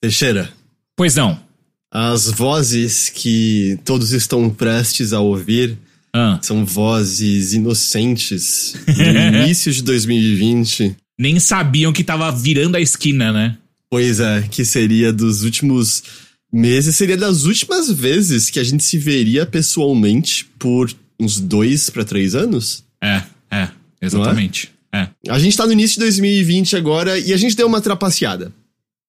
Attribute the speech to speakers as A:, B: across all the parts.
A: Teixeira,
B: Pois não.
A: as vozes que todos estão prestes a ouvir
B: Ah,
A: são vozes inocentes do início de 2020.
B: nem sabiam que tava virando a esquina, né?
A: Pois é, que seria dos últimos meses, seria das últimas vezes que a gente se veria pessoalmente por uns dois pra três anos.
B: É, é, exatamente. É,
A: A gente tá no início de 2020 agora e a gente deu uma trapaceada.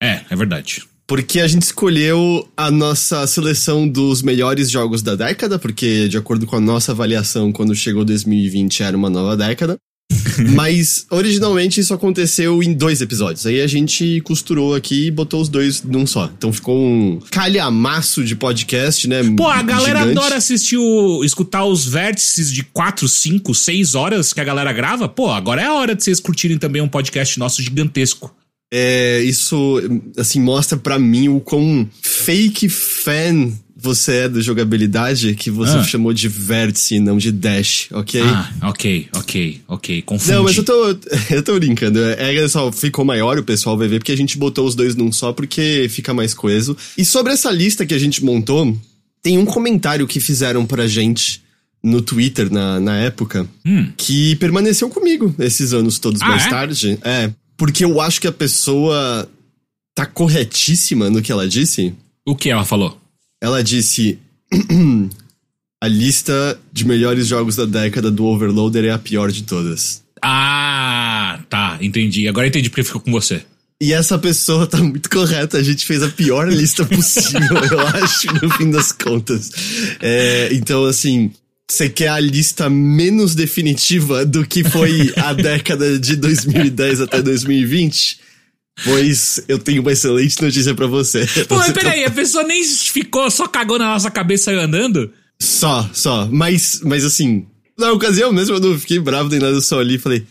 B: É, é verdade.
A: Porque a gente escolheu a nossa seleção dos melhores jogos da década, porque de acordo com a nossa avaliação, quando chegou 2020 era uma nova década. Mas originalmente isso aconteceu em dois episódios. Aí a gente costurou aqui e botou os dois num só. Então ficou um calhamaço de podcast, né?
B: Pô, a galera
A: gigante.
B: adora assistir o, escutar os vértices de 4, 5, 6 horas que a galera grava. Pô, agora é a hora de vocês curtirem também um podcast nosso gigantesco.
A: É, isso, assim, mostra pra mim o quão fake fan você é da jogabilidade que você
B: Ah.
A: chamou de vértice e não de dash, ok?
B: Ah, ok, ok, ok. Confundi.
A: Não, mas eu tô, eu tô brincando. É só ficou maior, o pessoal vai ver, porque a gente botou os dois num só, porque fica mais coeso. E sobre essa lista que a gente montou, tem um comentário que fizeram pra gente no Twitter na, na época,
B: Hum.
A: que permaneceu comigo esses anos todos
B: Ah,
A: mais
B: é?
A: tarde. É, porque eu acho que a pessoa tá corretíssima no que ela disse.
B: O que ela falou?
A: Ela disse. A lista de melhores jogos da década do Overloader é a pior de todas.
B: Ah, tá, entendi. Agora entendi porque ficou com você.
A: E essa pessoa tá muito correta. A gente fez a pior lista possível, eu acho, no fim das contas. É, então, assim, você quer a lista menos definitiva do que foi a década de 2010 até 2020? Pois eu tenho uma excelente notícia pra você.
B: Pô, mas peraí, a pessoa nem ficou, só cagou na nossa cabeça e saiu andando?
A: Só, só. Mas, mas assim, na ocasião mesmo eu não fiquei bravo nem nada, eu só ali e falei.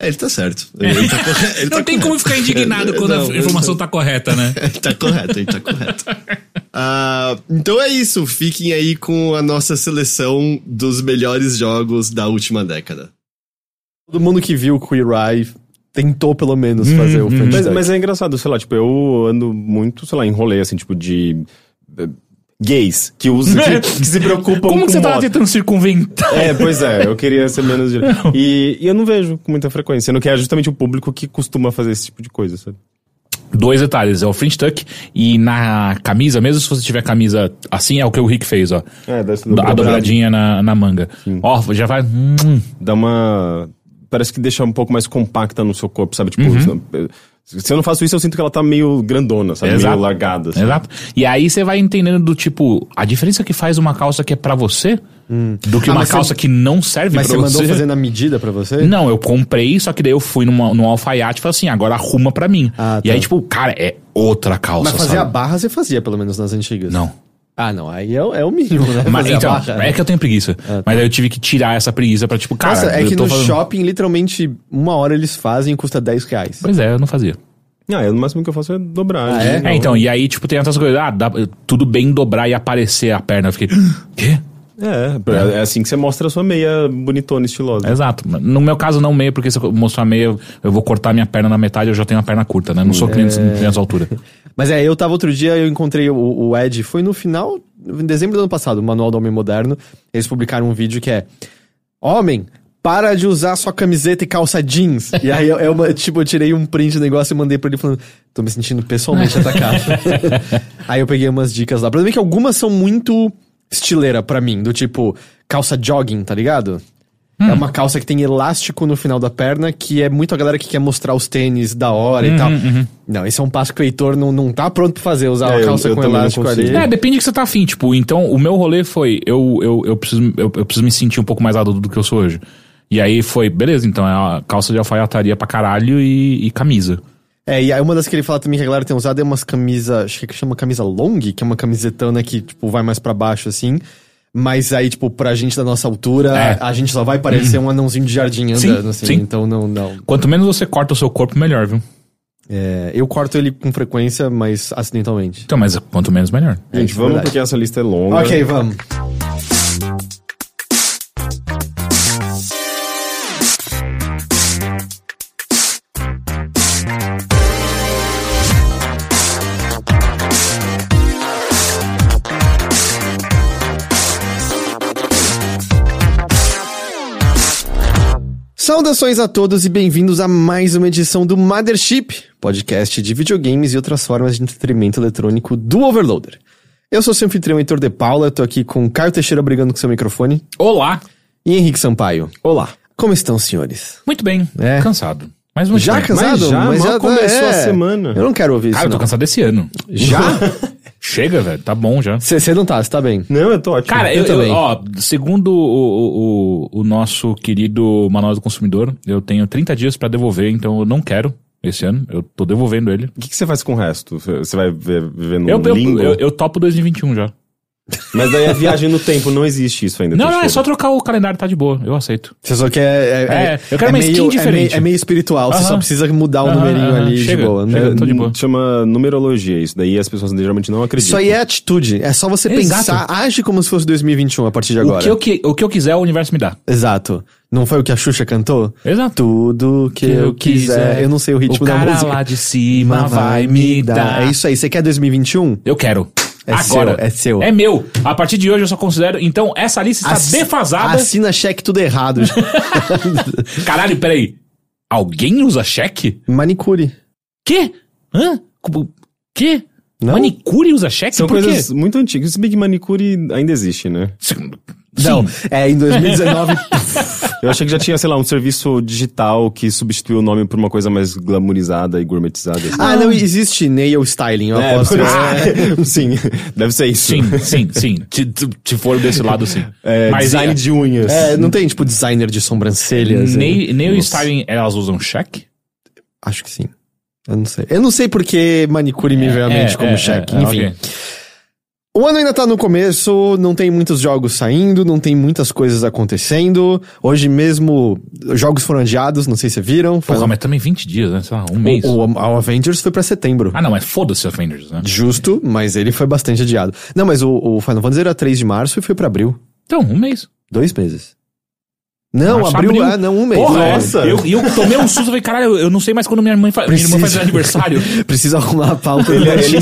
A: É, ele tá certo. Ele tá corre- ele
B: Não
A: tá
B: tem
A: correto.
B: como ficar indignado quando
A: Não,
B: a informação tá correta, né?
A: Ele tá correto, ele tá correto. Ah, então é isso, fiquem aí com a nossa seleção dos melhores jogos da última década.
C: Todo mundo que viu o Queer Eye tentou pelo menos fazer o French
D: Mas, mas é engraçado, sei lá, tipo, eu ando muito, sei lá, em rolê, assim, tipo, de. Gays que usam, que, que se preocupam
B: Como
D: com
B: que você tava
D: moda.
B: tentando circunventar?
D: É, pois é, eu queria ser menos. E, e eu não vejo com muita frequência, sendo que é justamente o público que costuma fazer esse tipo de coisa, sabe?
B: Dois detalhes, é o French Tuck e na camisa, mesmo se você tiver camisa assim, é o que o Rick fez, ó.
D: É, dessa
B: A dobradinha na, na manga. Ó, já vai. hum,
D: Dá uma. Parece que deixa um pouco mais compacta no seu corpo, sabe? Tipo,
B: Uhum.
D: Se eu não faço isso, eu sinto que ela tá meio grandona, sabe?
B: Exato.
D: Meio largada. assim.
B: Exato. E aí você vai entendendo do tipo, a diferença que faz uma calça que é pra você do que
C: Ah,
B: uma
C: mas você-
B: calça que não serve
C: Mas
B: pra
C: você
B: você.
C: mandou fazer na medida pra você?
B: Não, eu comprei, só que daí eu fui numa, num alfaiate e falei assim, agora arruma pra mim.
C: Ah,
B: E
C: tá.
B: aí, tipo, cara, é outra calça,
C: Mas fazer a
B: sabe?
C: barra você fazia, pelo menos nas antigas.
B: Não.
C: Ah, não. Aí é, o- é o mínimo, né?
B: Mas,
C: Fazer
B: então,
C: barra.
B: é que eu tenho preguiça. Mas aí eu tive que tirar essa preguiça pra, tipo, cara,
C: Nossa, é que no
B: fazendo-
C: shopping, literalmente, uma hora eles fazem e custa 10 reais.
B: Pois é, eu não fazia.
D: Ah, eu, no máximo que eu faço é dobrar.
C: Ah,
D: né?
C: é?
B: É, então, e aí, tipo, tem outras coisas. Ah, dá, tudo bem dobrar e aparecer a perna. Eu fiquei, quê?
D: É, é assim que você mostra a sua meia bonitona, estilosa.
B: Exato. No meu caso, não meia, porque se eu mostrar meia, eu vou cortar minha perna na metade, eu já tenho a perna curta, né? Não sou cliente de altura.
C: Mas é, eu tava outro dia, eu encontrei o, o Ed, foi no final, em dezembro do ano passado, o Manual do Homem Moderno. Eles publicaram um vídeo que é: Homem, para de usar sua camiseta e calça jeans. E aí, eu, eu, tipo, eu tirei um print do negócio e mandei pra ele falando: Tô me sentindo pessoalmente atacado. aí eu peguei umas dicas lá. O problema é que algumas são muito estileira pra mim, do tipo calça jogging, tá ligado? É uma calça que tem elástico no final da perna, que é muito a galera que quer mostrar os tênis da hora e tal. Não, esse é um passo que o Heitor não, não tá pronto pra fazer, usar
D: É,
C: uma
D: eu-
C: calça
D: eu
C: com
D: também não
C: elástico ali.
B: É, depende do que você tá afim, tipo, então o meu rolê foi, eu, eu, eu, preciso, eu, eu preciso me sentir um pouco mais adulto do que eu sou hoje. E aí foi, beleza, então é a calça de alfaiataria pra caralho e, e camisa.
C: É, e aí uma das que ele fala também que a galera tem usado é umas camisas, acho que chama camisa long, que é uma camisetona que, tipo, vai mais pra baixo, assim. Mas aí, tipo, pra gente da nossa altura,
B: É.
C: a gente só vai parecer um anãozinho de jardim
B: Sim,
C: andando, assim.
B: sim.
C: Então não, não.
B: Quanto menos você corta o seu corpo, melhor, viu?
C: É, eu corto ele com frequência, mas acidentalmente.
B: Então, mas quanto menos, melhor.
D: Gente,
C: é
D: vamos
C: verdade.
D: porque essa lista é longa.
C: Ok, vamos. Saudações a todos e bem-vindos a mais uma edição do Mothership, podcast de videogames e outras formas de entretenimento eletrônico do Overloader. Eu sou seu anfitrião Heitor de Paula, tô aqui com Caio Teixeira brigando com seu microfone
B: Olá!
C: e Henrique Sampaio.
D: Olá.
C: Como estão, senhores?
B: Muito bem.
C: É.
B: Cansado. Mas muito
C: Já
B: bem.
C: cansado?
D: já? Mal começou a semana.
C: Eu não quero ouvir
B: Cara,
C: isso,
B: eu tô
C: não.
B: cansado desse ano.
C: Já?
B: Chega, velho. Tá bom já.
C: Você não tá, você tá bem.
D: Não, eu tô ótimo.
B: Cara,
C: Eu
B: eu,
C: também.
B: ó, segundo o, o, o, nosso querido Manual do Consumidor, eu tenho 30 dias pra devolver, então eu não quero esse ano. Eu tô devolvendo ele.
D: o que, que você faz com o resto? Você vai ver- viver num
B: Eu, eu, eu, eu topo 2021 já.
D: Mas daí a viagem no tempo não existe isso ainda.
B: Não, não, é só trocar o calendário, tá de boa. Eu aceito.
C: Você só quer. É,
B: É, eu quero uma
C: meio,
B: skin
C: é
B: diferente.
C: meio, é meio espiritual, você
B: Aham.
C: só precisa mudar o
B: Aham,
C: numerinho
B: aham,
C: ali
B: chega.
C: de boa. Não-
B: É, tô de boa.
D: Chama numerologia isso. Daí as pessoas geralmente não acreditam.
C: Isso aí é atitude. É só você
B: Exato.
C: pensar, age como se fosse 2021 a partir de
B: O
C: agora.
B: que, eu, que- o que eu quiser, o universo me dá.
C: Exato. Não foi o que a Xuxa cantou?
B: Exato.
C: Tudo que, eu quiser. Eu não sei o ritmo
B: o
C: da
B: cara
C: música.
B: lá de cima vai me dar.
C: É isso aí. Você quer 2021?
B: Eu quero.
C: É
B: Agora.
C: seu, é seu.
B: É meu. A partir de hoje eu só considero. Então, essa lista está
C: Assi-
B: defasada.
C: Assina cheque tudo errado.
B: Caralho, peraí. Alguém usa cheque?
C: Manicure.
B: Quê? Hã? Quê?
C: Não?
B: Manicure usa cheque?
D: São
B: Por
D: coisas
B: quê?
D: muito antigas. Se bem que manicure ainda existe, né?
B: Sim.
C: Não, é em 2019.
D: Eu achei que já tinha, sei lá, um serviço digital que substituiu o nome por uma coisa mais glamourizada e gourmetizada. assim.
C: ah, não, existe nail styling, eu
D: É,
C: aposto.
D: por isso. Sim, deve ser isso.
B: Sim, sim, sim. Se, for desse lado, sim.
D: É,
B: Mas
D: design
B: é,
D: de unhas.
C: É, não tem, tipo, designer de sobrancelhas.
B: nail,
C: é?
B: nail styling, elas usam cheque?
C: Acho que sim. Eu não sei. Eu não sei porque manicure me veio à mente como cheque.
B: é,
C: Enfim.
B: ok.
C: O ano ainda tá no começo, não tem muitos jogos saindo, não tem muitas coisas acontecendo. Hoje mesmo, jogos foram adiados, não sei se viram. Foi
B: Porra, mas também 20 dias, né? Sei lá, um mês.
C: o, o, o Avengers foi pra setembro.
B: Ah, não, mas foda-se Avengers, né?
C: Justo, mas ele foi bastante adiado. Não, mas o, o Final Fantasy era 3 de março e foi pra abril.
B: Então, um mês.
C: Dois meses. Não,
B: Março,
C: abril, ah, não, um mês.
B: Porra,
C: É.
D: Nossa.
B: Eu, e eu tomei um susto, falei, caralho, eu não sei mais quando minha mãe, fa... minha irmã faz
C: Precisa.
B: aniversário.
C: Precisa arrumar a pauta.
D: Ele, ele,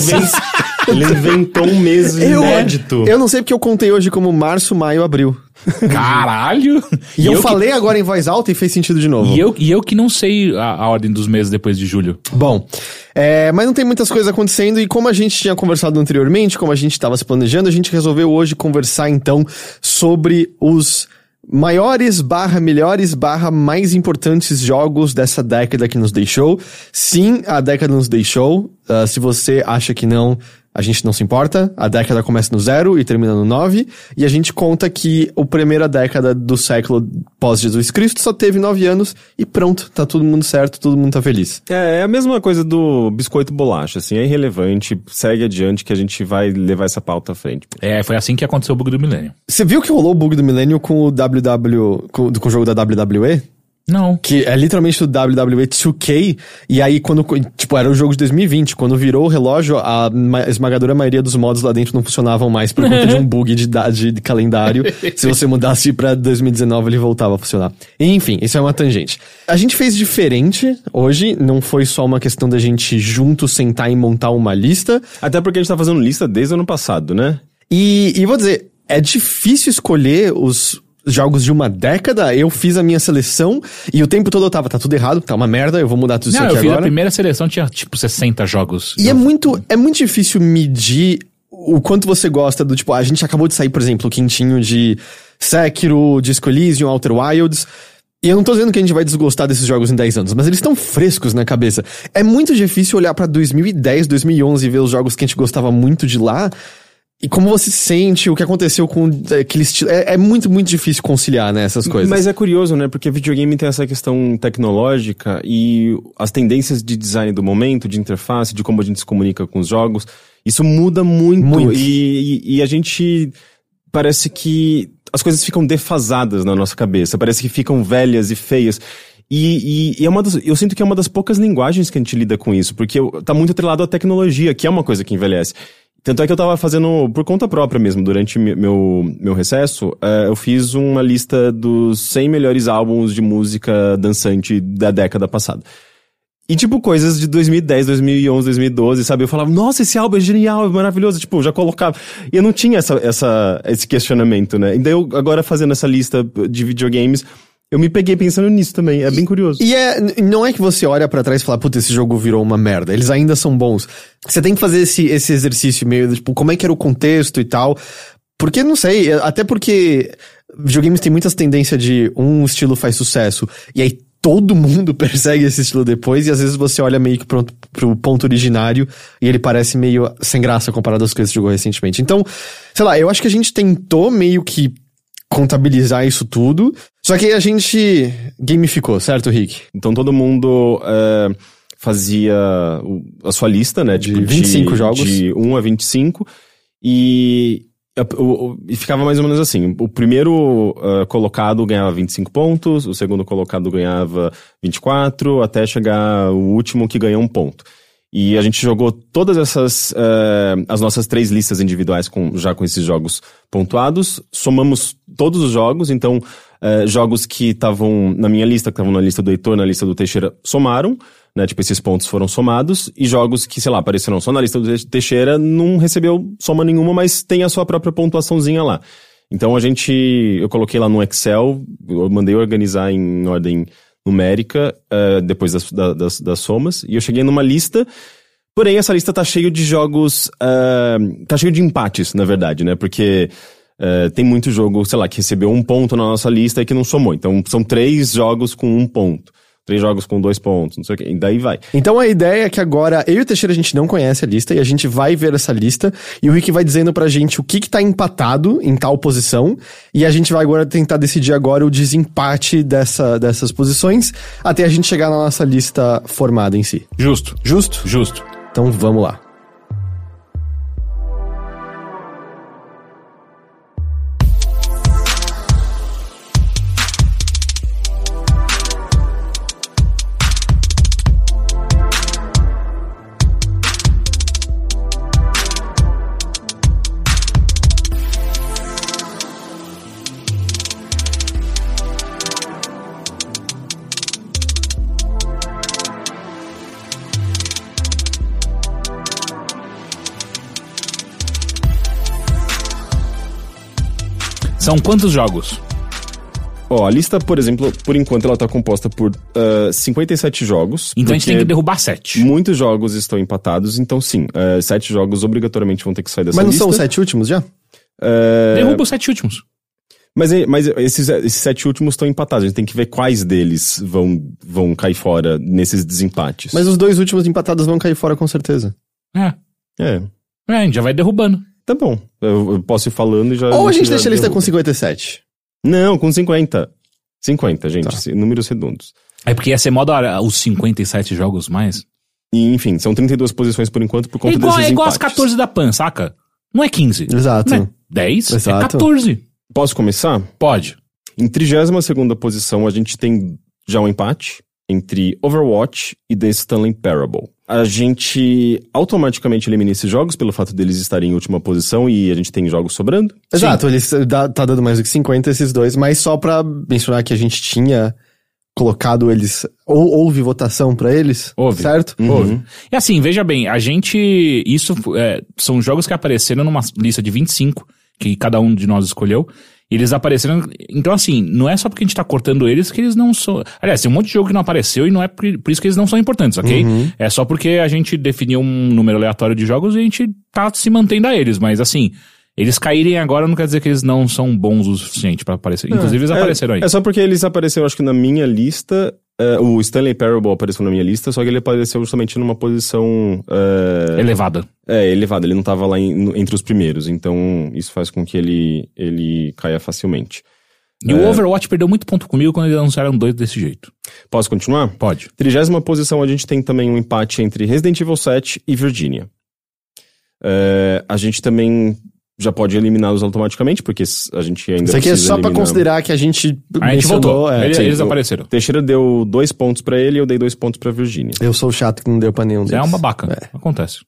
D: ele inventou um mês
C: Eu-
D: inédito.
C: Eu não sei porque eu contei hoje como março, maio, abril.
B: Caralho!
C: E, eu,
B: que-
C: falei agora em voz alta e fez sentido de novo.
B: E eu, e eu que não sei a, a ordem dos meses depois de julho.
C: Bom, é, mas não tem muitas coisas acontecendo e como a gente tinha conversado anteriormente, como a gente estava se planejando, a gente resolveu hoje conversar então sobre os maiores barra melhores barra mais importantes jogos dessa década que nos deixou. Sim, a década nos deixou. Ah, se você acha que não, a gente não se importa. A década começa no zero e termina no nove. E a gente conta que a primeira década do século pós-Jesus Cristo só teve nove anos e pronto, tá todo mundo certo, todo mundo tá feliz.
D: É, é a mesma coisa do biscoito bolacha, assim, é irrelevante, segue adiante que a gente vai levar essa pauta à frente.
B: É, foi assim que aconteceu o bug do milênio.
C: Você viu que rolou o bug do milênio com o WW, com, com o jogo da WWE?
B: Não.
C: Que é literalmente do WWE 2K, e aí quando, tipo, era o jogo de 2020, quando virou o relógio, a ma- esmagadora maioria dos modos lá dentro não funcionavam mais por conta de um bug de, de, de calendário. Se você mudasse pra 2019, ele voltava a funcionar. Enfim, isso é uma tangente. A gente fez diferente hoje, não foi só uma questão da gente junto sentar e montar uma lista,
D: Até porque a gente tá fazendo lista desde o ano passado, né?
C: e, e vou dizer, é difícil escolher os jogos de uma década. Eu fiz a minha seleção e o tempo todo eu tava, tá tudo errado, tá uma merda, eu vou mudar tudo
B: Não,
C: isso
B: eu
C: aqui
B: fiz a
C: agora.
B: primeira seleção, tinha tipo 60 jogos.
C: E
B: Eu-
C: é muito, é muito difícil medir o quanto você gosta do, tipo, a gente acabou de sair, por exemplo, o quintinho de Sekiro, Disco Elysium, Outer Wilds. E eu não tô dizendo que a gente vai desgostar desses jogos em 10 anos, mas eles estão frescos na cabeça. É muito difícil olhar pra 2010, 2011 e ver os jogos que a gente gostava muito de lá. E como você se sente, o que aconteceu com aquele estilo. É, é muito, muito difícil conciliar, né, essas coisas.
D: Mas é curioso, né? Porque videogame tem essa questão tecnológica e as tendências de design do momento, de interface, de como a gente se comunica com os jogos, isso muda muito.
C: Muito.
D: E, e, e a gente parece que as coisas ficam defasadas na nossa cabeça, parece que ficam velhas e feias. E, e, e é uma das, eu sinto que é uma das poucas linguagens que a gente lida com isso, porque tá muito atrelado à tecnologia, que é uma coisa que envelhece. Tanto é que eu tava fazendo por conta própria mesmo, durante meu, meu recesso, eh, eu fiz uma lista dos 100 melhores álbuns de música dançante da década passada. E, tipo, coisas de 2010, 2011, 2012, sabe? Eu falava, nossa, esse álbum é genial, é maravilhoso. Tipo, já colocava. E eu não tinha essa, essa, esse questionamento, né? E daí eu, agora fazendo essa lista de videogames, Eu me peguei pensando nisso também, é bem curioso.
C: E é, não é que você olha pra trás e fala, puta, esse jogo virou uma merda. Eles ainda são bons. Você tem que fazer esse, esse exercício meio, tipo, como é que era o contexto e tal. Porque, não sei, é- até porque videogames tem muitas tendências de um estilo faz sucesso e aí todo mundo persegue esse estilo depois e às vezes você olha meio que pro, pro ponto originário e ele parece meio sem graça comparado às coisas que você jogou recentemente. Então, sei lá, eu acho que a gente tentou meio que contabilizar isso tudo, só que a gente gamificou, certo, Rick?
D: Então todo mundo é, fazia a sua lista, né?
C: De 25 jogos.
D: De 1 a 25. E, e ficava mais ou menos assim. O primeiro ah, colocado ganhava 25 pontos, o segundo colocado ganhava 24, até chegar o último que ganhou um ponto. E a gente jogou todas essas, eh, as nossas três listas individuais com, já com esses jogos pontuados, somamos todos os jogos, então eh, jogos que estavam na minha lista, que estavam na lista do Heitor, na lista do Teixeira, somaram, né, tipo esses pontos foram somados, e jogos que, sei lá, apareceram só na lista do Teixeira, não recebeu soma nenhuma, mas tem a sua própria pontuaçãozinha lá. Então a gente, eu coloquei lá no Excel, eu mandei organizar em ordem numérica, eh, depois das, da- das, das somas, e eu cheguei numa lista, porém essa lista tá cheio de jogos, ah, tá cheio de empates, na verdade, né, porque eh, tem muito jogo, sei lá, que recebeu um ponto na nossa lista e que não somou, então são três jogos com um ponto, três jogos com dois pontos, não sei o que, e daí vai.
C: Então a ideia é que agora eu e o Teixeira a gente não conhece a lista e a gente vai ver essa lista e o Rick vai dizendo pra gente o que que tá empatado em tal posição e a gente vai agora tentar decidir agora o desempate dessa, dessas posições até a gente chegar na nossa lista formada em si.
B: Justo.
C: Justo?
B: Justo.
C: Então vamos lá.
B: São quantos jogos?
D: Ó, a lista, por exemplo, por enquanto ela tá composta por ah, 57 jogos.
B: Então a gente tem que derrubar sete.
D: Muitos jogos estão empatados, então sim, eh, sete jogos obrigatoriamente vão ter que sair dessa
C: Mas não
D: lista.
C: são os sete últimos já?
D: Eh,
B: Derruba os sete últimos.
D: Mas, é- mas esses, esses sete últimos estão empatados. A gente tem que ver quais deles vão, vão cair fora nesses desempates.
C: Mas os dois últimos empatados vão cair fora com certeza.
B: É.
D: É,
B: É, a gente já vai derrubando.
D: Tá bom. Eu, eu posso ir falando e já.
C: Ou a gente deixa a lista com
D: derruba.
C: 57.
D: Não, com 50. 50, gente.
C: Tá.
D: Números redondos.
B: É porque ia ser mó da hora os 57 jogos mais.
D: E, enfim, são 32 posições por enquanto por
B: É
D: conta
B: igual,
D: desses
B: é igual as
D: empates.
B: 14 da PAN, saca? Não é 15.
C: Exato.
B: Não é 10, é
C: Exato.
B: 14.
D: Posso começar?
B: Pode.
D: Em 32 posição, a gente tem já um empate entre Overwatch e The Stanley Parable. A gente automaticamente elimina esses jogos pelo fato deles estarem em última posição e a gente tem jogos sobrando.
C: Exato, eles dá- tá dando mais do que 50 esses dois, mas só pra mencionar que a gente tinha colocado eles. Ou houve votação pra eles.
B: Houve.
C: Certo?
D: Uhum.
B: E assim, veja bem, a gente. Isso é, são jogos que apareceram numa lista de 25, que cada um de nós escolheu. Eles apareceram. Então, assim, não é só porque a gente tá cortando eles que eles não são. Aliás, tem um monte de jogo que não apareceu e não é por, por isso que eles não são importantes, ok? É só porque a gente definiu um número aleatório de jogos e a gente tá se mantendo a eles. Mas, assim, eles caírem agora não quer dizer que eles não são bons o suficiente pra aparecer. Inclusive, eles
D: É,
B: apareceram aí.
D: É só porque eles apareceram, acho que na minha lista. é, o Stanley Parable apareceu na minha lista, só que ele apareceu justamente numa posição. é,
B: Elevada.
D: É, elevado, ele não tava lá em- no- entre os primeiros, então isso faz com que ele, ele caia facilmente.
B: E o Overwatch perdeu muito ponto comigo quando eles anunciaram dois desse jeito.
D: Posso continuar?
B: Pode.
D: Trigésima posição, a gente tem também um empate entre Resident Evil 7 e Virginia. É, a gente também já pode eliminá-los automaticamente, porque a gente ainda
C: Isso aqui é só pra
D: eliminar.
C: considerar que a gente.
B: A gente voltou.
C: é,
B: eles eles apareceram.
D: Teixeira deu dois pontos pra ele e eu dei dois pontos pra Virginia.
C: Eu sou o chato que não deu pra nenhum
B: Você
C: deles.
B: é um babaca.
C: É.
B: Acontece.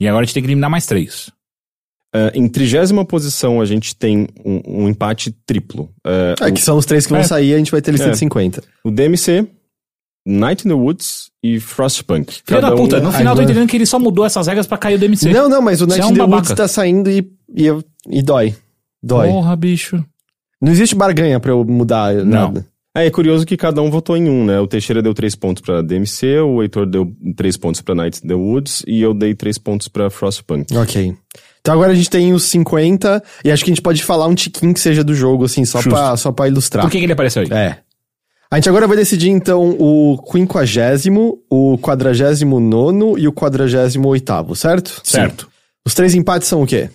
B: E agora a gente tem que eliminar mais três.
D: É, em trigésima posição, a gente tem um, um empate triplo. É,
C: É, que são os três que vão
B: É.
C: sair, a gente vai ter lista
D: É.
C: de 50.
D: o, o DMC, Night in the Woods e Frostpunk.
B: Filho
D: Cada
B: da
D: um-
B: puta, no final eu tô entendendo que ele só mudou essas regras pra cair o DMC.
C: Não, não, mas o Night
B: é
C: in
B: um
C: the
B: babaca.
C: Woods tá saindo e, e, e dói. Dói.
B: Porra, bicho.
C: Não existe barganha pra eu mudar nada.
D: É, é curioso que cada um votou em um, né? O Teixeira deu três pontos pra DMC, o Heitor deu três pontos pra Night in the Woods e eu dei três pontos pra Frostpunk.
C: Ok. Então agora a gente tem os 50, e acho que a gente pode falar um tiquinho que seja do jogo, assim, só, pra, só pra ilustrar.
B: Por que, que ele apareceu aí?
C: É. A gente agora vai decidir, então, o quinquagésimo, o quadragésimo nono e o quadragésimo oitavo, certo?
B: Certo.
C: Os três empates são o quê?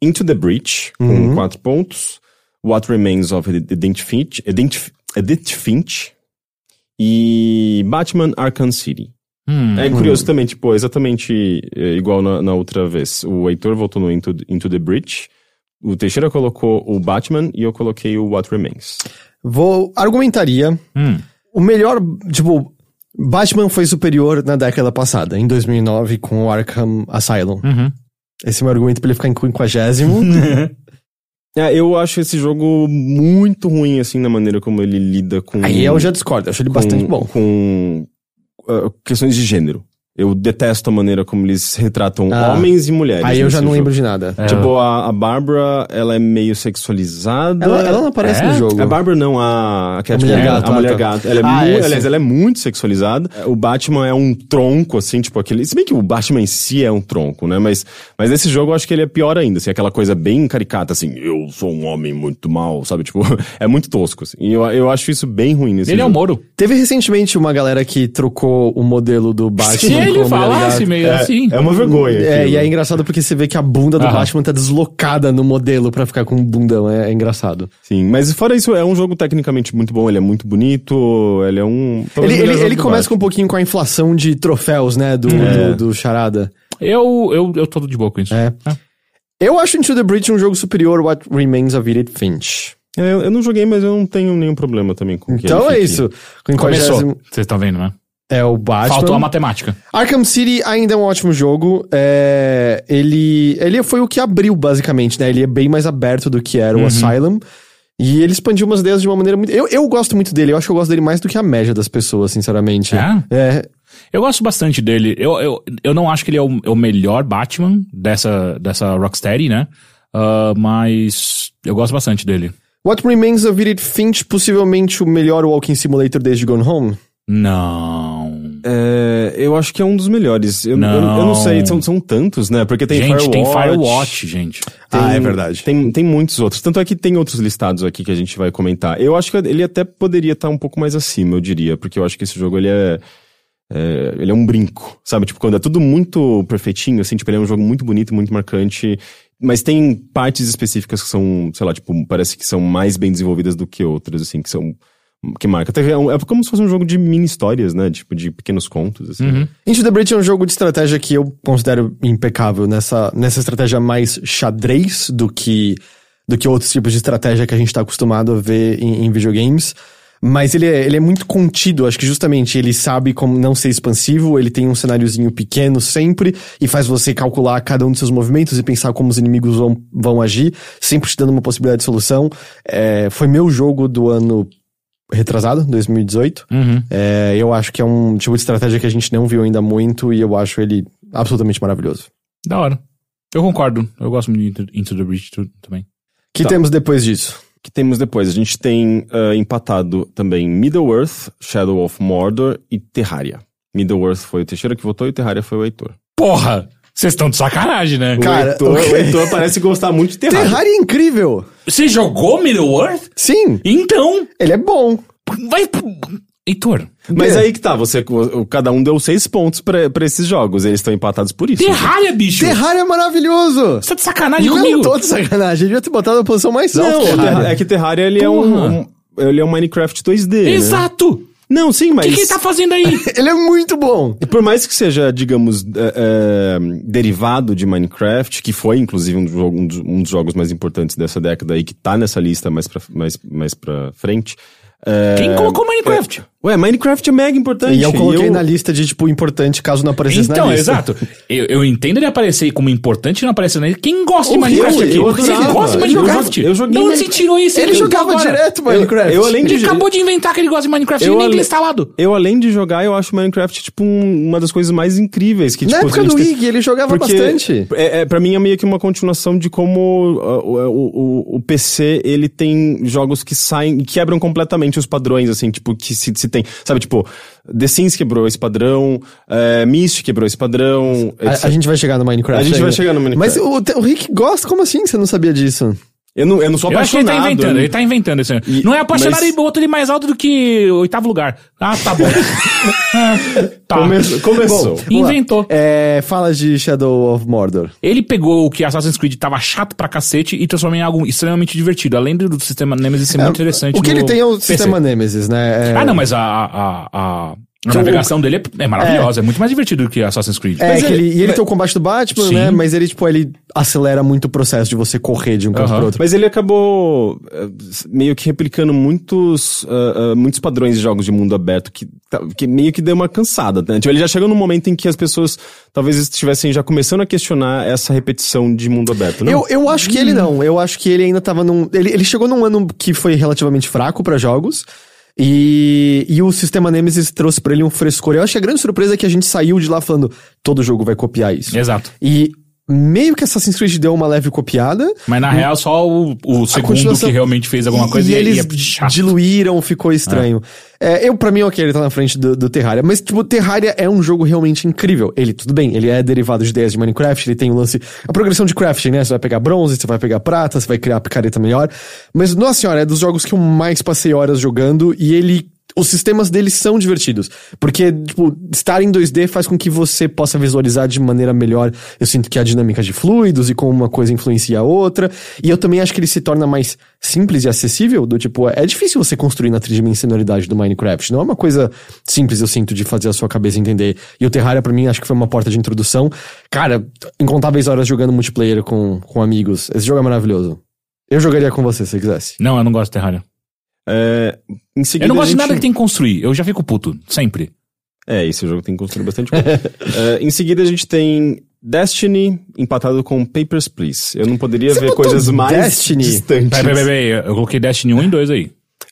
D: Into the Breach,
C: Uhum.
D: com quatro pontos. What Remains of Edith Finch, Edith, Edith Finch. E Batman Arkham City.
B: Hum.
D: É curioso também, tipo, exatamente é, igual na, na outra vez. O Heitor votou no Into, Into the Breach. O Teixeira colocou o Batman e eu coloquei o What Remains.
C: Vou. Argumentaria.
B: Hum.
C: O melhor. Tipo. Batman foi superior na década passada, em 2009, com o Arkham Asylum.
B: Uhum.
C: Esse é o meu argumento pra ele ficar em quinquagésimo.
D: É, eu acho esse jogo muito ruim, assim, na maneira como ele lida com...
C: Aí eu já discordo, eu acho ele
D: com,
C: bastante bom.
D: Com uh, questões de gênero. Eu detesto a maneira como eles retratam
C: Ah.
D: homens e mulheres.
C: Aí eu já não
D: jogo.
C: lembro de nada.
D: Tipo, a, a Bárbara, ela é meio sexualizada.
C: Ela, ela não aparece
B: É?
C: no jogo.
D: A Bárbara não, a, a Catwoman,
C: Mulher Gato,
D: a Mulher
C: tá.
D: Gato. Ela é
C: Ah,
D: mu-
C: é,
D: aliás,
C: sim.
D: ela é muito sexualizada. O Batman é um tronco, assim, tipo aquele... Se bem que o Batman em si é um tronco, né? Mas, mas nesse jogo eu acho que ele é pior ainda, assim, aquela coisa bem caricata, assim, eu sou um homem muito mal, sabe? Tipo, é muito tosco, assim. E eu, eu acho isso bem ruim nesse
B: Ele é o
D: jogo.
B: Moro.
C: Teve recentemente uma galera que trocou o modelo do Batman.
B: Se ele
C: com
B: falasse
C: Gato.
B: meio assim.
D: É uma vergonha.
C: É,
D: aquilo.
C: e é engraçado porque você vê que a bunda do
B: Aham.
C: Batman tá deslocada no modelo pra ficar com um bundão. É, é engraçado.
D: Sim, mas fora isso, é um jogo tecnicamente muito bom, ele é muito bonito, ele é um...
C: Ele, ele, ele começa com
D: Batman.
C: um pouquinho com a inflação de troféus, né? Do,
D: É.
C: do, do Charada.
B: Eu, eu, eu tô de boa com isso.
C: É. Eu acho Into the Breach um jogo superior a What Remains of Edith Finch.
D: É, eu, eu não joguei, mas eu não tenho nenhum problema também com que
C: Então é isso. Com
B: Começou.
C: 50
B: Vocês estão vendo, né?
C: É o Batman.
B: Faltou a matemática.
C: Arkham City ainda é um ótimo jogo. É, ele, ele foi o que abriu, basicamente, né? Ele é bem mais aberto do que era o Asylum. E ele expandiu umas ideias de uma maneira muito. Eu, eu gosto muito dele, eu acho que eu gosto dele mais do que a média das pessoas, sinceramente.
B: É?
C: É.
B: Eu gosto bastante dele. Eu, eu, eu não acho que ele é o, é o melhor Batman dessa, dessa Rocksteady, né? Ah, mas eu gosto bastante dele.
C: What Remains of Edith Finch, possivelmente o melhor Walking Simulator desde Gone Home?
B: Não.
D: É, eu acho que é um dos melhores. Eu eu- eu,
B: Não.
D: não sei, são, são tantos, né? Porque tem
B: gente,
D: Firewatch.
B: tem Firewatch, gente.
D: tem-
C: Ah, é verdade.
D: Tem, tem muitos outros. Tanto é que tem outros listados aqui que a gente vai comentar. Eu acho que ele até poderia estar um pouco mais acima, eu diria. Porque eu acho que esse jogo, ele é... é, ele é um brinco, sabe? Tipo, quando é tudo muito perfeitinho, assim, tipo, ele é um jogo muito bonito, muito marcante. Mas tem partes específicas que são, sei lá, tipo, parece que são mais bem desenvolvidas do que outras, assim, que são... Que marca. Até É, é como se fosse um jogo de mini histórias, né? Tipo, de pequenos contos, assim.
B: Uhum.
C: Into the Breach é um jogo de estratégia que eu considero impecável nessa, nessa estratégia mais xadrez do que, do que outros tipos de estratégia que a gente tá acostumado a ver em, em videogames. Mas ele é, ele é muito contido, acho que justamente ele sabe como não ser expansivo, ele tem um cenáriozinho pequeno sempre e faz você calcular cada um dos seus movimentos e pensar como os inimigos vão, vão agir, sempre te dando uma possibilidade de solução. É, foi meu jogo do ano retrasado, 2018.
B: Uhum.
C: É, eu acho que é um tipo de estratégia que a gente não viu ainda muito e eu acho ele absolutamente maravilhoso.
B: Da hora. Eu concordo. Eu gosto muito de Into, Into the Breach tu- também.
C: O que
D: Tá.
C: temos depois disso?
D: que temos depois? A gente tem ah, empatado também Middle-earth, Shadow of Mordor e Terraria. Middle-earth foi o Teixeira que votou e Terraria foi o Heitor.
B: Porra! Vocês estão de sacanagem, né?
C: Cara,
D: o, Heitor,
C: o quê?
D: o Heitor parece gostar muito de Terraria.
C: Terraria é incrível!
B: Você jogou Middle-earth?
C: Sim,
B: Então,
C: ele é bom.
B: vai... Heitor,
D: Mas aí que tá, você, cada um deu seis pontos pra, pra esses jogos, eles estão empatados por isso.
B: Terraria, bicho!
C: Terraria é maravilhoso!
B: Você tá de sacanagem
C: Não
B: comigo?
C: tô de sacanagem, eu devia ter botado na posição mais alta.
D: Não, é que Terraria ele é um, um- ele é um Minecraft 2D, né? Não, sim,
B: O
D: mas...
B: que, que ele tá fazendo aí?
C: Ele é muito bom.
D: E por mais que seja, digamos, é, é, derivado de Minecraft, que foi inclusive um dos, jogo- um dos- um dos jogos mais importantes dessa década e que tá nessa lista mais pra, mais, mais pra frente. é,
B: Quem colocou Minecraft?
D: Ué, Minecraft é mega importante.
C: E eu coloquei na lista de, tipo, importante caso não aparecesse
B: Então,
C: na lista.
B: exato. Eu, eu entendo ele aparecer como importante e não aparecer nele. Quem gosta de Minecraft aqui?
C: eu
B: Você
C: adorava.
B: gosta de
C: Eu
B: Minecraft?
D: eu joguei Mine-
B: você tirou isso?
C: Ele jogava
B: agora?
C: direto Minecraft.
D: eu além
B: Ele
D: de-
B: acabou de inventar que ele gosta de Minecraft
D: Eu
B: e nem
D: ale-
B: tem instalado.
D: Eu, além de jogar, eu acho Minecraft, tipo, um- uma das coisas mais incríveis que,
C: Na
D: tipo,
C: época
D: a gente
C: do
D: tem-
C: Ig, ele jogava
D: Porque
C: bastante.
D: É, é, pra mim é meio que uma continuação de como uh, o, o, o PC, ele tem jogos que saem, e quebram completamente os padrões, assim, tipo, que se, se tem, sabe, tipo, The Sims quebrou esse padrão, é, Myst quebrou esse padrão,
C: A, a gente vai chegar no Minecraft.
D: A gente vai chegar no Minecraft.
C: Mas o, o Rick gosta? Como assim? Você não sabia disso?
D: Eu não, eu não sou
B: Eu acho que ele
D: apaixonado.
B: tá inventando, ele tá inventando esse.
D: E-
B: não é apaixonado
D: mas-
B: e botou ele mais alto do que oitavo lugar. Ah, tá bom. Ah, tá.
D: Come- começou.
C: Vamos lá.
B: Inventou.
C: É, fala de Shadow of Mordor.
B: Ele pegou o que Assassin's Creed tava chato pra cacete e transformou em algo extremamente divertido. Além do sistema Nemesis ser muito interessante.
C: O que ele tem é o
B: PC.
C: sistema Nemesis, né? É-
B: Ah, não, mas a, a, a, a navegação dele é, é maravilhosa. É. muito mais divertido do que Assassin's Creed.
C: É,
D: ele-
C: ele, e ele
D: mas-
C: tem o combate do Batman,
B: Sim.
C: né? Mas ele, tipo, ele acelera muito o processo de você correr de um canto
B: Aham.
C: pro outro.
D: Mas ele acabou eh, meio que replicando muitos, ah, ah, muitos padrões de jogos de mundo aberto que, que meio que deu uma cansada. Né? Tipo, ele já chegou num momento em que as pessoas talvez estivessem já começando a questionar essa repetição de mundo aberto, não?
C: Eu, eu acho que ele não. Eu acho que ele ainda tava num. Ele, ele chegou num ano que foi relativamente fraco pra jogos. E, e o sistema Nemesis trouxe pra ele um frescor. Eu acho que a grande surpresa é que a gente saiu de lá falando: todo jogo vai copiar isso.
B: Exato.
C: E meio que Assassin's Creed deu uma leve copiada.
B: Mas na real, só o, o segundo que realmente fez alguma coisa
C: e,
B: e,
C: eles
B: é chato.
C: diluíram, ficou estranho. É, eu, pra mim, ok, ele tá na frente do, do Terraria. Mas, tipo, Terraria é um jogo realmente incrível. Ele, tudo bem, ele é derivado de ideias de Minecraft, ele tem o lance. A progressão de crafting, né? Você vai pegar bronze, você vai pegar prata, você vai criar a picareta melhor. Mas, nossa senhora, é dos jogos que eu mais passei horas jogando e ele. Os sistemas dele são divertidos. Porque, tipo, estar em 2D faz com que você possa visualizar de maneira melhor. Eu sinto que a dinâmica de fluidos e como uma coisa influencia a outra. E eu também acho que ele se torna mais simples e acessível. Do tipo, é difícil você construir na tridimensionalidade do Minecraft. Não é uma coisa simples, eu sinto, de fazer a sua cabeça entender. E o Terraria, pra mim, acho que foi uma porta de introdução. Cara, incontáveis horas jogando multiplayer com, com amigos. Esse jogo é maravilhoso. Eu jogaria com você se quisesse.
B: Não, eu não gosto de Terraria.
D: É, em seguida
B: Eu não gosto de
D: gente-
B: nada que tem que construir. Eu já fico puto. Sempre.
D: É, esse jogo tem que construir bastante coisa. É, em seguida a gente tem Destiny empatado com Papers, Please. Eu não poderia
C: Você
D: ver coisas mais
C: Destiny?
D: distantes.
B: Peraí, peraí, peraí. Eu coloquei Destiny 1 e 2 aí.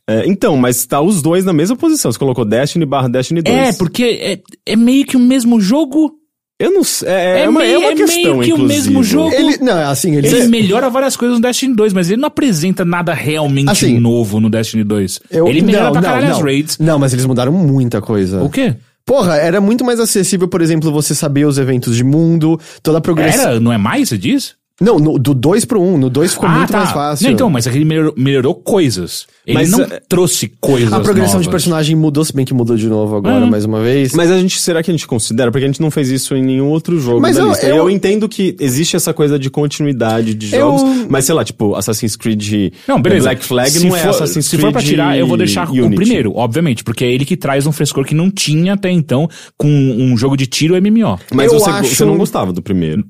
D: É, então, mas tá os dois na mesma posição. Você colocou Destiny barra Destiny 2.
B: É, porque é, é meio que o mesmo jogo.
D: Eu não sei. É,
B: É
D: é uma,
B: meio-
D: é uma
B: é meio
D: questão,
B: que o
D: inclusive.
B: mesmo jogo.
C: Ele, não, assim, ele...
B: Ele melhora várias coisas no Destiny 2, mas ele não apresenta nada realmente
C: Assim,
B: novo no Destiny 2.
C: Eu-
B: ele melhora
C: não,
B: pra caralho
C: não.
B: as raids.
C: Não, mas eles mudaram muita coisa.
B: O quê?
C: Porra, era muito mais acessível, por exemplo, você saber os eventos de mundo, toda a progressão.
B: Era? Não é mais, você diz?
C: Não, no- do 2 pro 1, um, no 2 ficou
B: ah,
C: muito
B: tá.
C: mais fácil.
B: Não, então, mas aquele melhorou, melhorou coisas. Ele
D: Mas,
B: não
D: é,
B: trouxe coisas
C: a progressão de
B: novas.
C: personagem mudou, se bem que mudou de novo agora,
B: Uhum.
C: mais uma vez.
D: Mas a gente, será que a gente considera? Porque a gente não fez isso em nenhum outro jogo
C: Mas
D: da
C: eu-
D: lista.
C: eu-
D: Eu, entendo que existe essa coisa de continuidade de
C: Eu-
D: jogos, mas sei lá, tipo, Assassin's Creed
B: Não, beleza.
D: Black Flag
B: Se
D: não é
B: for-
D: Assassin's
B: Se
D: Creed
B: for pra tirar, eu vou deixar o
D: Unity.
B: primeiro, obviamente, porque é ele que traz um frescor que não tinha até então com um jogo de tiro MMO.
D: Mas
C: Eu
D: você,
C: acho-
D: você não gostava do primeiro,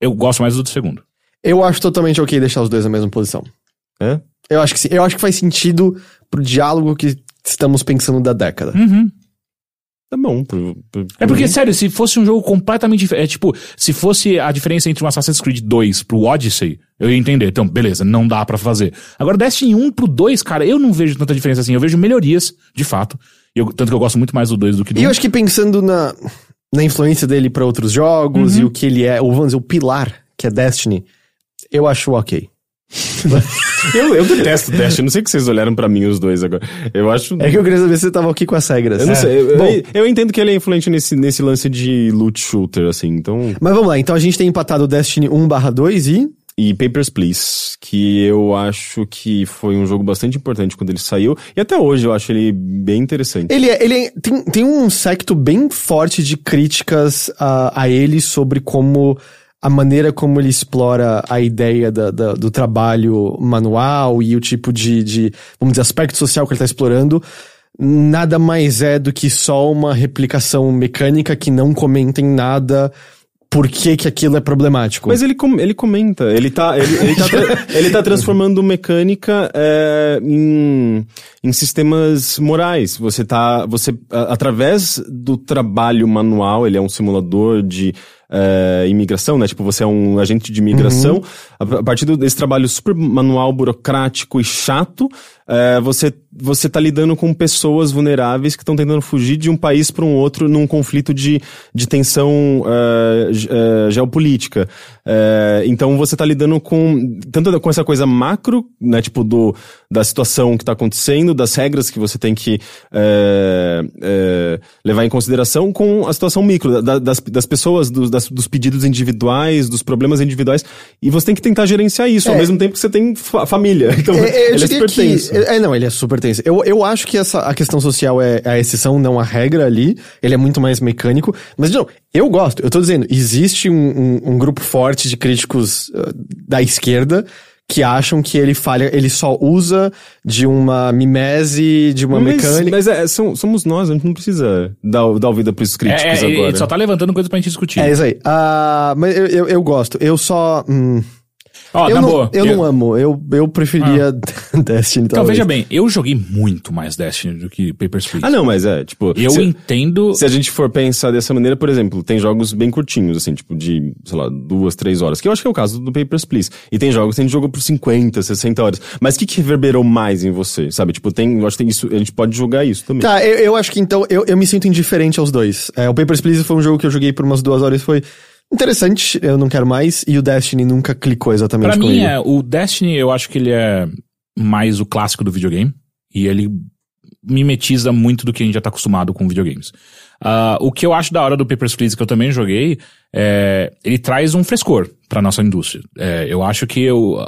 B: Eu gosto mais do segundo.
C: Eu acho totalmente ok deixar os dois na mesma posição.
D: é?
C: Eu acho que sim. Eu acho que faz sentido pro diálogo que estamos pensando da década.
B: Uhum.
D: Tá bom. pro- pro-
B: É porque, sério, se fosse um jogo completamente diferente. É tipo, se fosse a diferença entre um Assassin's Creed 2 pro Odyssey, eu ia entender. Então, beleza, não dá pra fazer. Agora, Destiny 1 pro 2, cara, eu não vejo tanta diferença assim. Eu vejo melhorias, de fato. Eu- tanto que eu gosto muito mais do 2 do que do
C: E eu
B: 1.
C: acho que pensando na, na influência dele pra outros jogos
B: Uhum.
C: e o que ele é, ou vamos dizer, o pilar que é Destiny, eu acho ok.
D: Eu, eu detesto Destiny. Não sei que vocês olharam pra mim os dois agora. Eu acho.
C: É que eu queria saber se você tava ok com as regras.
D: Eu não
C: É.
D: sei. Eu,
C: Bom,
D: eu, eu entendo que ele é influente nesse, nesse lance de loot shooter, assim. Então.
C: mas vamos lá. Então a gente tem empatado o Destiny 1 2 e...
D: E Papers, Please, que eu acho que foi um jogo bastante importante quando ele saiu. E até hoje eu acho ele bem interessante.
C: Ele, é, ele é- tem, tem um secto bem forte de críticas a, a ele sobre como a maneira como ele explora a ideia da- da- do trabalho manual e o tipo de, de, vamos dizer, aspecto social que ele está explorando. Nada mais é do que só uma replicação mecânica que não comenta em nada por que, que aquilo é problemático.
D: Mas ele, com- ele comenta, ele tá, ele, ele tá, ele tá transformando mecânica é, em, em sistemas morais. Você tá, você, através do trabalho manual, ele é um simulador de é, imigração, né? Tipo, você é um agente de imigração. A, a partir desse trabalho super manual, burocrático e chato, é, você, você tá lidando com pessoas vulneráveis que estão tentando fugir de um país para um outro num conflito de, de tensão ge- é, geopolítica. É, então você tá lidando com tanto com essa coisa macro, né, tipo do da situação que tá acontecendo, das regras que você tem que levar em consideração, com a situação micro da- das, das pessoas, dos, das- dos pedidos individuais, dos problemas individuais, e você tem que tentar gerenciar isso ao
C: É.
D: mesmo tempo que você tem fa- família. Então
C: É, eu
D: ele
C: diria
D: super
C: que-. É, não, ele é super tenso. Eu, eu acho que essa, a questão social é a exceção, não a regra ali. Ele é muito mais mecânico. Mas, novo, eu gosto. Eu tô dizendo, existe um, um- um grupo forte de críticos uh, da esquerda que acham que ele falha, ele só usa de uma mimese, de uma
D: Mas,
C: mecânica.
D: mas é, são- somos nós, a gente não precisa dar, dar ouvido pros críticos
B: É, é, ele-
D: agora.
B: ele só tá levantando coisa pra gente discutir.
C: É isso aí. Ah, mas eu, eu, eu gosto. Eu só. hum,
B: Ó,
C: eu não,
B: boa.
C: eu não amo. Eu, eu preferia Destiny,
B: Então,
C: talvez.
B: veja bem, eu joguei muito mais Destiny do que Papers, Please.
D: Ah, não, mas é, tipo.
B: Eu
D: se-
B: entendo.
D: Se a gente for pensar dessa maneira, por exemplo, tem jogos bem curtinhos, assim, tipo de, sei lá, duas, três horas, que eu acho que é o caso do Papers, Please. E tem jogos que tem jogo por 50, 60 horas. Mas o que, que reverberou mais em você, sabe? Tipo, tem, eu acho que tem isso, a gente pode jogar isso também.
C: Tá, eu, eu acho que então eu, eu me sinto indiferente aos dois. É, o Papers, Please foi um jogo que eu joguei por umas duas horas e foi interessante, eu não quero mais, e o Destiny nunca clicou exatamente
B: Pra mim,
C: comigo.
B: é, o Destiny, eu acho que ele é mais o clássico do videogame. E ele mimetiza muito do que a gente já tá acostumado com videogames. Ah, o que eu acho da hora do Papers, Please, que eu também joguei, é, ele traz um frescor pra nossa indústria. É, eu acho que eu,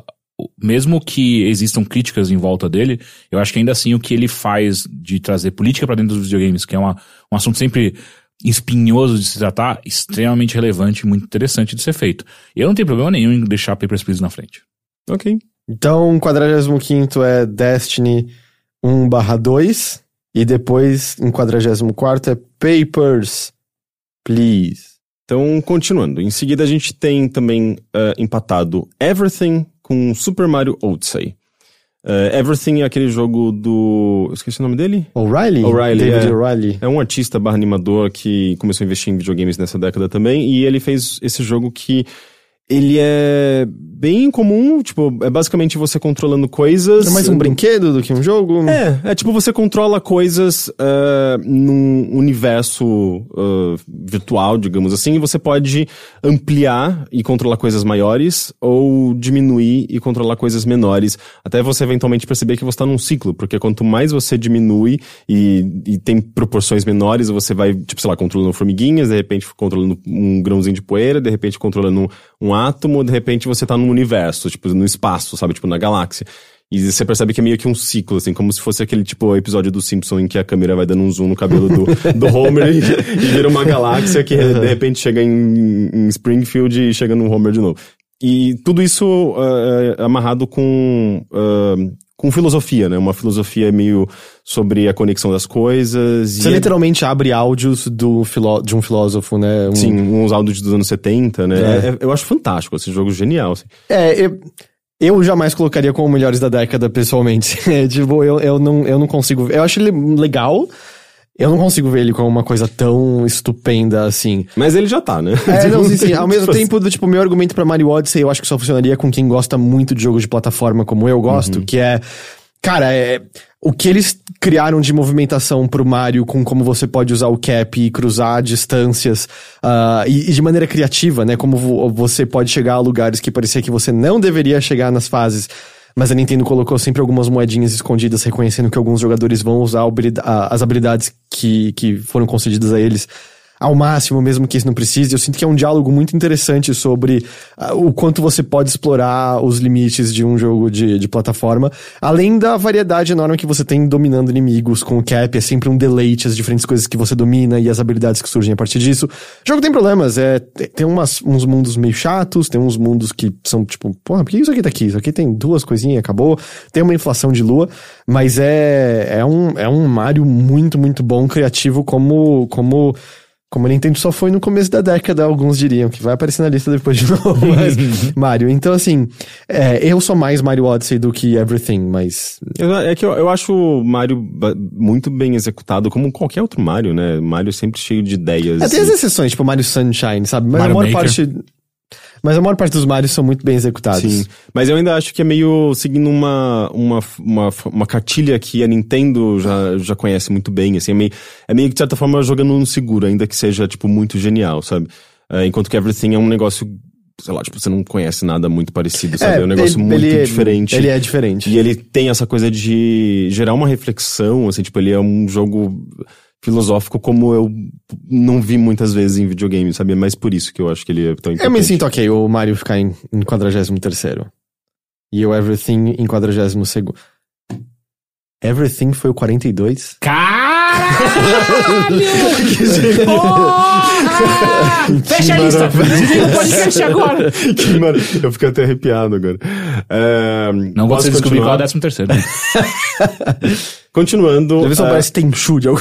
B: mesmo que existam críticas em volta dele, eu acho que ainda assim o que ele faz de trazer política pra dentro dos videogames, que é uma, um assunto sempre espinhoso de se tratar, extremamente relevante e muito interessante de ser feito. Eu não tenho problema nenhum em deixar Papers, Please na frente.
D: Ok.
C: Então, 45 é Destiny 1/2, e depois, em 44 é Papers, Please.
D: Então, continuando. Em seguida, a gente tem também ah, empatado Everything com Super Mario Odyssey. Ah, Everything é aquele jogo do. Eu esqueci o nome dele?
C: O'Reilly?
D: O'Reilly,
C: David
D: é.
C: O'Reilly.
D: É um artista barra animador que começou a investir em videogames nessa década também, e ele fez esse jogo que ele é bem comum, tipo, é basicamente você controlando coisas.
C: É mais um brinquedo do que um jogo?
D: É, é tipo você controla coisas ah, num universo ah, virtual, digamos assim, e você pode ampliar e controlar coisas maiores ou diminuir e controlar coisas menores, até você eventualmente perceber que você está num ciclo, porque quanto mais você diminui e, e tem proporções menores, você vai, tipo, sei lá, controlando formiguinhas, de repente controlando um grãozinho de poeira, de repente controlando um, um átomo, de repente você tá num universo, tipo, no espaço, sabe, tipo, na galáxia. E você percebe que é meio que um ciclo, assim, como se fosse aquele tipo episódio do Simpson em que a câmera vai dando um zoom no cabelo do, do Homer e, e vira uma galáxia que de repente chega em, em Springfield e chega no Homer de novo. E tudo isso é amarrado com, ah, com filosofia, né? Uma filosofia meio sobre a conexão das coisas.
C: Você
D: é-
C: literalmente abre áudios do filó de um filósofo, né? Um-
D: Sim, uns áudios dos anos 70, né?
C: É.
D: É- eu acho fantástico, esse jogo genial. assim.
C: É, eu, eu jamais colocaria como melhores da década, pessoalmente. É, tipo, eu, eu, não, eu não consigo. Eu acho ele legal. Eu não consigo ver ele como uma coisa tão estupenda assim.
D: Mas ele já tá, né?
C: É, não, sim, sim. Ao mesmo
D: Tipo,
C: tempo, do, tipo, meu argumento pra Mario Odyssey, eu acho que só funcionaria com quem gosta muito de jogos de plataforma como eu gosto, que é. Cara, é. O que eles criaram de movimentação pro Mario com como você pode usar o cap e cruzar distâncias ah, e, e de maneira criativa, né? Como vo- você pode chegar a lugares que parecia que você não deveria chegar nas fases. Mas a Nintendo colocou sempre algumas moedinhas escondidas, reconhecendo que alguns jogadores vão usar as habilidades que, que foram concedidas a eles ao máximo, mesmo que isso não precise. Eu sinto que é um diálogo muito interessante sobre ah, o quanto você pode explorar os limites de um jogo de, de plataforma, além da variedade enorme que você tem dominando inimigos com o cap. É sempre um deleite as diferentes coisas que você domina e as habilidades que surgem a partir disso. O jogo tem problemas, é, tem umas, uns mundos meio chatos, tem uns mundos que são tipo, porra, por que isso aqui tá aqui? Isso aqui tem duas coisinhas acabou. Tem uma inflação de lua, mas é, é, um, é um Mario muito, muito bom, criativo, como. como Como a Nintendo só foi no começo da década, alguns diriam, que vai aparecer na lista depois de novo, mas Mario. Então, assim, é, eu sou mais Mario Odyssey do que Everything, mas...
D: É que eu, eu acho o Mario muito bem executado, como qualquer outro Mario, né? Mario sempre cheio de ideias.
C: É, tem as exceções, tipo Mario Sunshine, sabe? Mas
B: Mario
C: a maior
B: Maker.
C: parte... Mas a maior parte dos Marios são muito bem executados.
D: Sim, mas eu ainda acho que é meio seguindo uma, uma, uma, uma cartilha que a Nintendo já, já conhece muito bem, assim, é meio, é meio que de certa forma jogando no seguro, ainda que seja, tipo, muito genial, sabe? É, enquanto que Everything é um negócio, sei lá, tipo, você não conhece nada muito parecido, sabe? É, um negócio
C: ele-
D: muito
C: ele-
D: diferente.
C: Ele é diferente.
D: E ele tem essa coisa de gerar uma reflexão, assim, tipo, ele é um jogo filosófico como eu não vi muitas vezes em videogame, sabe? É mais por isso que eu acho que ele é tão importante.
C: Eu me sinto ok o Mario ficar em, em 43 E o Everything em 42 Everything foi o 42?
B: Caralho! Porra! Fecha a lista! Desliga o podcast agora!
D: que mar... Eu fiquei até arrepiado agora. É,
B: Não
D: posso
B: você descobrir qual é o décimo terceiro.
D: Continuando,
C: Deve ser
D: é,
C: parece tem de algum.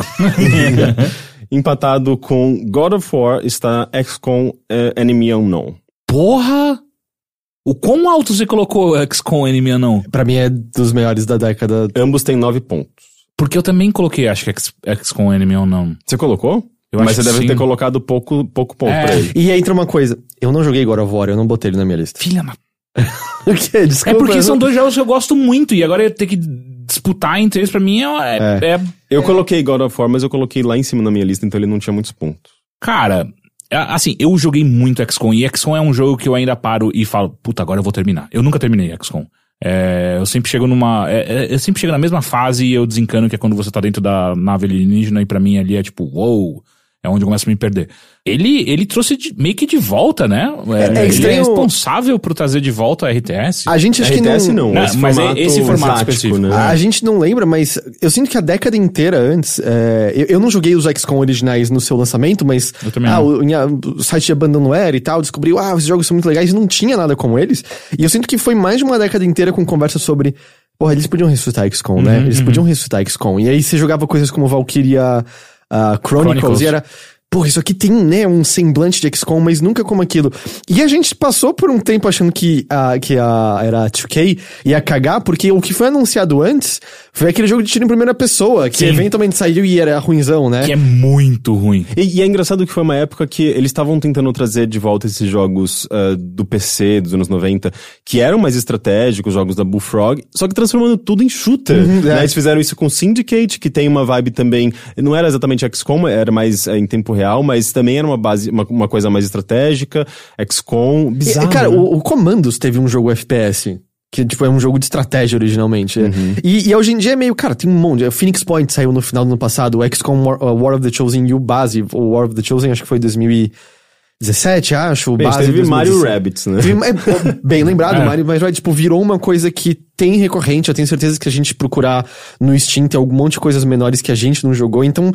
D: empatado com God of War está XCOM é, Enemy Unknown.
B: Porra! O quão alto você colocou XCOM Enemy não?
C: Pra mim é dos melhores da década.
D: Ambos têm nove pontos.
B: Porque eu também coloquei, acho que X- XCOM Enemy ou não.
D: Você colocou?
B: Eu
D: Mas
B: acho
D: você
B: que
D: deve
B: sim.
D: ter colocado pouco, pouco ponto
B: É.
D: pra ele.
C: E aí entra uma coisa. Eu não joguei God of War, eu não botei ele na minha lista.
B: Filha da...
C: O quê?
B: É
C: Desculpa.
B: porque
C: eu
B: são dois jogos que eu gosto muito e agora eu ter que disputar entre eles pra mim é... é- é-
D: Eu coloquei God of War, mas eu coloquei lá em cima na minha lista, então ele não tinha muitos pontos.
B: Cara, é- assim, eu joguei muito XCOM e XCOM é um jogo que eu ainda paro e falo, puta, agora eu vou terminar. Eu nunca terminei XCOM. É, eu sempre chego numa. é, é, eu sempre chego na mesma fase e eu desencano que é quando você tá dentro da nave alienígena e pra mim ali é tipo, uou, é onde eu começo a me perder. Ele, ele trouxe de- meio que de volta, né?
C: É- é
B: ele é
C: estranho-
B: responsável por trazer de volta a RTS.
C: A gente acho que
D: RTS
C: não.
D: não,
B: Não,
D: esse
B: mas é
D: formato
B: esse formato
D: tático,
B: específico.
D: né?
C: A gente não lembra, mas eu sinto que a década inteira antes. é, eu, eu não joguei os XCOM originais no seu lançamento, mas.
B: Eu também
C: ah, o, em a- o site de Abandonware e tal descobriu, ah, esses jogos são muito legais e não tinha nada como eles. E eu sinto que foi mais de uma década inteira com conversa sobre. Porra, eles podiam ressuscitar XCOM,
B: Uhum,
C: né? Eles podiam ressuscitar XCOM. E aí você jogava coisas como Valkyria ah, Chronicles,
B: Chronicles.
C: e era. Porra, isso aqui tem, né, um semblante de XCOM, mas nunca como aquilo. E a gente passou por um tempo achando que a, que a, era a 2K ia cagar, porque o que foi anunciado antes foi aquele jogo de tiro em primeira pessoa, que
B: Sim.
C: eventualmente saiu e era ruinzão, né?
B: Que é muito ruim.
D: E, e é engraçado que foi uma época que eles estavam tentando trazer de volta esses jogos ah, do PC dos anos 90, que eram mais estratégicos, jogos da Bullfrog, só que transformando tudo em shooter.
C: Uhum,
D: né?
C: é.
D: Eles fizeram isso com Syndicate, que tem uma vibe também, não era exatamente XCOM, era mais eh, em tempo real, mas também era uma base, uma, uma coisa mais estratégica, XCOM,
C: E,
D: bizarro.
C: cara,
D: né?
C: o, o Commandos teve um jogo FPS. Que, tipo, é um jogo de estratégia originalmente.
D: Uhum.
C: E, e hoje em dia é meio, cara, tem um monte. O Phoenix Point saiu no final do ano passado, o XCOM War, uh, War of the Chosen e o Base. O War of the Chosen acho que foi 2017, acho. O
D: Bem, a
C: Base
D: teve Mario
C: 2017.
D: Rabbids, né?
C: Teve- é, bem lembrado,
B: É.
C: Mario, mas vai, tipo, virou uma coisa que tem recorrente. Eu tenho certeza que se a gente procurar no Steam, tem algum monte de coisas menores que a gente não jogou. Então,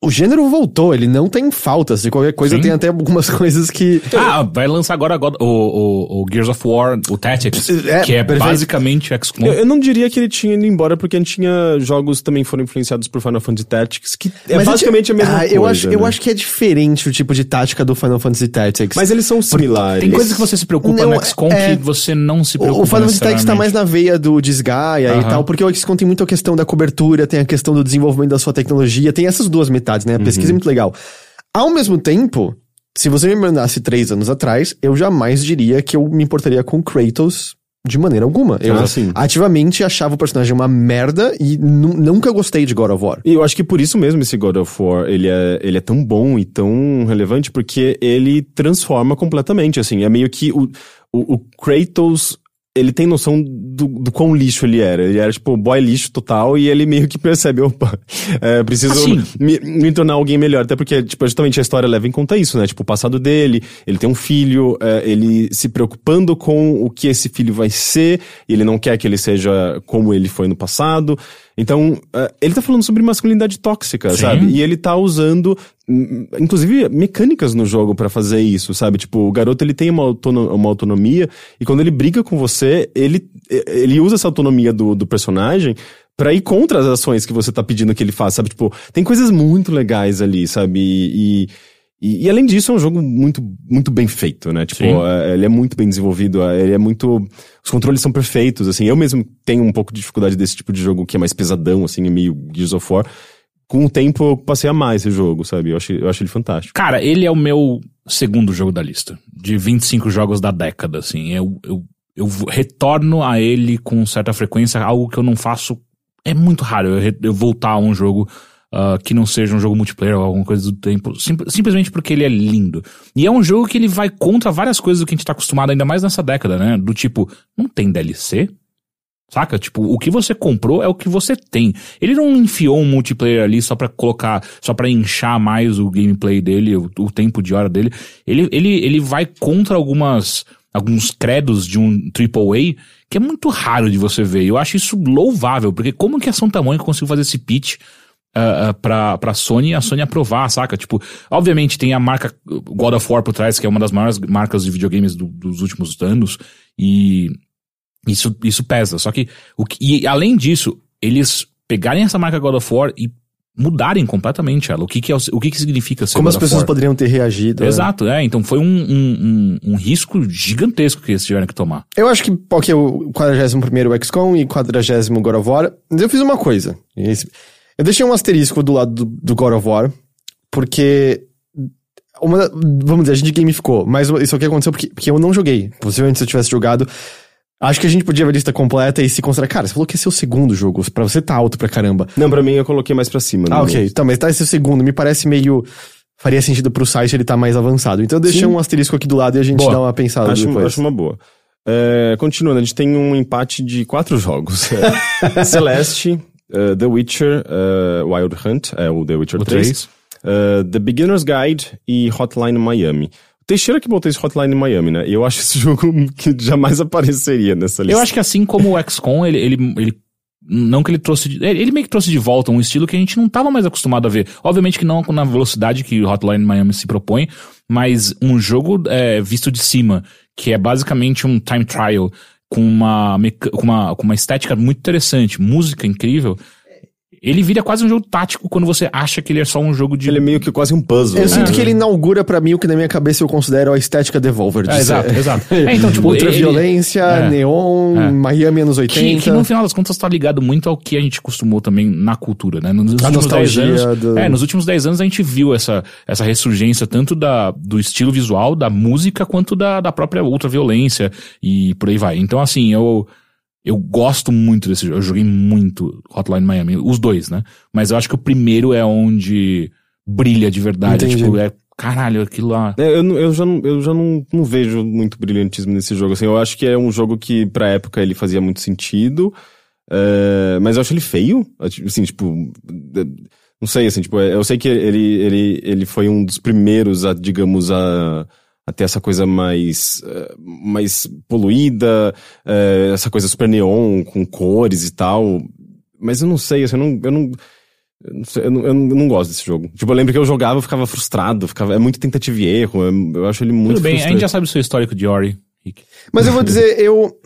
C: o gênero voltou, ele não tem faltas. De qualquer coisa,
B: Sim.
C: tem até algumas coisas que.
B: Ah, vai lançar agora God- o, o, o Gears of War, o Tactics,
C: É,
B: que é
C: perfeito.
B: basicamente XCOM.
D: Eu, eu não diria que ele tinha ido embora, porque a gente tinha jogos que também foram influenciados por Final Fantasy Tactics, que é
C: Mas
D: basicamente a mesma
C: ah,
D: coisa.
C: Eu acho, eu
D: né?
C: acho que é diferente o tipo de tática do Final Fantasy Tactics.
D: Mas eles são similares.
B: Tem coisas que você se preocupa
C: Não,
B: no XCOM
C: é-
B: que você não se preocupa
C: O, o Final Fantasy Tactics tá mais na veia do Desgaia e
B: Aham.
C: tal, porque o XCOM tem muita questão da cobertura, tem a questão do desenvolvimento da sua tecnologia, tem essas duas metades, né? A pesquisa é muito legal. Ao mesmo tempo, se você me mandasse três anos atrás, eu jamais diria que eu me importaria com Kratos de maneira alguma. Eu
D: Ah,
C: ativamente achava o personagem uma merda e nu- nunca gostei de God of War.
D: E eu acho que por isso mesmo esse God of War, ele é, ele é tão bom e tão relevante, porque ele transforma completamente, assim, é meio que o, o, o Kratos, ele tem noção do, do quão lixo ele era. Ele era, tipo, boy lixo total, e ele meio que percebe, opa, é, preciso
B: Assim.
D: me, me tornar alguém melhor. Até porque, tipo, justamente a história leva em conta isso, né? Tipo, o passado dele, ele tem um filho, é, ele se preocupando com o que esse filho vai ser, e ele não quer que ele seja como ele foi no passado. Então, é, ele tá falando sobre masculinidade tóxica,
B: Sim.
D: sabe? E ele tá usando, hum, inclusive, mecânicas no jogo pra fazer isso, sabe? Tipo, o garoto, ele tem uma, autono- uma autonomia, e quando ele briga com você, ele, ele usa essa autonomia do, do personagem pra ir contra as ações que você tá pedindo que ele faça, sabe? Tipo, tem coisas muito legais ali, sabe? E, E, e além disso, é um jogo muito, muito bem feito, né? Tipo,
B: Sim.
D: é, ele é muito bem desenvolvido, é, ele é muito. Os controles são perfeitos, assim. Eu mesmo tenho um pouco de dificuldade desse tipo de jogo que é mais pesadão, assim, é meio Gears of War. Com o tempo eu passei a amar esse jogo, sabe? Eu acho, eu acho ele fantástico.
B: Cara, ele é o meu segundo jogo da lista. De 25 jogos da década, assim. Eu, eu, eu retorno a ele com certa frequência, algo que eu não faço. É muito raro eu, eu voltar a um jogo ah, que não seja um jogo multiplayer ou alguma coisa do tempo. sim- simplesmente porque ele é lindo. E é um jogo que ele vai contra várias coisas do que a gente tá acostumado, ainda mais nessa década, né? Do tipo, não tem DLC? Saca? Tipo, o que você comprou é o que você tem. Ele não enfiou um multiplayer ali só pra colocar, só pra inchar mais o gameplay dele, o, o tempo de hora dele. Ele, ele, ele vai contra algumas, alguns credos de um AAA que é muito raro de você ver. Eu acho isso louvável, porque como que a Santa Mônica conseguiu fazer esse pitch uh, uh, pra, pra Sony e a Sony aprovar, saca? Tipo, obviamente tem a marca God of War por trás, que é uma das maiores marcas de videogames do- dos últimos anos, e isso, isso pesa. Só que, o que, e além disso, eles pegarem essa marca God of War e mudarem completamente ela. O que que, é, o que que significa ser
C: Como as pessoas poderiam ter reagido. né?
B: Exato, é. Então foi um, um, um, um risco gigantesco que eles tiveram que tomar.
C: Eu acho que, ok, o 41º XCOM e 40 God of War, eu fiz uma coisa. Esse- Eu deixei um asterisco do lado do, do God of War, porque... Uma, vamos dizer, a gente gamificou, mas isso aqui aconteceu porque, porque eu não joguei. Possivelmente se eu tivesse jogado... Acho que a gente podia ver a lista completa e se considerar... Cara, você falou que esse é o segundo jogo, pra você tá alto pra caramba.
D: Não, pra mim eu coloquei mais pra cima.
C: Ah, ok.
D: meu.
C: Tá, mas tá esse segundo. Me parece meio... Faria sentido pro site ele tá mais avançado. Então eu deixei
D: Sim.
C: um asterisco aqui do lado e a gente
B: Boa.
C: dá uma pensada
D: Acho,
C: depois.
D: acho uma boa. É, continuando, a gente tem um empate de quatro jogos. É, Celeste, eh, The Witcher, eh, Wild Hunt, é o The Witcher
B: O
D: 3,
B: 3.
D: eh, The Beginner's Guide e Hotline Miami. Teixeira que botou esse Hotline Miami, né? Eu acho esse jogo que jamais apareceria nessa lista.
B: Eu acho que assim como o XCOM, ele, ele, ele não que ele trouxe, de- ele meio que trouxe de volta um estilo que a gente não tava mais acostumado a ver. Obviamente que não na velocidade que o Hotline Miami se propõe, mas um jogo é, visto de cima, que é basicamente um time trial com uma, com uma, com uma estética muito interessante, música incrível. Ele vira quase um jogo tático quando você acha que ele é só um jogo de.
D: Ele é meio que quase um puzzle.
C: Eu
D: né?
C: sinto que ele inaugura pra mim o que na minha cabeça eu considero a estética Devolver. de
B: É, exato, exato. É, então, tipo,
C: Ultra
B: ele-
C: violência,
B: é.
C: neon,
B: É.
C: Miami anos 80.
B: Que, que no final das contas tá ligado muito ao que a gente costumou também na cultura, né? Nos últimos 10
C: nostalgia
B: anos.
C: do-
B: É, nos últimos 10 anos a gente viu essa, essa ressurgência tanto da, do estilo visual, da música, quanto da, da própria ultraviolência e por aí vai. Então, assim, eu. Eu gosto muito desse jogo. Eu joguei muito Hotline Miami. Os dois, né? Mas eu acho que o primeiro é onde brilha de verdade.
C: Entendi.
B: Tipo, é. Caralho, aquilo lá.
D: É, eu, eu já, não, eu já não, não vejo muito brilhantismo nesse jogo. Assim, eu acho que é um jogo que, pra época, ele fazia muito sentido. é, mas eu acho ele feio. Assim, tipo. é, Não sei, assim, tipo, eu sei que ele, ele, ele foi um dos primeiros a, digamos, a, a ter essa coisa mais, eh, mais poluída, eh, essa coisa super neon, com cores e tal. Mas eu não sei, assim, eu não. Eu não eu não, eu, não, gosto desse jogo. Tipo, eu lembro que eu jogava, eu ficava frustrado, ficava, é muito tentativa e erro, eu, eu acho ele muito
B: Tudo bem, a gente
D: frustrante.
B: já sabe o seu histórico de Ori, Rick.
C: Mas eu vou dizer, eu.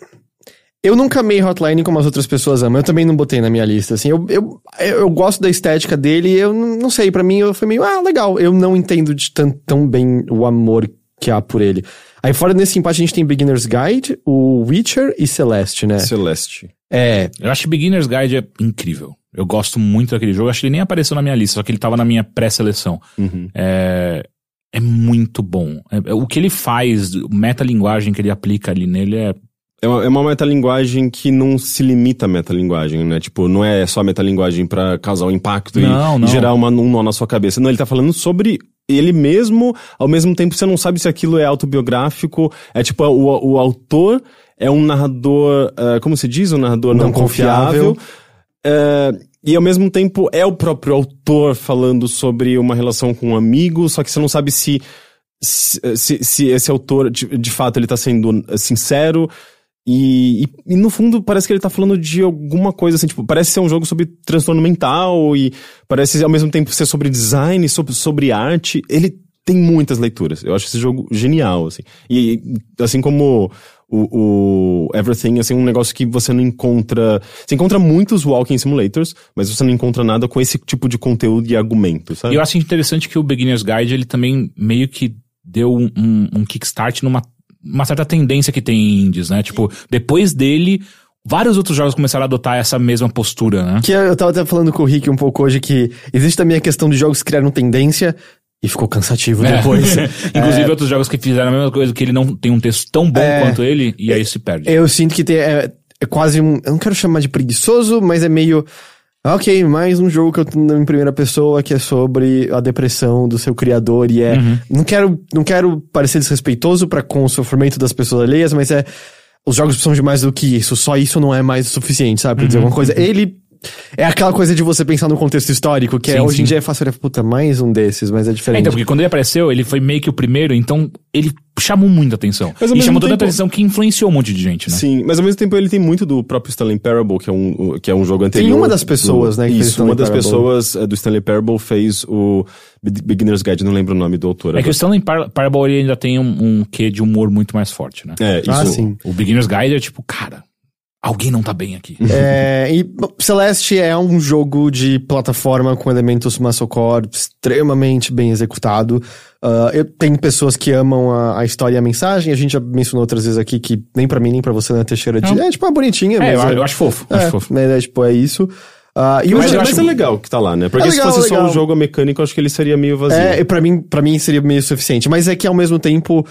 C: Eu nunca amei Hotline como as outras pessoas amam. Eu também não botei na minha lista. Assim, eu, eu, eu gosto da estética dele. Eu não, não sei, pra mim eu foi meio, ah, legal. Eu não entendo de tão, tão bem o amor que há por ele. Aí fora nesse empate a gente tem Beginner's Guide, o Witcher e Celeste, né?
D: Celeste.
C: É.
B: Eu acho que Beginner's Guide é incrível. Eu gosto muito daquele jogo. Acho que ele nem apareceu na minha lista, só que ele tava na minha pré-seleção.
D: Uhum.
B: É, é muito bom. É- é- o que ele faz, o metalinguagem que ele aplica ali nele é.
D: É uma, é uma metalinguagem que não se limita à metalinguagem, né? Tipo, não é só metalinguagem pra causar um impacto e-
B: Não,
D: e,
B: não.
D: gerar uma, um nó na sua cabeça. Não, ele tá falando sobre ele mesmo, ao mesmo tempo você não sabe se aquilo é autobiográfico. É tipo, o, o autor é um narrador, eh, como se diz? Um narrador não,
C: Não
D: confiável.
C: confiável.
D: Eh, e ao mesmo tempo é o próprio autor falando sobre uma relação com um amigo, só que você não sabe se se, se, se esse autor, de, de fato, ele tá sendo eh, sincero. E, e, e, no fundo parece que ele tá falando de alguma coisa assim, tipo, parece ser um jogo sobre transtorno mental e parece ao mesmo tempo ser sobre design, sobre, sobre arte. Ele tem muitas leituras. Eu acho esse jogo genial, assim. E assim como o, o Everything, assim, um negócio que você não encontra. Você encontra muitos walking simulators, mas você não encontra nada com esse tipo de conteúdo e argumento, sabe?
B: Eu acho interessante que o Beginner's Guide, ele também meio que deu um, um, um kickstart numa uma certa tendência que tem em indies, né? Tipo, depois dele, vários outros jogos começaram a adotar essa mesma postura, né?
C: Que eu tava até falando com o Rick um pouco hoje que existe também a questão de jogos que criaram tendência e ficou cansativo
B: É.
C: depois.
B: Inclusive outros jogos que fizeram a mesma coisa, que ele não tem um texto tão bom
C: É.
B: quanto ele, e aí se perde.
C: Eu sinto que tem, é, é quase um. Eu não quero chamar de preguiçoso, mas é meio. Ok, mais um jogo que eu tô em primeira pessoa que é sobre a depressão do seu criador e é. Não quero, não quero parecer desrespeitoso para com o sofrimento das pessoas alheias, mas é. Os jogos precisam de mais do que isso. Só isso não é mais o suficiente, sabe? Pra dizer alguma coisa. Ele. É aquela coisa de você pensar no contexto histórico, que é,
B: Sim,
C: hoje
B: sim.
C: em dia é fácil olhar, puta, mais um desses, mas é
B: É,
C: diferente.
B: então, porque quando ele apareceu, ele foi meio que o primeiro, então ele chamou muita atenção.
D: Mas
B: e chamou tanta
D: tempo-
B: atenção que influenciou um monte de gente, né?
D: Sim, mas ao mesmo tempo ele tem muito do próprio Stanley Parable, que é um, que é um jogo anterior.
C: uma das pessoas,
D: do,
C: né,
D: Isso,
C: Stanley
D: uma das
C: Parable.
D: pessoas eh, do Stanley Parable fez o Be- Beginner's Guide, não lembro o nome do autor.
B: É que o Stanley Par Parable ele ainda tem um, um quê de humor muito mais forte, né?
D: É, isso.
C: Ah, sim.
B: O Beginner's Guide é tipo, cara, alguém não tá bem aqui.
C: É, e Celeste é um jogo de plataforma com elementos musclecore extremamente bem executado. Ah, eu tenho pessoas que amam a, a história e a mensagem. A gente já mencionou outras vezes aqui que nem pra mim nem pra você, né, Teixeira? De, é tipo uma bonitinha,
B: É,
C: mas
B: eu, eu acho fofo,
C: é,
B: acho fofo.
C: mas é, tipo, é isso. E
D: Mas,
C: hoje,
D: mas
B: acho-
D: é legal que tá lá, né? Porque
C: É legal,
D: se fosse só
C: legal.
D: um jogo mecânico, eu acho que ele seria meio vazio.
C: É, e pra mim, pra mim seria meio suficiente. Mas é que ao mesmo tempo,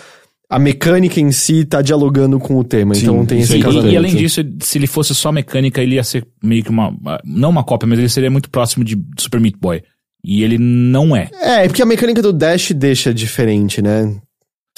C: a mecânica em si tá dialogando com o tema.
D: Sim,
C: então tem esse
D: é
B: E,
C: casamento.
B: e além disso, se ele fosse só mecânica, ele ia ser meio que uma. Não uma cópia, mas ele seria muito próximo de Super Meat Boy. E ele não é.
C: É, porque a mecânica do Dash deixa diferente, né?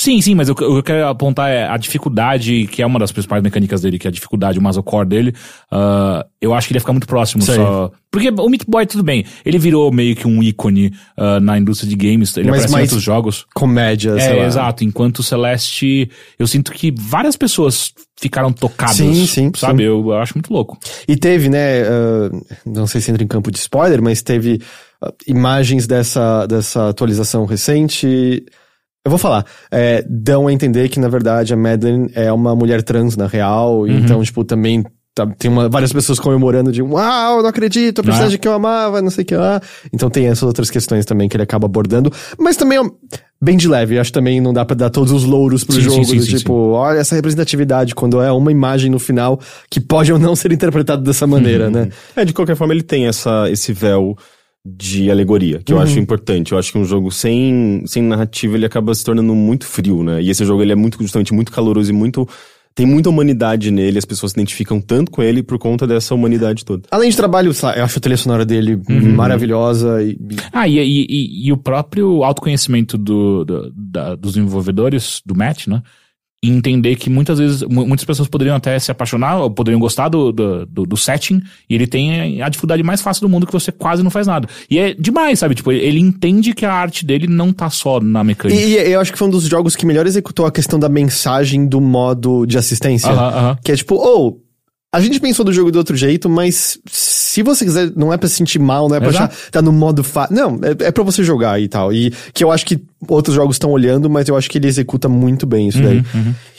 B: Sim, sim, mas o que eu quero apontar é a dificuldade, que é uma das principais mecânicas dele, que é a dificuldade, o masocore dele. ah, eu acho que ele ia ficar muito próximo
C: Sei.
B: só. Porque o Meat Boy, tudo bem, ele virou meio que um ícone ah, na indústria de games, ele
C: Mas
B: aparece
C: mais-
B: em outros jogos.
C: Comédia, sei
B: É,
C: lá.
B: exato. Enquanto o Celeste, eu sinto que várias pessoas ficaram tocadas.
C: Sim, sim,
B: Sabe?
C: sim.
B: Eu, eu acho muito louco.
C: E teve, né, ah, não sei se entra em campo de spoiler, mas teve imagens dessa, dessa atualização recente. Eu vou falar. É, dão a entender que, na verdade, a Madeline é uma mulher trans na real. Então, tipo, também tá- tem uma- várias pessoas comemorando de uau, não acredito, a personagem que eu amava, não sei o que lá. Então tem essas outras questões também que ele acaba abordando. Mas também é bem de leve. Eu acho que também não dá pra dar todos os louros pro
B: Sim,
C: jogo.
B: sim,
C: do
B: sim,
C: tipo, olha essa representatividade, quando é uma imagem no final que pode ou não ser interpretada dessa maneira, né?
D: É, de qualquer forma, ele tem essa, esse véu de alegoria, que eu
C: Uhum.
D: acho importante. Eu acho que um jogo sem, sem narrativa, ele acaba se tornando muito frio, né? E esse jogo, ele é muito, justamente, muito caloroso e muito... Tem muita humanidade nele, as pessoas se identificam tanto com ele por conta dessa humanidade toda.
C: Além de trabalho, sei lá, eu acho a trilha sonora dele maravilhosa e, e-
B: Ah, e, e, e- e o próprio autoconhecimento do, do- da- dos desenvolvedores, do Matt, né? E entender que muitas vezes, mu- muitas pessoas poderiam até se apaixonar, ou poderiam gostar do, do, do- do setting, e ele tem a dificuldade mais fácil do mundo que você quase não faz nada. E é demais, sabe? Tipo, ele entende que a arte dele não tá só na mecânica.
C: E, e eu acho que foi um dos jogos que melhor executou a questão da mensagem do modo de assistência.
B: Aham, aham.
C: Que é tipo, ou. A gente pensou do jogo de outro jeito, mas se você quiser, não é pra se sentir mal, não é pra
B: Exato.
C: achar, tá no modo fácil. Não, é, é pra você jogar e tal. E que eu acho que outros jogos estão olhando, mas eu acho que ele executa muito bem isso daí.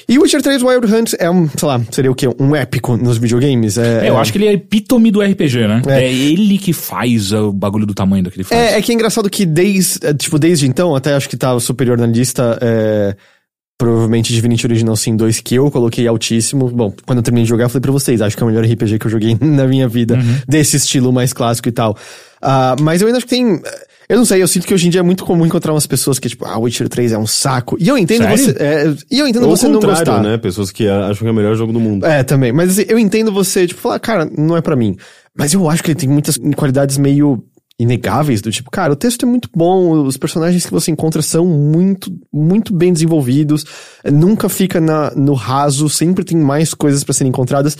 C: E Witcher 3 Wild Hunt é um, sei lá, seria o quê? Um épico nos videogames? É,
B: É, eu acho que ele é epítome do RPG, né?
C: É.
B: É, ele que faz o bagulho do tamanho daquele faz.
C: É, é que é engraçado que desde, é, tipo, desde então, até acho que tá superior na lista, é, provavelmente Divinity Original Sin 2, que eu coloquei altíssimo. Bom, quando eu terminei de jogar, eu falei pra vocês, acho que é o melhor RPG que eu joguei na minha vida, desse estilo mais clássico e tal. Ah, mas eu ainda acho que tem... Eu não sei, eu sinto que hoje em dia é muito comum encontrar umas pessoas que, tipo, ah, Witcher 3 é um saco. E eu entendo
B: Sério?
C: você... é, e eu entendo
D: Ou
C: você não gostar.
D: né? Pessoas que acham que é o melhor jogo do mundo.
C: É, também. Mas assim, eu entendo você, tipo, falar, cara, não é pra mim. Mas eu acho que ele tem muitas qualidades meio inegáveis, do tipo, cara, o texto é muito bom, os personagens que você encontra são muito, muito bem desenvolvidos, eh, nunca fica na, no raso, sempre tem mais coisas pra serem encontradas.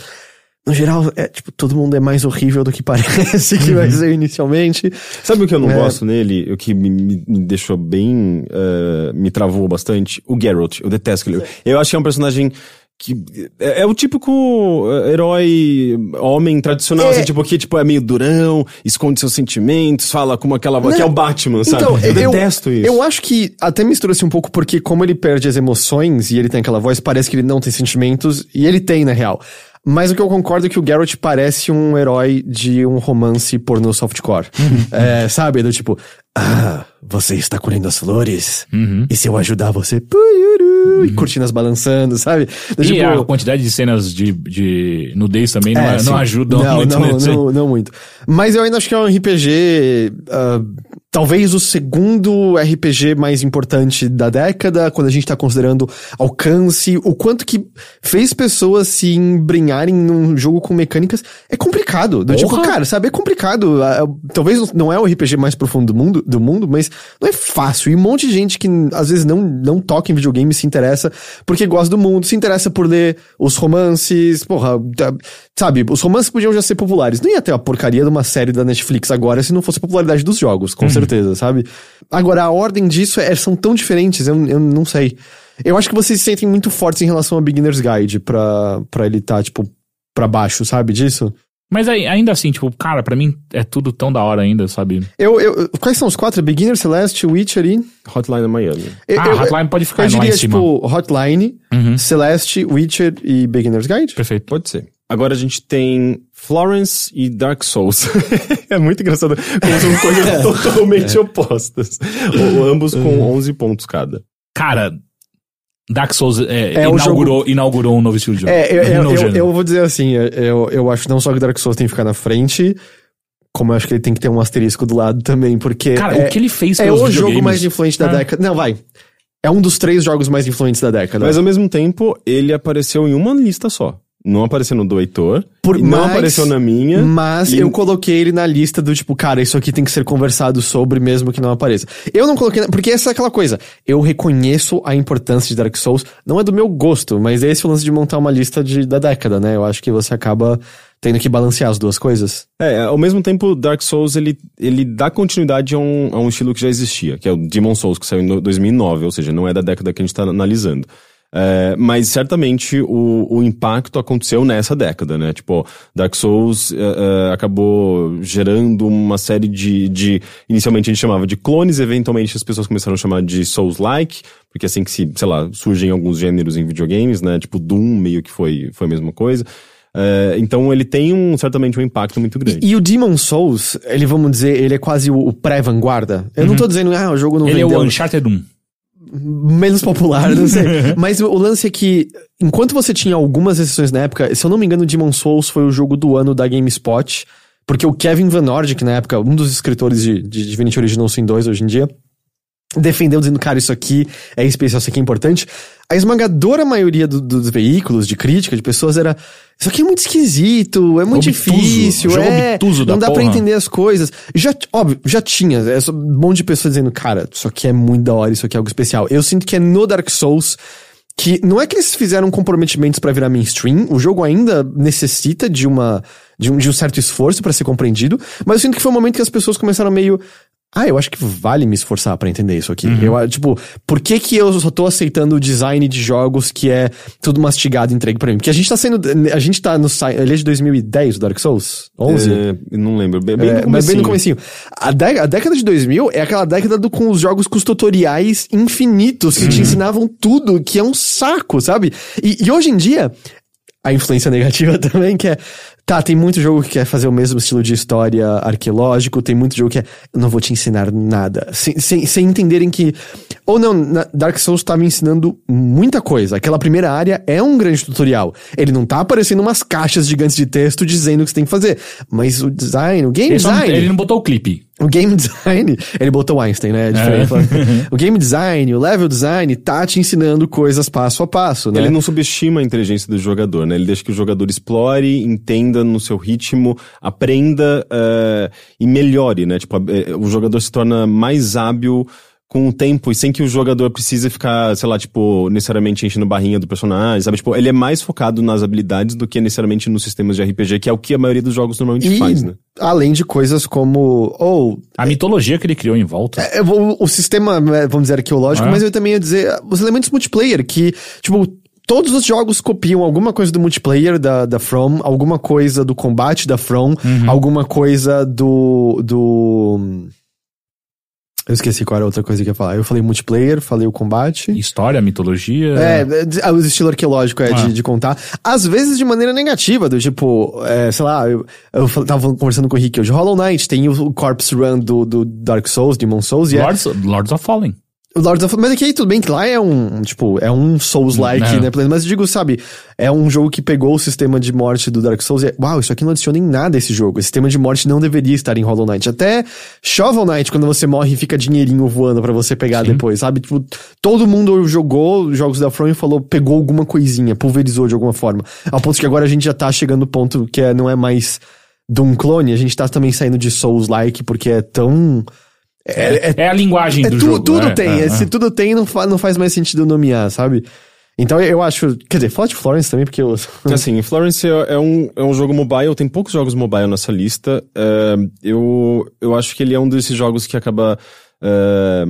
C: No geral, é, tipo, todo mundo é mais horrível do que parece que vai ser inicialmente.
D: Sabe o que eu não
C: É.
D: gosto nele? O que me, me- deixou bem. eh, me travou bastante? O Geralt. Eu detesto ele. Eu acho que é um personagem que é, é o típico é, herói homem tradicional,
C: É.
D: assim, tipo, que tipo, é meio durão, esconde seus sentimentos, fala como aquela voz, que é o Batman, sabe?
C: Então,
D: eu, detesto isso.
C: Eu acho que até mistura-se um pouco porque, como ele perde as emoções e ele tem aquela voz, parece que ele não tem sentimentos, e ele tem, na real. Mas o que eu concordo é que o Garrett parece um herói de um romance pornô softcore.
B: Uhum.
C: É, sabe? Do tipo, ah, você está colhendo as flores,
B: Uhum.
C: e se eu ajudar você, puyuru, e cortinas balançando, sabe? Do
B: E
C: tipo,
B: a quantidade de cenas de, de nudez também não,
C: É,
B: não
C: sim.
B: ajudam
C: não,
B: muito
C: não,
B: nesse.
C: não, não muito. Mas eu ainda acho que é um RPG. ah, talvez o segundo RPG mais importante da década, quando a gente tá considerando alcance, o quanto que fez pessoas se embrenharem num jogo com mecânicas. É complicado. Do tipo,
B: Porra!
C: cara, sabe? É complicado. Ah, talvez não é o RPG mais profundo do mundo, do mundo, mas não é fácil. E um monte de gente que às vezes não, não toca em videogame se interessa porque gosta do mundo, se interessa por ler os romances, porra, tá- sabe? Os romances podiam já ser populares. Não ia ter a porcaria de uma série da Netflix agora se não fosse a popularidade dos jogos, com certeza, sabe? Agora, a ordem disso é, são tão diferentes, eu, eu não sei. Eu acho que vocês se sentem muito fortes em relação a Beginner's Guide pra, pra ele tá, tipo, pra baixo, sabe disso?
B: Mas aí, ainda assim, tipo, cara, pra mim é tudo tão da hora ainda, sabe?
C: Eu, eu, quais são os quatro? Beginner, Celeste, Witcher e...
D: Hotline Miami.
C: Eu,
B: ah,
C: eu-
B: Hotline pode ficar
C: eu
B: lá
C: diria,
B: em cima.
C: tipo, Hotline,
B: Uhum.
C: Celeste, Witcher e Beginner's Guide.
B: Perfeito.
D: Pode ser. Agora a gente tem Florence e Dark Souls. é muito engraçado, como são coisas totalmente opostas. O- o- ambos com 11 pontos cada.
B: Cara, Dark Souls é,
C: É o
B: inaugurou, inaugurou um novo estilo de jogo.
C: É, eu, eu, eu, eu vou dizer assim, eu, eu acho não só que Dark Souls tem que ficar na frente, como eu acho que ele tem que ter um asterisco do lado também, porque
B: Cara,
C: é,
B: o que ele fez
C: é o jogo mais influente da
B: É.
C: década. Não, vai. É um dos três jogos mais influentes da década.
D: Mas ao mesmo tempo, ele apareceu em uma lista só. Não apareceu no do Heitor,
C: Por
D: não
C: mais-
D: apareceu na minha.
C: Mas
D: E-
C: eu coloquei ele na lista do tipo, cara, isso aqui tem que ser conversado sobre mesmo que não apareça. Eu não coloquei, na- porque essa é aquela coisa. Eu reconheço a importância de Dark Souls. Não é do meu gosto, mas é esse o lance de montar uma lista de, da década, né? Eu acho que você acaba tendo que balancear as duas coisas.
D: É, ao mesmo tempo, Dark Souls, ele, ele dá continuidade a um, a um estilo que já existia, que é o Demon Souls, que saiu em 2009, ou seja, não é da década que a gente tá analisando. É, mas certamente o, o impacto aconteceu nessa década, né? Tipo, Dark Souls é, é, acabou gerando uma série de, de. Inicialmente a gente chamava de clones, eventualmente as pessoas começaram a chamar de Souls-like, porque assim que se, sei lá, surgem alguns gêneros em videogames, né? Tipo, Doom meio que foi, foi a mesma coisa. É, então ele tem um, certamente um impacto muito grande.
C: E o Demon Souls, ele, vamos dizer, ele é quase o, o pré-vanguarda. Eu não tô dizendo, ah, o jogo não
B: Uhum. Ele é
C: vendeu.
B: o Uncharted 1.
C: Menos popular, não sei. Mas o lance é que, enquanto você tinha algumas exceções na época, se eu não me engano, Demon Souls foi o jogo do ano da GameSpot, porque o Kevin Van Nordic, na época, um dos escritores de, de Divinity Original Sin 2 hoje em dia, defendeu dizendo, cara, isso aqui é especial, isso aqui é importante. A esmagadora maioria do- dos veículos de crítica, de pessoas, era isso aqui é muito esquisito, é muito
B: Obtuso,
C: difícil, é,
B: obtuso
C: não dá pra
B: porra."
C: entender as coisas. Já, óbvio, já tinha, é um monte de pessoas dizendo, cara, isso aqui é muito da hora, isso aqui é algo especial. Eu sinto que é no Dark Souls que não é que eles fizeram comprometimentos pra virar mainstream, o jogo ainda necessita de uma de um, de um certo esforço pra ser compreendido, mas eu sinto que foi um momento que as pessoas começaram meio ah, eu acho que vale me esforçar pra entender isso aqui. Eu, ah, tipo, por que que eu só tô aceitando o design de jogos que é tudo mastigado e entregue pra mim? Porque a gente tá sendo, a gente tá no site, ele é de 2010, o Dark Souls? 11?
D: É, não lembro. Bem, bem
C: É,
D: no
C: mas bem no
D: comecinho.
C: A, dé- a década de 2000 é aquela década do, com os jogos com os tutoriais infinitos que te ensinavam tudo, que é um saco, sabe? E, e hoje em dia, a influência negativa também, que é. Tá, tem muito jogo que quer fazer o mesmo estilo de história arqueológico, tem muito jogo que é. Eu não vou te ensinar nada. Sem, sem, sem entenderem que. Ou não, Dark Souls tá me ensinando muita coisa. Aquela primeira área é um grande tutorial. Ele não tá aparecendo umas caixas gigantes de texto dizendo o que você tem que fazer. Mas o design, o game
B: Ele, só não-
C: design.
B: ele não botou o clipe.
C: O game design, ele botou Einstein, né? É diferente. o game design, o level design tá te ensinando coisas passo a passo, né?
D: Ele não subestima a inteligência do jogador, né? Ele deixa que o jogador explore, entenda no seu ritmo, aprenda eh, e melhore, né? Tipo, eh, o jogador se torna mais hábil com o tempo e sem que o jogador precise ficar, sei lá, tipo, necessariamente enchendo barrinha do personagem, sabe? Tipo, ele é mais focado nas habilidades do que necessariamente nos sistemas de RPG, que é o que a maioria dos jogos normalmente
C: E,
D: faz, né?
C: além de coisas como, ou,
B: A mitologia que ele criou em volta.
C: é, o, o sistema, né, vamos dizer, arqueológico,
B: É.
C: mas eu também ia dizer, os elementos multiplayer, que, tipo, todos os jogos copiam alguma coisa do multiplayer da, da From, alguma coisa do combate da From, alguma coisa do. do. Eu esqueci qual era a outra coisa que eu ia falar. Eu falei multiplayer, falei o combate.
B: História, mitologia.
C: É, é, o estilo arqueológico é
B: Ah.
C: de, de contar. Às vezes de maneira negativa, do tipo, é, sei lá, eu, eu tava conversando com o Rick hoje. Hollow Knight tem o, Corpse Run do, do Dark Souls, Demon Souls, e é,
B: Lords of Fallen.
C: Lords of... Mas aqui, tudo bem que lá é um, tipo, é um Souls-like,
B: É.
C: né? Mas eu digo, sabe, é um jogo que pegou o sistema de morte do Dark Souls e é, uau, isso aqui não adiciona em nada esse jogo. Esse sistema de morte não deveria estar em Hollow Knight. Até Shovel Knight, quando você morre, fica dinheirinho voando pra você pegar
B: Sim.
C: depois, sabe? Tipo, todo mundo jogou os jogos da From e falou, pegou alguma coisinha, pulverizou de alguma forma. Ao ponto que agora a gente já tá chegando no ponto que é, não é mais de um clone, a gente tá também saindo de Souls-like, porque é tão... É, é
B: É a linguagem
C: é,
B: do
C: tu-
B: jogo.
C: tudo
B: é,
C: tem.
B: é,
C: é,
B: é.
C: Se tudo tem, não, fa- não faz mais sentido nomear, sabe? Então eu acho. Quer dizer, fala de Florence também, porque eu.
D: Assim, Florence é, é um, é um jogo mobile, tem poucos jogos mobile nessa lista. É, eu, eu acho que ele é um desses jogos que acaba é,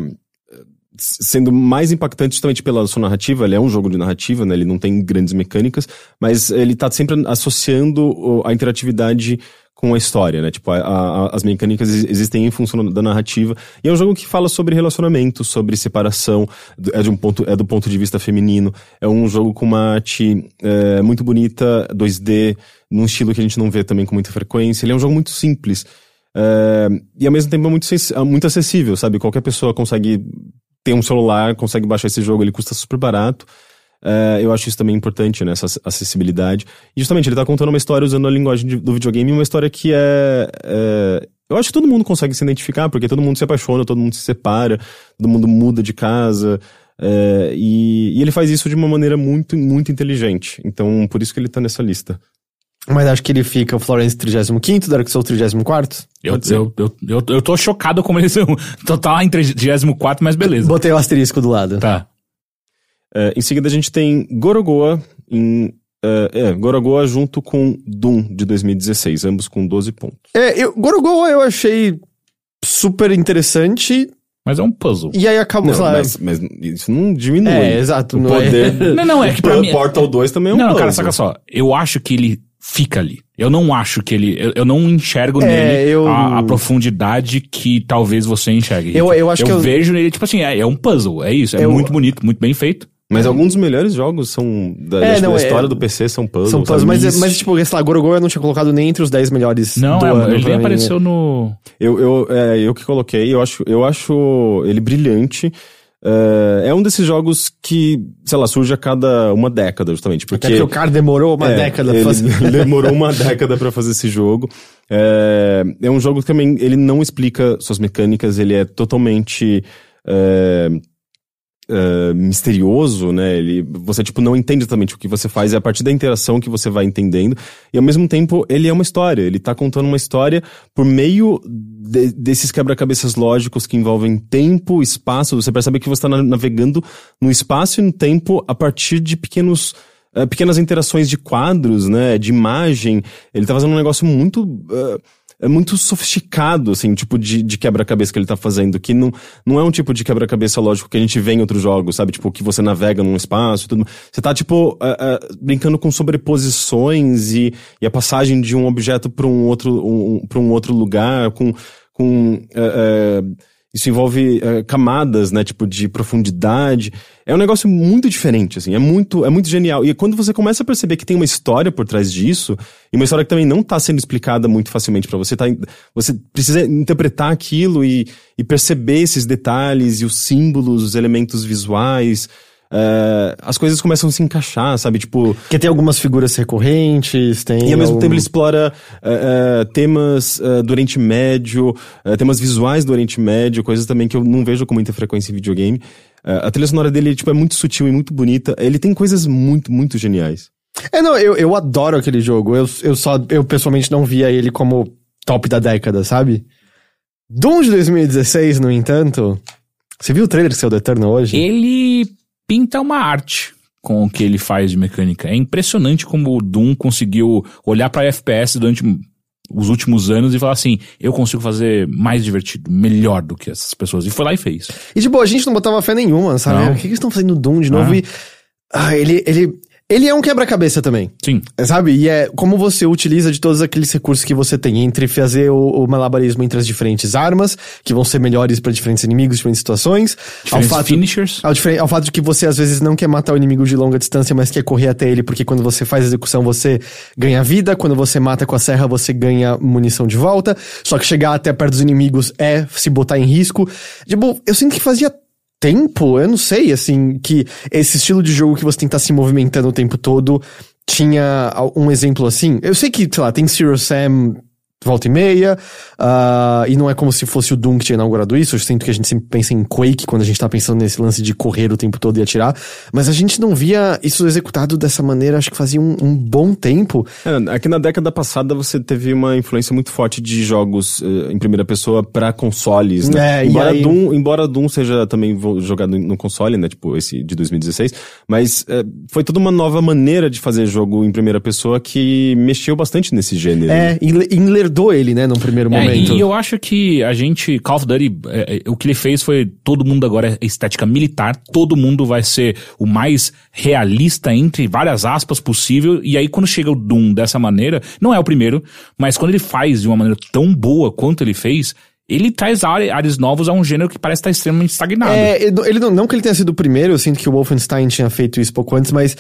D: sendo mais impactante justamente pela sua narrativa. Ele é um jogo de narrativa, né? Ele não tem grandes mecânicas, mas ele tá sempre associando a interatividade com a história, né? Tipo, a- a- as mecânicas ex- existem em função da narrativa. E é um jogo que fala sobre relacionamento, sobre separação, é, de um ponto, é do ponto de vista feminino. É um jogo com uma arte é, muito bonita, 2D, num estilo que a gente não vê também com muita frequência. Ele é um jogo muito simples. é, e ao mesmo tempo é muito, é muito acessível, sabe? Qualquer pessoa consegue ter um celular, consegue baixar esse jogo, ele custa super barato. É, eu acho isso também importante, né? Essa acessibilidade. E justamente, ele tá contando uma história usando a linguagem de- do videogame, uma história que é, é, Eu acho que todo mundo consegue se identificar, porque todo mundo se apaixona, todo mundo se separa, todo mundo muda de casa. é, e, e ele faz isso de uma maneira muito, muito inteligente. Então, por isso que ele tá nessa lista.
C: Mas acho que ele fica o Florence 35, Dark Souls 34.
B: Eu, eu, eu, eu, eu tô chocado como são. Tô tá lá em 34, mas beleza.
C: Botei o asterisco do lado.
B: Tá.
D: É, em seguida, a gente tem Gorogoa em. é, é, Gorogoa junto com Doom de 2016, ambos com 12 pontos.
C: É, eu, Gorogoa eu achei super interessante.
B: Mas é um puzzle.
C: E aí acabou,
D: Não, mas, mas isso não diminui.
C: É, exato.
D: O
C: não
D: poder.
C: é...
B: Não, não, é que pra mim-
D: Portal 2 também é um
B: não,
D: puzzle.
B: cara, saca só. Eu acho que ele fica ali. Eu não acho que ele. Eu, eu não enxergo
C: É,
B: nele
C: eu-
B: a, a profundidade que talvez você enxergue.
C: Eu- eu acho
B: eu
C: que eu-
B: vejo nele, tipo assim, é, é um puzzle, é isso. É
C: Eu-
B: muito bonito, muito bem feito.
D: Mas alguns dos melhores jogos são. Da,
C: É,
D: que
C: não,
D: da
C: é-
D: história do PC são puzzles.
C: São puzzles, mas,
D: Isso.
C: mas, tipo, sei lá, eu não tinha colocado nem entre os 10 melhores
B: Não,
C: do
B: é,
C: ano.
B: ele nem apareceu no.
D: Eu, eu, é, eu que coloquei, eu acho, eu acho ele brilhante. É, é um desses jogos que, sei lá, surge a cada uma década, justamente. Porque,
C: Até porque o cara demorou uma
D: É,
C: década pra fazer.
D: demorou uma década pra fazer esse jogo. É, é um jogo que também ele não explica suas mecânicas, ele é totalmente é, é, misterioso, né? Ele, você tipo não entende exatamente o que você faz, é a partir da interação que você vai entendendo. E ao mesmo tempo ele é uma história. Ele tá contando uma história por meio de- desses quebra-cabeças lógicos que envolvem tempo, espaço. Você percebe que você está navegando no espaço e no tempo a partir de pequenos eh, pequenas interações de quadros, né, de imagem. Ele tá fazendo um negócio muito eh, é muito sofisticado, assim, tipo de, de quebra-cabeça que ele tá fazendo, que não, não é um tipo de quebra-cabeça lógico que a gente vê em outros jogos, sabe? Tipo, que você navega num espaço e tudo. Você tá, tipo, eh, eh, brincando com sobreposições e, e a passagem de um objeto para um outro, um, pra um outro lugar, com, com eh, isso envolve eh, camadas, né, tipo de profundidade. É um negócio muito diferente, assim, é muito, é muito genial. E quando você começa a perceber que tem uma história por trás disso, e uma história que também não tá sendo explicada muito facilmente pra você, tá, você precisa interpretar aquilo e, e perceber esses detalhes e os símbolos, os elementos visuais, eh, as coisas começam a se encaixar, sabe? Tipo,
C: Porque tem algumas figuras recorrentes, tem.
D: e ao mesmo
C: algum-
D: tempo ele explora eh, eh, temas do Oriente Médio, temas visuais do Oriente Médio, coisas também que eu não vejo com muita frequência em videogame. A trilha sonora dele tipo, é muito sutil e muito bonita. Ele tem coisas muito, muito geniais.
C: É, não, eu, eu adoro aquele jogo. Eu, eu só, eu pessoalmente não via ele como top da década, sabe? Doom de 2016, no entanto. Você viu o trailer que saiu do Eternal hoje?
B: Ele pinta uma arte com o que ele faz de mecânica. É impressionante como o Doom conseguiu olhar pra FPS durante os últimos anos e falar assim: eu consigo fazer mais divertido, melhor do que essas pessoas. E foi lá e fez.
C: E, tipo, a gente não botava fé nenhuma, sabe?
B: Não.
C: O que, que eles estão fazendo no Doom de novo?
B: Ah.
C: E. Ah, ele, ele. Ele é um quebra-cabeça também.
B: Sim.
C: Sabe? E é como você utiliza de todos aqueles recursos que você tem entre fazer o, o malabarismo entre as diferentes armas, que vão ser melhores para diferentes inimigos, diferentes situações.
B: Diferentes
C: ao fato,
B: finishers.
C: Ao, ao fato de que você às vezes não quer matar o inimigo de longa distância, mas quer correr até ele, porque quando você faz a execução você ganha vida, quando você mata com a serra você ganha munição de volta. Só que chegar até perto dos inimigos é se botar em risco. Tipo, eu sinto que fazia tempo, eu não sei, assim, que esse estilo de jogo que você tem que estar se movimentando o tempo todo tinha um exemplo assim. Eu sei que, sei lá, tem Zero Sam volta e meia, ah, e não é como se fosse o Doom que tinha inaugurado isso, eu sinto que a gente sempre pensa em Quake quando a gente tá pensando nesse lance de correr o tempo todo e atirar, mas a gente não via isso executado dessa maneira, acho que fazia um, um bom tempo.
D: É, aqui na década passada você teve uma influência muito forte de jogos eh, em primeira pessoa pra consoles, né?
C: É,
D: embora,
C: aí-
D: Doom, embora Doom seja também jogado no console, né? Tipo esse de 2016, mas eh, foi toda uma nova maneira de fazer jogo em primeira pessoa que mexeu bastante nesse gênero.
C: É, enle- enlerdou ele, né, num primeiro
B: É,
C: momento.
B: e eu acho que a gente, Call of Duty, é, é, o que ele fez foi todo mundo agora é estética militar, todo mundo vai ser o mais realista entre várias aspas possível, e aí quando chega o Doom dessa maneira, não é o primeiro, mas quando ele faz de uma maneira tão boa quanto ele fez, ele traz áre- áreas novos a um gênero que parece estar extremamente estagnado.
C: É, ele não- não, que ele tenha sido o primeiro, eu sinto que o Wolfenstein tinha feito isso pouco antes, mas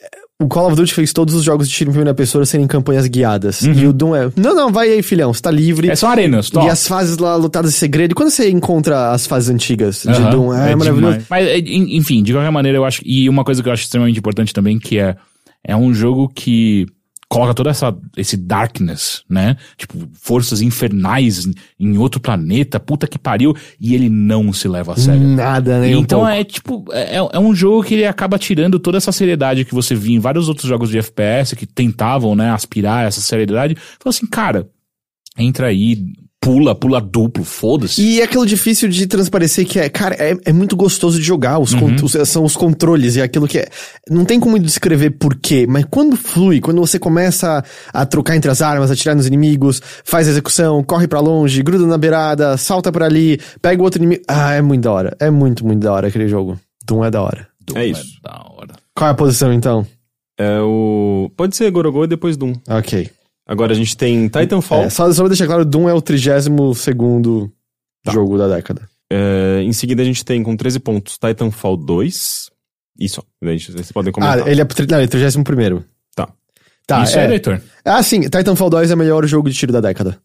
C: é, o Call of Duty fez todos os jogos de tiro em primeira pessoa serem campanhas guiadas. E o Doom é, não, não, vai aí, filhão, você tá livre.
B: É só arenas,
C: E
B: top.
C: as fases lá lutadas de segredo. E quando você encontra as fases antigas de
B: Aham,
C: Doom, é, maravilhoso.
B: demais. Mas, é, en- enfim, de qualquer maneira, eu acho. E uma coisa que eu acho extremamente importante também, que é. É um jogo que coloca toda essa esse darkness, né? Tipo, forças infernais em outro planeta, puta que pariu, e ele não se leva a sério.
C: Nada, um
B: então
C: pouco.
B: é tipo, é, é um jogo que ele acaba tirando toda essa seriedade que você via em vários outros jogos de FPS que tentavam, né, aspirar essa seriedade. Falou assim, cara, entra aí, pula, pula duplo, foda-se.
C: E é aquilo difícil de transparecer que é, cara, é, é muito gostoso de jogar. Os con- os- são os controles e é aquilo que é. Não tem como descrever por quê, mas quando flui, quando você começa a, a trocar entre as armas, atirar nos inimigos, faz a execução, corre pra longe, gruda na beirada, salta pra ali, pega o outro inimigo. Ah, é muito da hora. É muito, muito da hora aquele jogo. Doom é da hora.
B: Doom
D: É isso.
B: da hora.
C: Qual é a posição então?
D: É o. Pode ser Gorogô e depois Doom.
C: Ok.
D: Agora a gente tem Titanfall.
C: É, só, só pra deixar claro, Doom é o 32 segundo jogo da década.
D: É, em seguida a gente tem com 13 pontos Titanfall 2. Isso, vocês podem
C: Ah,
D: comentar.
C: ele é, não, ele é 31 primeiro.
D: Tá.
C: Tá,
B: Isso é,
C: é.
B: Heitor.
C: Ah, sim, Titanfall 2 é o melhor jogo de tiro da década.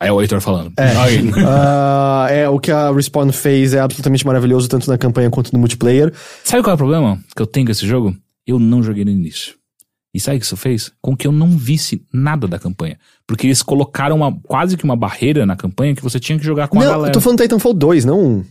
B: É o Heitor falando.
C: É. Ah, é, o que a Respawn fez é absolutamente maravilhoso, tanto na campanha quanto no multiplayer.
B: Sabe qual é o problema que eu tenho com esse jogo? Eu não joguei no início. E sabe o que isso fez? Com que eu não visse nada da campanha. Porque eles colocaram uma, quase que uma barreira na campanha que você tinha que jogar com a
C: não,
B: galera.
C: eu tô falando Titanfall 2, não.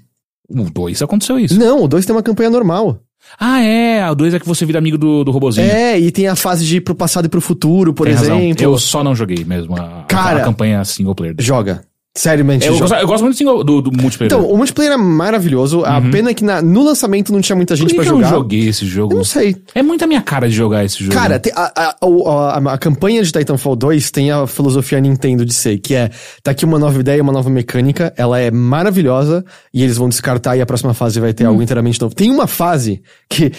B: O 2 aconteceu isso.
C: Não, o 2 tem uma campanha normal.
B: Ah, é. O 2 é que você vira amigo do, do robozinho.
C: É, e tem a fase de ir pro passado e pro futuro, por
B: Tem razão.
C: exemplo.
B: Eu só não joguei mesmo a,
C: Cara.
B: a campanha single player.
C: Joga. Seriamente,
B: Eu,
C: joga.
B: gosto, eu gosto muito do, single, do, do multiplayer.
C: Então, o multiplayer é maravilhoso. A pena é que na- no lançamento não tinha muita gente
B: eu
C: jogar.
B: não joguei esse jogo?
C: Eu não sei.
B: É muito a minha cara de jogar esse jogo.
C: Cara, a, a, a, a campanha de Titanfall 2 tem a filosofia Nintendo de ser, que é, tá aqui uma nova ideia, uma nova mecânica, ela é maravilhosa, e eles vão descartar e a próxima fase vai ter algo inteiramente novo. Tem uma fase que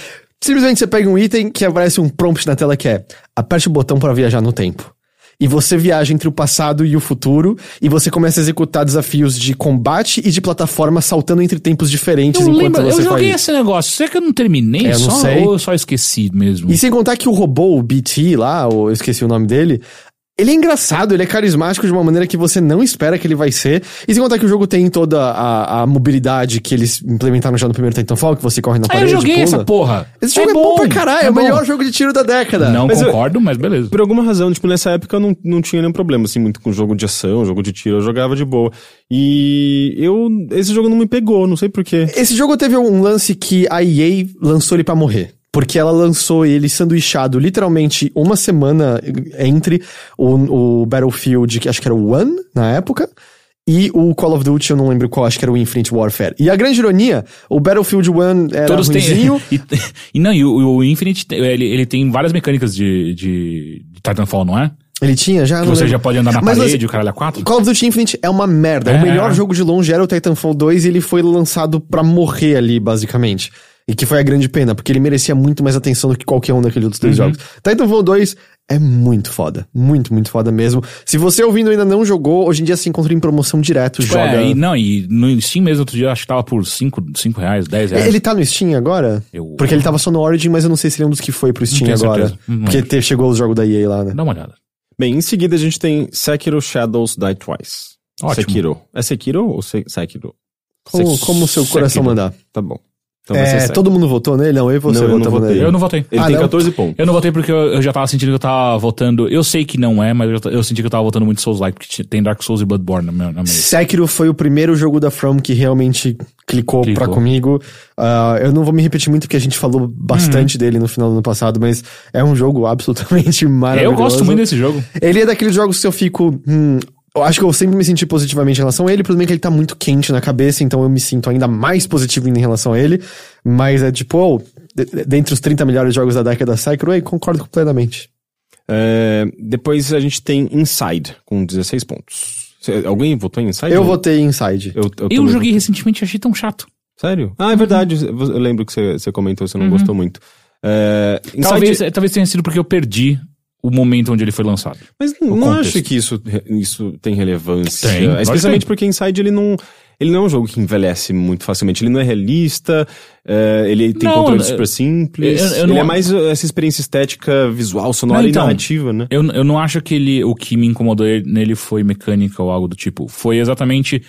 C: simplesmente você pega um item que aparece um prompt na tela que é, aperte o botão para viajar no tempo. E você viaja entre o passado e o futuro, e você começa a executar desafios de combate e de plataforma saltando entre tempos diferentes
B: eu
C: enquanto
B: lembro,
C: você
B: eu joguei
C: faz.
B: esse negócio. Será que eu não terminei
C: É, eu não
B: só?
C: sei.
B: Ou eu só esqueci mesmo?
C: E sem contar que o robô, o BT lá, ou eu esqueci o nome dele, ele é engraçado, ele é carismático de uma maneira que você não espera que ele vai ser. E sem contar que o jogo tem toda a, a mobilidade que eles implementaram já no primeiro Titanfall, que você corre na
B: Ah, eu
C: parede,
B: joguei
C: pula.
B: essa porra.
C: Esse jogo é, bom, pra caralho, é, o
B: bom.
C: melhor jogo de tiro da década.
B: Não
D: Mas eu-
B: concordo, mas beleza.
D: Por alguma razão, tipo, nessa época eu não, não tinha nenhum problema, assim, muito com jogo de ação, jogo de tiro, eu jogava de boa. E eu, esse jogo não me pegou, não sei porquê.
C: Esse jogo teve um lance que a EA lançou ele pra morrer. Porque ela lançou ele sanduichado literalmente uma semana entre o, o Battlefield, que acho que era o One na época, e o Call of Duty, eu não lembro qual, acho que era o Infinite Warfare. E a grande ironia, o Battlefield One era
B: Todos têm.
C: ruinzinho,
B: e, e não, e o, o Infinite, ele, ele tem várias mecânicas de, de, de Titanfall, não é?
C: ele tinha já...
B: Que você
C: lembro.
B: já pode andar na
C: Mas
B: parede,
C: você-
B: o caralho a quatro.
C: Call of Duty Infinite é uma merda.
B: É,
C: o melhor
B: é.
C: jogo de longe era o Titanfall 2 e ele foi lançado pra morrer ali, basicamente. E que foi a grande pena, porque ele merecia muito mais atenção do que qualquer um daqueles outros dois
B: Uhum.
C: jogos. Titanfall 2 é muito foda. Muito, muito foda mesmo. Se você ouvindo ainda não jogou, hoje em dia se encontra em promoção direto,
B: Tipo,
C: joga.
B: é, e, não, e no Steam mesmo, outro dia, eu acho que tava por 5 reais, 10 reais.
C: Ele tá no Steam agora?
B: Eu-
C: Porque ele tava só no Origin, mas eu não sei se ele é um dos que foi pro Steam agora.
B: certeza. Não
C: Porque te- chegou os jogos da EA lá, né?
B: Dá uma olhada.
D: Bem, em seguida a gente tem Sekiro Shadows Die Twice.
B: Ótimo.
D: Sekiro. É Sekiro ou Se Sekiro?
C: Como,
D: Sek-
C: como o seu coração
B: Sekiro.
C: mandar.
D: Tá bom. Então vai ser
C: É, todo mundo votou nele? Não, eu e você
D: Não, eu não votei.
C: nele.
B: Eu não votei.
D: Ele
C: Ah,
D: tem
C: não?
D: 14 pontos.
B: Eu não votei porque eu, eu já tava sentindo que eu tava votando. Eu sei que não é, mas eu, eu senti que eu tava votando muito Souls-like, porque tem Dark Souls e Bloodborne na minha, na minha lista.
C: Sekiro foi o primeiro jogo da From que realmente clicou,
B: Clicou.
C: pra comigo. Ah, eu não vou me repetir muito porque a gente falou bastante dele no final do ano passado, mas é um jogo absolutamente maravilhoso.
B: Eu gosto muito desse jogo.
C: Ele é daqueles jogos que eu fico. hum, eu acho que eu sempre me senti positivamente em relação a ele. O problema é que ele tá muito quente na cabeça, então eu me sinto ainda mais positivo em relação a ele. Mas é tipo, oh, de- de- dentre os 30 melhores jogos da década Sekiro, eu concordo completamente.
D: É, depois a gente tem Inside, com 16 pontos. Cê- alguém votou em Inside?
C: Eu votei Inside.
D: Eu, eu,
B: Eu joguei recentemente e achei tão chato.
D: Sério? Ah, é verdade. Eu eu lembro que você você comentou, você não gostou muito. É, Inside,
B: Talvez, talvez tenha sido porque eu perdi o momento onde ele foi lançado.
D: Mas não,
B: contexto.
D: acho que isso, isso tem relevância.
B: Tem,
D: Especialmente
B: tem.
D: porque Inside ele não, ele não é um jogo que envelhece muito facilmente. Ele não é realista, é, ele tem
B: Não,
D: controles
B: eu-
D: super simples.
B: eu- eu
D: ele
B: não-
D: é mais essa experiência estética, visual, sonora
B: Não,
D: e
B: então,
D: narrativa, né?
B: Eu, eu não acho que ele, o que me incomodou nele foi mecânica ou algo do tipo. Foi exatamente.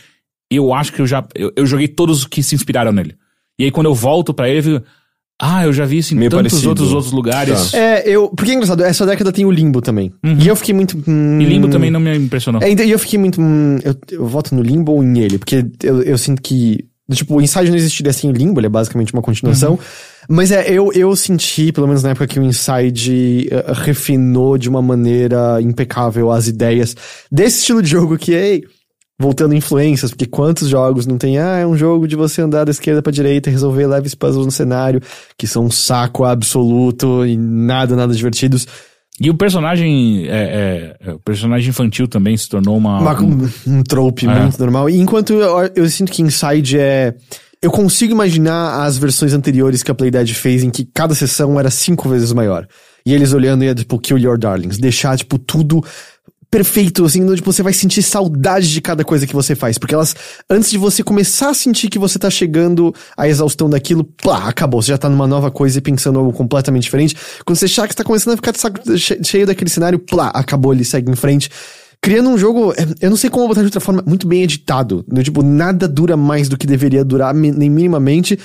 B: Eu acho que eu já. Eu, eu joguei todos os que se inspiraram nele. E aí quando eu volto pra ele, eu fico. Ah, eu já vi isso em
D: Meio
B: tantos
D: parecido.
B: outros outros lugares.
D: Tá.
C: É, eu. Porque é engraçado, essa década tem o Limbo também. E eu fiquei muito. hum,
B: E Limbo também não me impressionou.
C: É, então, e eu fiquei muito. hum, eu, eu voto no Limbo ou nele, porque eu, eu sinto que. Tipo, o Inside não existiria sem o Limbo, ele é basicamente uma continuação. Mas é, eu, eu senti, pelo menos na época que o Inside eh, refinou de uma maneira impecável as ideias desse estilo de jogo que, ei, voltando influências, porque quantos jogos não tem, ah, é um jogo de você andar da esquerda pra direita e resolver leves puzzles no cenário, que são um saco absoluto e nada, nada divertidos.
B: E o personagem. É, é, é, o personagem infantil também se tornou uma.
C: Uma- um, um trope
B: É.
C: muito normal. E enquanto eu, eu sinto que Inside é. Eu consigo imaginar as versões anteriores que a Playdead fez, em que cada sessão era cinco vezes maior. E eles olhando e é tipo, Kill Your Darlings. Deixar, tipo, tudo perfeito, assim, tipo, você vai sentir saudade de cada coisa que você faz. Porque elas, antes de você começar a sentir que você tá chegando à exaustão daquilo, plá, acabou. Você já tá numa nova coisa e pensando algo completamente diferente. Quando você achar que tá começando a ficar cheio daquele cenário, plá, acabou, ele segue em frente. Criando um jogo, é, eu não sei como botar de outra forma, muito bem editado. No, tipo, nada dura mais do que deveria durar, nem minimamente.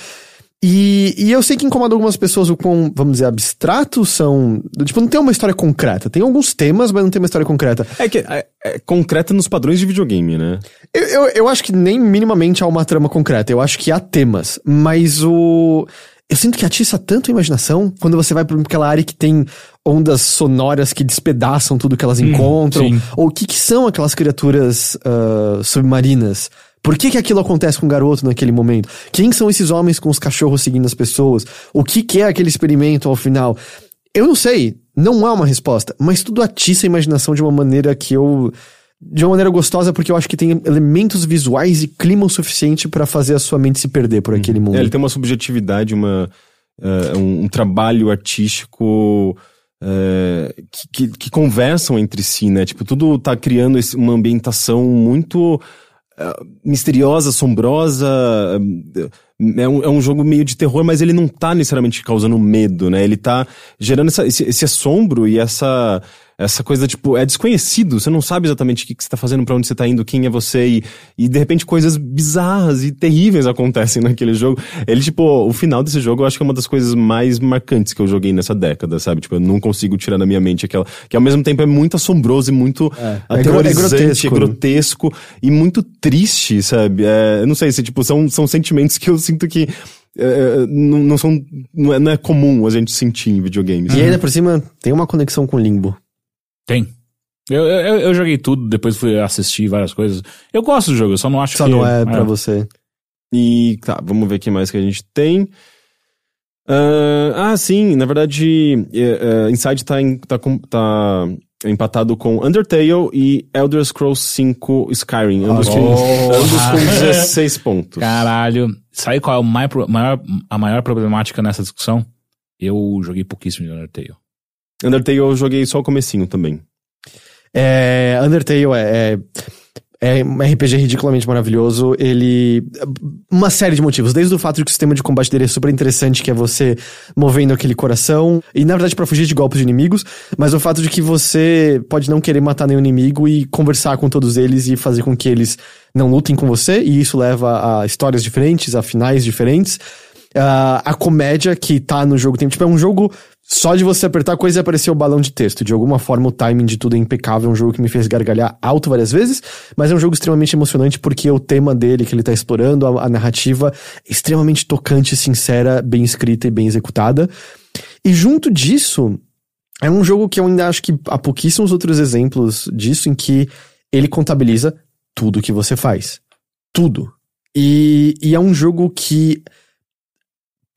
C: E, e eu sei que incomoda algumas pessoas o quão, vamos dizer, abstratos são. Tipo, não tem uma história concreta. Tem alguns temas, mas não tem uma história concreta.
D: É que é, é concreta nos padrões de videogame, né?
C: Eu, eu, eu acho que nem minimamente há uma trama concreta. Eu acho que há temas. Mas o. Eu sinto que atiça tanto a imaginação quando você vai pra aquela área que tem ondas sonoras que despedaçam tudo que elas encontram.
B: sim.
C: Ou o que, que são aquelas criaturas ah, submarinas? Por que, que aquilo acontece com o garoto naquele momento? Quem são esses homens com os cachorros seguindo as pessoas? O que, que é aquele experimento ao final? Eu não sei, não há uma resposta, mas tudo atiça a imaginação de uma maneira que eu. De uma maneira gostosa, porque eu acho que tem elementos visuais e clima o suficiente pra fazer a sua mente se perder por aquele mundo.
D: É, ele tem uma subjetividade, uma, eh, um, um trabalho artístico eh, que, que, que conversam entre si, né? Tipo, tudo tá criando esse- uma ambientação muito misteriosa, assombrosa. eh, É um, é um jogo meio de terror, mas ele não tá necessariamente causando medo, né? Ele tá gerando essa- esse, esse assombro e essa, essa coisa, tipo, é desconhecido. Você não sabe exatamente o que, que você tá fazendo, pra onde você tá indo, quem é você. E, e de repente coisas bizarras e terríveis acontecem naquele jogo. Ele, tipo, o final desse jogo eu acho que é uma das coisas mais marcantes que eu joguei nessa década, sabe? Tipo, eu não consigo tirar da minha mente aquela. Que ao mesmo tempo é muito assombroso e muito
C: É,
D: aterrorizante,
C: é
D: é
C: grotesco,
D: grotesco,
C: né?
D: e muito triste, sabe? É, eu não sei se, tipo, são, são sentimentos que eu sinto que. é, não, não são. Não é, não é comum a gente sentir em videogames.
C: E ainda por cima, tem uma conexão com o Limbo.
B: Tem. Eu, eu, eu joguei tudo, depois fui assistir várias coisas. Eu gosto do jogo, eu só não acho
C: Só
B: que.
C: não é pra você.
D: E tá, vamos ver o que mais que a gente tem. Ah, ah, sim, na verdade, é, é, Inside tá, em- tá, com- tá empatado com Undertale e Elder Scrolls V Skyrim, ambos, com,
B: Oh.
D: ambos com 16 pontos.
B: Caralho. sabe qual é o maior, a maior problemática nessa discussão? Eu joguei pouquíssimo de Undertale.
D: Undertale eu joguei só o comecinho também.
C: É, Undertale é, é, é um RPG ridiculamente maravilhoso. Ele. Uma série de motivos. Desde o fato de que o sistema de combate dele é super interessante, que é você movendo aquele coração. E na verdade, pra fugir de golpes de inimigos. Mas o fato de que você pode não querer matar nenhum inimigo e conversar com todos eles e fazer com que eles não lutem com você. E isso leva a histórias diferentes, a finais diferentes. Ah, a comédia que tá no jogo tem. Tipo, é um jogo só de você apertar coisa e aparecer o balão de texto. De alguma forma, o timing de tudo é impecável. É um jogo que me fez gargalhar alto várias vezes, mas é um jogo extremamente emocionante porque o tema dele que ele tá explorando, a, a narrativa, é extremamente tocante, sincera, bem escrita e bem executada. E junto disso, é um jogo que eu ainda acho que há pouquíssimos outros exemplos disso em que ele contabiliza tudo que você faz. Tudo. E, e é um jogo que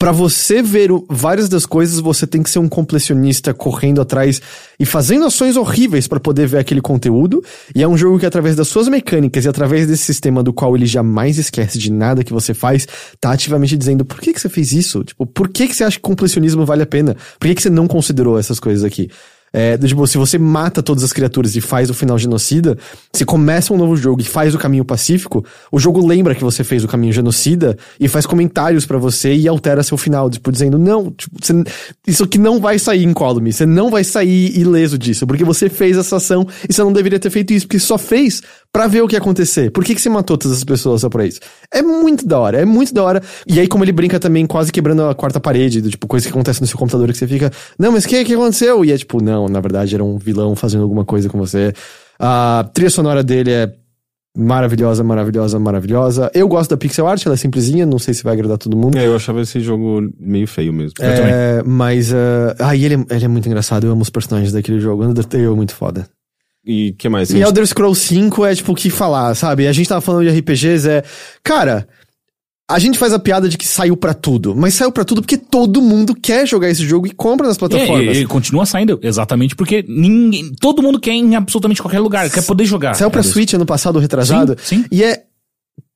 C: Pra você ver várias das coisas, você tem que ser um completionista correndo atrás e fazendo ações horríveis pra poder ver aquele conteúdo. E é um jogo que, através das suas mecânicas e através desse sistema do qual ele jamais esquece de nada que você faz, tá ativamente dizendo por que, que você fez isso? Tipo, por que, que você acha que completionismo vale a pena? Por que, que você não considerou essas coisas aqui? É, tipo, se você mata todas as criaturas e faz o final genocida, se começa um novo jogo e faz o caminho pacífico, o jogo lembra que você fez o caminho genocida e faz comentários pra você e altera seu final, tipo, dizendo, não, tipo, você- isso aqui não vai sair incólume, você não vai sair ileso disso, porque você fez essa ação e você não deveria ter feito isso, porque só fez pra ver o que ia acontecer. Por que, que você matou todas as pessoas só pra isso? É muito da hora, é muito da hora. E aí, como ele brinca também, quase quebrando a quarta parede, do tipo, coisa que acontece no seu computador que você fica, não, mas o que, que aconteceu? E é tipo, não, na verdade era um vilão fazendo alguma coisa com você. A trilha sonora dele é maravilhosa, maravilhosa, maravilhosa. Eu gosto da pixel art, ela é simplesinha, não sei se vai agradar todo mundo.
D: É, eu achava esse jogo meio feio mesmo.
C: É, mas, ah, ah, e ele, é- ele é muito engraçado, eu amo os personagens daquele jogo. Undertale é muito foda.
D: E o que mais?
C: E Elder Scrolls 5 é tipo o que falar, sabe? A gente tava falando de RPGs, é. Cara, a gente faz a piada de que saiu pra tudo, mas saiu pra tudo porque todo mundo quer jogar esse jogo e compra nas
B: É,
C: plataformas.
B: e, e continua saindo, exatamente porque ninguém, todo mundo quer em absolutamente qualquer lugar, quer poder jogar.
C: Saiu pra
B: É,
C: Switch ano passado, retrasado.
B: Sim, sim.
C: E é.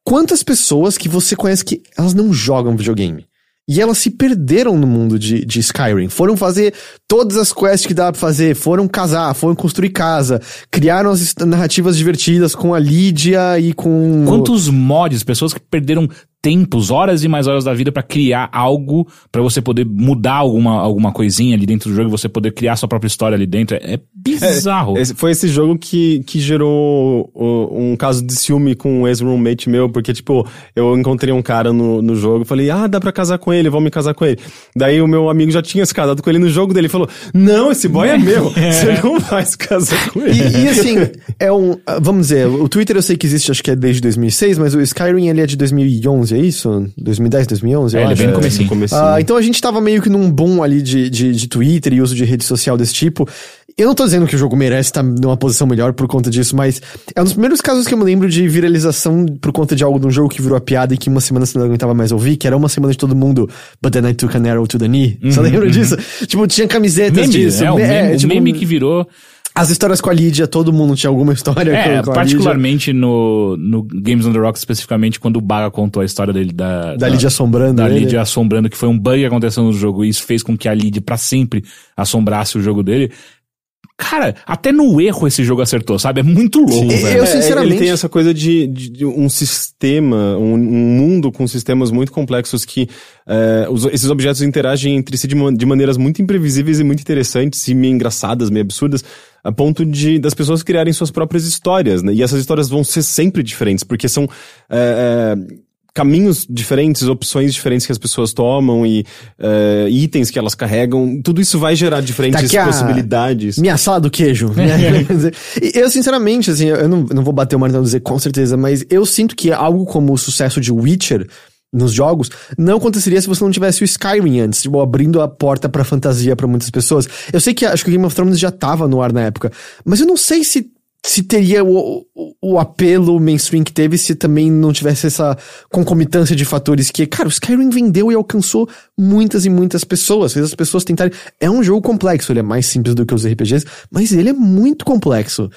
C: Quantas pessoas que você conhece que elas não jogam videogame? E elas se perderam no mundo de, de Skyrim. Foram fazer todas as quests que dá pra fazer. Foram casar, foram construir casa. Criaram as narrativas divertidas com a Lídia e com.
B: Quantos mods, pessoas que perderam tempos, horas e mais horas da vida pra criar algo, pra você poder mudar alguma, alguma coisinha ali dentro do jogo, você poder criar sua própria história ali dentro. É, é bizarro.
D: Esse- foi esse jogo que, que gerou um caso de ciúme com um ex-roommate meu, porque, tipo, eu encontrei um cara no, no jogo e falei, ah, dá pra casar com ele, vamos me casar com ele. Daí o meu amigo já tinha se casado com ele no jogo dele e falou, não, esse boy é meu, você não vai se casar com ele.
C: E, e, assim, é um. ah, Vamos dizer, o Twitter eu sei que existe, acho que é desde 2006, mas o Skyrim ele é de 2011, é isso? 2010, 2011? eu
B: É, ele é
C: acho.
B: bem no comecinho.
D: comecinho.
C: Ah, então a gente tava meio que num boom ali de, de, de Twitter e uso de rede social desse tipo. Eu não tô dizendo que o jogo merece estar numa posição melhor por conta disso, mas é um dos primeiros casos que eu me lembro de viralização por conta de algo de um jogo que virou a piada e que uma semana você não aguentava mais ouvir, que era uma semana de todo mundo, but then I took an arrow to the knee. Você lembra disso? Tipo, tinha camisetas
B: Meme,
C: disso.
B: é, o
C: me-
B: meme, o
C: tipo,
B: meme que virou.
C: As histórias com a Lídia, todo mundo tinha alguma história
B: É,
C: com, com a Lídia.
B: particularmente no, no Games on the Rocks, especificamente, quando o Baga contou a história dele da.
C: Da Lídia assombrando
B: Da
C: ele.
B: Lídia assombrando, que foi um bug que aconteceu no jogo, e isso fez com que a Lídia pra sempre assombrasse o jogo dele. Cara, até no erro esse jogo acertou, sabe? É muito louco,
C: Eu-
B: velho.
C: eu,
D: É,
C: sinceramente-
D: Ele tem essa coisa de, de- de um sistema, um, um mundo com sistemas muito complexos que é, os- esses objetos interagem entre si de, de maneiras muito imprevisíveis e muito interessantes e meio engraçadas, meio absurdas, a ponto de das pessoas criarem suas próprias histórias, né? E essas histórias vão ser sempre diferentes, porque são é, é, caminhos diferentes, opções diferentes que as pessoas tomam e é, itens que elas carregam. Tudo isso vai gerar diferentes
C: a-
D: possibilidades.
C: Minha sala do queijo. né? Eu, sinceramente, assim, eu não, não vou bater o martelo e dizer com certeza, mas eu sinto que algo como o sucesso de Witcher nos jogos não aconteceria se você não tivesse o Skyrim antes, tipo, abrindo a porta pra fantasia pra muitas pessoas. Eu sei que acho que o Game of Thrones já tava no ar na época, mas eu não sei se se teria o, o, o apelo mainstream que teve se também não tivesse essa concomitância de fatores que, cara, o Skyrim vendeu e alcançou muitas e muitas pessoas, fez as pessoas tentarem. É um jogo complexo, ele é mais simples do que os RPGs, mas ele é muito complexo.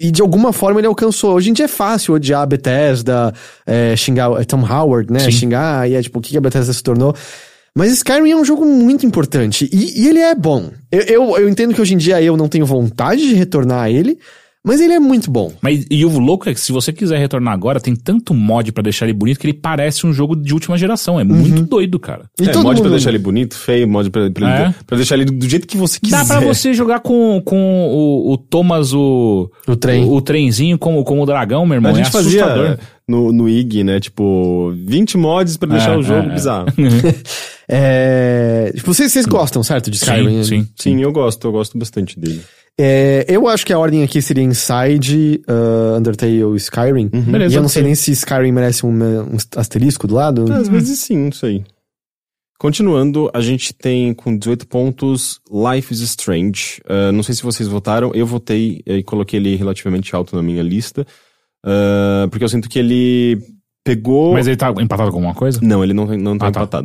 C: e de alguma forma ele alcançou. Hoje em dia é fácil odiar a Bethesda, é, xingar é Tom Howard, né?
B: Sim.
C: Xingar, e é tipo, o que a Bethesda se tornou. Mas Skyrim é um jogo muito importante. E, e ele é bom. Eu, eu, eu entendo que hoje em dia eu não tenho vontade de retornar a ele, mas ele é muito bom.
B: Mas e o louco é que se você quiser retornar agora, tem tanto mod pra deixar ele bonito que ele parece um jogo de última geração. É muito doido, cara.
C: E
D: é,
C: todo
D: mod pra
C: mundo-
D: deixar ele bonito, feio, mod pra, pra,
B: É.
D: pra deixar ele do jeito que você quiser.
B: Dá pra você jogar com, com o, o Thomas, o.
C: O trem.
B: O, o trenzinho como, como o dragão, meu irmão.
D: A gente
B: é
D: fazia no, no IG, né? Tipo, 20 mods pra deixar
B: É,
D: o jogo
B: é, é.
D: bizarro.
C: É, tipo, vocês, vocês gostam, certo? De Skyrim?
B: Sim, sim.
D: Sim, eu gosto, eu gosto bastante dele.
C: É, eu acho que a ordem aqui seria Inside, uh, Undertale e Skyrim.
B: Beleza,
C: E eu não sei
B: sim.
C: nem se Skyrim merece um, um asterisco do lado.
D: Às vezes sim, isso aí. Continuando, a gente tem com 18 pontos Life is Strange. Uh, não sei se vocês votaram, eu votei e coloquei ele relativamente alto na minha lista. uh, porque eu sinto que ele pegou.
B: Mas ele tá empatado com alguma coisa?
D: Não, ele não, não tá
B: Ah, tá.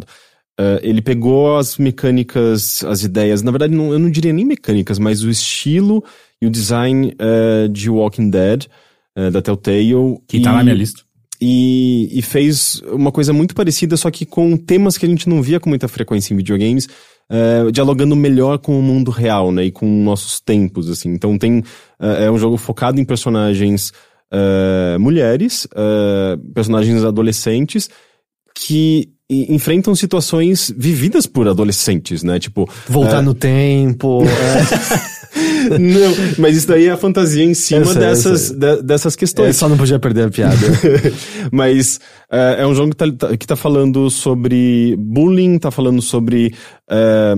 D: Uh, ele pegou as mecânicas, as ideias, na verdade não- eu não diria nem mecânicas, mas o estilo e o design uh, de Walking Dead, uh, da Telltale.
B: Que tá
D: e-
B: na minha lista.
D: e, e fez uma coisa muito parecida, só que com temas que a gente não via com muita frequência em videogames, eh, dialogando melhor com o mundo real, né, e com nossos tempos, assim. Então tem, é um jogo focado em personagens mulheres, personagens adolescentes, que enfrentam situações vividas por adolescentes, né, tipo...
C: Voltar no tempo. é.
D: Não, mas isso daí é a fantasia em cima
C: sei, eu
D: dessas,
C: sei.
D: de- dessas questões.
C: Eu só não podia perder a piada.
D: Mas é, é um jogo que tá, tá- que tá falando sobre bullying, tá falando sobre é,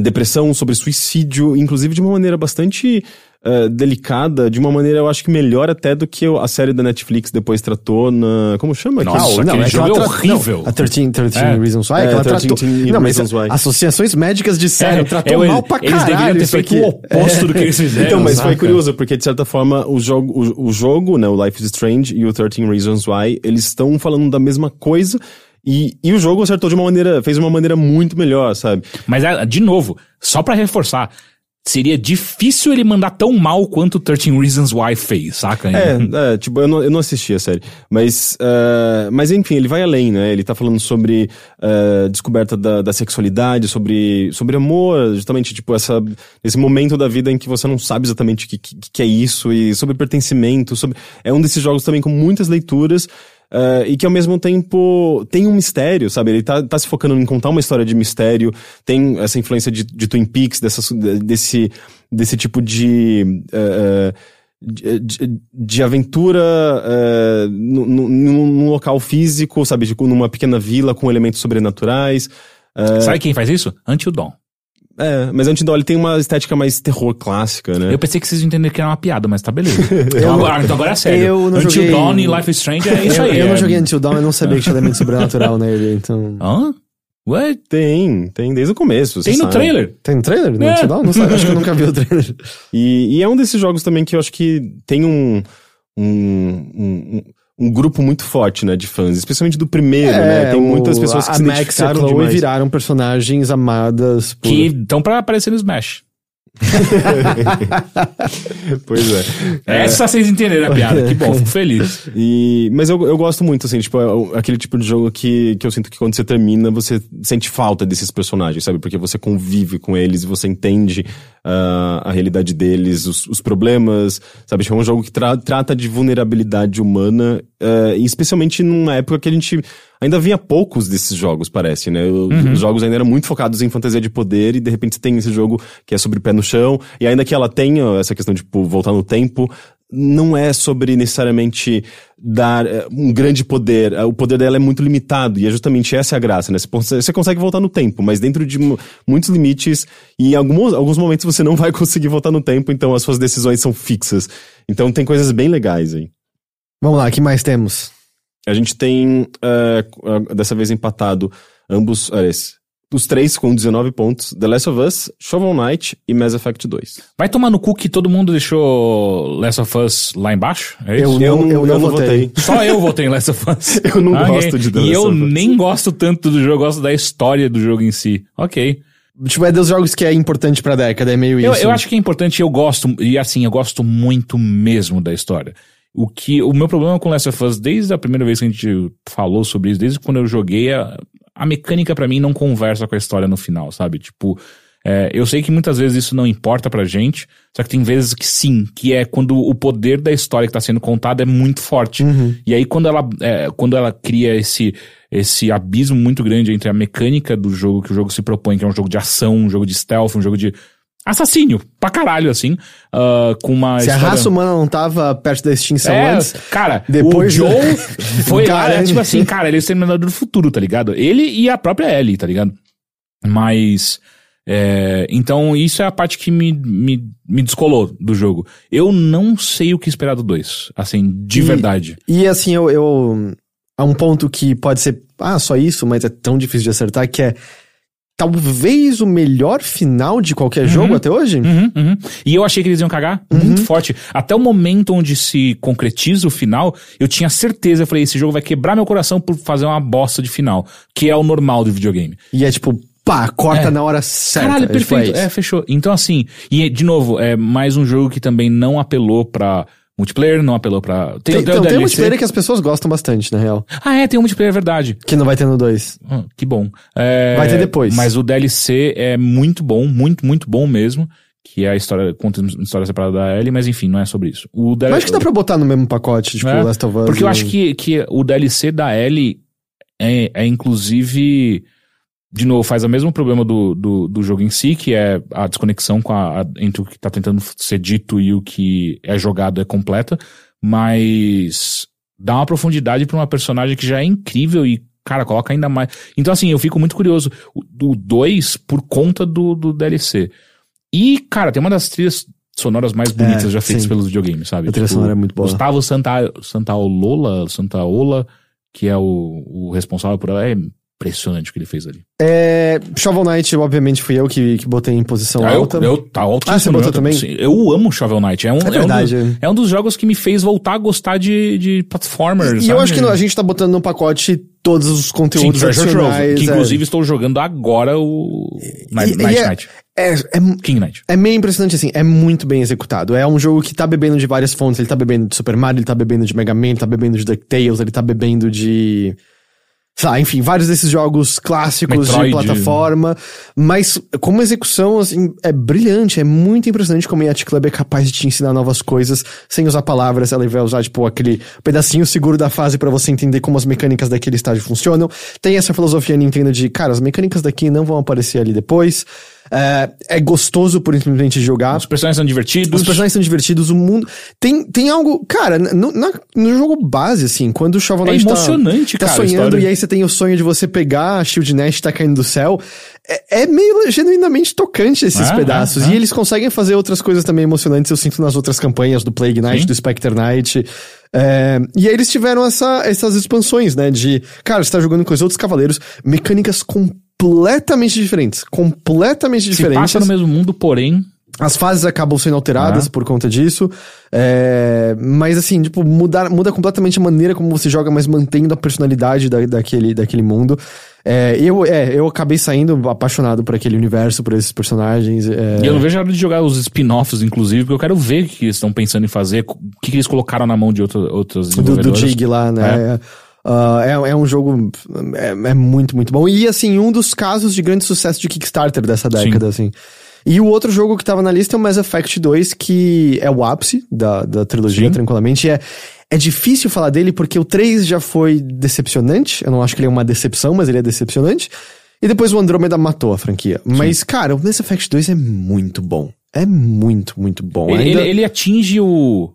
D: depressão, sobre suicídio, inclusive de uma maneira bastante é, delicada, de uma maneira eu acho que melhor até do que a série da Netflix depois tratou na. Como chama?
B: Nossa,
D: aquilo?
B: aquele
C: que
B: jogo
C: ela
B: é
C: tra-
B: horrível.
C: Não, a 13, 13
B: É.
C: Reasons Why,
D: É,
C: que ela
D: 13
C: tratou. Não, mas
D: Why.
C: associações médicas disseram,
B: É,
C: tratou
B: é,
C: mal pra
B: eles
C: caralho.
B: deveriam ter feito o oposto do que eles fizeram.
D: Então, mas foi
C: saca?
D: curioso, porque de certa forma o jogo, o, o jogo, né, o Life is Strange e o 13 Reasons Why, eles estão falando da mesma coisa e, e o jogo acertou de uma maneira, fez de uma maneira muito melhor, sabe?
B: Mas, ah, de novo, só pra reforçar, seria difícil ele mandar tão mal quanto 13 Reasons Why fez, saca?
D: É, é, tipo, eu não, eu não assisti a série. Mas, eh, mas enfim, ele vai além, né? Ele tá falando sobre eh, descoberta da, da sexualidade, sobre, sobre amor, justamente, tipo, essa, esse momento da vida em que você não sabe exatamente o que, que, que é isso, e sobre pertencimento, sobre... É um desses jogos também com muitas leituras, eh, e que ao mesmo tempo tem um mistério, sabe? Ele tá, tá se focando em contar uma história de mistério, tem essa influência de, de Twin Peaks, dessa, desse, desse tipo de... eh, de, de- de aventura eh, num, local físico, sabe? Tipo, numa pequena vila com elementos sobrenaturais. Eh,
B: Sabe quem faz isso? Until Dawn.
D: É, mas Antidol tem uma estética mais terror clássica, né?
B: Eu pensei que vocês entenderam que era uma piada, mas tá beleza. então, agora, então agora é sério.
C: eu não
B: Until
C: joguei-
B: Dawn e Life is Strange é isso
C: eu,
B: aí.
C: eu
B: é...
C: não joguei Until Dawn, eu não sabia que tinha elemento sobrenatural nele, então...
B: Hã? What?
D: Tem, tem desde o começo.
B: Tem no
D: sabe.
B: trailer.
C: Tem trailer no
B: É.
C: Until Dawn? Não sei, acho que eu nunca vi o trailer.
D: E, e é um desses jogos também que eu acho que tem um, um, um, um grupo muito forte, né, de fãs, especialmente do primeiro, né? Tem
C: o-
D: muitas pessoas que
C: a
D: se
C: Max e a
D: identificaram
C: Chloe
D: demais.
C: viraram personagens amadas por...
B: Que estão pra aparecer no Smash.
D: Pois é.
B: Essa vocês entenderam a piada. Que bom, fico feliz.
D: E, mas eu, eu gosto muito, assim, tipo, é aquele tipo de jogo que, que eu sinto que quando você termina, você sente falta desses personagens, sabe? Porque você convive com eles e você entende ah, a realidade deles, os, os problemas, sabe? Tipo, É um jogo que tra- trata de vulnerabilidade humana, e especialmente numa época que a gente ainda via poucos desses jogos, parece, né? O- Os jogos ainda eram muito focados em fantasia de poder, e de repente você tem esse jogo que é sobre pé no chão, e ainda que ela tenha essa questão de tipo, voltar no tempo, não é sobre necessariamente dar eh, um grande poder. Eh, O poder dela é muito limitado, e é justamente essa a graça, né? Você consegue- voltar no tempo, mas dentro de mu- muitos limites, e em alguns, alguns momentos você não vai conseguir voltar no tempo, então as suas decisões são fixas. Então tem coisas bem legais aí.
C: Vamos lá, o que mais temos?
D: A gente tem, eh, dessa vez empatado, ambos, os três com 19 pontos, The Last of Us, Shovel Knight e Mass Effect 2.
B: Vai tomar no cu que todo mundo deixou Last of Us lá embaixo? É isso?
C: Eu-
D: Eu,
C: não-
D: eu,
C: não
D: não
C: votei.
D: votei.
B: Só eu votei em Last of Us.
D: Eu não
B: Ok.
D: gosto de The
B: E
D: Last
B: eu
D: of Us.
B: nem gosto tanto do jogo, eu gosto da história do jogo em si. Ok.
C: Tipo, é dos jogos que é importante pra década, é meio
B: Eu,
C: isso.
B: eu acho que é importante, eu gosto, e assim, eu gosto muito mesmo da história. O que, o meu problema com Last of Us, desde a primeira vez que a gente falou sobre isso, desde quando eu joguei, a, a mecânica pra mim não conversa com a história no final, sabe? Tipo, é, eu sei que muitas vezes isso não importa pra gente, só que tem vezes que sim, que é quando o poder da história que tá sendo contada é muito forte. E aí quando ela, é, quando ela cria esse, esse abismo muito grande entre a mecânica do jogo que o jogo se propõe, que é um jogo de ação, um jogo de stealth, um jogo de assassínio, pra caralho, assim, ah, com uma
C: Se a
B: história-
C: raça humana não tava perto da extinção
B: é,
C: antes,
B: cara,
C: depois-
B: o Joe foi
C: Cara,
B: é, tipo assim, cara, ele é o Exterminador do Futuro, tá ligado? Ele e a própria Ellie, tá ligado? Mas, é, então isso é a parte que me, me, me descolou do jogo. Eu não sei o que esperar do 2, assim, de
C: E-
B: verdade.
C: E assim, eu, eu. Há um ponto que pode ser, ah, só isso, mas é tão difícil de acertar, que é talvez o melhor final de qualquer jogo até hoje.
B: Uhum, uhum. E eu achei que eles iam cagar muito forte. Até o momento onde se concretiza o final, eu tinha certeza, eu falei, esse jogo vai quebrar meu coração por fazer uma bosta de final, que é o normal do videogame.
C: E é tipo, pá, corta
B: É.
C: na hora certa.
B: Caralho,
C: É, tipo,
B: perfeito.
C: é
B: É, fechou. Então, assim, e de novo, é mais um jogo que também não apelou pra multiplayer, não apelou pra.
C: Tem,
B: Tem,
C: então,
B: o
C: tem um multiplayer que as pessoas gostam bastante, na real.
B: Ah, é, tem um multiplayer, é verdade.
C: Que não vai ter no 2.
B: Ah, que bom. É,
C: Vai ter depois.
B: Mas o DLC é muito bom, muito, muito bom mesmo. Que é a história, conta uma história separada da Ellie, mas enfim, não é sobre isso. O
C: Mas acho que dá pra botar no mesmo pacote, tipo,
B: É,
C: Last of Us.
B: Porque eu acho que, que o DLC da Ellie é, é inclusive. De novo, faz o mesmo problema do, do, do jogo em si, que é a desconexão com a, a- entre o que tá tentando ser dito e o que é jogado é completa, mas dá uma profundidade pra uma personagem que já é incrível e, cara, coloca ainda mais. Então, assim, eu fico muito curioso. O 2 por conta do, do DLC. E, cara, tem uma das trilhas sonoras mais bonitas
C: É,
B: já feitas
C: sim.
B: pelos videogames, sabe?
C: A trilha sonora é muito boa.
B: Gustavo Santa, Santaolola, Santaola, que é o, o responsável por ela, é impressionante o que ele fez ali.
C: É, Shovel Knight, obviamente, fui eu que, que botei em posição
B: Ah, eu,
C: alta.
B: eu, tá altíssimo
C: Ah, você botou também?
B: Sim, Eu amo Shovel Knight. É um,
C: É
B: é um
C: verdade.
B: dos, é um dos jogos que me fez voltar a gostar de, de platformers.
C: E eu acho que a gente tá botando no pacote todos os
B: Sim,
C: conteúdos
B: Trove,
C: adicionais.
B: que
C: é.
B: inclusive estou jogando agora o Night,
C: E- e
B: Night
C: é-
B: Knight.
C: É, é,
B: King Knight.
C: é meio impressionante, assim, é muito bem executado. É um jogo que tá bebendo de várias fontes. Ele tá bebendo de Super Mario, ele tá bebendo de Mega Man, ele tá bebendo de DuckTales, ele tá bebendo de. Sei lá, enfim, vários desses jogos clássicos
B: Metroid.
C: de plataforma. Mas, como execução, assim, é brilhante. É muito impressionante como a Yacht Club é capaz de te ensinar novas coisas sem usar palavras. Ela vai usar, tipo, aquele pedacinho seguro da fase pra você entender como as mecânicas daquele estágio funcionam. Tem essa filosofia Nintendo de, cara, as mecânicas daqui não vão aparecer ali depois. É, é gostoso por simplesmente jogar.
B: Os personagens são divertidos.
C: Os personagens são divertidos, o mundo. Tem, tem algo. Cara, no, na- no jogo base, assim, quando o Shovel
B: É
C: Knight tá-
B: emocionante,
C: tá,
B: cara, a
C: sonhando e aí você tem o sonho de você pegar a Shield Nash tá caindo do céu. É, é meio genuinamente tocante esses
B: É,
C: pedaços.
B: é, é.
C: E eles conseguem fazer outras coisas também emocionantes, eu sinto nas outras campanhas do Plague Knight,
B: Sim.
C: do Spectre Knight. É, e aí eles tiveram essa, essas expansões, né? De, cara, você tá jogando com os outros cavaleiros, mecânicas completamente diferentes. Completamente
B: Se
C: diferentes.
B: passa no mesmo mundo, porém.
C: As fases acabam sendo alteradas
B: Ah.
C: por conta disso. É, mas assim, tipo, muda, muda completamente a maneira como você joga, mas mantendo a personalidade da, daquele, daquele mundo. É, eu, é, eu acabei saindo apaixonado por aquele universo, por esses personagens. é.
B: E eu não vejo a hora de jogar os spin-offs, inclusive, porque eu quero ver o que eles estão pensando em fazer, o que, que eles colocaram na mão de outra, outras
C: do, do. Jig lá, né? Ah, É. é, um jogo. É, é muito, muito bom. E assim, um dos casos de grande sucesso de Kickstarter dessa década, assim. E o outro jogo que tava na lista é o Mass Effect 2, que é o ápice da, da trilogia,
B: Sim.
C: tranquilamente. É, é difícil falar dele porque o 3 já foi decepcionante. Eu não acho que ele é uma decepção, mas ele é decepcionante. E depois o Andromeda matou a franquia. Mas, cara, o Mass Effect 2 é muito bom. É muito, muito bom.
B: Ele,
C: Ainda-
B: ele, ele atinge o,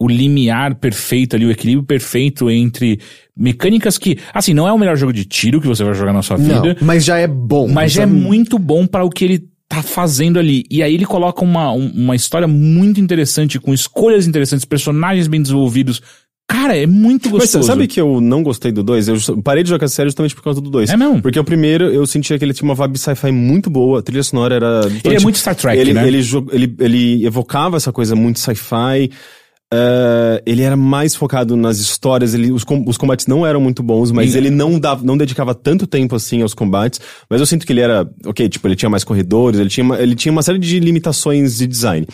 B: o limiar perfeito ali, o equilíbrio perfeito entre mecânicas que, assim, não é o melhor jogo de tiro que você vai jogar na sua
C: Não,
B: vida,
C: mas já é bom.
B: mas já é
C: sabe?
B: muito bom para o que ele tá fazendo ali. E aí ele coloca uma, um- uma história muito interessante, com escolhas interessantes, personagens bem desenvolvidos. Cara, é muito
D: Mas
B: gostoso.
D: sabe que eu não gostei do 2? Eu parei de jogar sério justamente por causa do 2.
B: É mesmo?
D: Porque o primeiro eu sentia que ele tinha uma vibe sci-fi muito boa, a trilha sonora era.
B: Ele é muito Star Trek,
D: ele,
B: né?
D: Ele, ele, ele evocava essa coisa muito sci-fi. Eh, ele era mais focado nas histórias, ele, os, com- os combates não eram muito bons, mas
B: E-
D: ele não, dava, não dedicava tanto tempo assim aos combates. Mas eu sinto que ele era, ok, tipo, ele tinha mais corredores, ele tinha, ele tinha uma série de limitações de design.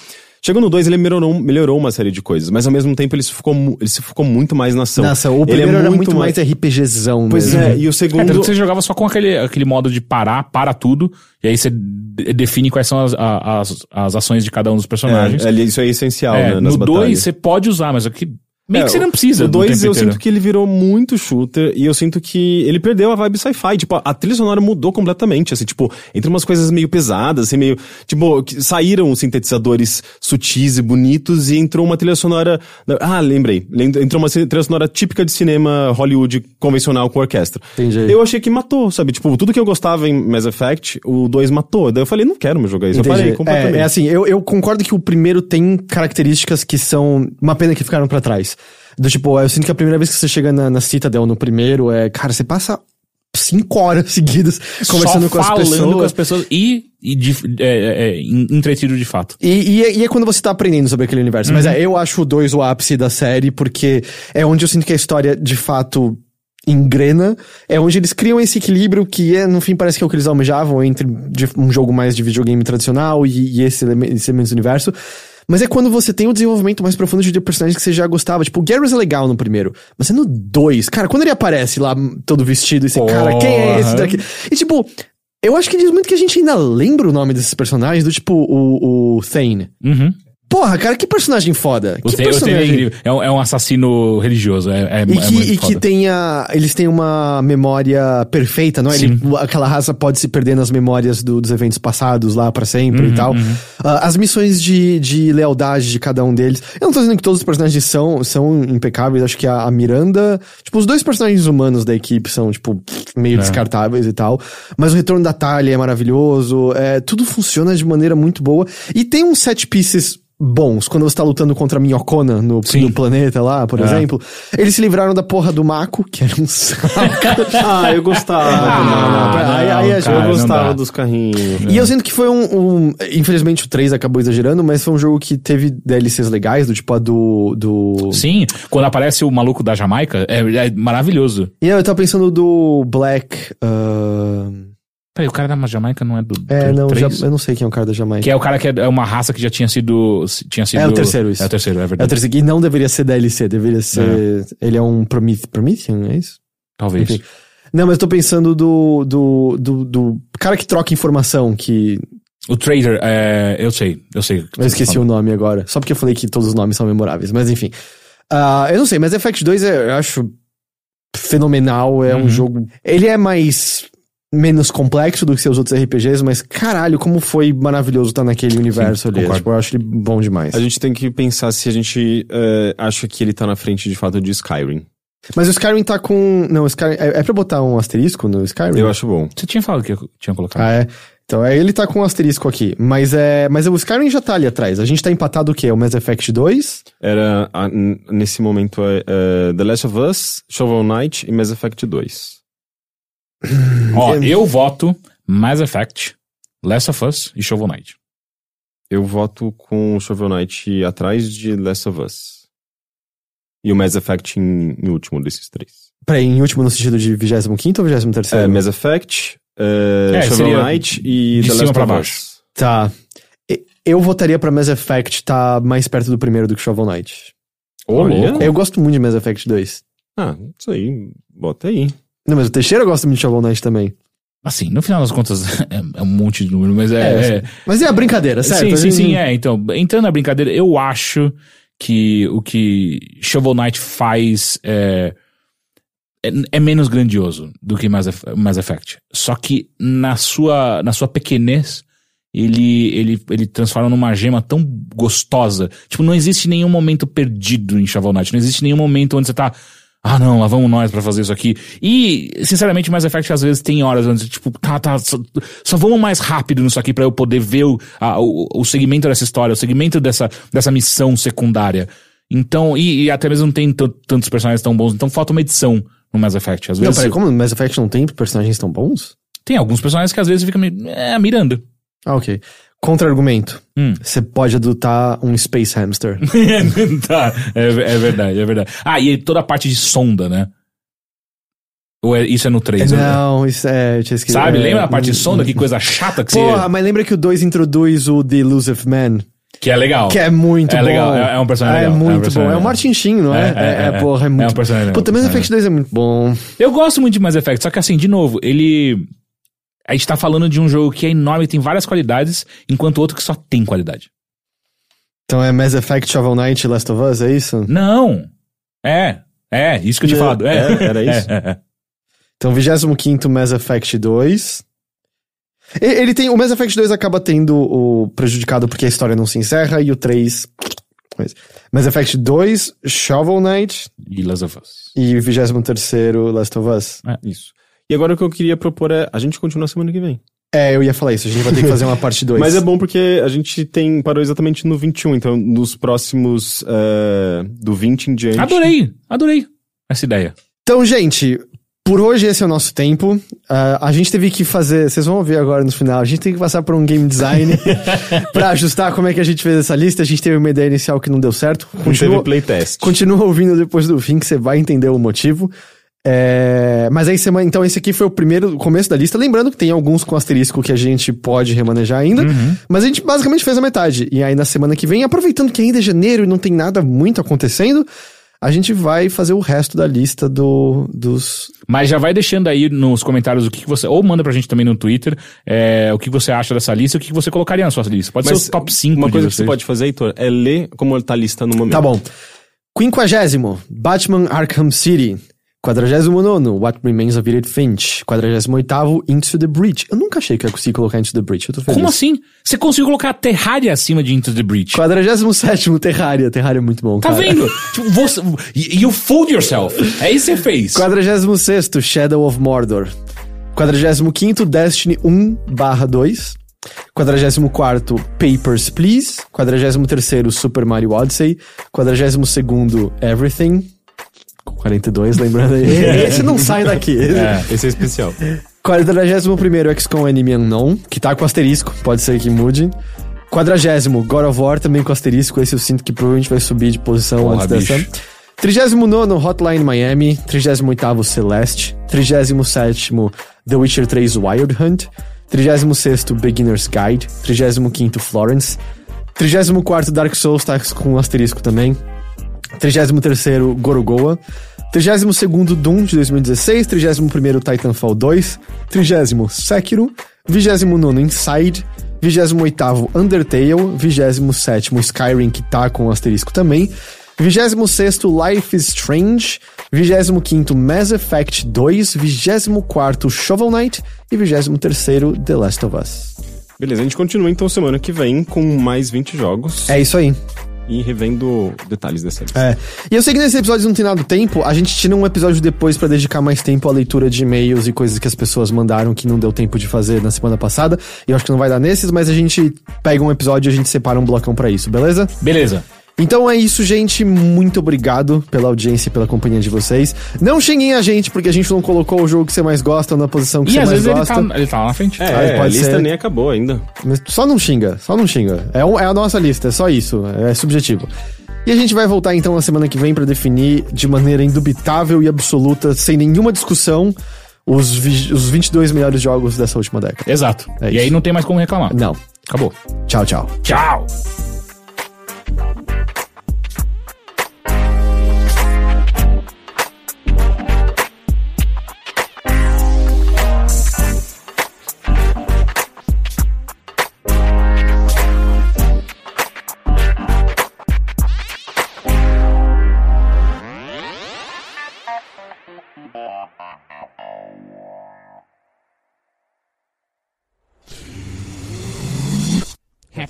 D: Chegou no 2, ele melhorou, melhorou uma série de coisas, mas ao mesmo tempo ele se focou, ele se focou muito mais na ação.
C: Nossa, o
D: Ele é
C: primeiro era muito mais RPGzão
D: Pois
C: mesmo.
D: é, e o
B: É,
D: segundo.
B: tanto que você jogava só com aquele, aquele modo de parar, para tudo, e aí você de- define quais são as, as, as ações de cada um dos personagens.
D: É, isso é essencial,
B: É,
D: né, nas
B: no
D: batalhas.
B: 2 você pode usar, mas aqui meio
D: É,
B: que você não precisa
D: O
B: do
D: 2
B: tempo
D: eu sinto que ele virou muito shooter e eu sinto que ele perdeu a vibe sci-fi. Tipo, a trilha sonora mudou completamente, assim, tipo, entre umas coisas meio pesadas, assim, meio. Tipo, saíram os sintetizadores sutis e bonitos e entrou uma trilha sonora. Ah, lembrei. Lem- Entrou uma trilha sonora típica de cinema Hollywood convencional com orquestra.
C: Entendi.
D: Eu achei que matou, sabe? Tipo, tudo que eu gostava em Mass Effect, o 2 matou. Daí eu falei, não quero mais jogar isso. Eu parei
C: Entendi.
D: completamente.
C: É, é assim, eu, eu concordo que o primeiro tem características que são uma pena que ficaram pra trás. Do tipo, eu sinto que a primeira vez que você chega na, na Citadel no primeiro, é, cara, você passa cinco horas seguidas conversando com as
B: falando
C: pessoas.
B: com as pessoas e, e de- é, é, é, en- entretido de fato.
C: E, e é, e é quando você tá aprendendo sobre aquele universo. Mas é, eu acho o 2 o ápice da série, porque é onde eu sinto que a história, de fato, engrena. É onde eles criam esse equilíbrio que, é, no fim, parece que é o que eles almejavam entre um jogo mais de videogame tradicional e, e esse, eleme- esse elemento do universo. Mas é quando você tem o desenvolvimento mais profundo de personagens que você já gostava. Tipo, o Garrus é legal no primeiro. Mas é no 2. Cara, quando ele aparece lá, todo vestido, esse cara, quem é esse
B: Porra.
C: daqui? E tipo, eu acho que diz muito que a gente ainda lembra o nome desses personagens, do tipo, o, o Thane.
B: Uhum.
C: Porra, cara, que personagem foda.
B: O
C: que
B: é
C: personagem.
B: É um, é um assassino religioso. É, é,
C: E
B: é
C: que,
B: muito
C: e que tenha. Eles têm uma memória perfeita, não é? Ele- aquela raça pode se perder nas memórias do- dos eventos passados lá pra sempre
B: Uhum,
C: e tal. Ah, as missões de, de lealdade de cada um deles. Eu não tô dizendo que todos os personagens são, são impecáveis. Acho que a, a Miranda. Tipo, os dois personagens humanos da equipe são, tipo, meio
B: É.
C: descartáveis e tal. Mas o retorno da Talia é maravilhoso. É, tudo funciona de maneira muito boa. E tem uns set pieces bons. Quando você tá lutando contra a Minhocona no,
B: Sim.
C: no planeta lá, por
B: É.
C: exemplo. Eles se livraram da porra do Mako, que era um saco.
D: Ah, eu gostava.
B: Ah,
C: aí-
B: não,
C: aí a gente-
B: cara,
D: eu
B: não
D: gostava dos carrinhos.
C: E eu sinto que foi um, um- Infelizmente o 3 acabou exagerando, mas foi um jogo que teve DLCs legais, do tipo a do. do...
B: Sim, quando aparece o maluco da Jamaica, é, é maravilhoso.
C: E eu tava pensando do Black. ah,
B: Peraí, o cara da Jamaica não é do
C: É,
B: do
C: não, já- eu não sei quem é o cara da Jamaica.
B: Que é o cara que é uma raça que já tinha sido. Tinha sido
C: É o terceiro, isso.
B: É o terceiro, é
C: É o
B: verdade.
C: terceiro, e não deveria ser DLC, deveria ser. Ele é um Prometh Promethean, é isso?
B: Talvez.
C: Enfim. Não, mas eu tô pensando do, do, do, do cara que troca informação, que.
B: O Trader, é, eu sei, eu sei.
C: Eu
B: você
C: esqueci o nome agora. Só porque eu falei que todos os nomes são memoráveis, mas enfim. Ah, eu não sei, mas Effect 2 é, eu acho fenomenal. É um
B: Uhum.
C: jogo. Ele é mais. Menos complexo do que seus outros RPGs, mas caralho, como foi maravilhoso estar naquele universo ali.
B: concordo.
C: Tipo, eu acho ele bom demais.
D: A gente tem que pensar se a gente eh, acha que ele tá na frente de fato de Skyrim.
C: Mas o Skyrim tá com. Não, o Skyrim. É, é pra botar um asterisco no Skyrim?
D: Eu acho bom.
B: Você tinha falado que eu tinha colocado.
C: Ah, é. Então, é, ele tá com um asterisco aqui. Mas é. Mas o Skyrim já tá ali atrás. A gente tá empatado o quê? O Mass Effect 2?
D: Era, a- n- nesse momento, é, é, The Last of Us, Shovel Knight e Mass Effect 2.
B: Ó, eu voto Mass Effect, Last of Us e Shovel Knight.
D: Eu voto com Shovel Knight atrás de Last of Us. E o Mass Effect em, em último desses três.
C: Peraí, em último no sentido de 25 ou 23?
D: É, Mass Effect, é,
B: É,
D: Shovel Knight e
B: de
D: The Last
B: pra
D: of
B: baixo.
D: Us.
C: Tá. Eu votaria pra Mass Effect tá mais perto do primeiro do que Shovel Knight.
B: Ô,
D: Olha.
B: louco.
C: Eu gosto muito de Mass Effect 2.
D: Ah, isso aí, bota aí.
C: Não, mas o Teixeira gosta muito de Shovel Knight também.
B: Assim, no final das contas, é, é um monte de número, mas é.
C: É,
B: é-
C: Mas é a brincadeira, certo?
B: sim, sim,
C: gente-
B: sim, é. Então, entrando na brincadeira, eu acho que o que Shovel Knight faz é, é, é menos grandioso do que Mass, Mass Effect. Só que na sua, na sua pequenez, ele, ele, ele transforma numa gema tão gostosa. Tipo, não existe nenhum momento perdido em Shovel Knight. Não existe nenhum momento onde você tá. Ah, não, lá vamos nós pra fazer isso aqui. E, sinceramente, Mass Effect às vezes tem horas onde, tipo, tá, tá, só, só vamos mais rápido nisso aqui pra eu poder ver o, a- o, o segmento dessa história, o segmento dessa, dessa missão secundária. Então, e, e até mesmo não tem tantos personagens tão bons, então falta uma edição no Mass Effect. Às
C: Não,
B: vezes
C: peraí, como no Mass Effect não tem personagens tão bons?
B: tem alguns personagens que às vezes fica meio, é, a Miranda.
C: Ah, ok. Contra-argumento.
B: Hum.
C: Você pode adotar um Space Hamster.
B: tá, é, é verdade, é verdade. Ah, e toda a parte de sonda, né? Ou é- isso é no 3?
C: Não, isso é. Eu tinha esquecido.
B: Sabe?
C: É,
B: Lembra a parte de
C: hum,
B: sonda? Que coisa chata que
C: Porra,
B: você...
C: mas lembra que o 2 introduz o The Elusive Man?
B: Que é legal.
C: Que é muito
B: É
C: bom.
B: legal, é- é um personagem
C: É
B: legal, é um
C: muito
B: personagem
C: bom. É o
B: legal.
C: Martin Sheen, não é?
B: É, é, é,
C: porra, é
B: é
C: muito
B: um personagem legal,
C: Puta, Mass
B: é.
C: Effect 2 é muito bom.
B: Eu gosto muito de Mass Effect, só que assim, de novo, ele... A gente tá falando de um jogo que é enorme, tem várias qualidades, enquanto outro que só tem qualidade.
C: Então é Mass Effect, Shovel Knight e Last of Us, é isso?
B: Não! É, é, isso que eu tinha falado. É,
D: é, era isso?
B: É, é, é.
C: Então, 25 Mass Effect 2. E- Ele tem. O Mass Effect 2 acaba tendo o prejudicado porque a história não se encerra, e o 3. Mas, Mass Effect 2, Shovel Knight
B: E Last of Us.
C: e 23 Last of Us.
D: Isso. E agora o que eu queria propor é a gente continuar semana que vem.
C: É, eu ia falar isso, a gente vai ter que fazer uma parte 2.
D: Mas é bom porque a gente tem parou exatamente no 21, então nos próximos eh, do 20 em diante.
B: Adorei, adorei essa ideia.
C: Então, gente, por hoje esse é o nosso tempo. Ah, a gente teve que fazer, vocês vão ver agora no final, a gente tem que passar por um game design pra ajustar como é que a gente fez essa lista. A gente teve uma ideia inicial que não deu certo.
D: Não
C: Continua,
D: teve playtest.
C: continua ouvindo depois do fim que você vai entender o motivo. É, mas aí semana, então esse aqui foi o primeiro o começo da lista. Lembrando que tem alguns com asterisco que a gente pode remanejar ainda. Mas a gente basicamente fez a metade. E aí na semana que vem, aproveitando que ainda é janeiro e não tem nada muito acontecendo, a gente vai fazer o resto da lista do, dos.
B: Mas já vai deixando aí nos comentários o que, que você. Ou manda pra gente também no Twitter é, o que você acha dessa lista e o que você colocaria na sua lista. Pode
D: Mas
B: ser o top 5
D: Uma coisa que você pode fazer, Heitor, é ler como tá a lista no momento.
C: Tá bom. Quinquagésimo, Batman Arkham City. Quadragésimo nono, What Remains of Edith Finch. Quadragésimo oitavo, Into the Breach. Eu nunca achei que eu ia conseguir colocar Into the Breach. Eu tô feliz.
B: Como assim? Você conseguiu colocar Terraria acima de Into the Breach?
C: Quadragésimo sétimo, Terraria. Terraria é muito bom,
B: Tá
C: cara.
B: vendo? Tipo, você, you fooled yourself. É isso que você fez.
C: Quadragésimo sexto, Shadow of Mordor. Quadragésimo quinto, Destiny 1 barra 2. Quadragésimo quarto, Papers, Please. Quadragésimo terceiro, Super Mario Odyssey. Quadragésimo segundo, Everything. Com 42, lembrando aí. Esse não sai daqui.
B: É.
D: Esse é especial.
C: 41 XCOM Enemy Unknown, que tá com asterisco, pode ser que mude. 40 God of War, também com asterisco, esse eu sinto que provavelmente vai subir de posição
B: Porra,
C: antes dessa.
B: bicho.
C: 39 Hotline Miami, 38 Celeste, 37 The Witcher 3 Wild Hunt, 36 Beginner's Guide, 35 Florence, 34 Dark Souls tá com asterisco também, 33º Gorogoa, 32º Doom de 2016, 31º Titanfall 2, 30º Sekiro, 29º Inside, 28º Undertale, 27º Skyrim que tá com asterisco também, 26º Life is Strange, 25º Mass Effect 2, 24º Shovel Knight e 23º The Last of Us.
D: Beleza, a gente continua então semana que vem com mais 20 jogos
C: É isso aí.
D: E revendo detalhes dessa lista.
C: É. E eu sei que nesse episódio não tem nada do tempo, a gente tira um episódio depois pra dedicar mais tempo à leitura de e-mails e coisas que as pessoas mandaram que não deu tempo de fazer na semana passada. E eu acho que não vai dar nesses, mas a gente pega um episódio e a gente separa um blocão pra isso, beleza?
B: Beleza.
C: Então é isso, gente. Muito obrigado pela audiência e pela companhia de vocês. Não xinguem a gente, porque a gente não colocou o jogo que você mais gosta na posição que
B: E
C: você
B: às
C: mais
B: vezes ele
C: gosta.
B: tá, ele tá lá na frente.
D: É,
C: Ah,
D: a
C: pode
D: lista
C: ser.
D: nem acabou ainda.
C: Mas só não xinga, só não xinga. É, é a nossa lista, é só isso, é subjetivo. E a gente vai voltar então na semana que vem pra definir de maneira indubitável e absoluta, sem nenhuma discussão, os, vi- os 22 melhores jogos dessa última década.
B: Exato.
C: É
B: e
C: isso.
B: aí não tem mais como reclamar.
C: Não.
B: Acabou.
C: Tchau, tchau.
B: Tchau.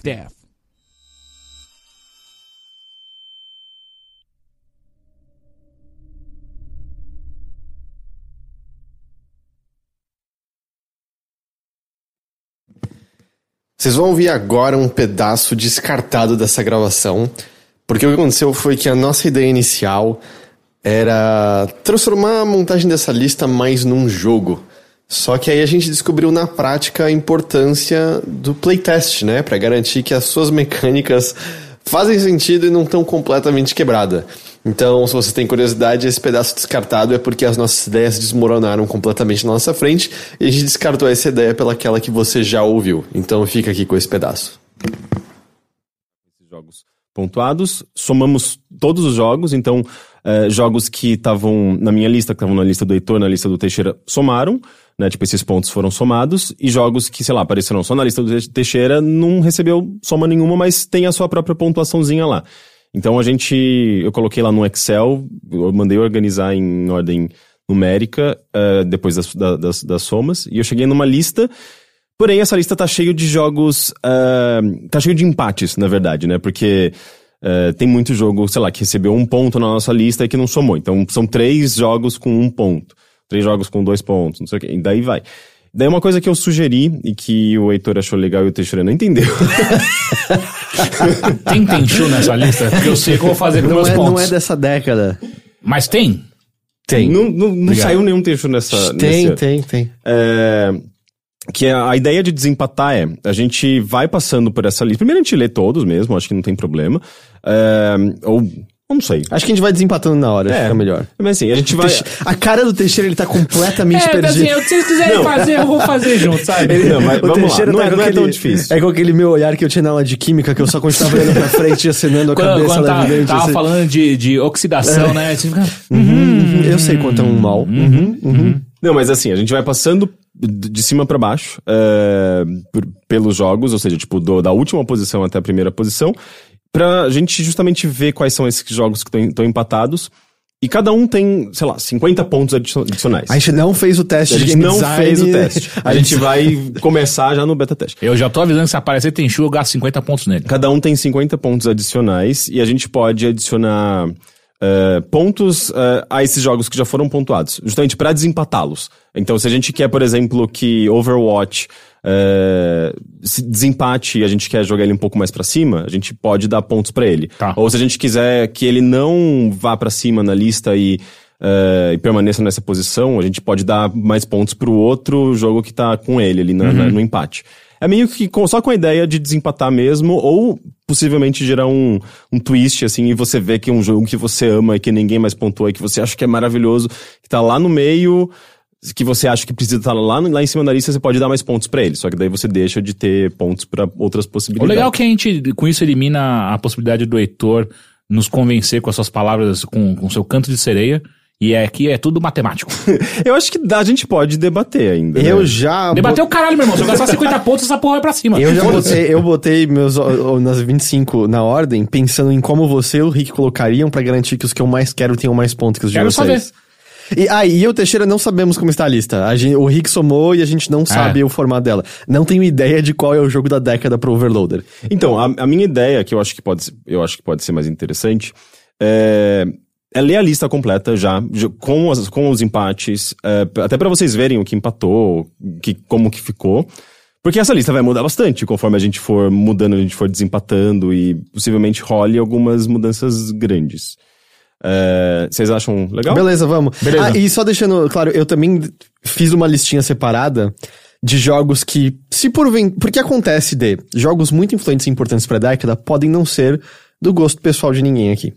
B: Half-Death.
A: Vocês vão ouvir agora um pedaço descartado dessa gravação, porque o que aconteceu foi que a nossa ideia inicial era transformar a montagem dessa lista mais num jogo. Só que aí a gente descobriu na prática a importância do playtest, né? Pra garantir que as suas mecânicas fazem sentido e não estão completamente quebradas. Então, se você tem curiosidade, esse pedaço descartado é porque as nossas ideias desmoronaram completamente na nossa frente e a gente descartou essa ideia pelaquela que você já ouviu. Então, fica aqui com esse pedaço.
D: Jogos pontuados, somamos todos os jogos, então eh, jogos que estavam na minha lista, que estavam na lista do Heitor, na lista do Teixeira, somaram, né? Tipo, esses pontos foram somados, e jogos que, sei lá, apareceram só na lista do Teixeira, não recebeu soma nenhuma, mas tem a sua própria pontuaçãozinha lá. Então a gente, eu coloquei lá no Excel, eu mandei organizar em ordem numérica, uh, depois das, das, das somas, e eu cheguei numa lista Porém, essa lista tá cheio de jogos. Uh, tá cheio de empates, na verdade, né? Porque uh, tem muito jogo, sei lá, que recebeu um ponto na nossa lista e que não somou. Então, são três jogos com um ponto. Três jogos com dois pontos, não sei o quê. E daí vai. Daí uma coisa que eu sugeri e que o Heitor achou legal e o Teixeira não entendeu.
B: tem Tenchu nessa lista? Porque eu sei o que eu vou fazer com
C: não
B: meus
C: é,
B: pontos.
C: Não é dessa década.
B: Mas tem?
C: Tem.
D: Não, não, não saiu nenhum Tenchu nessa.
C: Tem,
D: nesse...
C: tem, tem.
D: É que a, a, ideia de desempatar é, a gente vai passando por essa lista. Primeiro a gente lê todos mesmo, acho que não tem problema. É, ou não sei.
C: Acho que a gente vai desempatando na hora, é, fica melhor.
D: Mas assim, a gente vai.
C: A cara do Teixeira, ele tá completamente
B: é,
C: perdido.
B: Assim, se vocês quiserem não. fazer, eu vou fazer junto, sabe?
C: Ele,
D: não, mas
C: o
D: vamos
C: Teixeira
D: lá. Não,
C: tá
D: é, não
C: aquele,
D: é tão difícil.
C: É com aquele meu olhar que eu tinha na aula de química, que eu só continuava olhando pra frente e acenando a
B: quando,
C: cabeça
B: quando tá,
C: levemente.
B: Tava
C: assim.
B: falando de, de oxidação, né? Você fica,
C: uhum, uhum, eu sei quanto é um mal. Uhum, uhum.
D: Não, mas assim, a gente vai passando de cima para baixo uh, pelos jogos, ou seja, tipo, do, da última posição até a primeira posição, pra gente justamente ver quais são esses jogos que estão empatados. E cada um tem, sei lá, 50 pontos adicionais.
C: A gente não fez o teste
D: a
C: de
D: gente
C: game
D: não
C: design.
D: fez o teste. A gente vai começar já no beta teste.
B: Eu já tô avisando que se aparecer Tenchu, eu gasto 50 pontos nele.
D: Cada um tem 50 pontos adicionais e a gente pode adicionar uh, pontos uh, a esses jogos que já foram pontuados, justamente para desempatá-los. Então, se a gente quer, por exemplo, que Overwatch uh, se desempate e a gente quer jogar ele um pouco mais para cima, a gente pode dar pontos para ele.
B: Tá.
D: Ou se a gente quiser que ele não vá para cima na lista e Uh, e permaneça nessa posição, a gente pode dar mais pontos pro outro jogo que tá com ele ali na, uhum. na, no empate. É meio que com, só com a ideia de desempatar mesmo, ou possivelmente gerar um, um twist, assim, e você vê que é um jogo que você ama e que ninguém mais pontuou e que você acha que é maravilhoso, que tá lá no meio, que você acha que precisa estar lá, lá em cima da lista, você pode dar mais pontos para ele. Só que daí você deixa de ter pontos para outras possibilidades.
B: O legal é que a gente, com isso, elimina a possibilidade do Heitor nos convencer com as suas palavras, com o seu canto de sereia. E é aqui é tudo matemático.
D: eu acho que a gente pode debater ainda.
C: Eu
D: né?
C: já.
B: Debater o caralho, meu irmão. Se eu gastar 50 pontos, essa porra vai pra cima.
C: Eu já botei, eu botei meus nas 25 na ordem, pensando em como você e o Rick colocariam pra garantir que os que eu mais quero tenham mais pontos que os de
B: quero
C: vocês.
B: Saber.
C: E, ah, e eu, Teixeira, não sabemos como está a lista. A gente, o Rick somou e a gente não sabe
B: É.
C: o formato dela. Não tenho ideia de qual é o jogo da década pro Overloader.
D: Então, a, a minha ideia, que eu acho que pode, ser- eu acho que pode ser mais interessante, é, é ler a lista completa já, com, as- com os empates, é, até pra vocês verem o que empatou, que, como que ficou. Porque essa lista vai mudar bastante conforme a gente for mudando, a gente for desempatando e possivelmente role algumas mudanças grandes. É, vocês acham legal?
C: Beleza, vamos.
B: Beleza.
C: Ah, e só deixando claro, eu também fiz uma listinha separada de jogos que, se porventura. Porque acontece de jogos muito influentes e importantes pra década podem não ser do gosto pessoal de ninguém aqui.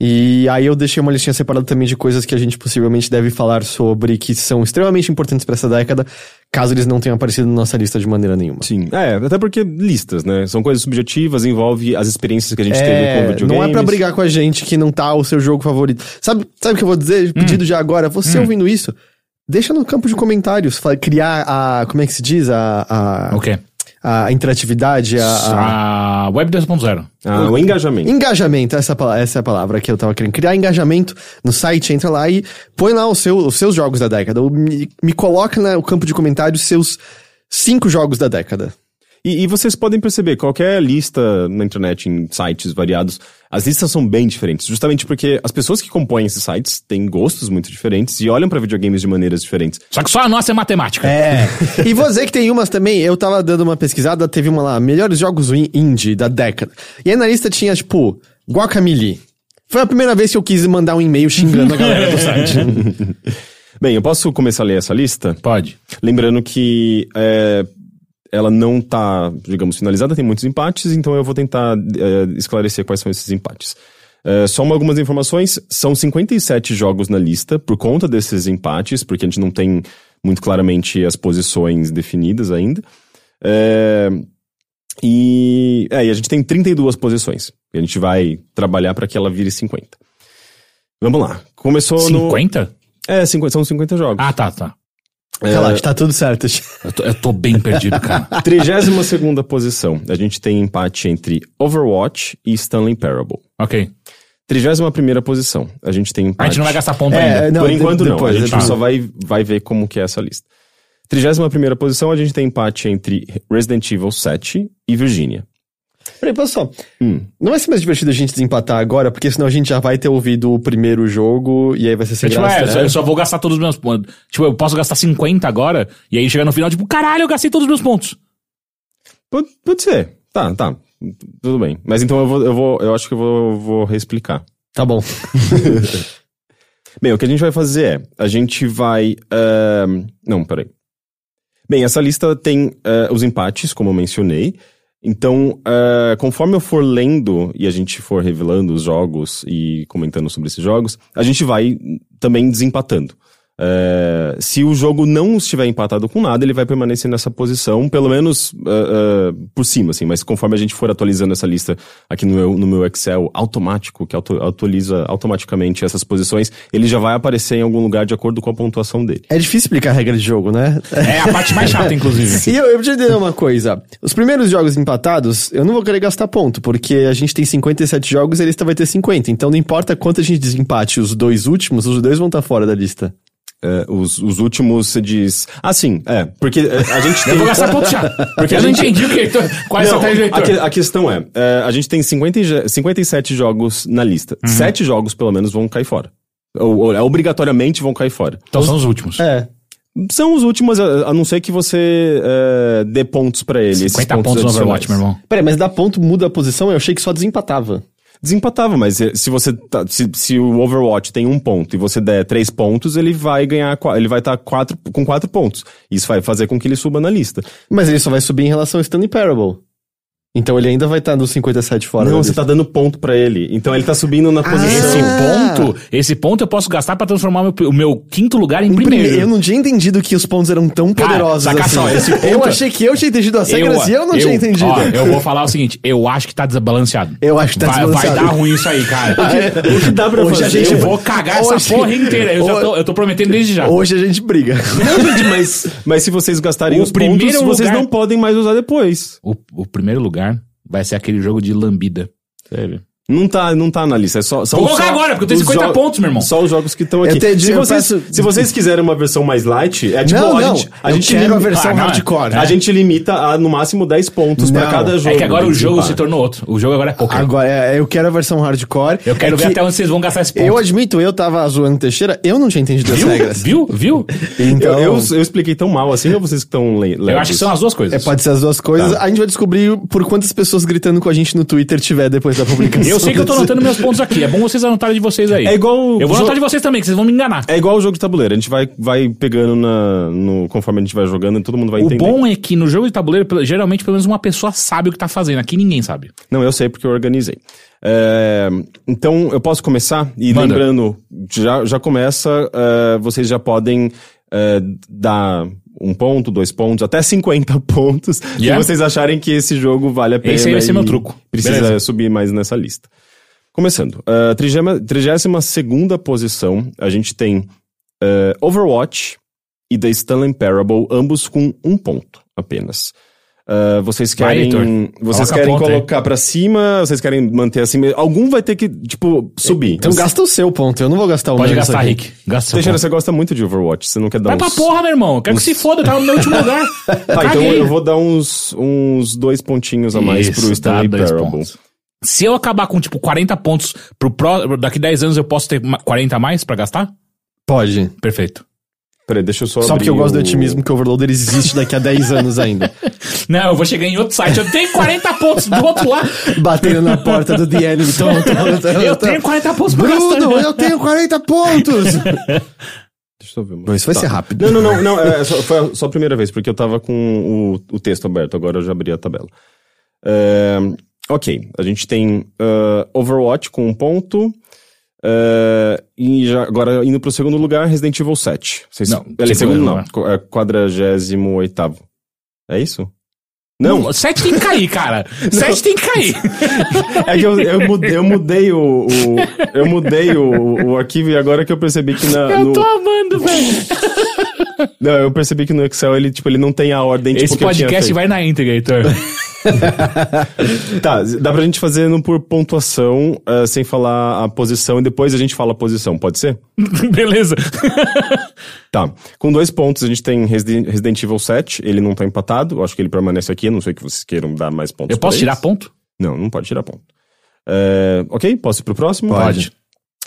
C: E aí eu deixei uma listinha separada também de coisas que a gente possivelmente deve falar sobre que são extremamente importantes pra essa década, caso eles não tenham aparecido na nossa lista de maneira nenhuma.
D: Sim. É, até porque listas, né? São coisas subjetivas, envolve as experiências que a gente teve com videogames.
C: não é pra brigar com a gente que não tá o seu jogo favorito. Sabe, sabe o que eu vou
B: Hum.
C: dizer? Pedido já agora. Você ouvindo isso, deixa no campo de comentários. Criar a. Como é que se diz? A. a
B: O quê?
C: A interatividade, a, a-
B: A Web 2.0.
D: Ah, o engajamento.
C: engajamento, essa, é essa é a palavra que eu tava querendo. Criar engajamento no site, entra lá e põe lá o seu, os seus jogos da década. Ou me, me coloca no campo de comentários seus cinco jogos da década.
D: E, e vocês podem perceber, qualquer lista na internet, em sites variados, as listas são bem diferentes. Justamente porque as pessoas que compõem esses sites têm gostos muito diferentes e olham pra videogames de maneiras diferentes.
B: Só que só a nossa é matemática.
C: É. e você que tem umas também, eu tava dando uma pesquisada, teve uma lá, melhores jogos in- indie da década. E aí na lista tinha, tipo, Guacamole. Foi a primeira vez que eu quis mandar um e-mail xingando a galera do site.
D: Bem, eu posso começar a ler essa lista?
B: Pode.
D: Lembrando que é, ela não tá, digamos, finalizada, tem muitos empates, então eu vou tentar é, esclarecer quais são esses empates. É, só uma- algumas informações: são 57 jogos na lista por conta desses empates, porque a gente não tem muito claramente as posições definidas ainda. É, e, é, e a gente tem 32 posições. E a gente vai trabalhar para que ela vire 50. Vamos lá. Começou no.
B: 50?
D: É, 50, são 50 jogos.
B: Ah, tá, tá.
C: Relaxa, tá tudo certo.
B: Eu tô, eu tô bem perdido, cara.
D: 32 posição. A gente tem empate entre Overwatch e Stanley Parable.
B: ok.
D: 31 posição. A gente tem empate.
B: A gente não vai gastar ponto
C: É,
B: ainda.
C: não,
D: Por enquanto não.
C: depois,
D: a gente
C: depois.
D: só vai, vai ver como que é essa lista. 31 primeira posição, a gente tem empate entre Resident Evil 7 e Virginia.
C: Peraí, posso só.
D: Hum.
C: Não vai ser mais divertido a gente desempatar agora, porque senão a gente já vai ter ouvido o primeiro jogo e aí vai ser sem
B: Tipo,
C: graça.
B: é, eu só-
C: né?
B: eu só vou gastar todos os meus pontos. Tipo, eu posso gastar 50 agora, e aí chegar no final, tipo, caralho, eu gastei todos os meus pontos.
D: Pode, pode ser. Tá, tá. Tudo bem. Mas então eu vou, eu vou, eu acho que eu vou, vou reexplicar.
C: Tá bom.
D: Bem, o que a gente vai fazer é, a gente vai. ahn, não, peraí. Bem, essa lista tem ah, os empates, como eu mencionei. Então, ah, conforme eu for lendo e a gente for revelando os jogos e comentando sobre esses jogos, a gente vai também desempatando. Ah, se o jogo não estiver empatado com nada, ele vai permanecer nessa posição, pelo menos ah, ah, por cima, assim. Mas conforme a gente for atualizando essa lista aqui no meu, no meu Excel automático, que auto- atualiza automaticamente essas posições, ele já vai aparecer em algum lugar de acordo com a pontuação dele.
C: É difícil explicar a regra de jogo, né?
B: É a parte mais chata, inclusive.
C: E eu, eu preciso dizer uma coisa. Os primeiros jogos empatados, eu não vou querer gastar ponto, porque a gente tem 57 jogos e a lista vai ter 50. Então não importa quanto a gente desempate os dois últimos, os dois vão estar fora da lista.
D: É, os, os últimos você diz. Ah, sim, é. Porque é, a gente tem.
B: Eu vou gastar ponto já. Porque eu não entendi o que Heitor, qual é a do
D: a, a questão é, é, a gente tem 50, e já- 57 jogos na lista.
B: Uhum.
D: Sete jogos, pelo menos, vão cair fora. Ou, ou, obrigatoriamente vão cair fora.
B: Então são os últimos.
C: É.
D: São os últimos, a, a não ser que você é, dê pontos pra ele. esses
B: 50 pontos no
D: adicionais.
B: Overwatch, meu irmão.
C: Peraí, mas dar ponto muda a posição? Eu achei que só desempatava.
D: Desempatava, mas eh, se você tá- se, se o Overwatch tem um ponto e você der três pontos, ele vai ganhar, ele vai estar quatro, com quatro pontos. Isso vai fazer com que ele suba na lista.
C: Mas ele só vai subir em relação ao Stanley Parable. Então ele ainda vai estar nos 57 fora.
D: Não,
C: da
D: você
C: lista.
D: tá dando ponto pra ele. Então ele tá subindo na posição.
B: Esse
C: Ah.
B: ponto, esse ponto eu posso gastar pra transformar o meu, o meu quinto lugar em
C: Em
B: primeiro.
C: primeiro, Eu não tinha entendido que os pontos eram tão
B: Cara,
C: poderosos
B: saca
C: assim.
B: só, esse
C: Eu
B: ponto-
C: achei que eu tinha entendido as regras e eu não tinha entendido.
B: Ó, eu vou falar o seguinte, eu acho que tá desbalanceado.
C: Eu acho que tá
B: vai,
C: desbalanceado.
B: Vai dar ruim isso aí, cara.
D: O que dá pra
C: Hoje a
D: fazer?
C: gente
B: eu vou cagar essa
C: Hoje-
B: porra inteira. Eu, já tô, eu tô prometendo desde já.
C: Hoje a gente briga.
D: Não, gente, mas, mas se vocês gastarem
B: O
D: os pontos,
B: primeiro
D: vocês
B: lugar-
D: não podem mais usar depois.
B: O, o primeiro lugar vai ser aquele jogo de lambida. Sério.
D: Não tá, não tá na lista. É só, são
B: Vou colocar
D: só
B: agora, porque eu tenho
D: os
B: 50
D: jo-
B: pontos, meu irmão.
D: Só os jogos que estão aqui.
C: entendi,
D: se, vocês,
C: peço-
D: se vocês quiserem uma versão mais light, é tipo,
C: Não,
D: a
C: não,
D: gente, a gente
C: quero a
D: lim-
C: versão
B: Ah,
C: hardcore.
D: A gente limita a no máximo 10 pontos pra
C: Não.
D: cada jogo.
B: É que agora o jogo se tornou outro. O jogo agora é poker.
C: Agora, é, eu quero a versão hardcore.
B: eu quero
C: É
B: ver
C: que
B: até onde vocês vão gastar esse ponto.
C: Eu admito, eu tava zoando o Teixeira, eu não tinha entendido as
B: Viu?
C: regras.
B: Viu? Viu?
C: Então,
D: Eu, eu, eu expliquei tão mal assim ou vocês que estão le-
B: Eu acho que são as duas coisas.
C: é, pode ser as duas coisas.
D: Tá.
C: A gente vai descobrir por quantas pessoas gritando com a gente no Twitter tiver depois da publicação.
B: Eu sei que eu tô anotando meus pontos aqui. É bom vocês anotarem de vocês aí.
D: É igual
B: Eu vou anotar de vocês também, que vocês vão me enganar.
D: É igual o jogo de tabuleiro. A gente vai, vai pegando na, no, conforme a gente vai jogando e todo mundo vai
B: O
D: entender.
B: bom é que no jogo de tabuleiro, geralmente, pelo menos uma pessoa sabe o que tá fazendo. Aqui ninguém sabe.
D: Não, eu sei porque eu organizei. É, então, eu posso começar? E
B: Manda.
D: lembrando, já, já começa, é, vocês já podem é, dar um ponto, dois pontos, até 50 pontos,
B: Yeah.
D: se vocês acharem que esse jogo vale a pena.
B: Esse aí vai ser
D: e
B: meu truco.
D: Precisa
B: Beleza.
D: subir mais nessa lista. Começando. Uh, 32 segunda posição, a gente tem uh, Overwatch e The Stanley Parable, ambos com um ponto apenas. Uh, vocês
B: Vai,
D: querem,
B: Heitor.
D: vocês
B: Coloca
D: querem colocar pra cima, vocês querem manter assim, algum vai ter que, tipo, subir.
C: Então gasta o seu ponto, eu não vou gastar o
B: Pode
C: meu
B: gastar,
C: nisso aqui.
B: Rick. Gasta
D: Teixeira,
B: ponto.
D: você gosta muito de Overwatch, você não quer dar
B: Vai
D: uns...
B: pra porra, meu irmão. Eu quero que se foda, tá no meu último lugar.
D: Tá, então
B: Caguei.
D: eu vou dar uns, uns dois pontinhos a mais
B: Isso,
D: pro Stanley
B: dois
D: Parable.
B: pontos. Se eu acabar com, tipo, 40 pontos pro pró... Daqui 10 anos eu posso ter ma- 40 a mais pra gastar?
C: Pode.
B: Perfeito.
D: Peraí, deixa eu só
C: Só porque eu gosto do
D: o-
C: otimismo que o Overloader existe daqui a 10 anos ainda.
B: Não, eu vou chegar em outro site. Eu tenho 40 pontos do outro lado.
C: Batendo na porta do The Enemy. Tom, tom, tom,
B: Eu tenho 40 pontos pra
C: Bruno,
B: gastar.
C: eu tenho 40 pontos!
D: Deixa eu só ver.
C: Não, isso vai
D: Tá.
C: ser rápido.
D: Não, não, não, não é, só- foi a- só a primeira vez, porque eu tava com o, o texto aberto, agora eu já abri a tabela. É, ok, a gente tem ah, Overwatch com um ponto. Ah, e já, agora indo pro segundo lugar, Resident Evil 7. Vocês,
B: Não,
D: aliás,
B: segundo
D: não, é 48 É isso? Não,
B: Não, 7 tem que cair, cara. 7 tem que cair.
D: é que eu, eu mudei, eu mudei o, o- eu mudei o, o arquivo e agora que eu percebi que na,
B: Eu
D: no,
B: tô amando, velho.
D: não, eu percebi que no Excel ele tipo ele não tem a ordem tipo,
B: Esse
D: tinha
B: podcast vai na íntegra, Heitor.
D: Tá, dá pra gente fazer no por pontuação, eh, sem falar a posição, e depois a gente fala a posição, pode ser?
B: Beleza.
D: Tá. Com dois pontos, a gente tem Resident, Evil 7, ele não tá empatado, eu acho que ele permanece aqui, a não sei que vocês queiram dar mais pontos
B: Eu posso
D: pra
B: tirar
D: eles.
B: ponto?
D: Não, não pode tirar ponto. Eh, ok, posso ir pro próximo?
B: Pode.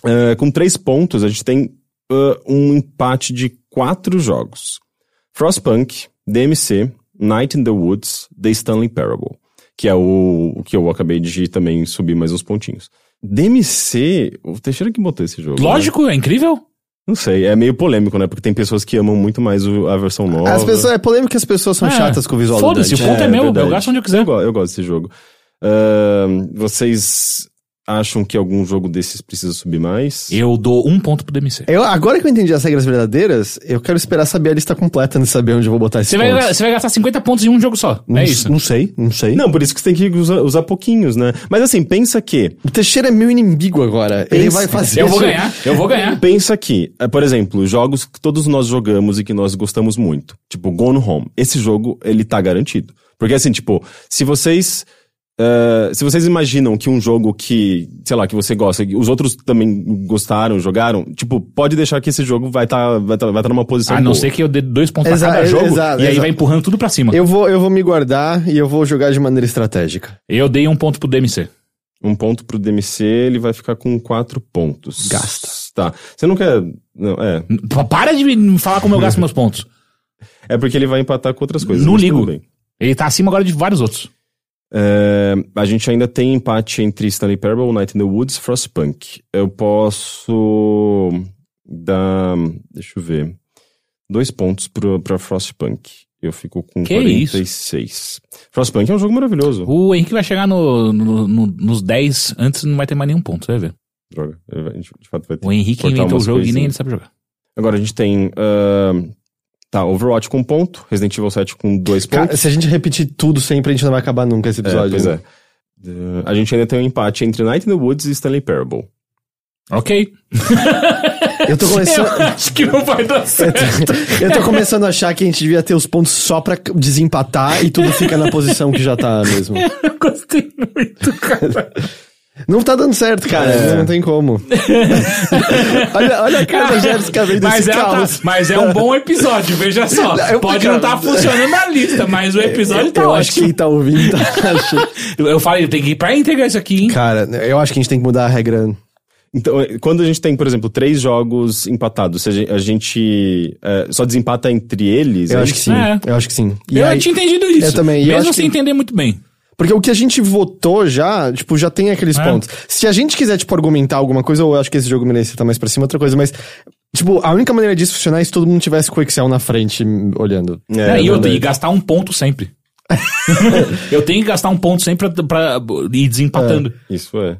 D: Eh, com três pontos, a gente tem um empate de quatro jogos. Frostpunk, DMC, Night in the Woods, The Stanley Parable. Que é o, o que eu acabei de também subir mais uns pontinhos. DMC, o Teixeira que botou esse jogo. né?
B: Lógico, é incrível.
D: Não sei, é meio polêmico, né? Porque tem pessoas que amam muito mais o- a versão nova.
C: As pessoas, é polêmico que as pessoas são
B: É,
C: chatas com o visual do
B: Foda-se, o ponto é, meu.
D: verdade.
B: Eu gasto onde eu quiser.
D: Eu, eu gosto desse jogo. Ahn, vocês acham que algum jogo desses precisa subir mais?
B: Eu dou um ponto pro DMC.
C: Eu, agora que eu entendi as regras verdadeiras, eu quero esperar saber a lista completa antes de saber onde eu vou botar esses
B: Você vai,
C: pontos.
B: você vai gastar 50 pontos em um jogo só.
C: Não
B: é isso.
C: Não sei, não sei.
D: Não, por isso que você tem que usar, usar pouquinhos, né? Mas assim, pensa que.
C: O Teixeira é meu inimigo agora. Ele
D: Pensa-
C: vai fazer
B: Eu vou ganhar, eu vou ganhar.
D: Pensa que, eh, por exemplo, jogos que todos nós jogamos e que nós gostamos muito. Tipo, Gone Home. Esse jogo, ele tá garantido. Porque assim, tipo, se vocês. Eh, se vocês imaginam que um jogo que, sei lá, que você gosta, os outros também gostaram, jogaram, tipo, pode deixar que esse jogo vai estar vai tá, vai tá numa posição.
B: A não
D: boa.
B: ser que eu dê dois pontos
C: Exa-
B: pra cada jogo
C: exato,
B: e aí
C: exato.
B: vai empurrando tudo pra cima. Eu,
C: Eu vou, eu vou me guardar e eu vou jogar de maneira estratégica.
B: dei um ponto pro DMC.
D: Um ponto pro DMC, ele vai ficar com quatro pontos.
C: Gasta.
D: Tá. Você não quer. Não, é.
B: Para de me falar como eu gasto meus pontos.
D: É porque ele vai empatar com outras coisas.
B: Não ligo. Ele tá acima agora de vários outros.
D: É, a gente ainda tem empate entre Stanley Parable, Night in the Woods e Frostpunk. Eu posso dar. Deixa eu ver. Dois pontos pro, pra Frostpunk. Eu fico com
B: Que
D: 46. Frostpunk é um jogo maravilhoso.
B: O Henrique vai chegar no, no- no- nos 10 antes não vai ter mais nenhum ponto, você vai ver.
D: Droga. ele vai- De fato vai ter
B: O Henrique inventou o jogo e nem
D: coisinhas.
B: ele sabe jogar.
D: Agora a gente tem. ahn, tá, Overwatch com um ponto, Resident Evil 7 com dois
C: Cara,
D: pontos.
C: se a gente repetir tudo sempre, a gente não vai acabar nunca esse
D: É,
C: episódio.
D: pois
C: né?
D: é. Uh, a gente ainda tem um empate entre Night in the Woods e Stanley Parable.
B: Ok.
C: Eu tô
B: Eu
C: começando.
B: acho que não vai dar certo.
C: Eu tô começando a achar que a gente devia ter os pontos só pra desempatar e tudo fica na posição que já tá mesmo.
B: Eu gostei muito, cara.
C: Não tá dando certo, cara.
D: É.
C: Não tem como. olha, olha a cara da Jéssica vendo
B: Mas
C: esse
B: é, tá- mas é um bom episódio, veja só.
C: Eu-
B: Pode
C: cara,
B: não estar funcionando na lista, mas o episódio tá
C: eu acho que
B: ótimo.
C: quem tá ouvindo tá achando.
B: Eu falei, tem que ir pra íntegra isso aqui, hein?
C: Cara, eu acho que a gente tem que mudar a regra.
D: Então, quando a gente tem, por exemplo, três jogos empatados, se a gente, a eh, só desempata entre eles.
C: Eu
D: é
C: acho que sim.
B: É.
C: Eu acho que sim. E
B: eu
C: aí-
B: tinha entendido isso.
C: Eu também, eu
B: Mesmo
C: acho
B: sem
C: que-
B: entender muito bem.
C: Porque o que a gente votou já, tipo, já tem aqueles
B: É.
C: pontos. Se a gente quiser, tipo, argumentar alguma coisa, eu acho que esse jogo merece estar mais pra cima, outra coisa, mas, tipo, a única maneira disso funcionar é se todo mundo tivesse com o Excel na frente, olhando.
D: É,
B: É, e eu que gastar um ponto sempre. eu tenho que gastar um ponto sempre pra, pra ir desempatando.
D: Isso é.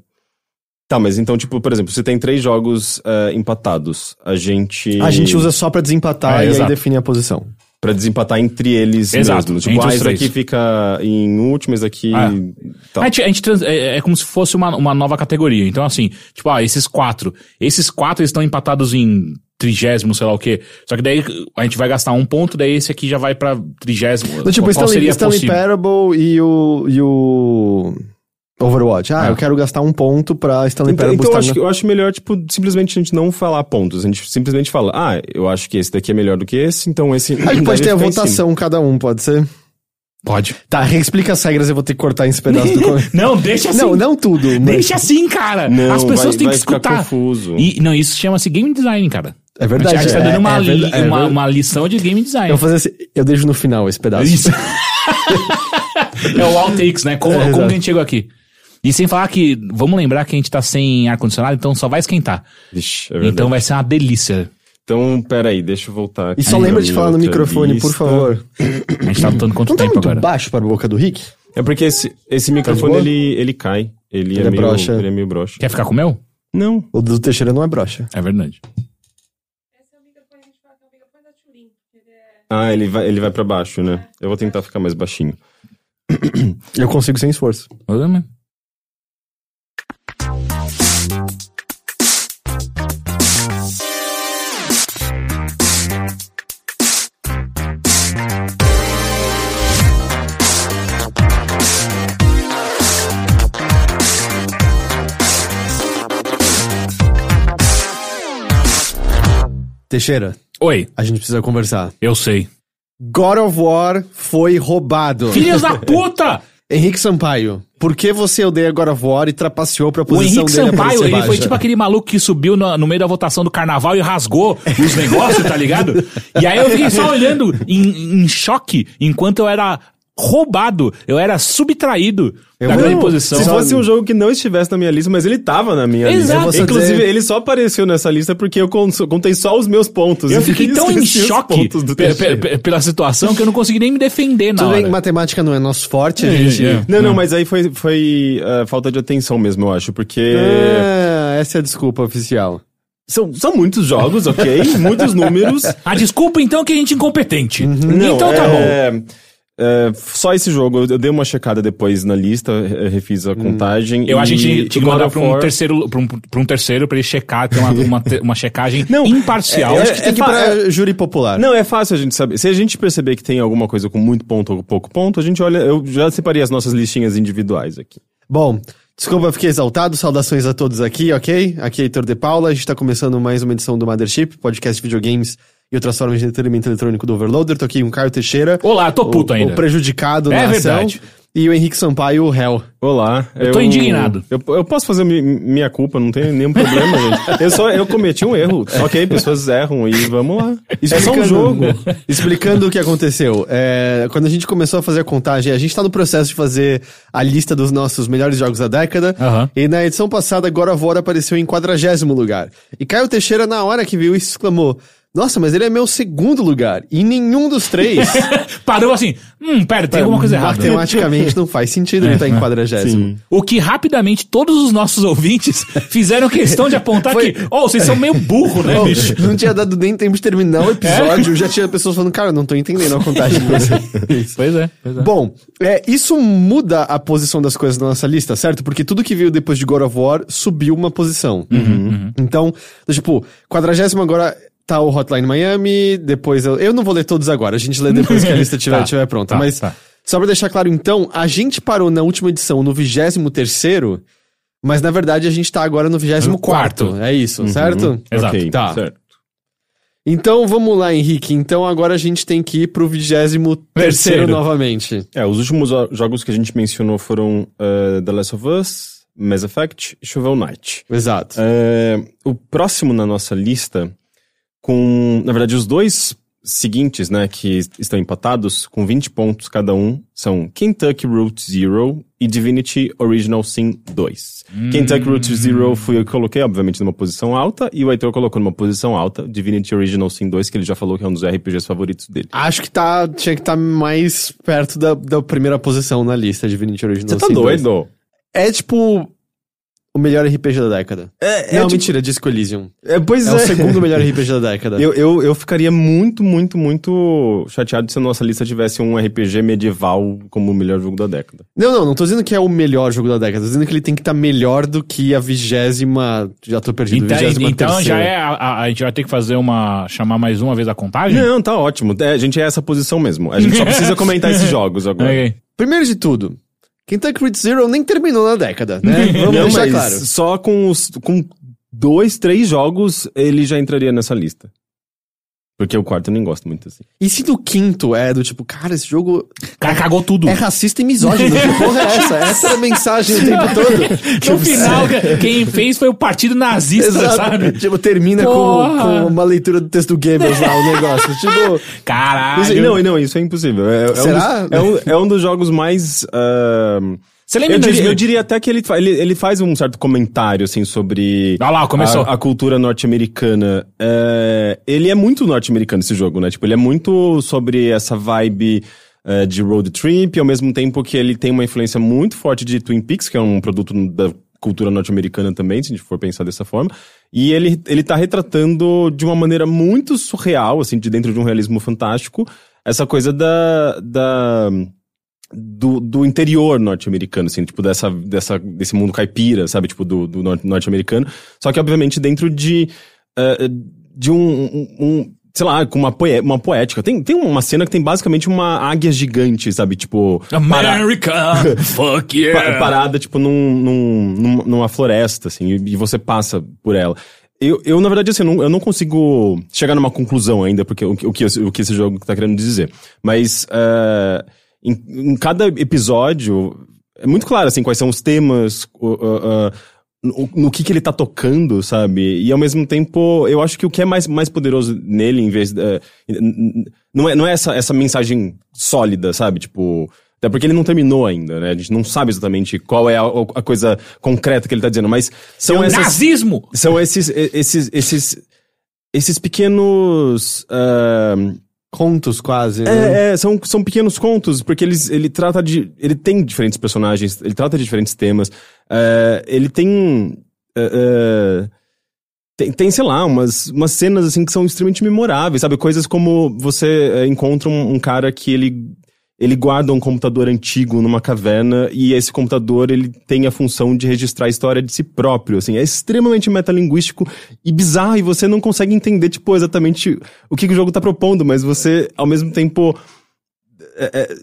D: Tá, mas então, tipo, por exemplo, você tem três jogos eh, empatados. A gente.
C: A gente usa só pra desempatar
B: É,
C: e aí define a posição.
D: Pra desempatar entre eles
B: Exato,
D: mesmo. Tipo,
B: entre
D: ah,
B: os
D: esse daqui fica em último, esse daqui.
B: Ah.
D: Tá.
B: A gente, a gente trans- é, é como se fosse uma, uma nova categoria. Então, assim, tipo, ah, esses quatro. Esses quatro estão empatados em trigésimo, sei lá o quê. Só que daí a gente vai gastar um ponto, daí esse aqui já vai pra trigésimo.
C: Então, tipo,
B: Qual
C: Stanley,
B: seria
C: Stanley
B: possível?
C: Parable e o, e o Overwatch. Ah,
B: Ah.
C: eu quero gastar um ponto pra Stanley
D: Então,
C: Parable
D: então eu, acho,
C: na-
D: eu acho melhor, tipo, simplesmente a gente não falar pontos. A gente simplesmente fala, ah, eu acho que esse daqui é melhor do que esse, então esse.
C: A gente pode ter a votação, cada um, pode ser?
B: Pode.
C: Tá, reexplica as regras, eu vou ter que cortar esse pedaço do...
B: Não, deixa assim.
C: Não, não tudo. mas-
B: Deixa assim, cara.
D: Não,
B: As pessoas
D: vai-
B: têm
D: vai
B: que
D: ficar
B: escutar.
D: confuso.
B: E, não, isso chama-se game design, cara.
C: É verdade.
B: a gente tá
C: é-
B: dando uma,
C: é
B: li-
C: é
B: uma, uma lição de game design.
C: Eu vou fazer assim, eu deixo no final esse pedaço.
B: Isso. é o outtakes, né? Como,
C: É,
B: como que a gente chegou aqui? E sem falar que, vamos lembrar que a gente tá sem ar-condicionado, então só vai esquentar.
D: Vixe, é verdade.
B: Então vai ser uma delícia.
D: Então, peraí, deixa eu voltar.
C: E só
D: aqui
C: lembra de falar no microfone, por
D: lista.
C: favor.
B: A gente tá lutando quanto
C: Não tá
B: tempo
C: muito
B: agora?
C: baixo para a boca do Rick?
D: É porque esse, esse microfone,
C: boa?
D: ele, ele cai. Ele,
C: Ele
D: é,
C: é
D: meio,
C: broxa.
D: ele é meio broxa.
B: Quer ficar com o meu?
D: Não.
C: O do Teixeira não é brocha.
B: É verdade.
E: Esse é o microfone, a gente fala que é o microfone da Tulin. Ele é...
D: Ah, ele vai, ele vai pra baixo, né? Eu vou tentar ficar mais baixinho.
C: Eu consigo sem esforço.
B: Olha, mano.
C: Teixeira,
B: Oi,
C: a gente precisa conversar.
B: eu sei.
C: God of War foi roubado.
B: Filhos da puta!
C: Henrique Sampaio, por que você odeia God of War e trapaceou pra
B: O
C: posição
B: Henrique
C: dele
B: Sampaio, ele foi
C: baixa?
B: tipo aquele maluco que subiu no, no meio da votação do carnaval e rasgou os negócios, tá ligado? E aí eu fiquei só olhando em, em choque enquanto eu era roubado, eu era subtraído
C: Eu
B: da
C: não,
B: grande posição.
D: Se fosse um jogo que não estivesse na minha lista, mas ele tava na minha
B: Exato.
D: lista. Inclusive,
C: dizer-
D: ele só apareceu nessa lista porque eu con- contei só os meus pontos.
B: Eu fiquei tão em choque pela situação que eu não consegui nem me defender na
C: Tudo
B: hora.
C: bem, matemática não é nosso forte, a
B: É,
C: gente...
B: é.
D: Não, não, mas aí foi, foi ah, falta de atenção mesmo, eu acho, porque
C: Ah, essa é a desculpa oficial.
D: são, são muitos jogos, ok? muitos números.
B: Ah, desculpa então que a gente é incompetente.
D: Não,
B: então tá bom.
D: É, é, só esse jogo, eu, eu dei uma checada depois na lista, eh, refiz a contagem.
B: Eu acho que a gente tinha que mandar pra um
D: War-
B: terceiro, pra um, pra um terceiro pra ele checar, ter uma, uma, uma checagem
D: Não,
B: imparcial.
D: é-
C: Eu acho que tem que ir pra júri popular.
D: Não, é fácil a gente saber. Se a gente perceber que tem alguma coisa com muito ponto ou pouco ponto, a gente olha. Eu já separei as nossas listinhas individuais aqui.
C: Bom, desculpa, eu fiquei exaltado. Saudações a todos aqui, ok? Aqui é Heitor de Paula. A gente tá começando mais uma edição do Mothership, podcast de videogames e outras formas de entretenimento eletrônico do Overloader. Tô aqui com o Caio Teixeira.
B: Olá, tô puto
C: o,
B: ainda.
C: O prejudicado
B: É
C: na ação.
B: verdade.
C: E o Henrique Sampaio, o réu.
D: Olá.
B: Eu tô indignado.
D: Eu, eu posso fazer mi- minha culpa, não tem nenhum problema, gente. Eu só eu cometi um erro. Ok, pessoas erram e vamos lá. Isso é só um jogo.
C: Explicando o que aconteceu. É, quando a gente começou a fazer a contagem, a gente tá no processo de fazer a lista dos nossos melhores jogos da década.
B: Aham.
C: E na edição passada, God of War apareceu em quadragésimo lugar. E Caio Teixeira, na hora que viu isso, exclamou: Nossa, mas ele é meu segundo lugar. E nenhum dos três.
B: Parou assim, hum, pera, tem alguma coisa errada.
C: Matematicamente não faz sentido ele estar em quadragésimo.
D: Sim.
B: O que rapidamente todos os nossos ouvintes fizeram questão de apontar
C: Foi-
B: que, oh, vocês são meio burro, né,
C: Não,
B: bicho?
C: não tinha dado nem tempo de terminar o episódio, já tinha pessoas falando, cara, não tô entendendo a contagem de vocês.
B: Pois é, pois é.
C: Bom, é, isso muda a posição das coisas na nossa lista, certo? Porque tudo que veio depois de God of War subiu uma posição. Então, tipo, quadragésimo agora tá o Hotline Miami, depois eu, eu não vou ler todos agora, a gente lê depois que a lista estiver
B: Tá,
C: estiver pronta.
B: tá,
C: mas,
B: tá.
C: só pra deixar claro então, a gente parou na última edição no 23 terceiro, mas na verdade a gente tá agora no 24
B: quarto.
C: É isso, certo?
B: Exato.
D: Ok,
C: Tá.
D: certo.
C: Então vamos lá, Henrique. Então agora a gente tem que ir pro 23
B: Terceiro.
C: novamente.
D: É, os últimos jo- jogos que a gente mencionou foram eh, The Last of Us, Mass Effect e Shovel Knight.
C: Exato.
D: É, o próximo na nossa lista, com. Na verdade, os dois seguintes, né, que estão empatados, com 20 pontos cada um, são Kentucky Route Zero e Divinity Original Sin 2. Kentucky Route Zero fui eu que coloquei, obviamente, numa posição alta, e o Heitor colocou numa posição alta, Divinity Original Sin 2, que ele já falou que é um dos RPGs favoritos dele.
C: Acho que tá, tinha que estar mais perto da, da primeira posição na lista Divinity Original
D: Você tá
C: Sin 2.
D: doido?
C: É tipo o melhor RPG da década.
D: É,
C: Não,
D: tipo-
C: mentira, Disco Elysium.
D: É, pois
C: É,
D: é.
C: o segundo melhor RPG da década.
D: Eu, eu, eu ficaria muito, muito, muito chateado se a nossa lista tivesse um RPG medieval como o melhor jogo da década.
C: Não, não, não tô dizendo que é o melhor jogo da década, tô dizendo que ele tem que estar melhor do que a vigésima. Já tô perdido,
B: Então,
C: vigésima
B: então já
C: terceira.
B: é. A, a- a gente vai ter que fazer uma. chamar mais uma vez a contagem?
D: Não, tá ótimo. É, a gente é essa posição mesmo. A gente só precisa comentar esses jogos agora.
B: Ok.
C: Primeiro de tudo, Kentucky Route Zero nem terminou na década, né? Vamos
D: Não,
C: deixar claro.
D: só com, os, com dois, três jogos ele já entraria nessa lista. Porque o quarto eu nem gosto muito assim.
C: E se do quinto é do tipo, cara, esse jogo
B: cara cagou tudo.
C: é racista e misógino. que porra é essa? Essa é a mensagem o tempo todo.
B: No final, quem fez foi o partido nazista, sabe?
C: Tipo, termina com, com uma leitura do texto do Goebbels lá, o negócio. Tipo,
B: Caralho.
D: Isso- não, não, isso é impossível. É, é
C: Será?
D: Um dos, é, um, é um dos jogos mais. ah,
B: Você lembra
D: Eu diria,
B: 2000?
D: eu diria até que ele, ele, ele faz um certo comentário, assim, sobre
B: Ah lá, começou.
D: a, a cultura norte-americana. É, ele é muito norte-americano esse jogo, né? Tipo, ele é muito sobre essa vibe é, de road trip, ao mesmo tempo que ele tem uma influência muito forte de Twin Peaks, que é um produto da cultura norte-americana também, se a gente for pensar dessa forma. E ele, ele tá retratando de uma maneira muito surreal, assim, de dentro de um realismo fantástico, essa coisa da... da do, do interior norte-americano, assim, tipo, dessa, dessa, desse mundo caipira, sabe? Tipo, do, do norte- norte-americano. Só que, obviamente, dentro de, eh, de um, um- um, sei lá, com uma, poé uma poética. Tem, tem uma cena que tem basicamente uma águia gigante, sabe? Tipo,
B: America, fuck yeah.
D: pa- parada, tipo, num, num- num- numa floresta, assim, e, você passa por ela. Eu, eu na verdade, assim, eu não, eu não consigo chegar numa conclusão ainda, porque o, que- o, que, esse- o que esse jogo tá querendo dizer. Mas, eh, em, em cada episódio, é muito claro, assim, quais são os temas, o- o- no, no que que ele tá tocando, sabe? E ao mesmo tempo, eu acho que o que é mais, mais poderoso nele, em vez não é, não é essa, essa mensagem sólida, sabe? Tipo, até porque ele não terminou ainda, né? A gente não sabe exatamente qual é a, a coisa concreta que ele tá dizendo, mas são essas,
B: Nazismo!
D: são esses, esses, esses, esses pequenos, ah,
C: Contos quase, né?
D: é, é, são, são pequenos contos, porque eles, ele trata de. Ele tem diferentes personagens, ele trata de diferentes temas. é, ele tem. é, é, tem, tem, sei lá, umas, umas cenas assim que são extremamente memoráveis, sabe? Coisas como você é, encontra um, um cara que ele. Ele guarda um computador antigo numa caverna e esse computador ele tem a função de registrar a história de si próprio, assim. É extremamente metalinguístico e bizarro e você não consegue entender, tipo, exatamente o que, que o jogo tá propondo, mas você, ao mesmo tempo, é, é,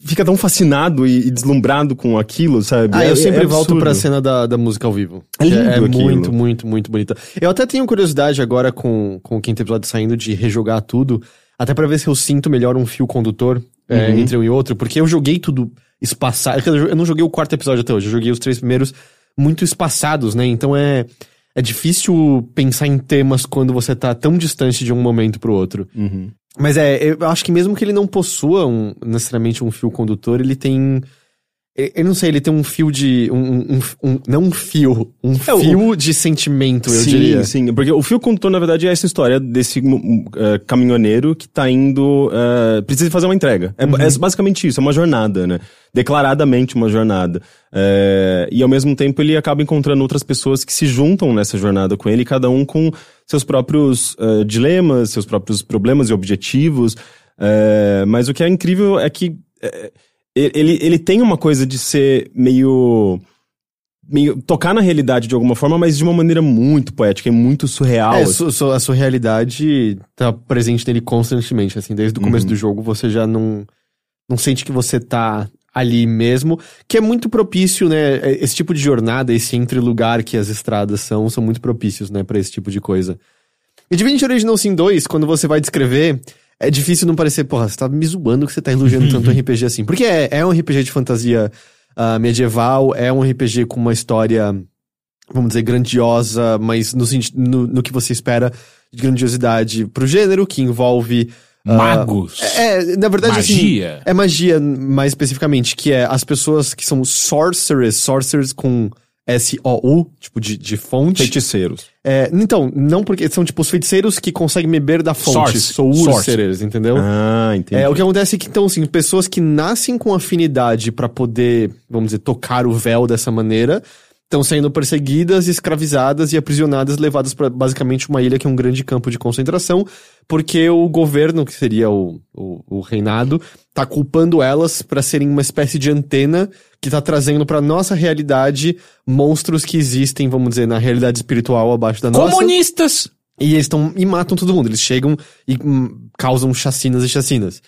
D: fica tão fascinado e, e deslumbrado com aquilo, sabe?
C: Ah,
D: É-
C: eu sempre volto pra cena da, da música ao vivo.
D: É lindo
C: é
D: aquilo.
C: muito, muito, muito bonita. Eu até tenho curiosidade agora com, com o quinto episódio saindo de rejogar tudo, até pra ver se eu sinto melhor um fio condutor é,
D: Uhum.
C: entre um e outro, porque eu joguei tudo espaçado. dizer, Eu não joguei o quarto episódio até hoje, eu joguei os três primeiros muito espaçados, né? Então é, é difícil pensar em temas quando você tá tão distante de um momento pro outro.
D: Uhum.
C: Mas é, eu acho que mesmo que ele não possua um- necessariamente um fio condutor, ele tem. Eu eu não sei, ele tem um fio de. Um, um- um- não um fio, um
D: É, o-
C: fio de sentimento, eu
D: sim,
C: diria.
D: sim. Porque o fio condutor, na verdade, é essa história desse eh, caminhoneiro que tá indo. eh, precisa fazer uma entrega. É, é basicamente isso, é uma jornada, né? Declaradamente uma jornada. Eh, e ao mesmo tempo ele acaba encontrando outras pessoas que se juntam nessa jornada com ele, cada um com seus próprios dilemas, seus próprios problemas e objetivos. Mas o que é incrível é que ele, ele tem uma coisa de ser meio meio tocar na realidade de alguma forma, mas de uma maneira muito poética e muito surreal.
C: É,
D: assim.
C: su- su- a sua realidade tá presente nele constantemente, assim, desde o começo
D: Uhum.
C: do jogo você já não, não sente que você tá ali mesmo, que é muito propício, né, é- esse tipo de jornada, esse entre-lugar que as estradas são, são muito propícios, né, pra esse tipo de coisa. E Divinity Original Sin 2, quando você vai descrever, é difícil não parecer, porra, você tá me zoando que você tá elogiando tanto um RPG assim. Porque é, é um RPG de fantasia ah, medieval, é um RPG com uma história, vamos dizer, grandiosa, mas no, no, no que você espera de grandiosidade pro gênero, que envolve. ah,
B: Magos.
C: é, na verdade, assim.
B: Magia.
C: É magia, mais especificamente, que é as pessoas que são sorcerers, sorcerers com S-O-U, tipo de, de fonte.
D: Feiticeiros.
C: É, então, não porque são tipo os feiticeiros que conseguem beber da fonte,
B: Source.
C: sorcerers, entendeu?
D: Ah, entendi.
C: É, o que acontece é que, então, assim, pessoas que nascem com afinidade pra poder, vamos dizer, tocar o véu dessa maneira, estão sendo perseguidas, escravizadas e aprisionadas, levadas pra basicamente uma ilha que é um grande campo de concentração, porque o governo, que seria o, o, o reinado, tá culpando elas pra serem uma espécie de antena que tá trazendo pra nossa realidade monstros que existem, vamos dizer, na realidade espiritual abaixo da nossa.
B: Comunistas!
C: E eles estão e matam todo mundo. Eles chegam e hum, causam chacinas e chacinas.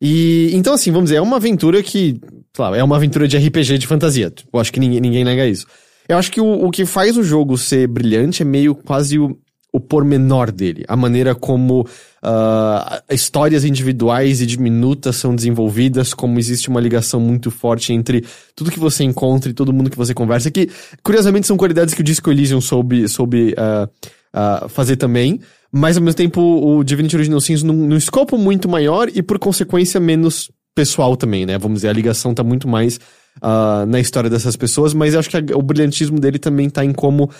C: E então, assim, vamos dizer, é uma aventura que, sei lá, é uma aventura de RPG de fantasia. Tipo, Eu acho que ninguém, ninguém nega isso. Eu acho que o, o que faz o jogo ser brilhante é meio quase o, o pormenor dele. A maneira como ah, histórias individuais e diminutas são desenvolvidas, como existe uma ligação muito forte entre tudo que você encontra e todo mundo que você conversa, que, curiosamente, são qualidades que o Disco Elysium soube, soube ah, ah, fazer também, mas ao mesmo tempo o Divinity Original Sin num, num escopo muito maior e por consequência menos pessoal também, né? Vamos dizer, a ligação tá muito mais ah, na história dessas pessoas, mas eu acho que a- o brilhantismo dele também tá em como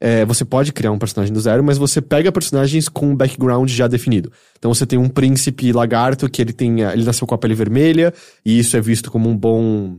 C: é, você pode criar um personagem do zero, mas você pega personagens com um background já definido. Então você tem um príncipe lagarto que ele tem, ele nasceu com a pele vermelha e isso é visto como um bom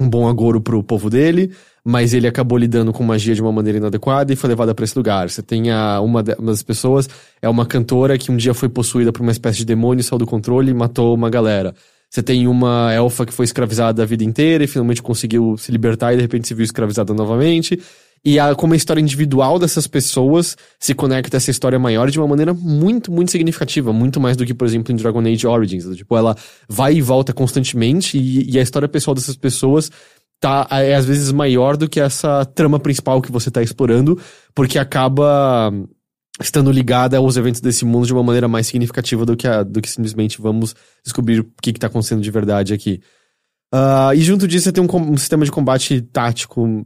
C: um bom agouro pro povo dele, mas ele acabou lidando com magia de uma maneira inadequada e foi levada pra esse lugar. Você tem a, uma das pessoas, é uma cantora que um dia foi possuída por uma espécie de demônio, saiu do controle e matou uma galera. Você tem uma elfa que foi escravizada a vida inteira e finalmente conseguiu se libertar e de repente se viu escravizada novamente. E a, como a história individual dessas pessoas se conecta a essa história maior de uma maneira muito, muito significativa. Muito mais do que, por exemplo, em Dragon Age Origins. Tipo, ela vai e volta constantemente e, e a história pessoal dessas pessoas tá, é às vezes maior do que essa trama principal que você tá explorando, porque acaba estando ligada aos eventos desse mundo de uma maneira mais significativa do que, a, do que simplesmente vamos descobrir o que, que tá acontecendo de verdade aqui. Ah, e junto disso, você tem um, um sistema de combate tático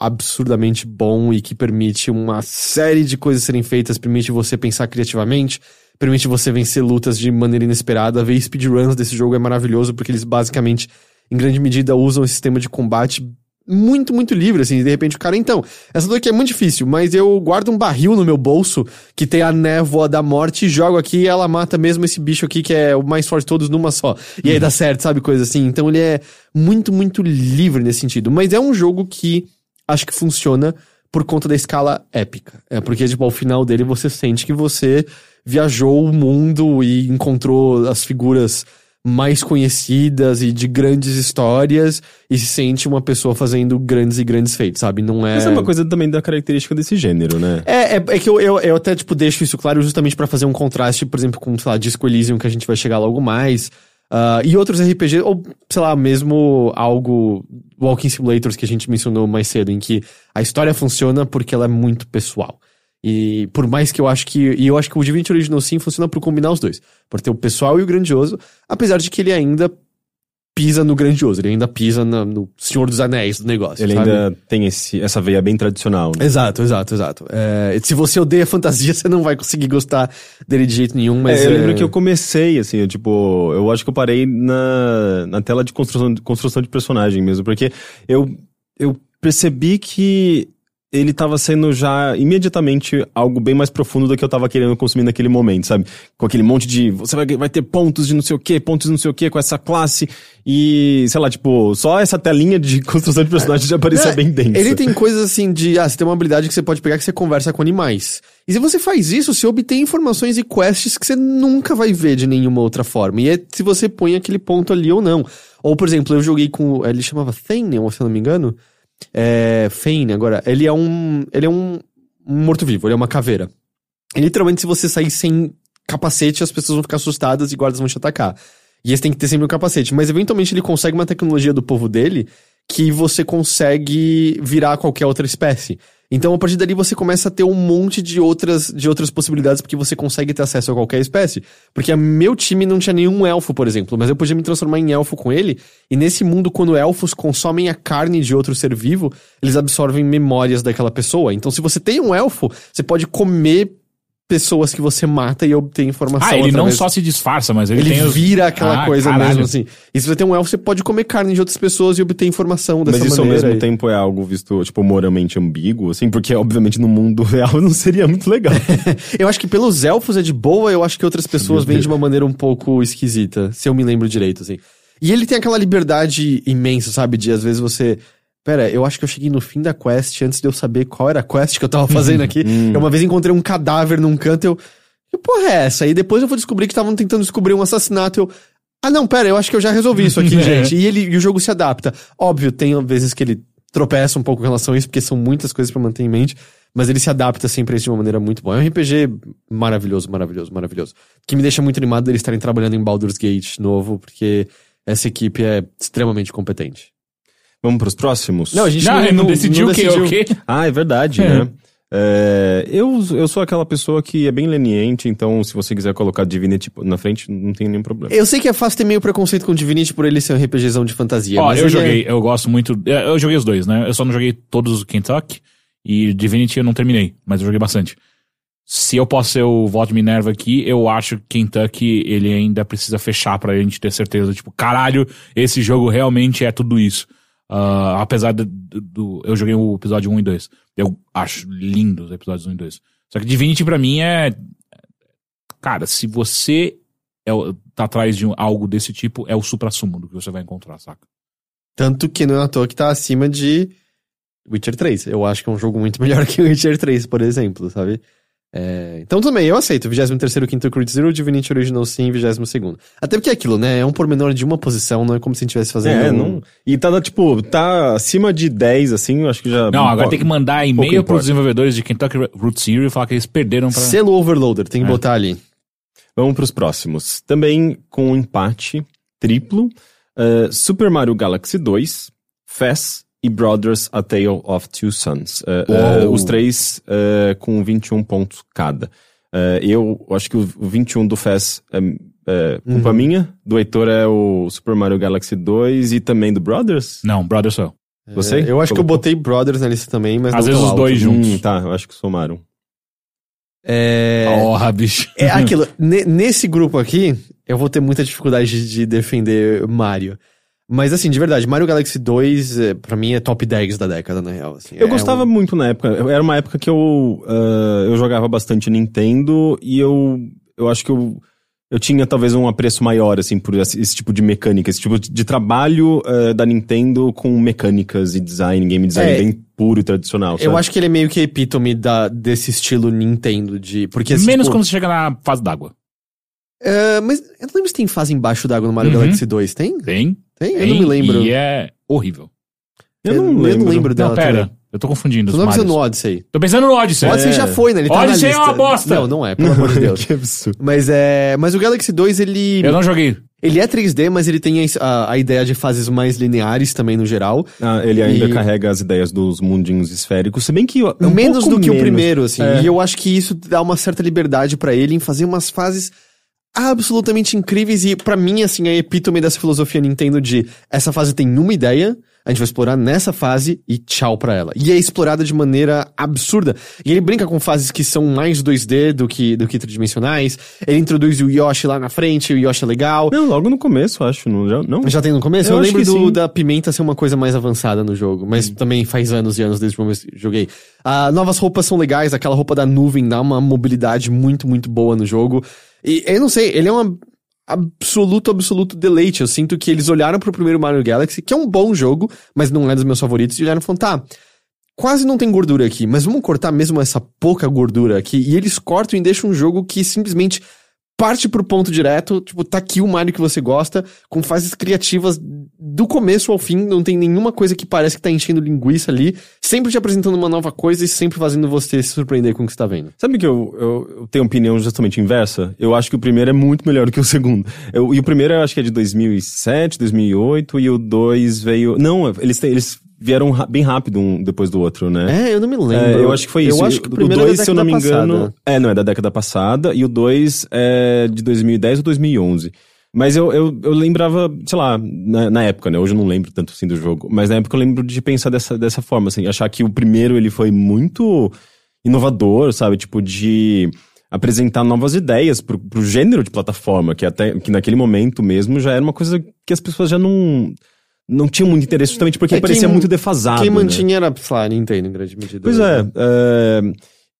C: absurdamente bom e que permite uma série de coisas serem feitas, permite você pensar criativamente, permite você vencer lutas de maneira inesperada. Ver speedruns desse jogo é maravilhoso porque eles basicamente, em grande medida, usam esse sistema de combate muito, muito livre, assim, de repente o cara, então, essa luta aqui é muito difícil, mas eu guardo um barril no meu bolso que tem a névoa da morte e jogo aqui e ela mata mesmo esse bicho aqui que é o mais forte de todos numa só. E aí dá certo, sabe, coisa assim. Então ele é muito, muito livre nesse sentido. Mas é um jogo que acho que funciona por conta da escala épica. É porque, tipo, ao final dele você sente que você viajou o mundo e encontrou as figuras mais conhecidas e de grandes histórias e se sente uma pessoa fazendo grandes e grandes feitos, sabe? Não é.
D: Essa é uma coisa também da característica desse gênero, né?
C: É, é, é que eu, eu, eu até, tipo, deixo isso claro justamente pra fazer um contraste, por exemplo, com, sei lá, Disco Elysium, que a gente vai chegar logo mais. ah, e outros RPG, ou, sei lá, mesmo algo, Walking Simulators que a gente mencionou mais cedo, em que a história funciona porque ela é muito pessoal. E por mais que eu acho que. E eu acho que o Divinity Original Sin funciona por combinar os dois. Por ter o pessoal e o grandioso, apesar de que ele ainda pisa no grandioso, ele ainda pisa na- no Senhor dos Anéis do negócio.
D: Ele
C: sabe?
D: ainda tem esse, essa veia bem tradicional, né?
C: Exato, exato, exato. É, se você odeia fantasia, você não vai conseguir gostar dele de jeito nenhum, mas.
D: É, eu
C: é,
D: lembro que eu comecei, assim, eu, tipo, eu acho que eu parei na, na tela de construção, construção de personagem mesmo, porque eu, eu percebi que ele tava sendo já imediatamente algo bem mais profundo do que eu tava querendo consumir naquele momento, sabe? Com aquele monte de. Você vai, vai ter pontos de não sei o que, pontos de não sei o que com essa classe. E, sei lá, tipo, só essa telinha de construção de personagem já parecia
C: É,
D: bem densa.
C: Ele tem coisas assim de. Ah, você tem uma habilidade que você pode pegar que você conversa com animais. E se você faz isso, você obtém informações e quests que você nunca vai ver de nenhuma outra forma. E é se você põe aquele ponto ali ou não. Ou, por exemplo, eu joguei com. Ele chamava Thane, se eu não me engano. É. Fane, agora. Ele é um. Ele é um, morto-vivo, ele é uma caveira. E literalmente, se você sair sem capacete, as pessoas vão ficar assustadas e guardas vão te atacar. E esse tem que ter sempre um capacete. Mas eventualmente ele consegue uma tecnologia do povo dele que você consegue virar qualquer outra espécie. Então, a partir dali, você começa a ter um monte de outras, de outras possibilidades, porque você consegue ter acesso a qualquer espécie. Porque meu time não tinha nenhum elfo, por exemplo, mas eu podia me transformar em elfo com ele. E nesse mundo, quando elfos consomem a carne de outro ser vivo, eles absorvem memórias daquela pessoa. Então, se você tem um elfo, você pode comer pessoas que você mata e obter informação
B: Ah, ele não só se disfarça, mas ele,
C: ele
B: tem os-
C: vira aquela
B: Ah,
C: coisa
B: caralho.
C: mesmo, assim. E se você tem um elfo, você pode comer carne de outras pessoas e obter informação dessa
D: Mas isso ao
C: maneira.
D: mesmo
C: aí.
D: tempo é algo visto, tipo, moralmente ambíguo, assim, porque obviamente no mundo real não seria muito legal.
C: Eu acho que pelos elfos é de boa, eu acho que outras pessoas veem de uma maneira um pouco esquisita, se eu me lembro direito, assim. E ele tem aquela liberdade imensa, sabe? De às vezes você. Pera, eu acho que eu cheguei no fim da quest antes de eu saber qual era a quest que eu tava fazendo aqui. Eu uma vez encontrei um cadáver num canto eu. Que porra é essa? E depois eu vou descobrir que estavam tentando descobrir um assassinato. Eu. Ah, não, pera, eu acho que eu já resolvi isso aqui, gente. E, ele, e o jogo se adapta. Óbvio, tem vezes que ele tropeça um pouco em relação a isso, porque são muitas coisas pra manter em mente. Mas ele se adapta sempre a isso de uma maneira muito boa. É um RPG maravilhoso, maravilhoso, maravilhoso. Que me deixa muito animado deles estarem trabalhando em Baldur's Gate novo, porque essa equipe é extremamente competente.
D: Vamos pros próximos?
C: Não, a gente
B: Não, ele não, decidiu o que
C: decidiu.
B: o quê?
D: Ah, é verdade,
B: É.
D: né? É, eu, eu sou aquela pessoa que é bem leniente, então se você quiser colocar Divinity na frente, não tem nenhum problema.
C: Eu sei que é fácil ter meio preconceito com Divinity por ele ser um RPGzão de fantasia.
B: Ó,
C: mas
B: eu
C: ele
B: joguei,
C: É...
B: eu gosto muito. é, Eu joguei os dois, né? Eu só não joguei todos o Kentucky e Divinity eu não terminei, mas eu joguei bastante. Se eu posso ser o voto de Minerva aqui, eu acho que Kentucky ele ainda precisa fechar pra gente ter certeza, tipo, caralho, esse jogo realmente é tudo isso. Ah, apesar do, do- Eu joguei o episódio 1 e 2. Eu acho lindo os episódios 1 e 2. Só que Divinity pra mim é. Cara, se você é, tá atrás de algo desse tipo, é o supra-sumo do que você vai encontrar, saca?
C: Tanto que não é à toa que tá acima de Witcher 3. Eu acho que é um jogo muito melhor que Witcher 3, por exemplo, sabe? É, Então também, eu aceito. 23º, 5º Crit Zero, Divinity Original Sin, 22º. Até porque é aquilo, né? É um pormenor de uma posição, não é como se a gente estivesse fazendo...
D: É,
C: um-
D: não. E tá, tipo, tá acima de 10, assim, eu acho que já.
B: Não, agora
D: Pô,
B: tem que mandar e-mail pros desenvolvedores de Kentucky Root Zero e falar que eles perderam pra.
C: Selo Overloader, tem que
B: É.
C: botar ali.
D: Vamos pros próximos. Também com um empate triplo: eh, Super Mario Galaxy 2, Fez e Brothers A Tale of Two Sons. Eh,
B: Uou.
D: os três eh, com 21 pontos cada. Eu acho que o o 21 do Fez é, é culpa
C: Uhum.
D: minha, do Heitor é o Super Mario Galaxy 2 e também do Brothers.
B: Não, Brother Soul.
D: Você?
C: É, eu acho que eu
D: Colocou?
C: botei Brothers na lista também, mas
B: Às
C: não
B: vezes os
C: alto.
B: dois juntos.
D: Hum, tá, eu acho que somaram.
C: É...
B: Porra, bicho.
C: É aquilo, ne- nesse grupo aqui, eu vou ter muita dificuldade de, de defender Mario. Mas assim, de verdade, Mario Galaxy 2, é, pra mim, é top 10 da década, na real. assim.
D: Eu
C: É
D: gostava
C: um-
D: muito na época. Era uma época que eu, ah, eu jogava bastante Nintendo e eu, eu acho que eu, eu tinha talvez um apreço maior, assim, por esse, esse tipo de mecânica, esse tipo de, trabalho ah, da Nintendo com mecânicas e design, game design
C: É.
D: bem puro e tradicional.
C: Eu acho que ele é meio que a epítome da, desse estilo Nintendo de. Porque, assim,
B: Menos
C: tipo,
B: quando você chega na fase d'água.
C: é, mas eu não lembro se tem fase embaixo d'água no Mario
B: Uhum.
C: Galaxy 2, tem?
B: Tem?
C: Tem? Eu não me lembro.
B: E é horrível.
D: Eu não
C: eu
D: lembro.
C: não lembro dela.
B: não, pera.
C: também.
B: Eu tô confundindo
C: Tô
B: os
C: não pensando no. Odyssey.
B: Tô pensando no Odyssey.
C: O Odyssey
D: É.
C: já foi, né? Ele tá
B: Odyssey
C: na
B: é uma bosta.
C: Não, não é, pelo amor de Deus.
D: que absurdo.
C: Mas é. Mas o Galaxy 2, ele.
B: Eu não joguei.
C: Ele é 3D, mas ele tem a, a- ideia de fases mais lineares também no geral.
D: Ah, ele ainda
C: E-
D: carrega as ideias dos mundinhos esféricos, se bem que... é um
C: menos
D: pouco
C: do que o
D: menos.
C: primeiro, assim.
D: É.
C: E eu acho que isso dá uma certa liberdade pra ele em fazer umas fases absolutamente incríveis e pra mim assim é a epítome dessa filosofia Nintendo de essa fase tem uma ideia, a gente vai explorar nessa fase e tchau pra ela. E é explorada de maneira absurda. E ele brinca com fases que são mais 2D do que do que tridimensionais. Ele introduz o Yoshi lá na frente, o Yoshi é legal.
D: Não, logo no começo, acho. Não, já, não?
C: Já tem no começo?
D: Eu
C: Eu, lembro do, da pimenta ser uma coisa mais avançada no jogo, mas também faz anos e anos desde que eu joguei. Ah, novas roupas são legais, aquela roupa da nuvem dá uma mobilidade muito, muito boa no jogo. E eu não sei, ele é uma absoluto, absoluto deleite. Eu sinto que eles olharam pro primeiro Mario Galaxy, que é um bom jogo, mas não é dos meus favoritos, e olharam e falaram, tá, quase não tem gordura aqui, mas vamos cortar mesmo essa pouca gordura aqui. E eles cortam e deixam um jogo que simplesmente parte pro ponto direto, tipo, tá aqui o Mario que você gosta, com fases criativas do começo ao fim, não tem nenhuma coisa que parece que tá enchendo linguiça ali, sempre te apresentando uma nova coisa e sempre fazendo você se surpreender com o que você tá vendo.
D: Sabe que eu, eu, eu tenho opinião justamente inversa? Eu acho que o primeiro é muito melhor do que o segundo. Eu- e o primeiro eu acho que é de 2007, 2008, e o dois veio... Não, eles, têm- eles vieram ra- bem rápido um depois do outro, né?
C: É, eu não me lembro.
D: É, eu acho que foi isso.
C: Eu acho que o
D: o
C: primeiro é da
D: 2, se eu não me engano.
C: passada.
D: É, não, é da década passada. E o 2 é de 2010 ou 2011. Mas eu, eu, eu lembrava, sei lá, na, na época, né? Hoje eu não lembro tanto assim do jogo. Mas na época eu lembro de pensar dessa, dessa forma, assim. Achar que o primeiro ele foi muito inovador, sabe? Tipo, de apresentar novas ideias pro, pro gênero de plataforma, que até que naquele momento mesmo já era uma coisa que as pessoas já não. Não tinham muito interesse, justamente porque
C: É,
D: parecia
C: quem-
D: muito defasado.
C: Quem
D: né?
C: mantinha era, sei lá, Nintendo em grande medida.
D: Pois é. é,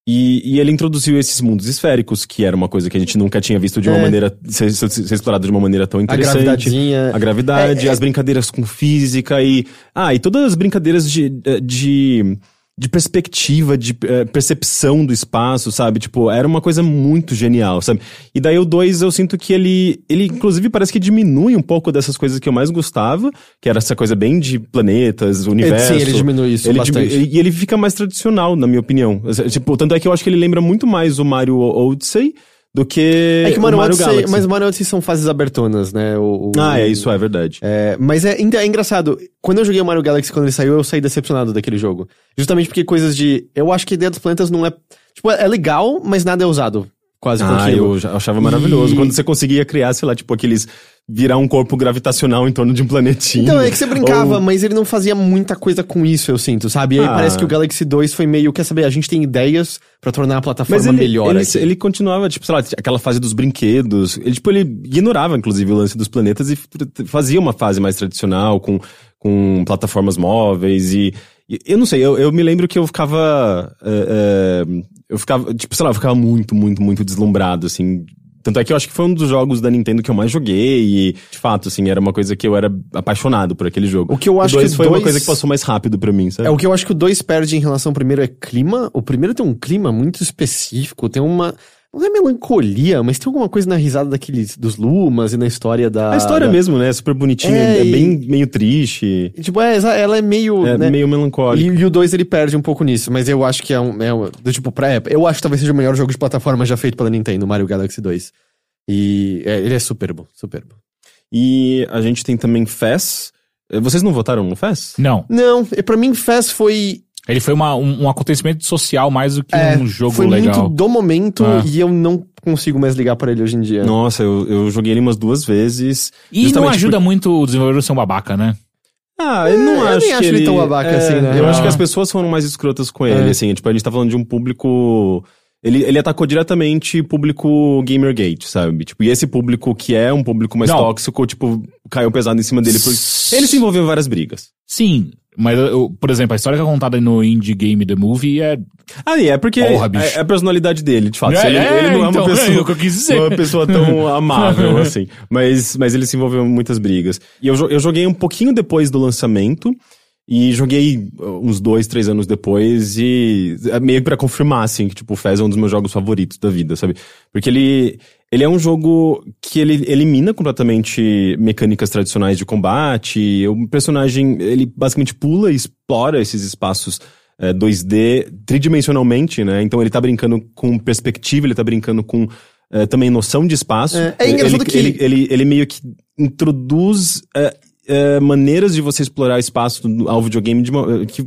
D: e, e ele introduziu esses mundos esféricos, que era uma coisa que a gente nunca tinha visto de uma
C: É.
D: maneira. Ser, ser, ser explorado de uma maneira tão
C: A
D: interessante.
C: gravidadezinha.
D: A gravidade,
C: É, é-
D: as brincadeiras com física e. Ah, e todas as brincadeiras de. de de perspectiva, de eh, percepção do espaço, sabe? Tipo, era uma coisa muito genial, sabe? E daí o 2 eu sinto que ele, ele inclusive parece que diminui um pouco dessas coisas que eu mais gostava, que era essa coisa bem de planetas, universo.
C: Sim, ele diminui isso
D: Ele
C: bastante.
D: diminui- e ele fica mais tradicional, na minha opinião. Tipo, tanto é que eu acho que ele lembra muito mais o Mario Odyssey do que,
C: É que o Mario, Odyssey,
D: Galaxy.
C: mas o Mario Odyssey são fases abertonas, né? O, o-
D: Ah, é, isso é verdade.
C: É, mas é, é engraçado. Quando eu joguei o Mario Galaxy, quando ele saiu, eu saí decepcionado daquele jogo. Justamente porque coisas de. Eu acho que ideia dos planetas não é. Tipo, é legal, mas nada é usado. Quase
D: Ah, eu já achava maravilhoso.
C: E-
D: Quando você conseguia criar, sei lá, tipo aqueles. virar um corpo gravitacional em torno de um planetinho.
C: Então, é que você brincava,
D: Ou-
C: mas ele não fazia muita coisa com isso, eu sinto, sabe? E aí
D: Ah.
C: parece que o Galaxy 2 foi meio, quer saber, a gente tem ideias pra tornar a plataforma
D: ele,
C: melhor
D: ele, ele continuava, tipo, sei lá, aquela fase dos brinquedos. Ele, tipo, ele ignorava, inclusive, o lance dos planetas e fazia uma fase mais tradicional, com, com plataformas móveis e eu não sei, eu, eu me lembro que eu ficava, é, é, eu ficava, tipo, sei lá, eu ficava muito, muito, muito deslumbrado, assim, tanto é que eu acho que foi um dos jogos da Nintendo que eu mais joguei e, de fato, assim, era uma coisa que eu era apaixonado por aquele jogo.
C: O que eu acho
D: o dois
C: que
D: foi uma
C: dois-
D: coisa que passou mais rápido pra mim, sabe?
C: É o que eu acho que o 2 perde em relação ao primeiro é clima. O primeiro tem um clima muito específico, tem uma. Não é melancolia, mas tem alguma coisa na risada daqueles dos Lumas e na história da.
D: A história
C: da-
D: mesmo, né? Super bonitinha,
C: É,
D: é,
C: e-
D: bem meio triste,
C: E, Tipo, é, ela é meio.
D: é
C: né?
D: meio melancólica.
C: E, e o 2 ele perde um pouco nisso, mas eu acho que é um. É um do tipo, pra época. Eu acho que talvez seja o melhor jogo de plataforma já feito pela Nintendo, Mario Galaxy 2. E é, ele é super bom, super bom.
D: E a gente tem também Fez. Vocês não votaram no Fez?
B: Não.
C: Não, e pra mim, Fest foi.
B: Ele foi uma, um, um acontecimento social mais do que
C: é,
B: um jogo
C: foi
B: legal.
C: muito do momento
B: Ah.
C: e eu não consigo mais ligar pra ele hoje em dia.
D: Nossa, eu, eu joguei ele umas duas vezes.
B: E não ajuda muito o desenvolvedor ser um babaca, né?
D: Ah, eu não
C: eu
D: acho
C: nem
D: que
C: acho ele tão babaca
D: é,
C: assim, né?
D: Eu
B: Ah.
D: acho que as pessoas foram mais escrotas com ele,
C: É.
D: assim. Tipo, a gente tá falando de um público... Ele, ele atacou diretamente público Gamergate, sabe? Tipo, e esse público que é um público mais
B: Não.
D: tóxico, tipo, caiu pesado em cima dele. Porque ele se envolveu em várias brigas.
B: Sim, mas, eu- por exemplo, a história que é contada no Indie Game The Movie é...
D: Ah, e é porque
B: Porra,
D: é, é a personalidade dele, de fato.
B: É,
D: ele,
B: é,
D: ele não é
B: então,
D: uma
B: é
D: pessoa,
B: o que eu quis dizer.
D: uma pessoa tão amável, assim. Mas, mas ele se envolveu em muitas brigas. E eu, eu joguei um pouquinho depois do lançamento. E joguei uh, uns dois, três anos depois e é meio pra confirmar, assim, que tipo, o Fez é um dos meus jogos favoritos da vida, sabe? Porque ele, ele é um jogo que ele elimina completamente mecânicas tradicionais de combate. O personagem, ele basicamente pula e explora esses espaços é, 2D tridimensionalmente, né? Então ele tá brincando com perspectiva, ele tá brincando com é, também noção de espaço.
C: É, é engraçado
D: ele,
C: que-
D: ele, ele, ele meio que introduz é, é, maneiras de você explorar espaço no- ao videogame de uma- que,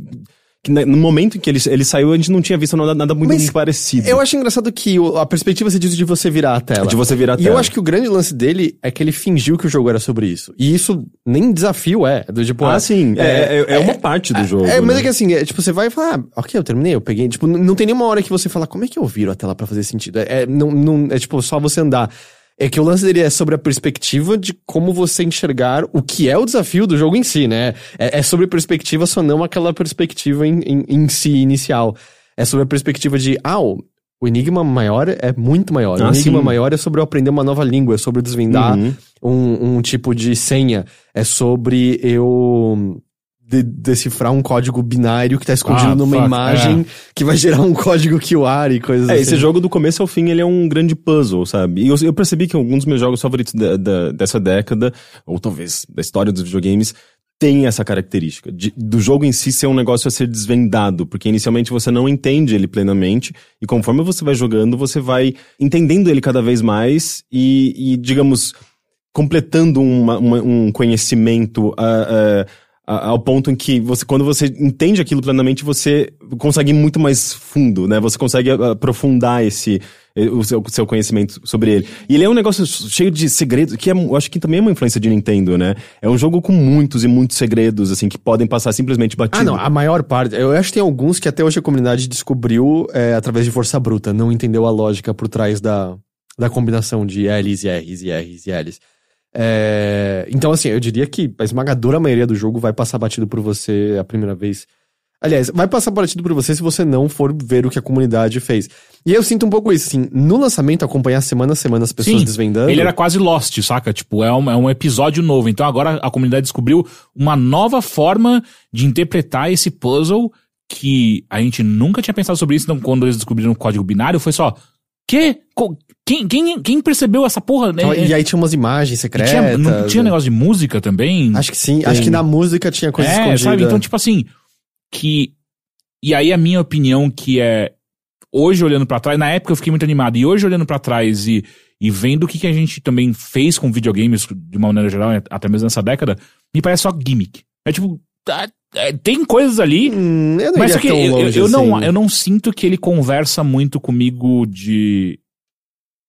D: que na- no momento em que ele, ele saiu, a gente não tinha visto nada, nada muito
C: Mas
D: parecido.
C: Eu acho engraçado que o- a perspectiva você diz de você virar a tela.
D: De você virar a
C: E eu
D: tela.
C: acho que o grande lance dele é que ele fingiu que o jogo era sobre isso. E isso nem desafio é. Do tipo,
D: Ah,
C: é-
D: sim. É, é, é uma parte do jogo.
C: É, mas
D: né?
C: é que assim, é, tipo, você vai falar, ah, ok, eu terminei, eu peguei. Tipo, não tem nenhuma hora que você fala, como é que eu viro a tela pra fazer sentido? É, é, não, não, é tipo, só você andar. É que o lance dele é sobre a perspectiva de como você enxergar o que é o desafio do jogo em si, né? É, é sobre perspectiva, só não aquela perspectiva em, em, em si inicial. É sobre a perspectiva de, ah, o o enigma maior é muito maior. o
D: Ah,
C: enigma
D: sim.
C: maior é sobre eu aprender uma nova língua, é sobre eu desvendar
D: Uhum.
C: um, um tipo de senha. É sobre eu de- decifrar um código binário que tá escondido
B: Ah,
C: numa
B: fuck,
C: imagem que vai gerar um código QR e coisas
D: É,
C: assim.
D: esse jogo do começo ao fim, ele é um grande puzzle, sabe? E eu, eu percebi que alguns dos meus jogos favoritos da- da- dessa década, ou talvez da história dos videogames, tem essa característica de- do jogo em si ser um negócio a ser desvendado, porque inicialmente você não entende ele plenamente, e conforme você vai jogando, você vai entendendo ele cada vez mais e, e, digamos, completando uma- uma- um conhecimento ah, a- ao ponto em que você, quando você entende aquilo plenamente, você consegue ir muito mais fundo, né? Você consegue ah, aprofundar esse eh, o seu, seu conhecimento sobre ele. E ele é um negócio cheio de segredos, que é, eu acho que também é uma influência de Nintendo, né? É um jogo com muitos e muitos segredos, assim, que podem passar simplesmente batido.
C: Ah, não, a maior parte. Eu acho que tem alguns que até hoje a comunidade descobriu é, através de força bruta, não entendeu a lógica por trás da, da combinação de L's e R's e R's e L's. É, então, assim, eu diria que a esmagadora maioria do jogo vai passar batido por você a primeira vez. Aliás, vai passar batido por você se você não for ver o que a comunidade fez. E eu sinto um pouco isso, assim, no lançamento, acompanhar semana a semana as pessoas
B: Sim,
C: desvendando.
B: Ele era quase Lost, saca? Tipo, é um, é um episódio novo. Então agora a comunidade descobriu uma nova forma de interpretar esse puzzle que a gente nunca tinha pensado sobre isso. Então, quando eles descobriram o código binário, foi só. Quê? Quem, quem, quem percebeu essa porra? né?
C: Então, e aí tinha umas imagens secretas.
B: tinha, não tinha negócio de música também?
C: Acho que sim, acho que na música tinha coisa
B: é,
C: escondida.
B: sabe? Então, tipo assim, que. E aí a minha opinião que é. Hoje olhando pra trás, na época eu fiquei muito animado, e hoje olhando pra trás e, e vendo o que, que a gente também fez com videogames de uma maneira geral, até mesmo nessa década, me parece só gimmick. É tipo. tá- é, tem coisas ali,
C: Hum, eu não
B: mas que eu, eu- eu não,
C: assim.
B: eu não sinto que ele conversa muito comigo de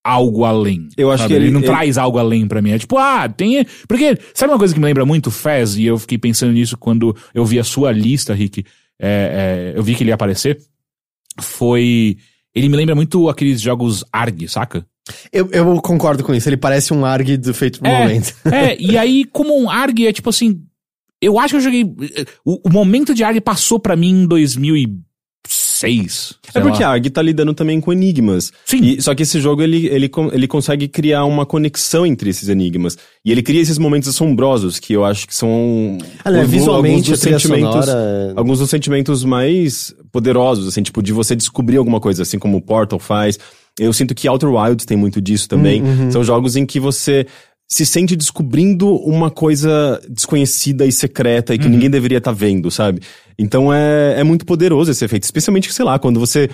B: algo além.
D: Eu acho
B: sabe?
D: que ele-
B: não
D: ele-
B: traz algo além pra mim. É tipo, ah, tem. Porque, sabe uma coisa que me lembra muito Fez? E eu fiquei pensando nisso quando eu vi a sua lista, Rick. é, é, eu vi que ele ia aparecer. Foi. Ele me lembra muito aqueles jogos ARG, saca?
C: Eu, eu concordo com isso. Ele parece um ARG do feito
B: É,
C: momento.
B: é, e aí, como um ARG é tipo assim. Eu acho que eu joguei. O, o momento de ARG passou pra mim em 2006.
D: É porque
B: lá.
D: a ARG tá lidando também com enigmas.
B: Sim.
D: E- só que esse jogo, ele, ele, ele consegue criar uma conexão entre esses enigmas. E ele cria esses momentos assombrosos, que eu acho que são...
C: Ah, né,
D: alguns-
C: visualmente,
D: alguns dos sentimentos...
C: sonora-
D: Alguns dos sentimentos mais poderosos, assim, tipo, de você descobrir alguma coisa, assim como o Portal faz. Eu sinto que Outer Wilds tem muito disso também.
C: Uhum.
D: São jogos em que você se sente descobrindo uma coisa desconhecida e secreta e que ninguém deveria estar vendo, sabe? Então é, é muito poderoso esse efeito, especialmente, sei lá, quando você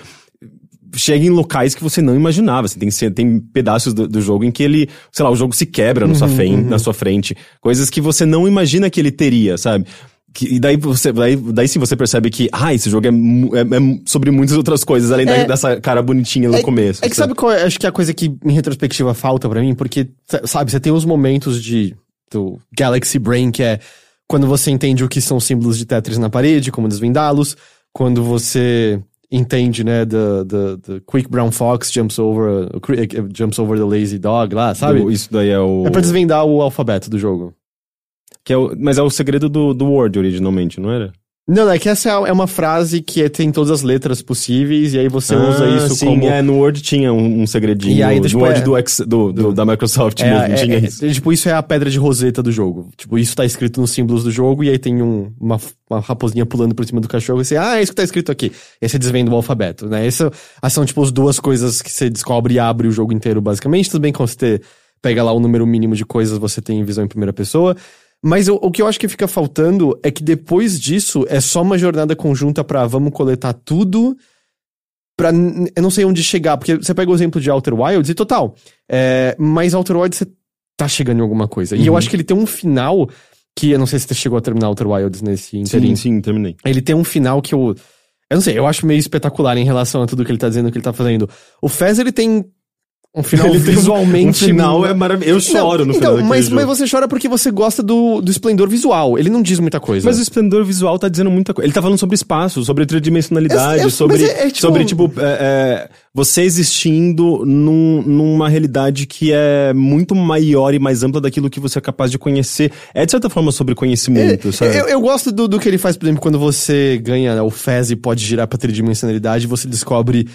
D: chega em locais que você não imaginava. Assim, tem, tem pedaços do, do jogo em que ele, sei lá, o jogo se quebra na, sua fen- na sua frente. Coisas que você não imagina que ele teria, sabe? Que- e daí você, daí, daí sim você percebe que, ah, esse jogo é, é- é sobre muitas outras coisas, além da-
C: É.
D: dessa cara bonitinha no
C: É-
D: começo.
C: É que sabe qual é? Acho que é a coisa que em retrospectiva falta pra mim, porque, sa- sabe, você tem os momentos de do Galaxy Brain, que é quando você entende o que são símbolos de Tetris na parede, como desvendá-los, quando você entende, né, the, the, the Quick Brown Fox jumps over, uh, uh, jumps over the lazy dog lá, sabe?
D: Isso daí é o.
C: É pra desvendar o alfabeto do jogo.
D: Que é o mas é o segredo do, do Word originalmente, não era?
C: Não, é que essa é é uma frase que é- tem todas as letras possíveis, e aí você usa
D: Ah,
C: isso
D: sim,
C: como...
D: É, no Word tinha um, um segredinho.
C: E aí,
D: no
C: tipo,
D: Word
C: é-
D: do, Ex- do, do- da Microsoft
C: É,
D: mesmo,
C: é-
D: tinha
C: é-
D: isso.
C: é, tipo, isso é a pedra de roseta do jogo. Tipo, isso tá escrito nos símbolos do jogo, e aí tem um- uma, uma raposinha pulando por cima do cachorro, e você, ah, é isso que tá escrito aqui. E aí você desvenda o alfabeto, né? Essas são, tipo, as duas coisas que você descobre e abre o jogo inteiro, basicamente. Tudo bem quando você pega lá o número mínimo de coisas, você tem visão em primeira pessoa. Mas eu- o que eu acho que fica faltando é que depois disso é só uma jornada conjunta pra vamos coletar tudo pra. Eu não sei onde chegar, porque você pega o exemplo de Outer Wilds e total. É, mas Outer Wilds você tá chegando em alguma coisa. E eu acho que ele tem um final que eu não sei se você chegou a terminar Outer Wilds nesse inteirinho.
D: Sim, sim, terminei.
C: Ele tem um final que eu. Eu não sei, eu acho meio espetacular em relação a tudo que ele tá dizendo, que ele tá fazendo. O Fez, ele tem um final
D: Ele
C: visualmente.
D: Um final é maravilhoso. Eu choro no
C: então,
D: final
C: mas, mas você chora porque você gosta do, do esplendor visual. Ele não diz muita coisa.
D: Mas o esplendor visual tá dizendo muita coisa. Ele tá falando sobre espaço, sobre tridimensionalidade,
C: É- é-
D: sobre,
C: é- é tipo-
D: sobre, tipo, é, é, você existindo num- numa realidade que é muito maior e mais ampla daquilo que você é capaz de conhecer. É, de certa forma, sobre conhecimento, sabe?
C: Eu, eu gosto do, do que ele faz, por exemplo, quando você ganha né, o Fez e pode girar pra tridimensionalidade, você descobre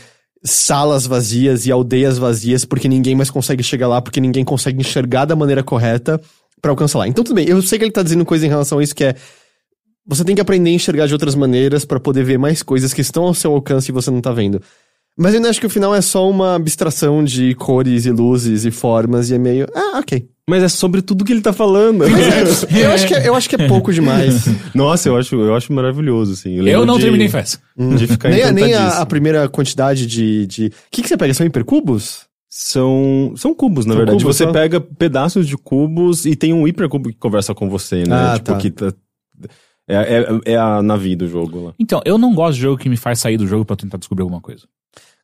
C: salas vazias e aldeias vazias, porque ninguém mais consegue chegar lá, porque ninguém consegue enxergar da maneira correta pra alcançar lá. Então tudo bem, eu sei que ele tá dizendo coisa em relação a isso que é. Você tem que aprender a enxergar de outras maneiras pra poder ver mais coisas que estão ao seu alcance e você não tá vendo. Mas eu ainda acho que o final é só uma abstração de cores e luzes e formas e é meio. Ah, ok.
D: Mas é sobre tudo que ele tá falando.
C: Eu acho que é, eu acho que é pouco demais.
D: Nossa, eu acho, eu acho maravilhoso, assim.
B: Eu
D: lembro
B: não
D: de-
B: terminei Fez.
D: De ficar
C: Nem, a- nem a, a primeira quantidade de. de... O que, que você pega? São hipercubos?
D: São, são cubos, na
C: São
D: verdade.
C: cubos
D: você
C: só?
D: pega pedaços de cubos e tem um hipercubo que conversa com você, né?
C: Ah,
D: tipo,
C: tá.
D: que tá- é, é, é a nave do jogo lá.
B: Então, eu não gosto de jogo que me faz sair do jogo pra tentar descobrir alguma coisa.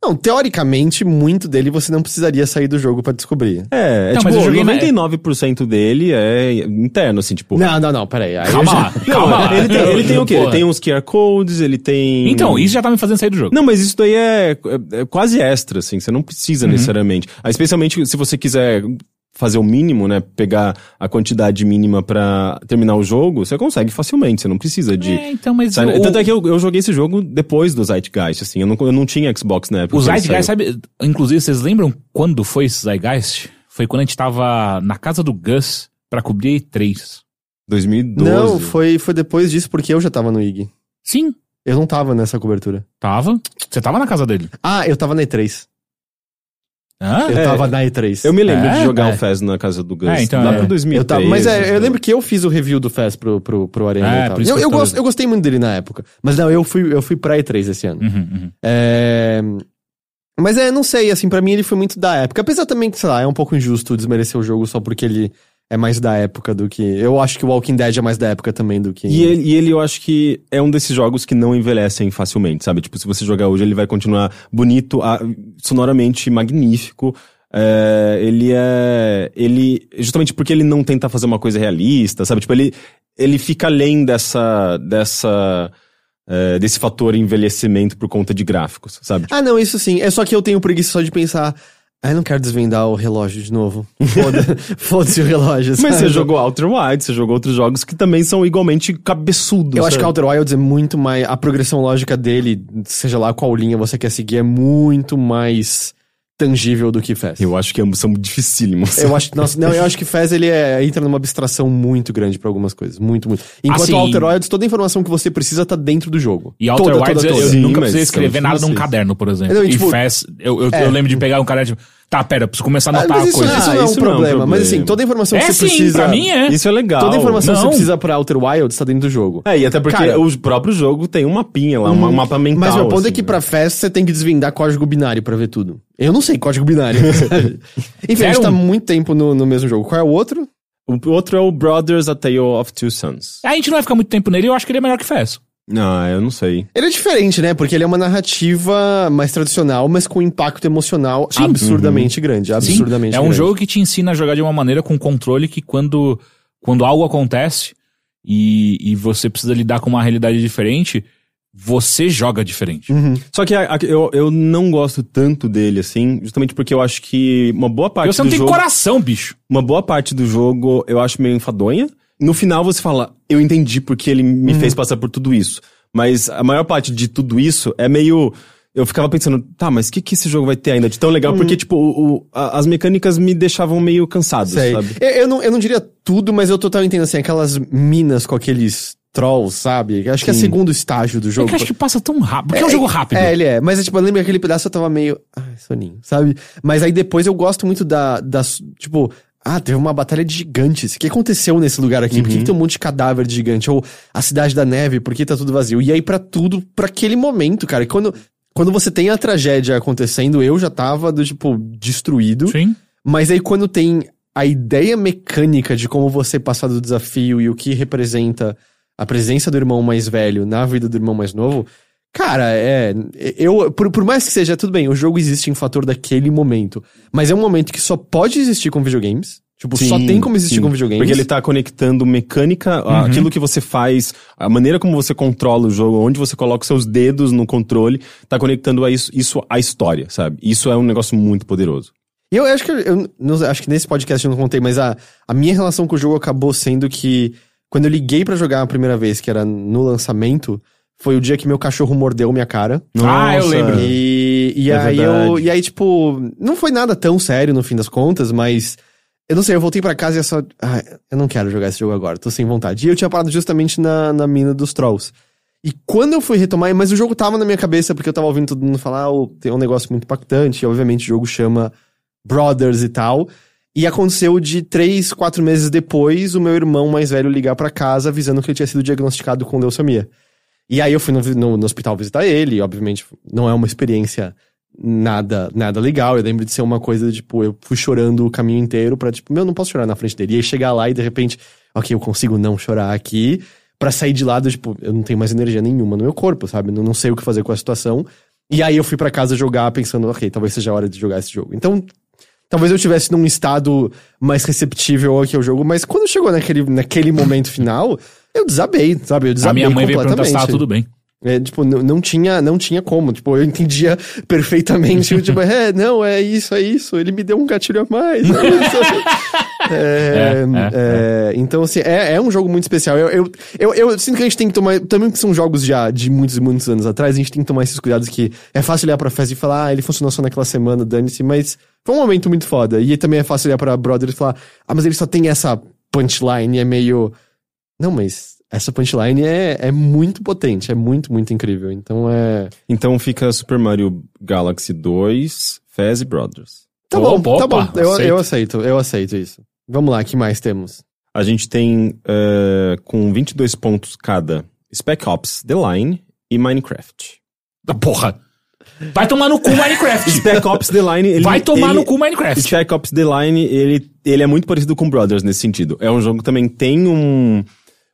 C: Não, teoricamente, muito dele você não precisaria sair do jogo pra descobrir.
D: É, é
B: Não,
D: tipo,
B: mas joguei na-
D: 99% dele é interno, assim, tipo...
C: Não, não, não, peraí. Aí
B: Calma
C: já-
B: lá,
D: Não,
B: calma
D: ele, tem, ele tem o quê? Ele tem uns QR codes, ele tem...
B: Então, isso já tá me fazendo sair do jogo.
D: Não, mas isso daí é, é- é quase extra, assim, você não precisa
B: Uhum.
D: necessariamente. Ah, especialmente se você quiser fazer o mínimo, né, pegar a quantidade mínima pra terminar o jogo, você consegue facilmente, você não precisa de...
B: É, então, mas
D: Sabe?
B: o,
D: Tanto é que eu, eu joguei esse jogo depois do Zeitgeist, assim, eu não, eu não tinha Xbox na época.
B: o Zeitgeist, sabe? Inclusive, vocês lembram quando foi esse Zeitgeist? Foi quando a gente tava na casa do Gus pra cobrir E3.
D: 2012.
C: Não, foi, foi depois disso, porque eu já tava no IG.
B: Sim,
C: Eu não tava nessa cobertura.
B: tava. Você tava na casa dele.
C: Ah, eu tava na E3.
B: Hã?
C: Eu
D: É,
C: tava na E3.
D: Eu me lembro
B: É?
D: de jogar
C: É.
D: o Fez na casa do Gus.
B: É, então,
D: lá
B: é.
D: pro 2013.
C: Eu tava, mas é, eu
D: né?
C: lembro que eu fiz o review do Fest pro, pro, pro Arena
B: É,
C: e tal.
B: por isso
C: Eu,
B: eu
C: eu,
B: tô-
C: gosto, eu gostei muito dele na época. Mas não, eu fui, eu fui pra E3 esse ano.
B: Uhum, uhum.
C: É... Mas é, não sei, assim, pra mim ele foi muito da época. Apesar também que, sei lá, é um pouco injusto desmerecer o jogo só porque ele é mais da época do que. Eu acho que o Walking Dead é mais da época também do que.
D: E ele, e ele, eu acho que é um desses jogos que não envelhecem facilmente, sabe? Tipo, se você jogar hoje, ele vai continuar bonito, ah, sonoramente magnífico. É, ele é. Ele. Justamente porque ele não tenta fazer uma coisa realista, sabe? Tipo, ele, ele fica além dessa. dessa. é, desse fator envelhecimento por conta de gráficos, sabe?
C: Ah, não, isso sim. É só que eu tenho preguiça só de pensar. Ah, eu não quero desvendar o relógio de novo. Foda- Foda-se o relógio.
D: Mas
C: sabe?
D: você jogou Outer Wilds, você jogou outros jogos que também são igualmente cabeçudos.
C: Eu acho que
D: sabe?
C: Outer Wilds é muito mais. A progressão lógica dele, seja lá qual linha você quer seguir, é muito mais tangível do que Fez.
D: Eu acho que ambos são dificílimos.
C: Eu acho, nossa, não, eu acho que Fez ele é, entra numa abstração muito grande pra algumas coisas, muito, muito. Enquanto
B: Assim-
C: Outer Wilds, toda a informação que você precisa tá dentro do jogo.
B: E Outer
C: toda,
B: Wilds,
C: toda,
B: eu,
C: toda.
B: eu
D: Sim,
B: nunca precisei escrever nada num caderno, por exemplo.
C: Não, e
B: e
C: tipo-
B: Fast, eu, eu,
C: É.
B: eu lembro de pegar um caderno tipo, tá, pera, eu preciso começar a
C: Ah,
B: anotar
C: mas isso,
B: coisas.
C: isso
D: Ah,
C: não é um
D: isso não é um
C: problema, mas assim,
D: problema.
C: toda a informação
B: É
C: que você
B: sim,
C: precisa.
B: pra mim é.
D: Isso é legal.
C: Toda a informação que você
B: Não.
C: precisa pra Outer Wilds tá dentro do jogo.
D: É, e até porque
C: Cara-
D: o próprio jogo tem um mapinha lá, um mapa mental.
C: Mas meu ponto
D: assim,
C: é que
D: né?
C: pra Fast você tem que desvendar código binário pra ver tudo. Eu não sei código binário. Enfim, a gente tá muito tempo no, no mesmo jogo. Qual é o outro?
D: O outro é o Brothers A Tale of Two Sons.
B: A gente não vai ficar muito tempo nele, eu acho que ele é melhor que Fast.
D: Ah, eu não sei.
C: Ele é diferente, né? Porque ele é uma narrativa mais tradicional, mas com impacto emocional
B: Sim.
C: absurdamente grande. Absurdamente
B: Sim, é um
C: grande.
B: jogo que te ensina a jogar de uma maneira com controle que quando, quando algo acontece e, e você precisa lidar com uma realidade diferente, você joga diferente.
C: Uhum.
D: Só que a- a- eu, eu não gosto tanto dele, assim, justamente porque eu acho que uma boa parte
B: Você
D: do
B: não tem
D: jogo...
B: coração, bicho.
D: Uma boa parte do jogo eu acho meio enfadonha. No final você fala, eu entendi porque ele me fez passar por tudo isso. Mas a maior parte de tudo isso é meio. Eu ficava pensando, tá, mas o que, que esse jogo vai ter ainda de tão legal? Porque, tipo, o- o- a- as mecânicas me deixavam meio cansado,
C: Sei.
D: sabe?
C: Eu, eu não, eu não diria tudo, mas eu total entendo assim, aquelas minas com aqueles trolls, sabe? Acho que é o
D: Sim.
C: segundo estágio do
B: É
C: jogo.
B: que eu acho que passa tão rápido. Porque é, um jogo rápido.
C: É, ele é. Mas, é, tipo, eu lembro que aquele pedaço eu tava meio. Ai, soninho, sabe? Mas aí depois eu gosto muito da. da tipo. Ah, teve uma batalha de gigantes. O que aconteceu nesse lugar aqui? Por que, que tem um monte de cadáver de gigante? Ou a cidade da neve, por que tá tudo vazio? E aí, pra tudo, pra aquele momento, cara. Quando, quando você tem a tragédia acontecendo, eu já tava, do, tipo, destruído.
B: Sim.
C: Mas aí quando tem a ideia mecânica de como você passar do desafio e o que representa a presença do irmão mais velho na vida do irmão mais novo, cara, é. Eu, por, por mais que seja, tudo bem, o jogo existe em fator daquele momento. Mas é um momento que só pode existir com videogames. Tipo, só
D: Sim,
C: tem como existir
D: sim.
C: com videogames.
D: Porque ele tá conectando mecânica, a- aquilo que você faz, a maneira como você controla o jogo, onde você coloca os seus dedos no controle, tá conectando a isso, isso à história, sabe? Isso é um negócio muito poderoso.
C: E eu acho que eu não acho que nesse podcast eu não contei, mas a, a minha relação com o jogo acabou sendo que quando eu liguei pra jogar a primeira vez, que era no lançamento, foi o dia que meu cachorro mordeu minha cara.
B: Ah, eu lembro.
C: E, e
D: É
C: aí eu.
D: verdade.
C: E aí, tipo, não foi nada tão sério no fim das contas, mas. Eu não sei, eu voltei pra casa e eu só. Ah, eu não quero jogar esse jogo agora, tô sem vontade. E eu tinha parado justamente na, na mina dos Trolls. E quando eu fui retomar, mas o jogo tava na minha cabeça, porque eu tava ouvindo todo mundo falar, oh, tem um negócio muito impactante, e obviamente o jogo chama Brothers e tal. E aconteceu de três, quatro meses depois, o meu irmão mais velho ligar pra casa avisando que ele tinha sido diagnosticado com leucemia. E aí eu fui no, no- no hospital visitar ele, e obviamente não é uma experiência nada nada legal. Eu lembro de ser uma coisa, tipo, eu fui chorando o caminho inteiro pra, tipo, meu, não posso chorar na frente dele. E aí chegar lá e de repente, ok, eu consigo não chorar aqui, pra sair de lado, tipo, eu não tenho mais energia nenhuma no meu corpo, sabe? Não, não sei o que fazer com a situação. E aí eu fui pra casa jogar pensando, ok, talvez seja a hora de jogar esse jogo. Então, talvez eu tivesse num estado mais receptível ao jogo, mas quando chegou naquele, naquele momento final, eu desabei, sabe? Eu
B: A
C: desabei
B: minha mãe veio perguntar se tava tudo bem.
C: É, tipo, não, não tinha, não tinha como. Tipo, eu entendia perfeitamente. tipo, é, não, é isso, é isso. Ele me deu um gatilho a mais. É isso. É,
B: É,
C: é, então, assim, é, é um jogo muito especial. Eu, eu, eu, eu sinto que a gente tem que tomar. Também que são jogos já de muitos e muitos anos atrás, a gente tem que tomar esses cuidados que é fácil olhar pra festa e falar, ah, ele funcionou só naquela semana, dane-se, mas foi um momento muito foda. E também é fácil olhar pra Brothers e falar, ah, mas ele só tem essa punchline, é meio. Não, mas essa punchline é, é muito potente, é muito, muito incrível. Então é.
D: Então fica Super Mario Galaxy 2, Fez e Brothers.
C: Tá
B: Opa,
C: bom, tá bom. Eu,
B: aceito.
C: eu aceito, eu aceito isso. Vamos lá, que mais temos?
D: A gente tem eh, com 22 pontos cada Spec Ops The Line e Minecraft.
B: Porra. Vai tomar no cu Minecraft.
D: Spec Ops The Line, ele,
B: Vai tomar
D: ele-
B: no cu Minecraft.
D: Spec Ops The Line, ele, ele é muito parecido com Brothers nesse sentido. É um jogo que também tem um,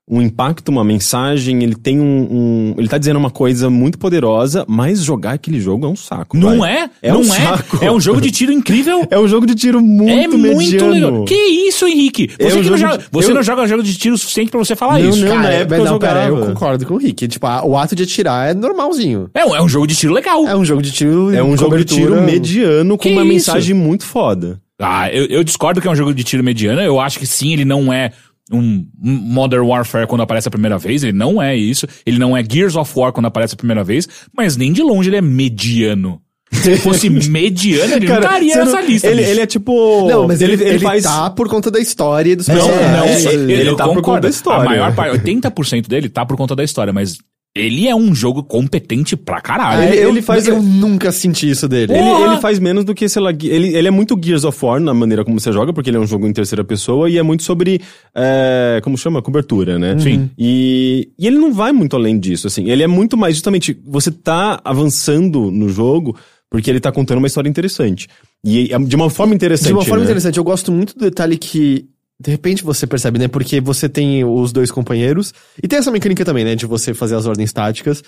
D: um impacto, uma mensagem, ele tem um, um- Ele tá dizendo uma coisa muito poderosa, mas jogar aquele jogo é um saco.
B: Não
D: vai.
B: é?
D: É
B: não
D: um
B: é.
D: saco.
B: É um jogo de tiro incrível.
D: É um jogo de tiro muito
B: é muito
D: mediano.
B: legal. Que isso, Henrique?
D: É
B: Você,
D: um
B: que não joga,
D: de-
B: você
D: eu-
B: não joga jogo de tiro o suficiente pra você falar
D: Não,
B: isso.
D: não.
C: Cara,
D: na
C: é-
D: eu
C: não, pera, eu concordo com o Rick. Tipo, a- o ato de atirar é normalzinho.
B: É, um, é um jogo de tiro legal.
C: É um jogo de tiro.
D: É um jogo de tiro
C: cobertura-
D: mediano com
B: Que
D: uma
B: isso?
D: mensagem muito foda.
B: Ah, eu, eu discordo que é um jogo de tiro mediano. Eu acho que sim, ele não é um Modern Warfare quando aparece a primeira vez. Ele não é isso. Ele não é Gears of War quando aparece a primeira vez. Mas nem de longe ele é mediano. Se fosse mediano, ele não estaria nessa
D: não-
B: lista.
D: Ele, ele é tipo.
C: Não, mas ele, ele,
D: faz.
C: tá por conta da história e dos
B: Não, não,
C: personagens.
B: ele,
D: ele tá por conta da história.
B: A maior parte, 80% dele tá por conta da história, mas ele é um jogo competente pra caralho.
C: Ah,
D: ele-
C: eu,
D: ele faz-
C: eu nunca senti isso dele.
D: Ele, ele faz menos do que, sei lá, ele, ele é muito Gears of War na maneira como você joga, porque ele é um jogo em terceira pessoa e é muito sobre, é, como chama? Cobertura, né?
B: Sim.
D: E, e ele não vai muito além disso, assim. Ele é muito mais, justamente, você tá avançando no jogo porque ele tá contando uma história interessante. E é de uma forma interessante,
C: De uma forma
D: né?
C: interessante, eu gosto muito do detalhe que, de repente, você percebe, né? Porque você tem os dois companheiros, e tem essa mecânica também, né? De você fazer as ordens táticas.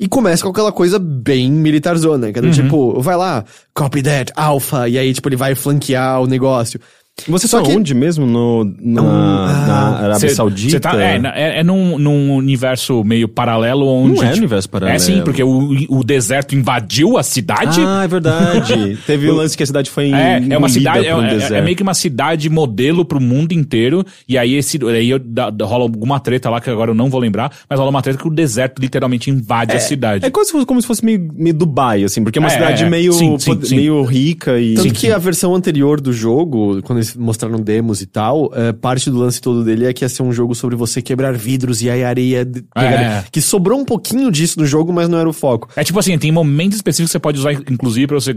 C: E começa com aquela coisa bem militarzona, que é do tipo, vai lá, copy that, alpha, e aí, tipo, ele vai flanquear o negócio.
D: Você
C: Só
D: tá
C: que-
D: onde mesmo? No, na,
C: ah,
D: na Arábia
B: Cê-
D: Saudita?
B: cê tá- é, é, é num, num universo meio paralelo onde.
D: Não é universo paralelo.
B: É sim, porque o, o deserto invadiu a cidade.
D: Ah, é verdade. Teve o lance que a cidade foi
B: É, é uma cidade, é,
D: um
B: é- é
D: deserto.
B: meio que uma cidade modelo pro mundo inteiro, e aí esse, aí eu- da- da- rola alguma treta lá que agora eu não vou lembrar, mas rola uma treta que o deserto literalmente invade a cidade.
D: É quase como se fosse meio, meio Dubai, assim, porque é uma
B: É,
D: cidade
B: é.
D: meio,
B: Sim, sim,
D: pod-
B: sim.
D: meio rica e.
C: Tanto que a versão anterior do jogo, quando eles mostraram demos e tal, é, parte do lance todo dele é que ia ser um jogo sobre você quebrar vidros e aí a areia. de-
B: É.
C: Que sobrou um pouquinho disso no jogo, mas não era o foco.
B: É tipo assim, tem momentos específicos que você pode usar, inclusive, pra você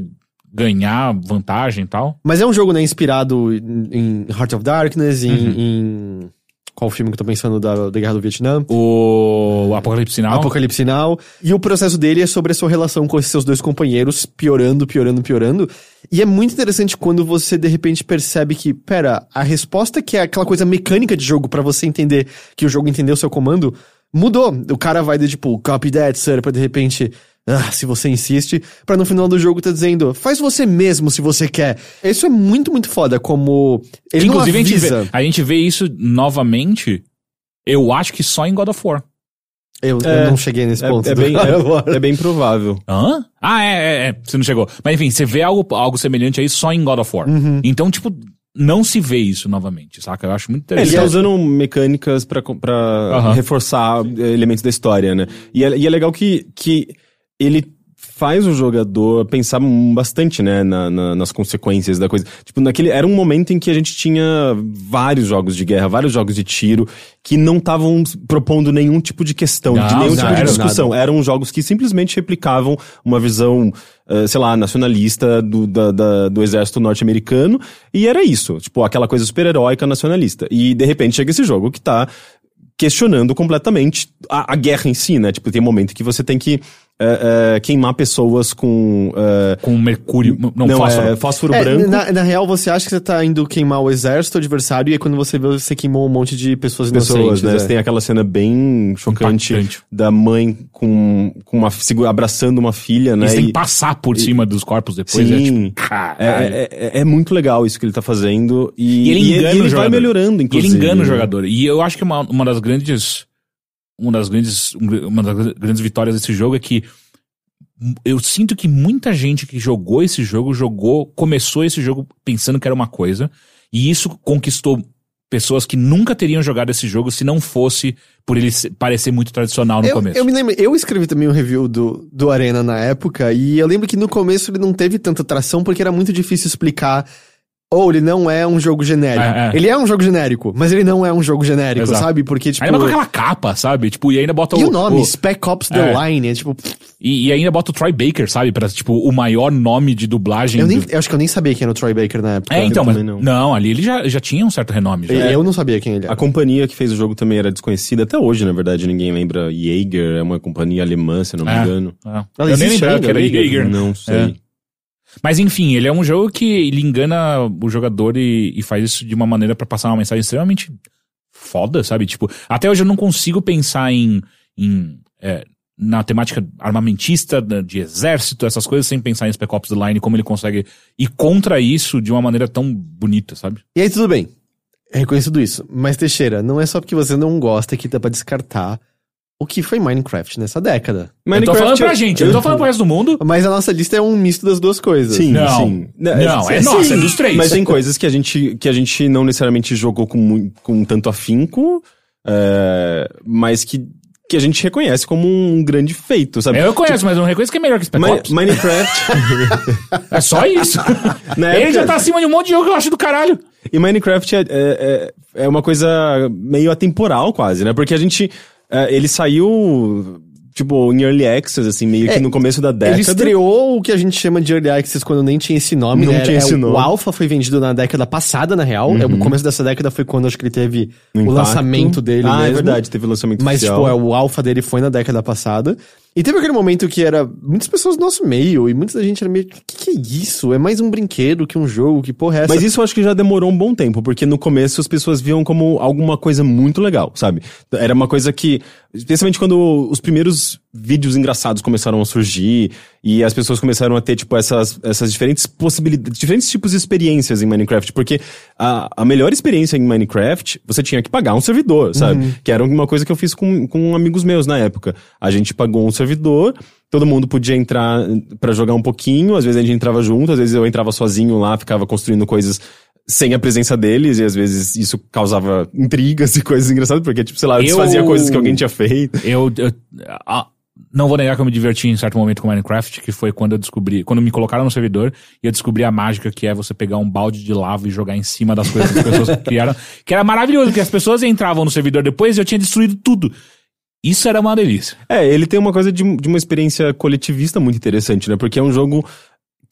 B: ganhar vantagem e tal.
C: Mas é um jogo, né, inspirado em, Heart of Darkness, em, em- Qual o filme que eu tô pensando da, da Guerra do Vietnã?
B: O Apocalipse Sinal.
C: Apocalipse Sinal. E o processo dele é sobre a sua relação com esses seus dois companheiros, piorando, piorando, piorando. E é muito interessante quando você de repente percebe que, pera, a resposta que é aquela coisa mecânica de jogo pra você entender que o jogo entendeu o seu comando, mudou. O cara vai de tipo, copy that, sir, pra de repente. Ah, se você insiste, pra no final do jogo tá dizendo, faz você mesmo se você quer. Isso é muito, muito foda, como ele
B: Inclusive,
C: não
B: a gente,
C: avisa.
B: vê, a gente vê isso novamente, eu acho que só em God of War.
C: Eu, eu
D: É,
C: não cheguei nesse
D: É,
C: ponto.
D: é
C: do
D: bem, é, é bem provável.
B: Hã? Ah, é, é, é, você não chegou. Mas enfim, você vê algo, algo semelhante aí só em God of War. Então, tipo, não se vê isso novamente, saca? Eu acho muito
D: É, ele
B: interessante.
D: tá usando mecânicas pra
B: Aham.
D: reforçar elementos da história, né? E é, e é legal que, que ele faz o jogador pensar bastante, né, na- na- nas consequências da coisa. Tipo, naquele, era um momento em que a gente tinha vários jogos de guerra, vários jogos de tiro, que não estavam propondo nenhum tipo de questão,
B: Não,
D: de nenhum
B: não,
D: tipo de discussão. Eram jogos que simplesmente replicavam uma visão, eh, sei lá, nacionalista do, da- da- do exército norte-americano, e era isso. Tipo, aquela coisa super-heróica nacionalista. E, de repente, chega esse jogo que tá questionando completamente a, a guerra em si, né? Tipo, tem um momento que você tem que eh, eh, queimar pessoas com... eh,
B: Com mercúrio. Não,
D: não,
B: fósforo.
D: é fósforo
C: É,
D: branco.
C: na, na real, você acha que você tá indo queimar o exército, o adversário, e aí quando você vê, você queimou um monte de pessoas
D: pessoas,
C: inocentes.
D: né?
C: é.
D: Você tem aquela cena bem chocante
B: Impactante.
D: da mãe com, com uma abraçando uma filha, né?
B: Eles têm
D: E-
B: que passar por cima dos corpos depois.
D: Sim.
B: É tipo,
D: É,
B: caralho.
D: é, é- é muito legal isso que ele tá fazendo. E,
B: E ele engana
D: ele
B: o
D: vai
B: jogador.
D: melhorando,
B: E
D: inclusive.
B: ele engana o jogador. E eu acho que uma, uma das grandes. Uma das grandes. Uma das grandes vitórias desse jogo é que eu sinto que muita gente que jogou esse jogo jogou, começou esse jogo pensando que era uma coisa, e isso conquistou pessoas que nunca teriam jogado esse jogo se não fosse por ele parecer muito tradicional no
C: Eu,
B: começo.
C: eu me lembro, eu escrevi também um review do, do Arena na época, e eu lembro que no começo ele não teve tanta tração porque era muito difícil explicar. Ou ele não é um jogo genérico.
B: É, é.
C: Ele é um jogo genérico, mas ele não é um jogo genérico,
B: Exato.
C: sabe? Porque, tipo.
B: Ainda com aquela capa, sabe? Tipo, e ainda bota
C: E
B: o.
C: o nome,
B: o-
C: Spec Ops The
B: É.
C: Line, é tipo.
B: e, e ainda bota o Troy Baker, sabe? Pra, tipo, o maior nome de dublagem.
C: Eu, nem,
B: do-
C: eu acho que eu nem sabia quem era o Troy Baker na época.
B: É, então, mas. Não.
D: não.
B: ali ele já, já tinha um certo renome. Já.
C: Eu não sabia quem ele era.
D: A companhia que fez o jogo também era desconhecida. Até hoje, na verdade, ninguém lembra. Jaeger é uma companhia alemã, se eu não me
B: É.
D: engano.
B: É. Eu nem lembrava
C: ainda,
B: que era
C: Jaeger?
B: Jaeger.
D: Não sei.
B: Mas enfim, ele é um jogo que ele engana o jogador e, e faz isso de uma maneira pra passar uma mensagem extremamente foda, sabe? Tipo, até hoje eu não consigo pensar em, em é, na temática armamentista, da- de exército, essas coisas, sem pensar em Spec Ops The Line, como ele consegue ir contra isso de uma maneira tão bonita, sabe?
C: E aí, tudo bem. Reconheço tudo isso. Mas, Teixeira, não é só porque você não gosta que dá pra descartar o que foi Minecraft nessa década.
B: eu tô falando pra gente, eu não tô falando pro resto do mundo.
C: Mas a nossa lista é um misto das duas coisas.
D: Sim,
B: Não,
D: sim.
B: não, é nossa, é dos três.
D: Mas tem coisas que a gente, que a gente não necessariamente jogou com, com tanto afinco, é, mas que, que a gente reconhece como um grande feito, sabe?
B: Eu conheço, mas eu não reconheço que é melhor que Spec Ops.
D: Minecraft.
B: É só isso.
D: Na
B: Ele
D: época-
B: já tá acima de um monte de jogo que eu acho do caralho.
D: E Minecraft é, é, é- é uma coisa meio atemporal, quase, né? Porque a gente. É, ele saiu, tipo, em early access, assim, meio que
C: É,
D: no começo da década.
C: Ele estreou o que a gente chama de Early Access quando nem tinha esse nome.
D: Não
C: né?
D: tinha
C: É,
D: esse
C: o-
D: nome.
C: O Alpha foi vendido na década passada, na real. É, o começo dessa década foi quando acho que ele teve
D: Um
C: o
D: impacto.
C: lançamento dele
D: Ah, é
C: mesmo.
D: verdade, teve o lançamento
C: Mas,
D: oficial.
C: tipo, é, o alfa dele foi na década passada. E teve aquele momento que era muitas pessoas do nosso meio, e muita gente era meio, que que é isso? É mais um brinquedo que um jogo, que porra é essa?
D: Mas isso eu acho que já demorou um bom tempo, porque no começo as pessoas viam como alguma coisa muito legal, sabe? Era uma coisa que, especialmente quando os primeiros vídeos engraçados começaram a surgir e as pessoas começaram a ter, tipo, essas, essas diferentes possibilidades, diferentes tipos de experiências em Minecraft, porque a, a melhor experiência em Minecraft, você tinha que pagar um servidor, sabe? Que era uma coisa que eu fiz com, com amigos meus na época. A gente pagou um servidor, Todo mundo podia entrar pra jogar um pouquinho, às vezes a gente entrava junto, às vezes eu entrava sozinho lá, ficava construindo coisas sem a presença deles, e às vezes isso causava intrigas e coisas engraçadas, porque, tipo, sei lá, eu
B: Eu-
D: desfazia coisas que alguém tinha feito.
B: Eu, eu- não vou negar que eu me diverti em certo momento com Minecraft, que foi quando eu descobri, quando me colocaram no servidor e eu descobri a mágica que é você pegar um balde de lava e jogar em cima das coisas que as pessoas criaram, que era maravilhoso, porque as pessoas entravam no servidor depois e eu tinha destruído tudo. Isso era uma delícia.
D: É, ele tem uma coisa de, de uma experiência coletivista muito interessante, né? Porque é um jogo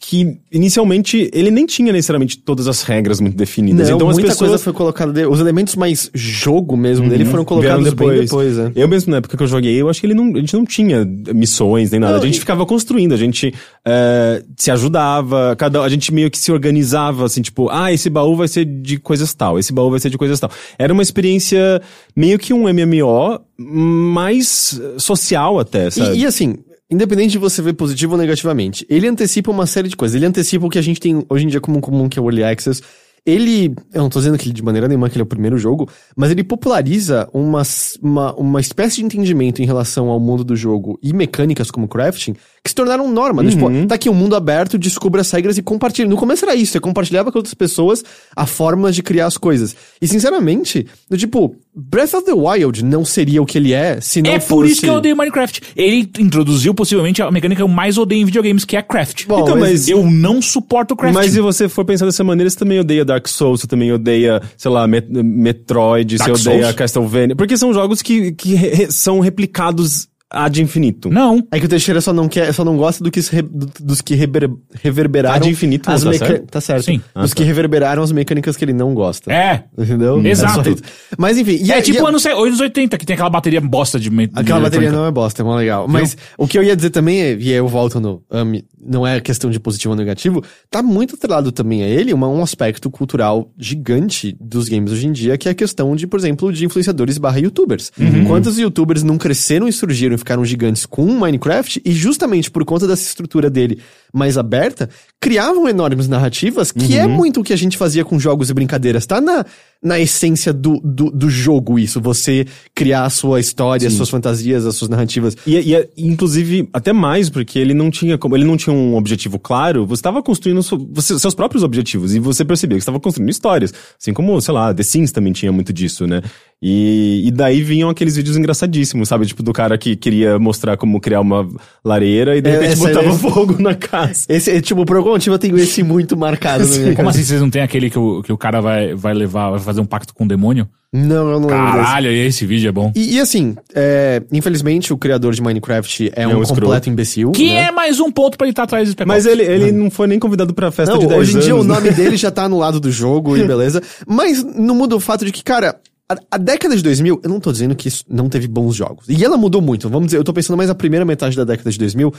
D: que, inicialmente, ele nem tinha necessariamente todas as regras muito definidas.
C: Não,
D: então as
C: muita
D: pessoas...
C: coisa foi colocada dele. Os elementos mais jogo mesmo dele foram
D: Uhum.
C: Colocados bem depois, né?
D: Eu mesmo, na época que eu joguei, eu acho que ele não, a gente não tinha missões nem nada.
C: Não,
D: a gente
C: e-
D: ficava construindo, a gente eh, se ajudava, cada, a gente meio que se organizava, assim, tipo, ah, esse baú vai ser de coisas tal, esse baú vai ser de coisas tal. Era uma experiência meio que um MMO, mais social até, sabe?
C: E, e assim, independente de você ver positivo ou negativamente, ele antecipa uma série de coisas. Ele antecipa o que a gente tem hoje em dia como comum, que é o Early Access. Ele, eu não tô dizendo que ele de maneira nenhuma que ele é o primeiro jogo, mas ele populariza uma, uma, uma espécie de entendimento em relação ao mundo do jogo e mecânicas como crafting que se tornaram norma. né? Tipo, tá aqui um mundo aberto, descubra as regras e compartilhe. No começo era isso, você compartilhava com outras pessoas a forma de criar as coisas. E sinceramente, do tipo, Breath of the Wild não seria o que ele é se não
B: é
C: fosse...
B: por isso que eu odeio Minecraft. Ele introduziu possivelmente a mecânica que eu mais odeio em videogames, que é craft.
C: Bom,
D: Então, mas-
B: eu não suporto craft.
D: Mas se você for pensar dessa maneira, você também odeia Dark Souls, você também odeia, sei lá, Met- Metroid,
B: Dark
D: você odeia
B: Souls?
D: Castlevania. Porque são jogos que, que re- são replicados ad infinito.
B: Não.
C: É que o Teixeira só não quer, só não gosta do que re- do- dos que rever- reverberaram.
D: Ad infinitum,
C: as
D: tá
C: meca-
D: certo?
C: Tá certo.
B: Sim.
C: Dos
D: Ah,
C: que reverberaram as mecânicas que ele não gosta.
B: É.
C: Entendeu?
B: Exato.
C: É isso. Mas enfim. E
B: é
C: a-
B: tipo
C: e a-
B: anos, anos 80, que tem aquela bateria bosta de. me-
C: Aquela
B: de
C: bateria não é bosta, é mó legal. Mas o que eu ia dizer também, é, e aí eu volto no AMI, não é questão de positivo ou negativo, tá muito atrelado também a ele uma, um aspecto cultural gigante dos games hoje em dia, que é a questão de, por exemplo, de influenciadores barra youtubers. Quantos youtubers não cresceram e surgiram e ficaram gigantes com Minecraft e justamente por conta dessa estrutura dele mais aberta, criavam enormes narrativas, que é muito o que a gente fazia com jogos e brincadeiras. Tá na, na essência do, do, do jogo isso, você criar a sua história, as suas fantasias, as suas narrativas.
D: E, e, e, inclusive, até mais, porque ele não tinha como ele não tinha um objetivo claro, você estava construindo so- você- seus próprios objetivos, e você percebia que estava construindo histórias. Assim como, sei lá, The Sims também tinha muito disso, né? E, e daí vinham aqueles vídeos engraçadíssimos, sabe? Tipo, do cara que queria mostrar como criar uma lareira e de
C: É,
D: repente
C: essa-
D: botava
C: esse-
D: fogo na casa.
C: Esse, é, tipo, por algum motivo eu tenho esse muito marcado na minha
B: Como assim vocês não tem aquele que o, que o cara vai, vai levar, vai fazer um pacto com o demônio?
C: Não, eu não lembro.
B: Caralho, e esse vídeo é bom.
C: E, e assim, é, infelizmente o criador de Minecraft é,
D: É
C: um,
D: um
C: completo imbecil.
B: Que
C: né?
B: é mais um ponto pra ele estar atrás do Spec
D: Mas ele, ele não foi nem convidado pra festa
C: Não,
D: de 10
C: hoje em dia o
D: né?
C: nome dele já tá no lado do jogo e beleza. Mas não muda o fato de que, cara, a, a década de 2000, eu não tô dizendo que isso não teve bons jogos. E ela mudou muito. Vamos dizer, eu tô pensando mais na primeira metade da década de 2000.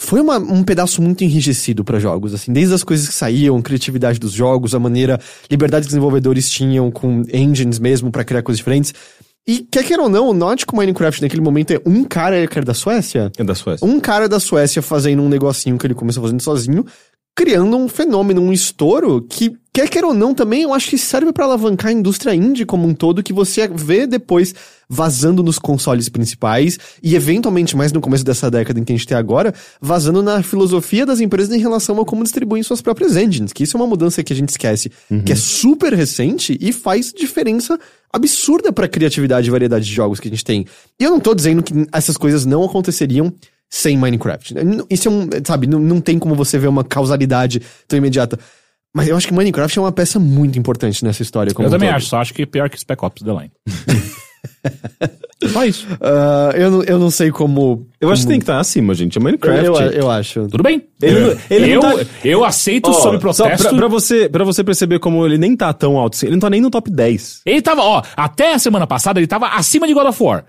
C: foi uma- um pedaço muito enrijecido pra jogos, assim, desde as coisas que saíam, criatividade dos jogos, a maneira, liberdade que os desenvolvedores tinham com engines mesmo pra criar coisas diferentes. E quer queira ou não, o com Minecraft naquele momento é um cara que era da Suécia,
D: É da Suécia.
C: um cara da Suécia fazendo um negocinho que ele começou fazendo sozinho, criando um fenômeno, um estouro que, quer queira ou não, também eu acho que serve pra alavancar a indústria indie como um todo, que você vê depois vazando nos consoles principais e eventualmente mais no começo dessa década em que a gente tem agora, vazando na filosofia das empresas em relação a como distribuem suas próprias engines, que isso é uma mudança que a gente esquece, que é super recente e faz diferença absurda pra criatividade e variedade de jogos que a gente tem. E eu não tô dizendo que essas coisas não aconteceriam sem Minecraft. Isso é um, sabe, não, não tem como você ver uma causalidade tão imediata. Mas eu acho que Minecraft é uma peça muito importante nessa história. Como
B: Eu
C: um
B: também
C: todo.
B: acho, só acho que é pior que Spec Ops The Line. só isso.
C: Ah, eu, não, eu não sei como.
D: Eu acho que tem que estar acima, gente. É Minecraft.
C: Eu, eu acho.
B: Tudo bem.
D: Ele não- ele
B: eu,
D: tá-
B: eu aceito
D: Ó,
B: sob
D: só
B: protesto.
D: pra, pra você, pra você perceber como ele nem tá tão alto assim, ele não tá nem no top 10.
B: Ele tava, ó, até a semana passada ele tava acima de God of War.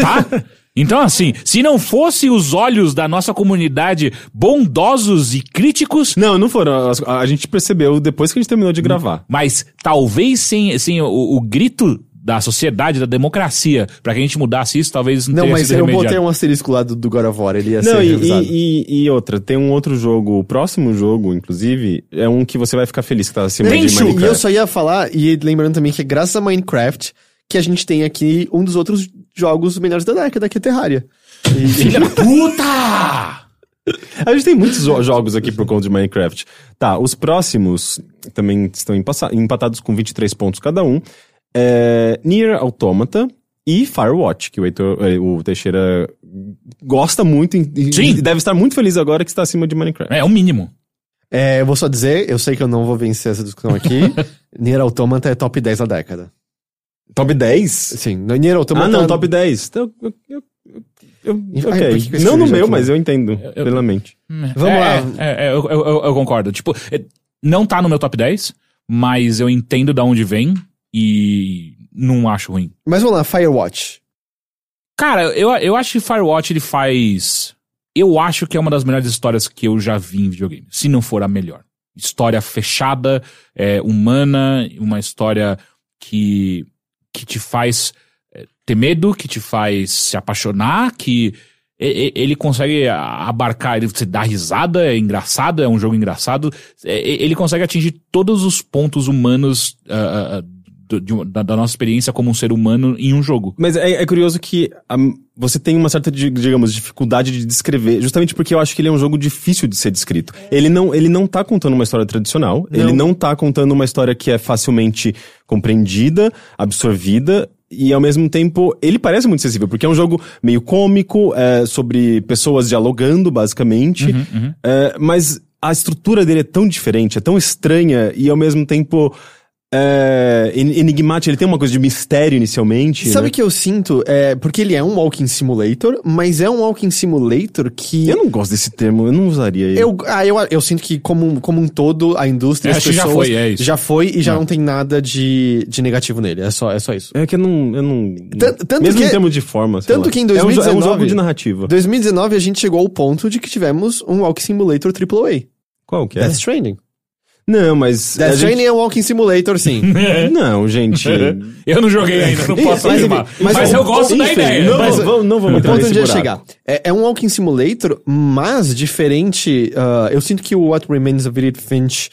B: Tá? Então, assim, se não fosse os olhos da nossa comunidade bondosos e críticos,
D: Não, não foram. A, a gente percebeu depois que a gente terminou de gravar.
B: mas talvez sem, sem o, o grito da sociedade, da democracia, pra que a gente mudasse isso, talvez não,
C: Não,
B: teria
C: mas
B: sido
C: eu botei um asterisco lá do, do God of War, ele ia
D: Não,
C: ser
D: e,
C: revisado.
D: e, e- e outra, tem um outro jogo, o próximo jogo, inclusive, é um que você vai ficar feliz que tá acima
B: Tem
D: de
B: chu-
C: E eu
D: Minecraft.
C: só ia falar, e lembrando também que é graças a Minecraft que a gente tem aqui um dos outros jogos melhores da década, que é Terraria. E-
B: Filha da puta!
D: A gente tem muitos jo- jogos aqui por conta de Minecraft. Tá, os próximos também estão empatados com 23 pontos cada um. É, Nier Automata e Firewatch, que o, Heitor- eh, o Teixeira gosta muito e
B: Sim.
D: deve estar muito feliz agora que está acima de Minecraft.
B: É o mínimo.
C: É, eu vou só dizer, eu sei que eu não vou vencer essa discussão aqui. Nier Automata é top 10 da década.
D: Top 10?
C: Sim, no Nier Automata...
D: Ah, não, top 10. Então, eu, eu, eu- eu-
C: Ai,
D: ok.
C: eu
D: não no meu,
C: aqui,
D: mas eu entendo, plenamente.
C: Vamos
B: é,
C: lá.
B: É, é, eu, eu- eu- eu concordo. Tipo, é, não tá no meu top 10, mas eu entendo da onde vem e não acho ruim.
C: Mas vamos lá, Firewatch.
B: Cara, eu, eu acho que Firewatch ele faz. Eu acho que é uma das melhores histórias que eu já vi em videogame. Se não for a melhor. História fechada, é, humana, uma história que, que te faz é, ter medo, que te faz se apaixonar, que ele consegue abarcar, ele você dá risada, é engraçado, é um jogo engraçado. É, ele consegue atingir todos os pontos humanos ah, do- de da, da nossa experiência como um ser humano em um jogo.
D: Mas é, é curioso que am, você tem uma certa, di- digamos, dificuldade de descrever, justamente porque eu acho que ele é um jogo difícil de ser descrito. Ele não, ele não tá contando uma história tradicional, ele não tá contando uma história que é facilmente compreendida, absorvida, e ao mesmo tempo ele parece muito acessível, porque é um jogo meio cômico, é, sobre pessoas dialogando, basicamente, é, mas a estrutura dele é tão diferente, é tão estranha, e ao mesmo tempo. É, en- enigmática, ele tem uma coisa de mistério inicialmente.
C: Sabe
D: né?
C: o que eu sinto? É, porque ele é um walking simulator, mas é um walking simulator que...
D: Eu não gosto desse termo, eu não usaria ele.
C: Eu, ah, eu, eu sinto que, como, como um todo, a indústria,
B: Eu
C: as
B: acho que já
C: pessoas...
B: foi, é isso.
C: Já foi e já
B: Não.
C: não tem nada de, de negativo nele. É só, é só isso.
D: É que eu não. Eu não
C: Tanto- tanto
D: mesmo
C: que-
D: em termos de forma. sei
C: tanto
D: lá.
C: que em
D: É um É um,
C: 2019
D: jogo de narrativa.
C: 2019 a gente chegou ao ponto de que tivemos um walking simulator AAA.
D: Qual que é?
C: Death Stranding.
D: Não, mas.
C: Death
D: a gente-
C: Stranding é um walking simulator, sim.
D: Não, gente.
B: Eu não joguei ainda, não posso
C: Mas,
B: afirmar.
C: enfim,
B: Mas,
C: mas
B: eu gosto da
D: Enfim,
B: ideia.
D: Não,
C: Mas-
D: vamos, não vamos entrar
C: ponto
D: nesse
C: onde chegar. É, é um walking simulator, mas diferente. ah, eu sinto que o What Remains of Edith Finch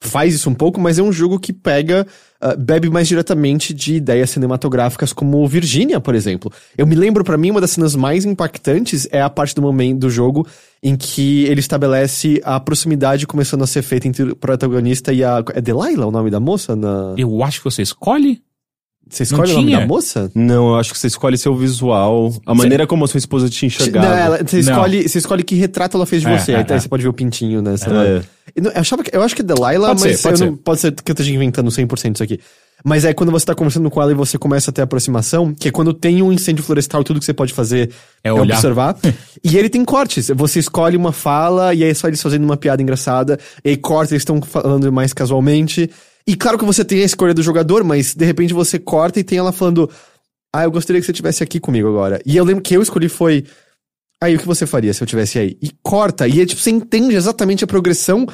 C: faz isso um pouco, mas é um jogo que pega, ah, bebe mais diretamente de ideias cinematográficas como Virginia, por exemplo. Eu me lembro, pra mim, uma das cenas mais impactantes é a parte do momento do jogo em que ele estabelece a proximidade começando a ser feita entre o protagonista e a. É Delilah o nome da moça? Na...
B: Eu acho que você escolhe.
C: Você escolhe o nome
B: tinha?
C: da moça?
D: Não, eu acho que você escolhe seu visual, a maneira como a sua esposa te enxergava.
C: Não, ela- você,
B: Não.
C: escolhe, você escolhe que retrato ela fez de
B: É,
C: você.
B: é,
C: Aí daí
B: é.
C: você pode ver o pintinho nessa.
D: É.
C: Eu, não- eu achava que, eu acho que é Delilah,
B: Pode
C: mas
B: ser, pode
C: eu
B: ser.
C: Não, pode ser que eu esteja inventando 100% isso aqui. Mas é quando você tá conversando com ela e você começa a ter aproximação, que é quando tem um incêndio florestal, tudo que você pode fazer
B: É
C: é,
B: olhar.
C: observar. e ele tem cortes. Você escolhe uma fala, e aí é só eles fazendo uma piada engraçada, e aí corta, eles estão falando mais casualmente. E claro que você tem a escolha do jogador, mas de repente você corta e tem ela falando: Ah, eu gostaria que você estivesse aqui comigo agora. E eu lembro que eu escolhi foi. Aí o que você faria se eu tivesse aí? E corta, e é tipo, você entende exatamente a progressão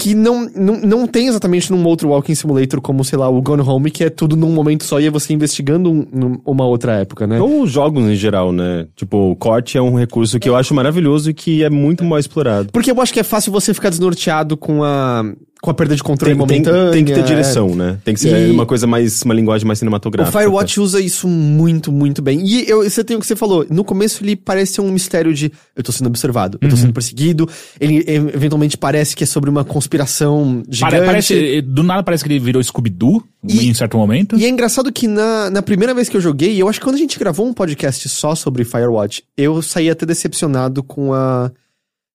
C: que não, não, não tem exatamente num outro Walking Simulator como, sei lá, o Gone Home, que é tudo num momento só e é você investigando um- uma outra época, né?
D: Ou jogos em geral, né? Tipo, o corte é um recurso que eu acho maravilhoso e que é muito mal explorado.
C: Porque eu acho que é fácil você ficar desnorteado com a, com a perda de controle
D: Tem,
C: momentânea.
D: tem que ter
C: é.
D: direção, né? Tem que ser
C: E-
D: uma coisa mais, uma linguagem mais
C: O
D: cinematográfica.
C: Firewatch usa isso muito, muito bem. E eu, você tem o que você falou. No começo ele parece um mistério de eu tô sendo observado, eu tô
B: Uhum.
C: sendo perseguido. Ele eventualmente parece que é sobre uma conspiração gigante.
B: Pare- parece, do nada parece que ele virou Scooby-Doo em certo momento.
C: E é engraçado que na, na primeira vez que eu joguei, eu acho que quando a gente gravou um podcast só sobre Firewatch, eu saí até decepcionado com a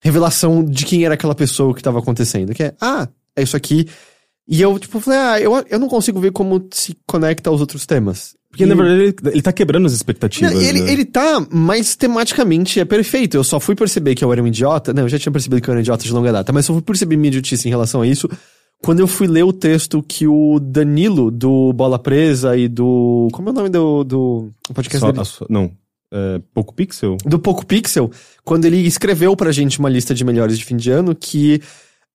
C: revelação de quem era aquela pessoa que tava acontecendo. Que é, ah, é isso aqui. E eu, tipo, falei, ah, eu, eu não consigo ver como se conecta aos outros temas.
D: Porque,
C: E-
D: na verdade, ele, ele tá quebrando as expectativas.
C: Não, ele,
D: né?
C: ele tá, mas tematicamente é perfeito. Eu só fui perceber que eu era um idiota. Não, eu já tinha percebido que eu era um idiota de longa data, mas só fui perceber minha idiotice em relação a isso quando eu fui ler o texto que o Danilo, do Bola Presa e do. Como é o nome do, do podcast
D: Só-
C: dele?
D: sua- não, é, pouco pixel?
C: Do Poco Pixel, quando ele escreveu pra gente uma lista de melhores de fim de ano, que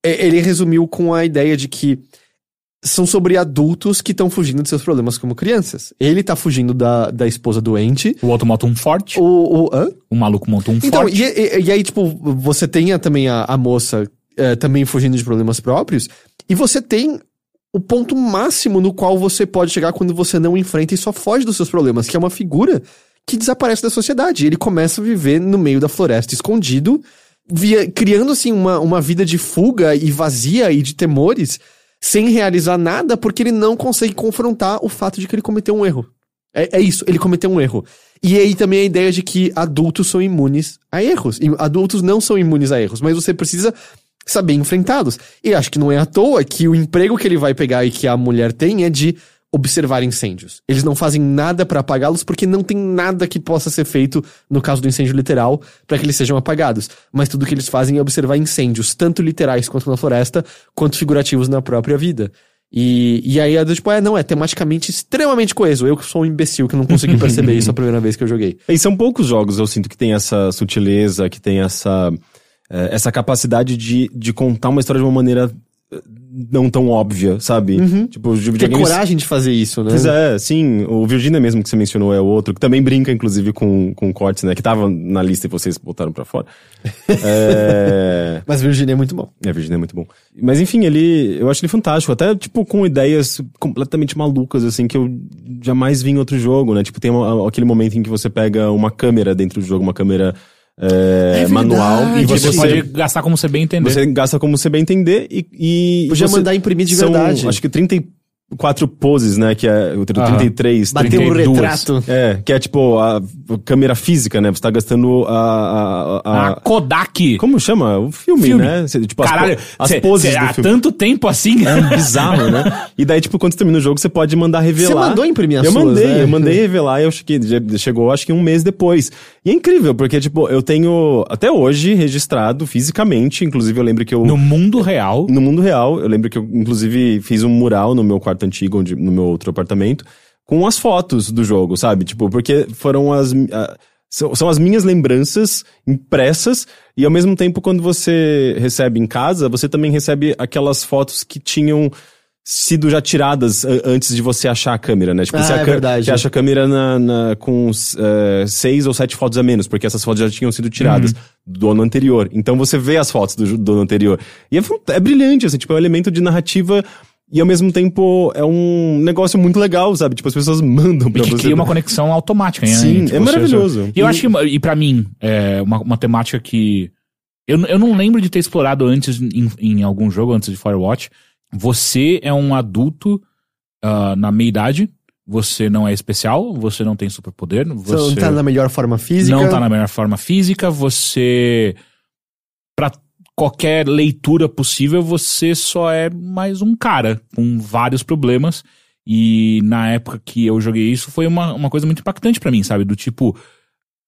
C: ele resumiu com a ideia de que são sobre adultos que estão fugindo de seus problemas como crianças. Ele tá fugindo da, da esposa doente.
B: O outro monta um forte,
C: O, o, hã?
B: o maluco monta um
C: Então,
B: forte.
C: e, e- e aí, tipo, você tem a- também a, a moça eh, também fugindo de problemas próprios, e você tem o ponto máximo no qual você pode chegar quando você não enfrenta e só foge dos seus problemas, que é uma figura que desaparece da sociedade. Ele começa a viver no meio da floresta, escondido, via- criando, assim, uma, uma vida de fuga e vazia e de temores, sem realizar nada, porque ele não consegue confrontar o fato de que ele cometeu um erro. É, é isso, ele cometeu um erro. E aí também a ideia de que adultos são imunes a erros. Adultos não são imunes a erros, mas você precisa saber enfrentá-los. E acho que não é à toa que o emprego que ele vai pegar e que a mulher tem é de observar incêndios. Eles não fazem nada pra apagá-los porque não tem nada que possa ser feito no caso do incêndio literal pra que eles sejam apagados. Mas tudo que eles fazem é observar incêndios, tanto literais quanto na floresta, quanto figurativos na própria vida. E, e aí, é do tipo, é, não, é tematicamente extremamente coeso. Eu que sou um imbecil que não consegui perceber isso a primeira vez que eu joguei.
D: E são poucos jogos, eu sinto, que tem essa sutileza, que tem essa, eh, essa capacidade de, de contar uma história de uma maneira não tão óbvia, sabe? Tipo, os
C: Ter
D: videogames...
C: coragem de fazer isso, né?
D: Pois é, sim. O Virginia mesmo que você mencionou é o outro, que também brinca, inclusive, com, com cortes, né? Que tava na lista e vocês botaram pra fora. é...
C: Mas Virginia é muito bom.
D: É, Virginia é muito bom. Mas enfim, ele. Eu acho ele fantástico. Até, tipo, com ideias completamente malucas, assim, que eu jamais vi em outro jogo, né? Tipo, tem aquele momento em que você pega uma câmera dentro do jogo, uma câmera é,
C: É
D: manual, e você,
B: Você pode gastar como você bem entender.
D: você gasta como você bem entender e. e
C: Podia
D: você-
C: mandar imprimir de
D: são,
C: verdade.
D: Acho que 34 poses, né? Que é o
B: Aham.
D: 33.
C: Bater um
B: 32.
C: retrato.
D: É, que é tipo a câmera física, né? Você tá gastando a. a, a-
B: A Kodak.
D: como chama? O filme,
B: Filme.
D: né? Cê- Tipo, as,
B: Caralho,
D: as
B: cê-
D: poses
B: cê
D: do
B: há
D: filme.
B: tanto tempo assim?
D: É bizarro, né? E daí, tipo, quando você termina o jogo, você pode mandar revelar.
C: Você mandou imprimir as
D: Eu
C: suas,
D: mandei,
C: né?
D: eu mandei revelar e eu cheguei, chegou acho que um mês depois. E é incrível, porque, tipo, eu tenho até hoje registrado fisicamente, inclusive eu lembro que eu.
B: No mundo real.
D: No mundo real, eu lembro que eu, inclusive, fiz um mural no meu quarto antigo, onde, no meu outro apartamento, com as fotos do jogo, sabe? Tipo, porque foram as. ah, são, são as minhas lembranças impressas, e ao mesmo tempo, quando você recebe em casa, você também recebe aquelas fotos que tinham sido já tiradas a- antes de você achar a câmera, né? Tipo,
C: Ah,
D: você, a
C: é verdade.
D: você acha a câmera na, na- com eh, seis ou sete fotos a menos, porque essas fotos já tinham sido tiradas do ano anterior. Então você vê as fotos do, do ano anterior. E é, é brilhante, assim, tipo, é um elemento de narrativa e ao mesmo tempo é um negócio muito legal, sabe? Tipo, as pessoas mandam
B: E
D: pra
B: que
D: você.
B: cria uma conexão automática. né?
D: Sim,
B: Entre
D: é maravilhoso.
B: E eu acho que, e pra mim, é uma, uma temática que. Eu, eu não lembro de ter explorado antes em, em algum jogo, antes de Firewatch. Você é um adulto ah, na meia-idade. Você não é especial, você não tem superpoder.
C: Você
B: Você
C: não tá na melhor forma física.
B: não tá na melhor forma física. Você. Pra qualquer leitura possível, você só é mais um cara com vários problemas. E na época que eu joguei isso, foi uma, uma coisa muito impactante pra mim, sabe? Do tipo,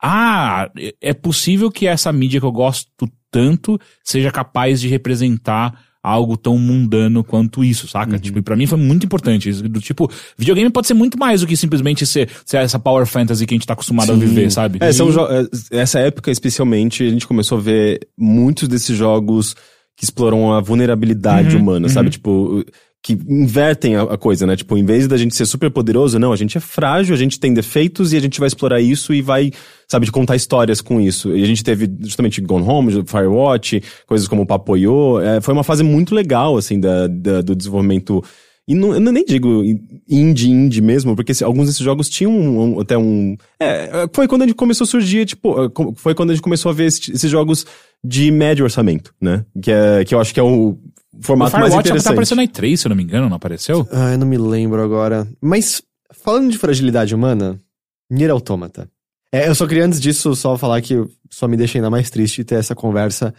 B: ah, é possível que essa mídia que eu gosto tanto seja capaz de representar algo tão mundano quanto isso, saca? Tipo, e pra mim foi muito importante. isso, Do tipo, videogame pode ser muito mais do que simplesmente ser, ser essa power fantasy que a gente tá acostumado a viver, sabe?
D: É, são jo- é, essa época especialmente, a gente começou a ver muitos desses jogos que exploram a vulnerabilidade
B: Uhum,
D: humana, sabe? Tipo, que invertem a, a coisa, né? Tipo, em vez da gente ser super poderoso, não, a gente é frágil, a gente tem defeitos e a gente vai explorar isso e vai, sabe, de contar histórias com isso. E a gente teve justamente Gone Home, Firewatch, coisas como Papoyo. É, foi uma fase muito legal, assim, da, da- do desenvolvimento. E não, eu nem digo indie, indie mesmo, porque esse- alguns desses jogos tinham um- um- até um. É, foi quando a gente começou a surgir, tipo, é, foi quando a gente começou a ver esse- esses jogos de médio orçamento, né? Que, é, que eu acho que é O formato mais
B: Firewatch tá
D: interessante.
B: aparecendo na E3, se eu não me engano, não apareceu?
C: Ah, eu não me lembro agora. Mas, falando de fragilidade humana, Nier Automata. É, eu só queria antes disso só falar que só me deixa ainda mais triste ter essa conversa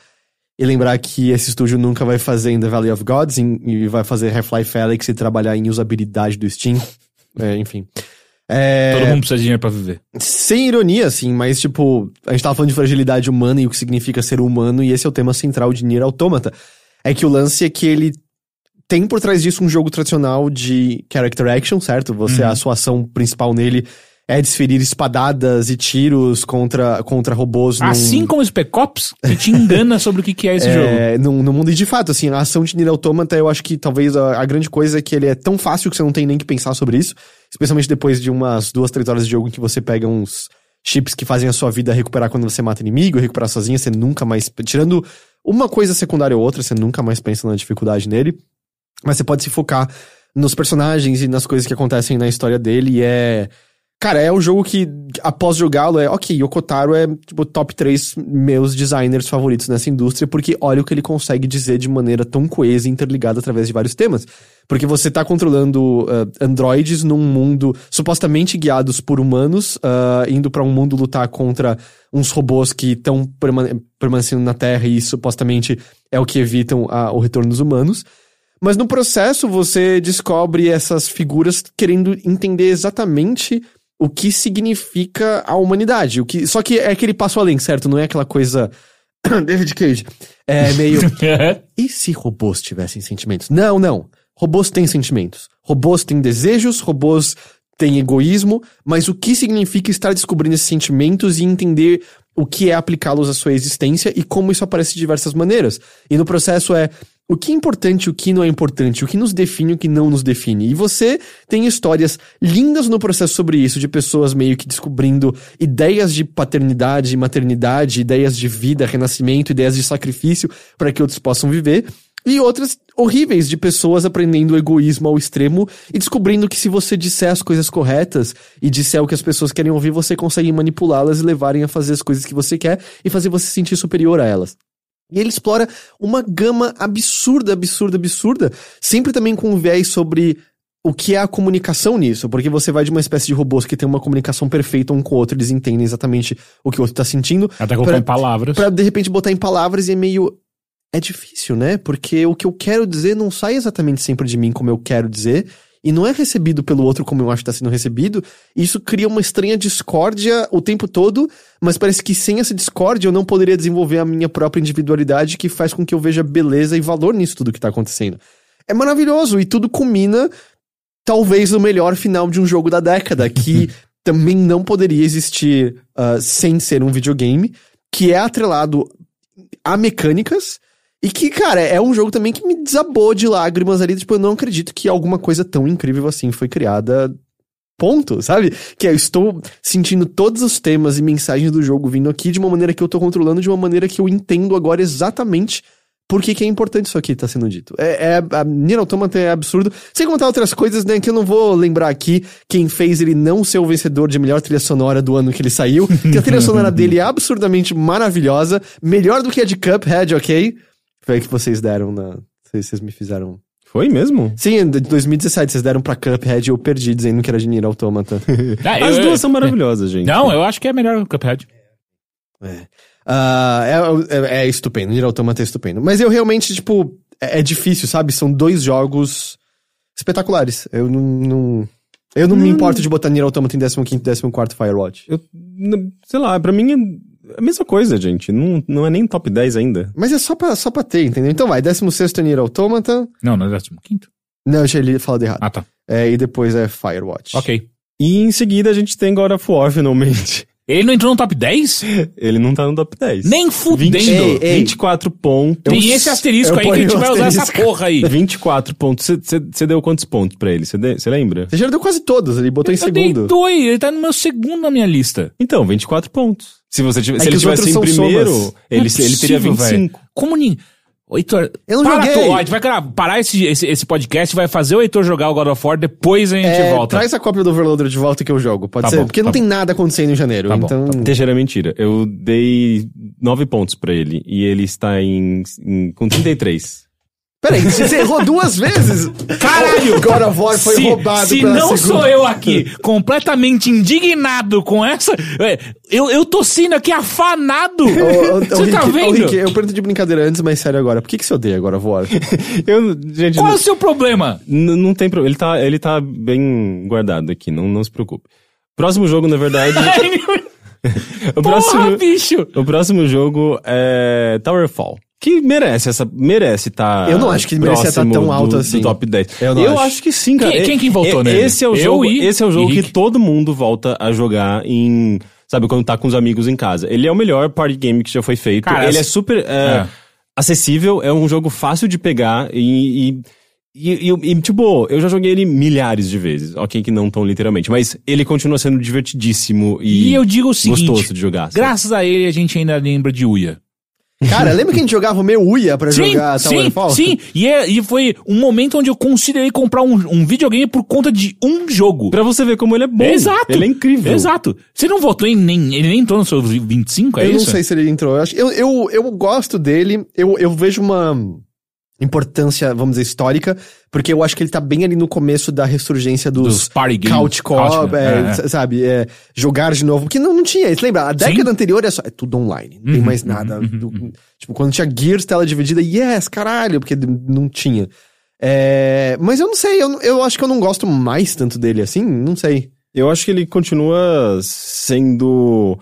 C: e lembrar que esse estúdio nunca vai fazer em The Valley of Gods em- e vai fazer Half-Life Alyx e trabalhar em usabilidade do Steam. É, enfim. É,
B: Todo mundo precisa de dinheiro pra viver.
C: Sem ironia, assim, mas tipo, a gente tava falando de fragilidade humana e o que significa ser humano, e esse é o tema central de Nier Automata. É que o lance é que ele tem por trás disso um jogo tradicional de character action, certo? Você, a sua ação principal nele é desferir espadadas e tiros contra, contra robôs num-
B: Assim como o Spec Ops, que te engana sobre o que, que é esse jogo.
C: é, no, no mundo, e de fato, assim, a ação de Nier Automata, eu acho que talvez a, a grande coisa é que ele é tão fácil que você não tem nem que pensar sobre isso. Especialmente depois de umas duas, três horas de jogo em que você pega uns chips que fazem a sua vida recuperar quando você mata inimigo, recuperar sozinha, você nunca mais. Tirando uma coisa secundária ou outra, você nunca mais pensa na dificuldade nele. Mas você pode se focar nos personagens e nas coisas que acontecem na história dele. E é. Cara, é um jogo que, após jogá-lo, é ok, Yokotaro é, tipo, top 3 meus designers favoritos nessa indústria, porque olha o que ele consegue dizer de maneira tão coesa e interligada através de vários temas. Porque você tá controlando ah, androides num mundo supostamente guiados por humanos, ah, indo pra um mundo lutar contra uns robôs que estão permanecendo na Terra e supostamente é o que evitam ah, o retorno dos humanos. Mas no processo você descobre essas figuras querendo entender exatamente o que significa a humanidade. O que, só que é aquele passo além, certo? Não é aquela coisa. David Cage. É meio. e se robôs tivessem sentimentos? Não, não. Robôs têm sentimentos. Robôs têm desejos, robôs têm egoísmo, mas o que significa estar descobrindo esses sentimentos e entender o que é aplicá-los à sua existência e como isso aparece de diversas maneiras. E no processo é o que é importante, o que não é importante, o que nos define, o que não nos define. E você tem histórias lindas no processo sobre isso, de pessoas meio que descobrindo ideias de paternidade, maternidade, ideias de vida, renascimento, ideias de sacrifício para que outros possam viver. E outras horríveis de pessoas aprendendo o egoísmo ao extremo e descobrindo que se você disser as coisas corretas e disser o que as pessoas querem ouvir, você consegue manipulá-las e levarem a fazer as coisas que você quer e fazer você se sentir superior a elas. E ele explora uma gama absurda, absurda, absurda, sempre também com um viés sobre o que é a comunicação nisso, porque você vai de uma espécie de robôs que tem uma comunicação perfeita um com o outro, eles entendem exatamente o que o outro tá sentindo,
B: Até colocar
C: Pra-
B: em palavras.
C: Pra de repente botar em palavras e é meio. É difícil, né? Porque o que eu quero dizer não sai exatamente sempre de mim como eu quero dizer. E não é recebido pelo outro como eu acho que tá sendo recebido. Isso cria uma estranha discórdia o tempo todo. Mas parece que sem essa discórdia eu não poderia desenvolver a minha própria individualidade que faz com que eu veja beleza e valor nisso tudo que tá acontecendo. É maravilhoso e tudo culmina, talvez, no melhor final de um jogo da década, que também não poderia existir ah, sem ser um videogame, que é atrelado a mecânicas. E que, cara, é um jogo também que me desabou de lágrimas ali. Tipo, eu não acredito que alguma coisa tão incrível assim foi criada. Ponto, sabe? Que eu estou sentindo todos os temas e mensagens do jogo vindo aqui de uma maneira que eu tô controlando, de uma maneira que eu entendo agora exatamente por que, que é importante isso aqui tá sendo dito. É, é, a Nier Automata é absurdo. Sem contar outras coisas, né, que eu não vou lembrar aqui quem fez ele não ser o vencedor de melhor trilha sonora do ano que ele saiu. que a trilha sonora dele é absurdamente maravilhosa. Melhor do que a de Cuphead, ok? Foi que vocês deram na... Vocês, me fizeram...
D: Foi mesmo?
C: Sim, de 2017 vocês deram pra Cuphead e eu perdi dizendo que era de Nier Automata.
B: Ah,
D: As
B: eu-
D: duas são maravilhosas, gente.
B: Não, eu acho que é melhor o Cuphead.
C: Ah, é, é, é estupendo, Nier Automata é estupendo. Mas eu realmente, tipo, é, é difícil, sabe? São dois jogos espetaculares. Eu não. não- eu não me importo de botar Nier Automata em 15 e 14 Firewatch.
D: Eu, sei lá, pra mim A mesma coisa, gente. Não, não é nem top 10 ainda.
C: Mas é só pra, só pra ter, entendeu? Então vai, 16 Nier Automata.
B: Não, não é 15.
C: Não, achei ele falado errado.
B: Ah, tá.
C: É, e depois é Firewatch.
B: Ok.
D: E em seguida a gente tem God of War, finalmente.
B: Ele não entrou no top 10?
D: Ele não tá no top 10.
B: Nem fudendo.
D: 20,
C: Ei, ei.
D: 24 pontos.
B: Tem esse asterisco
C: eu
B: aí que a gente vai usar essa porra aí.
D: 24 pontos. Você deu quantos pontos pra ele? Você lembra?
C: Você já deu quase todos, ele botou em
B: Eu dei
C: segundo.
B: dois, ele tá no meu segundo na minha lista.
D: Então, 24 pontos. Se, você tivesse,
C: É
D: se ele tivesse em primeiro,
C: somas.
D: ele,
B: é
D: ele teria
B: possível,
D: 25.
B: velho. Como ninguém... Heitor,
C: Eu não
B: para
C: joguei.
B: tu, ó, a gente vai cara, parar esse, esse, esse podcast, vai fazer o Heitor jogar o God of War, depois a gente
C: É,
B: volta.
C: traz a cópia do Overloader de volta que eu jogo, pode
B: Tá
C: ser?
B: bom,
C: Porque
B: tá
C: não tem
B: bom.
C: nada acontecendo em janeiro,
B: Tá bom,
C: então...
D: Teixeira é mentira. Eu dei 9 pontos pra ele. E ele está em, em- com 33.
C: Peraí, você errou duas vezes!
B: Caralho!
C: God of War foi
B: se,
C: roubado
B: Se
C: pela
B: não
C: segunda.
B: sou eu aqui, completamente indignado com essa... é, Eu, eu tô sendo aqui afanado!
C: Ô, ô, ô,
B: Você tá
C: Rick, ô,
B: vendo?
C: Rick, eu pergunto de brincadeira antes, mas sério agora. Por que, que você odeia God of War?
D: Eu, gente,
B: Qual é
D: não,
B: o seu problema?
D: não tem problema. Ele tá, ele tá bem guardado aqui, não, não se preocupe. Próximo jogo, na verdade. o,
B: Porra,
D: próximo,
B: bicho!
D: o próximo jogo é Towerfall. Que merece essa. Merece tá.
C: Eu não acho que merecia tá
D: próximo
C: tão alto
D: do,
C: assim.
D: do top 10.
C: Eu não acho.
D: acho. que sim, cara.
B: Quem- quem que votou
D: E-
B: nele?
D: Esse é o
B: Eu
D: jogo,
B: e-
D: esse é o jogo que todo mundo volta a jogar em. Sabe, quando tá com os amigos em casa. Ele é o melhor party game que já foi feito.
B: Cara,
D: ele é super é,
B: É.
D: acessível, é um jogo fácil de pegar e. e e, e- e, tipo, eu já joguei ele milhares de vezes. Ok, que não tão literalmente. Mas ele continua sendo divertidíssimo e,
B: E eu digo o seguinte,
D: gostoso de jogar. sabe?
B: graças a ele a gente ainda lembra de Uia.
C: Cara, lembra que a gente jogava o meu Uia pra
B: Sim,
C: jogar
B: sim,
C: Towerfall?
B: sim. E, é- e foi um momento onde eu considerei comprar um, um videogame por conta de um jogo.
D: Pra você ver como ele é bom.
B: Exato.
D: Ele é incrível.
B: Exato. Você não votou em nem. Ele nem entrou no seu 25, é
C: eu
B: isso?
C: não sei se ele entrou. Eu, acho- eu, eu, eu gosto dele, eu, eu vejo uma importância, vamos dizer, histórica, porque eu acho que ele tá bem ali no começo da ressurgência dos,
B: Dos party games.
C: couch co-op, é,
B: é, é.
C: sabe, é, jogar de novo, porque não, não tinha isso, lembra? A década anterior é, só, é tudo online, não tem
B: Uhum,
C: mais nada.
B: uhum,
C: do-
B: uhum.
C: Tipo, quando tinha Gears, tela dividida, yes, caralho, porque não tinha. É, mas eu não sei, eu, eu acho que eu não gosto mais tanto dele assim, não sei.
D: Eu acho que ele continua sendo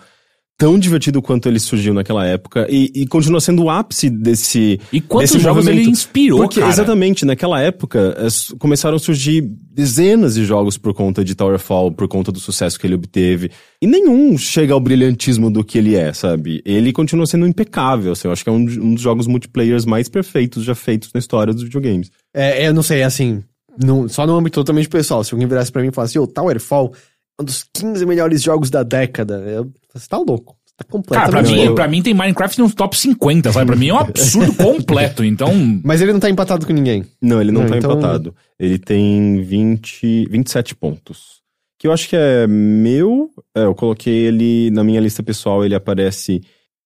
D: tão divertido quanto ele surgiu naquela época e, e continua sendo o ápice desse
B: E quantos
D: desse
B: jogos ele
D: movimento.
B: inspirou,
D: Porque,
B: cara?
D: exatamente, naquela época eh, s- começaram a surgir dezenas de jogos por conta de Towerfall, por conta do sucesso que ele obteve. E nenhum chega ao brilhantismo do que ele é, sabe? Ele continua sendo impecável, assim, eu acho que é um, um dos jogos multiplayers mais perfeitos já feitos na história dos videogames.
C: É, eu não sei, assim, no- só no âmbito totalmente pessoal. Se alguém virasse pra mim e falasse, ô, Towerfall, um dos 15 melhores jogos da década, eu, você tá louco. Você tá
B: Cara,
C: completamente
B: pra mim, pra mim tem Minecraft nos top 50, sabe? Pra mim é um absurdo completo. Então,
C: Mas ele não tá empatado com ninguém.
D: Não, ele não,
C: Não,
D: tá
C: então-
D: empatado. Ele tem 20, 27 pontos. Que eu acho que é meu. É, eu coloquei ele na minha lista pessoal, ele aparece.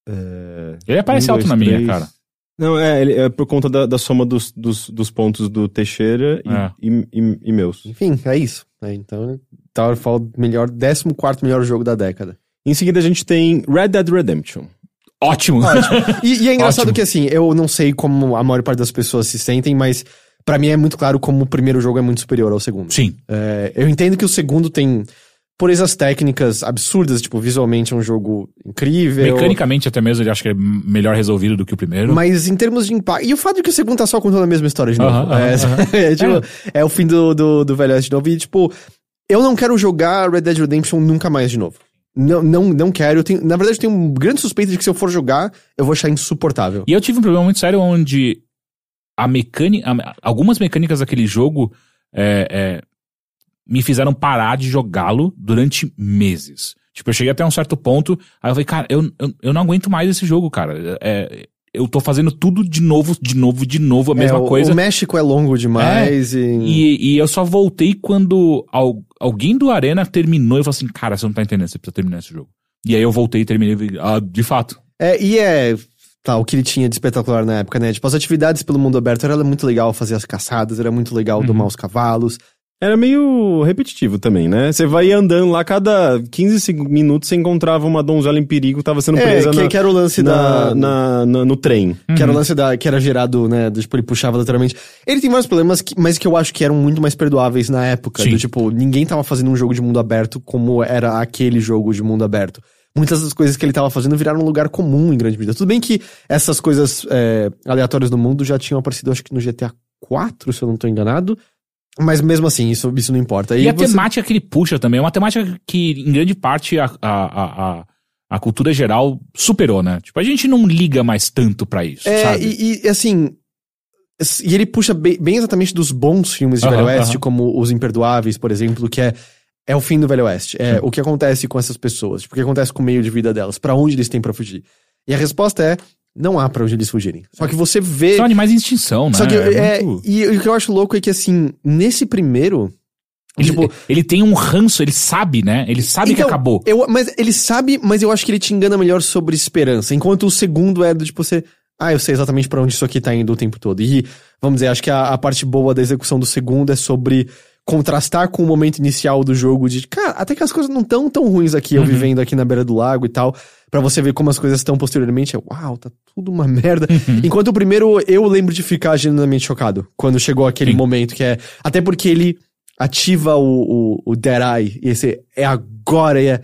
D: é,
B: ele aparece
D: um,
B: alto
D: dois,
B: na minha,
D: três.
B: cara.
D: Não, é, ele- é por conta da, da soma dos, dos, dos pontos do Teixeira e,
B: É.
D: e, e- e meus.
C: Enfim, é isso. É, então, Towerfall, melhor, 14 melhor jogo da década.
D: Em seguida a gente tem Red Dead Redemption.
B: Ótimo.
C: E, e é engraçado
B: Ótimo.
C: que, assim, eu não sei como a maior parte das pessoas se sentem, mas pra mim é muito claro como o primeiro jogo é muito superior ao segundo.
B: Sim.
C: É, eu entendo que o segundo tem purezas técnicas absurdas, tipo, visualmente é um jogo incrível.
B: Mecanicamente até mesmo ele acho que é melhor resolvido do que o primeiro.
C: Mas em termos de impacto. E o fato de que o segundo tá só contando a mesma história de novo.
B: Aham, aham,
C: é,
B: aham.
C: é, tipo, é o fim do, do, do Velho Oeste de novo. E, tipo, eu não quero jogar Red Dead Redemption nunca mais de novo. Não, não, não quero. Eu tenho, na verdade, eu tenho um grande suspeito de que se eu for jogar, eu vou achar insuportável.
B: E eu tive um problema muito sério onde a mecânica, algumas mecânicas daquele jogo é, é, me fizeram parar de jogá-lo durante meses. Tipo, eu cheguei até um certo ponto, aí eu falei, cara, eu, eu, eu não aguento mais esse jogo, cara. É, eu tô fazendo tudo de novo, de novo, de novo, a mesma
C: É, o-
B: coisa.
C: O México é longo demais e...
B: E, e eu só voltei quando al- alguém do Arena terminou e falou assim, cara, você não tá entendendo, você precisa terminar esse jogo. E aí eu voltei e terminei, ah, de fato.
C: É, e é. Tá, o que ele tinha de espetacular na época, né? Tipo, as atividades pelo mundo aberto era muito legal fazer as caçadas, era muito legal
B: Uhum.
C: domar os cavalos.
D: Era meio repetitivo também, né? Você vai andando lá, cada 15 seg- minutos você encontrava uma donzela em perigo, tava sendo
C: É,
D: presa
C: que,
D: na,
C: que era o lance
D: na-
C: da.
D: na- na- no trem.
C: Que era o lance da. Que era gerado, né? Do, tipo, ele puxava literalmente. Ele tem vários problemas, que- mas que eu acho que eram muito mais perdoáveis na época.
B: Sim.
C: Do tipo, ninguém tava fazendo um jogo de mundo aberto como era aquele jogo de mundo aberto. muitas das coisas que ele tava fazendo viraram um lugar comum em grande medida. Tudo bem que essas coisas é, aleatórias do mundo já tinham aparecido, acho que no GTA 4, se eu não tô enganado. Mas mesmo assim, isso, isso não importa.
B: E, a
C: você-
B: temática que ele puxa também é uma temática que, em grande parte, a, a, a, a, cultura geral superou, né? Tipo, a gente não liga mais tanto pra isso,
C: É,
B: sabe?
C: e, e, assim. E ele puxa bem, bem exatamente dos bons filmes de
B: Aham,
C: Velho Oeste,
B: aham.
C: como Os Imperdoáveis, por exemplo, que é, é o fim do Velho Oeste. É o que acontece com essas pessoas, tipo, o que acontece com o meio de vida delas, pra onde eles têm pra fugir. E a resposta é: não há pra onde eles fugirem. Só que você vê.
B: São animais em extinção, né?
C: Só que, é,
B: muito-
C: e, e o que eu acho louco é que, assim, nesse primeiro.
B: Ele,
C: tipo,
B: ele tem um ranço, ele sabe, né? Ele sabe que
C: Então,
B: acabou.
C: Eu, mas ele sabe, mas eu acho que ele te engana melhor sobre esperança. Enquanto o segundo é do tipo você. Ah, eu sei exatamente pra onde isso aqui tá indo o tempo todo. E, vamos dizer, acho que a, a parte boa da execução do segundo é sobre contrastar com o momento inicial do jogo de, cara, até que as coisas não tão tão ruins aqui, eu
B: Uhum.
C: vivendo aqui na beira do lago e tal, Pra você ver como as coisas estão posteriormente, é, uau, tá tudo uma merda.
B: Uhum.
C: Enquanto o primeiro, eu lembro de ficar genuinamente chocado quando chegou aquele
B: Sim.
C: momento que é, até porque ele ativa o, o, o Dead Eye, e esse é agora, e é,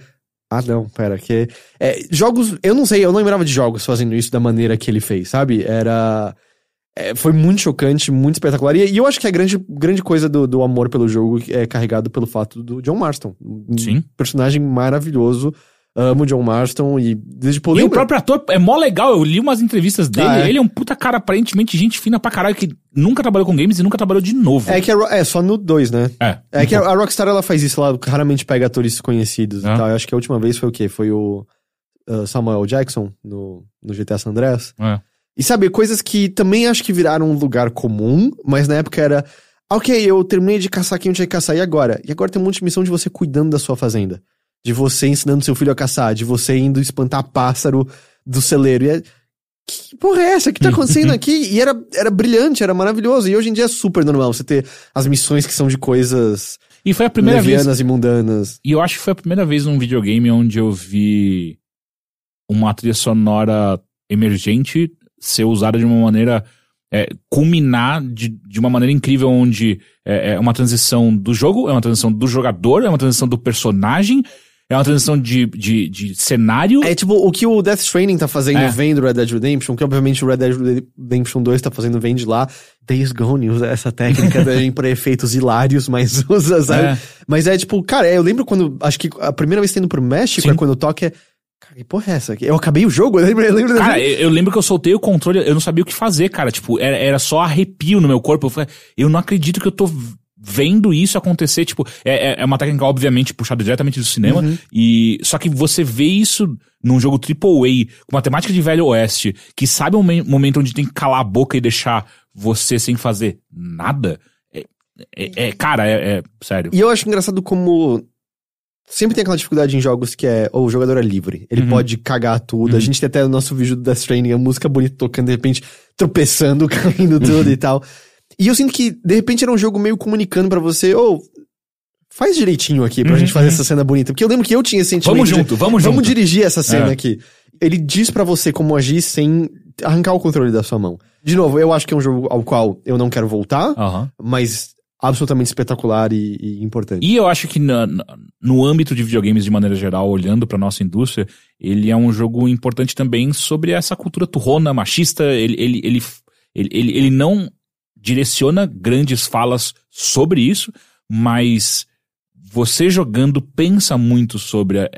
C: ah, não, pera, que. É, jogos. Eu não sei, eu não lembrava de jogos fazendo isso da maneira que ele fez, sabe? Era. é, foi muito chocante, muito espetacular. E, e eu acho que a grande, grande coisa do, do amor pelo jogo é carregado pelo fato do John Marston. Um
B: Sim.
C: personagem maravilhoso. Amo o John Marston e desde tipo,
B: E o próprio ator é mó legal, eu li umas entrevistas dele,
C: Ah, é?
B: ele é um puta cara aparentemente gente fina pra caralho, que nunca trabalhou com games e nunca trabalhou de novo.
C: É que a é só no 2, né?
B: É.
C: É que a, a Rockstar ela faz isso, ela raramente pega atores conhecidos
B: Ah.
C: e tal. Eu acho que a última vez foi o quê? Foi o uh, Samuel Jackson no, no GTA San Andreas.
B: É.
C: E sabe, coisas que também acho que viraram um lugar comum, mas na época era. "Ah, Ok, eu terminei de caçar quem eu tinha que caçar, e agora? E agora tem um monte de missão de você cuidando da sua fazenda. De você ensinando seu filho a caçar, de você indo espantar pássaro do celeiro. E é. Que porra é essa? O que tá acontecendo aqui? E era, era brilhante, era maravilhoso. E hoje em dia é super normal você ter as missões que são de coisas
B: E foi a primeira vez.
C: levianas e mundanas.
B: E eu acho que foi a primeira vez num videogame onde eu vi uma trilha sonora emergente ser usada de uma maneira. É, culminar de, de uma maneira incrível, onde é, é uma transição do jogo, é uma transição do jogador, é uma transição do personagem, é uma transição de, de, de cenário.
C: É tipo, o que o Death Stranding tá fazendo
B: É.
C: vem do Red Dead Redemption, que obviamente o Red Dead Redemption 2 tá fazendo vem de lá. Days Gone usa essa técnica também pra efeitos hilários, mas usa, sabe?
B: É.
C: Mas é tipo, cara, eu lembro quando, acho que a primeira vez tendo pro México
B: Sim.
C: é quando toca é, cara, que porra é essa? Eu acabei o jogo, eu lembro, eu lembro
B: Cara, eu, eu lembro que eu soltei o controle, eu não sabia o que fazer, cara. Tipo, era, era só arrepio no meu corpo. Eu falei, eu não acredito que eu tô vendo isso acontecer. Tipo, é, é- é uma técnica, obviamente, puxada diretamente do cinema. E só que você vê isso num jogo AAA, com uma temática de Velho Oeste, que sabe um me- momento onde tem que calar a boca e deixar você sem fazer nada. É, é- é- cara, é, é- sério.
C: E eu acho engraçado como sempre tem aquela dificuldade em jogos que é "Oh, o jogador é livre. Ele
B: Uhum.
C: pode cagar tudo. A gente tem até o nosso vídeo do Death Stranding, a música bonita tocando, de repente tropeçando, caindo tudo
B: Uhum.
C: e tal. E eu sinto que, de repente, era um jogo meio comunicando pra você, ô, faz direitinho aqui pra
B: Uhum,
C: gente fazer
B: uhum.
C: essa cena bonita. Porque eu lembro que eu tinha esse sentimento
B: Vamos
C: de,
B: junto, vamos junto.
C: Vamos dirigir essa cena
B: É.
C: aqui. Ele diz pra você como agir sem arrancar o controle da sua mão. De novo, eu acho que é um jogo ao qual eu não quero voltar,
B: Aham.
C: mas absolutamente espetacular e, e importante.
B: E eu acho que na- no âmbito de videogames de maneira geral, olhando pra nossa indústria, ele é um jogo importante também sobre essa cultura turrona, machista. Ele, ele, ele, ele, ele, ele não direciona grandes falas sobre isso, mas você jogando pensa muito sobre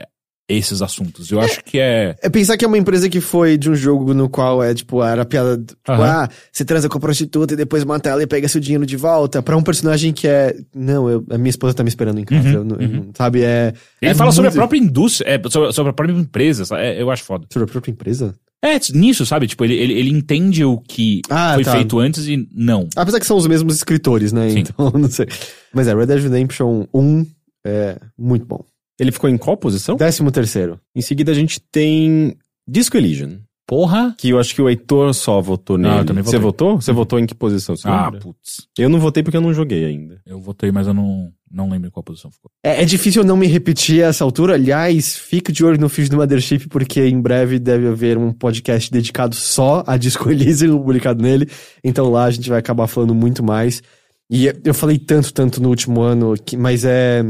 B: esses assuntos. Eu acho que é.
C: É pensar que é uma empresa que foi de um jogo no qual é, tipo, era piada. Tipo,
B: Aham.
C: ah, você transa com a prostituta e depois mata ela e pega seu dinheiro de volta. Pra um personagem que é. Não, eu- a minha esposa tá me esperando em casa.
B: Uhum,
C: eu não- sabe? É.
B: Ele
C: é
B: fala sobre a
C: muito-
B: própria indústria, é, sobre, sobre a própria empresa. É, eu acho foda.
C: Sobre a própria empresa?
B: É, nisso, sabe? Tipo, ele, ele, ele entende o que
C: Ah,
B: foi
C: tá.
B: feito antes e não.
C: Apesar que são os mesmos escritores, né?
B: Sim.
C: Então, não sei. Mas é, Red Dead Redemption 1 é muito bom.
D: Ele ficou em qual posição?
C: Décimo terceiro.
D: Em seguida a gente tem Disco Elysium.
B: Porra!
D: Que eu acho que o Heitor só votou nele.
B: Ah, eu também
D: Você votou? Você votou em que posição? Você
B: Ah,
D: lembra?
B: putz.
D: Eu não votei porque eu não joguei ainda.
B: Eu votei, mas eu não, não lembro em qual posição ficou.
C: É, é difícil eu não me repetir a essa altura. Aliás, fique de olho no feed do Mothership, porque em breve deve haver um podcast dedicado só a Disco Elysium publicado nele. Então lá a gente vai acabar falando muito mais. E eu falei tanto, tanto no último ano, que, mas é.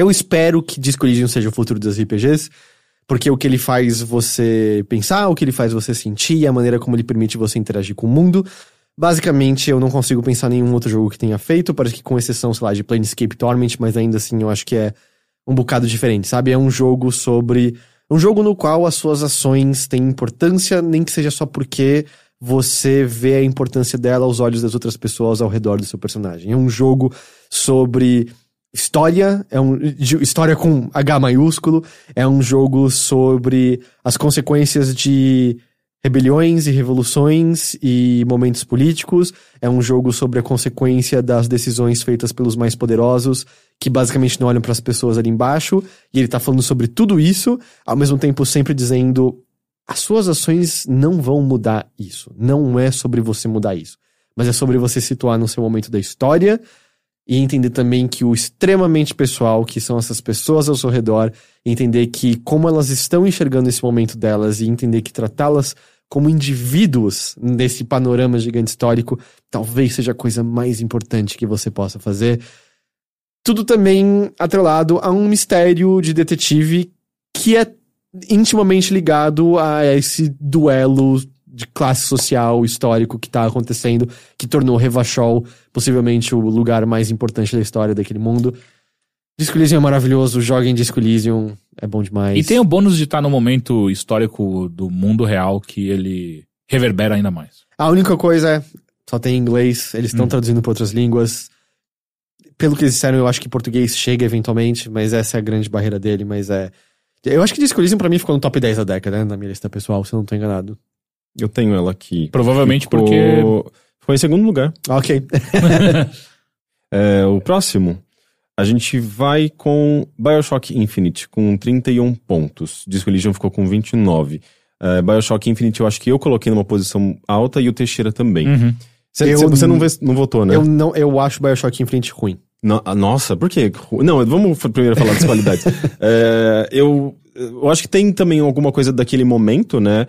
C: Eu espero que Disco Elysium seja o futuro das RPGs. Porque o que ele faz você pensar, o que ele faz você sentir, a maneira como ele permite você interagir com o mundo. Basicamente, eu não consigo pensar em nenhum outro jogo que tenha feito, parece que com exceção, sei lá, de Planescape Torment, mas ainda assim eu acho que é um bocado diferente, sabe? É um jogo sobre. Um jogo no qual as suas ações têm importância, nem que seja só porque você vê a importância dela aos olhos das outras pessoas ao redor do seu personagem. É um jogo sobre história, é um história com H maiúsculo, é um jogo sobre as consequências de rebeliões e revoluções e momentos políticos, é um jogo sobre a consequência das decisões feitas pelos mais poderosos, que basicamente não olham para as pessoas ali embaixo, e ele tá falando sobre tudo isso, ao mesmo tempo sempre dizendo as suas ações não vão mudar isso. Não é sobre você mudar isso. Mas é sobre você situar no seu momento da história e entender também que o extremamente pessoal, que são essas pessoas ao seu redor, entender que como elas estão enxergando esse momento delas e entender que tratá-las como indivíduos nesse panorama gigante histórico talvez seja a coisa mais importante que você possa fazer. Tudo também atrelado a um mistério de detetive que é intimamente ligado a esse duelo de classe social histórico que tá acontecendo, que tornou Revachol possivelmente o lugar mais importante da história daquele mundo. Disco Elysium é maravilhoso, joguem Disco Elysium, é bom demais.
B: E tem o bônus de estar no momento histórico do mundo real que ele reverbera ainda mais.
C: A única coisa é, só tem em inglês, eles estão traduzindo para outras línguas. Pelo que eles disseram, eu acho que português chega eventualmente, mas essa é a grande barreira dele, mas é... Eu acho que Disco Elysium pra mim ficou no top 10 da década, né, na minha lista pessoal, se eu não tô enganado.
D: Eu tenho ela aqui.
B: Provavelmente
D: Ficou-
B: porque.
D: Foi em segundo lugar.
C: Ok.
D: É, o próximo, a gente vai com Bioshock Infinite, com 31 pontos. Disco Elysium ficou com 29. É, Bioshock Infinite eu acho que eu coloquei numa posição alta e o Teixeira também.
B: Uhum.
D: Cê-
C: Eu
D: cê- você não, vê- não votou, né?
C: Eu não, eu acho Bioshock Infinite ruim.
D: No- ah, nossa, por quê? Não, vamos primeiro falar das qualidades. É, eu, eu acho que tem também alguma coisa daquele momento, né?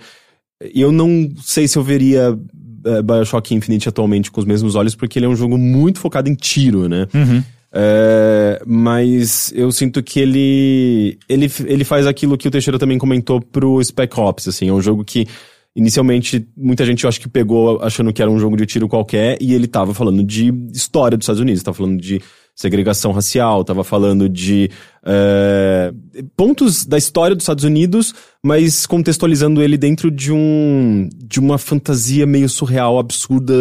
D: Eu não sei se eu veria é, Bioshock Infinite atualmente com os mesmos olhos, porque ele é um jogo muito focado em tiro, né?
B: Uhum.
D: É, mas eu sinto que ele, ele ele faz aquilo que o Teixeira também comentou pro Spec Ops, assim, é um jogo que inicialmente muita gente eu acho que pegou achando que era um jogo de tiro qualquer e ele tava falando de história dos Estados Unidos, tava falando de segregação racial, tava falando de é, pontos da história dos Estados Unidos, mas contextualizando ele dentro de um de uma fantasia meio surreal, absurda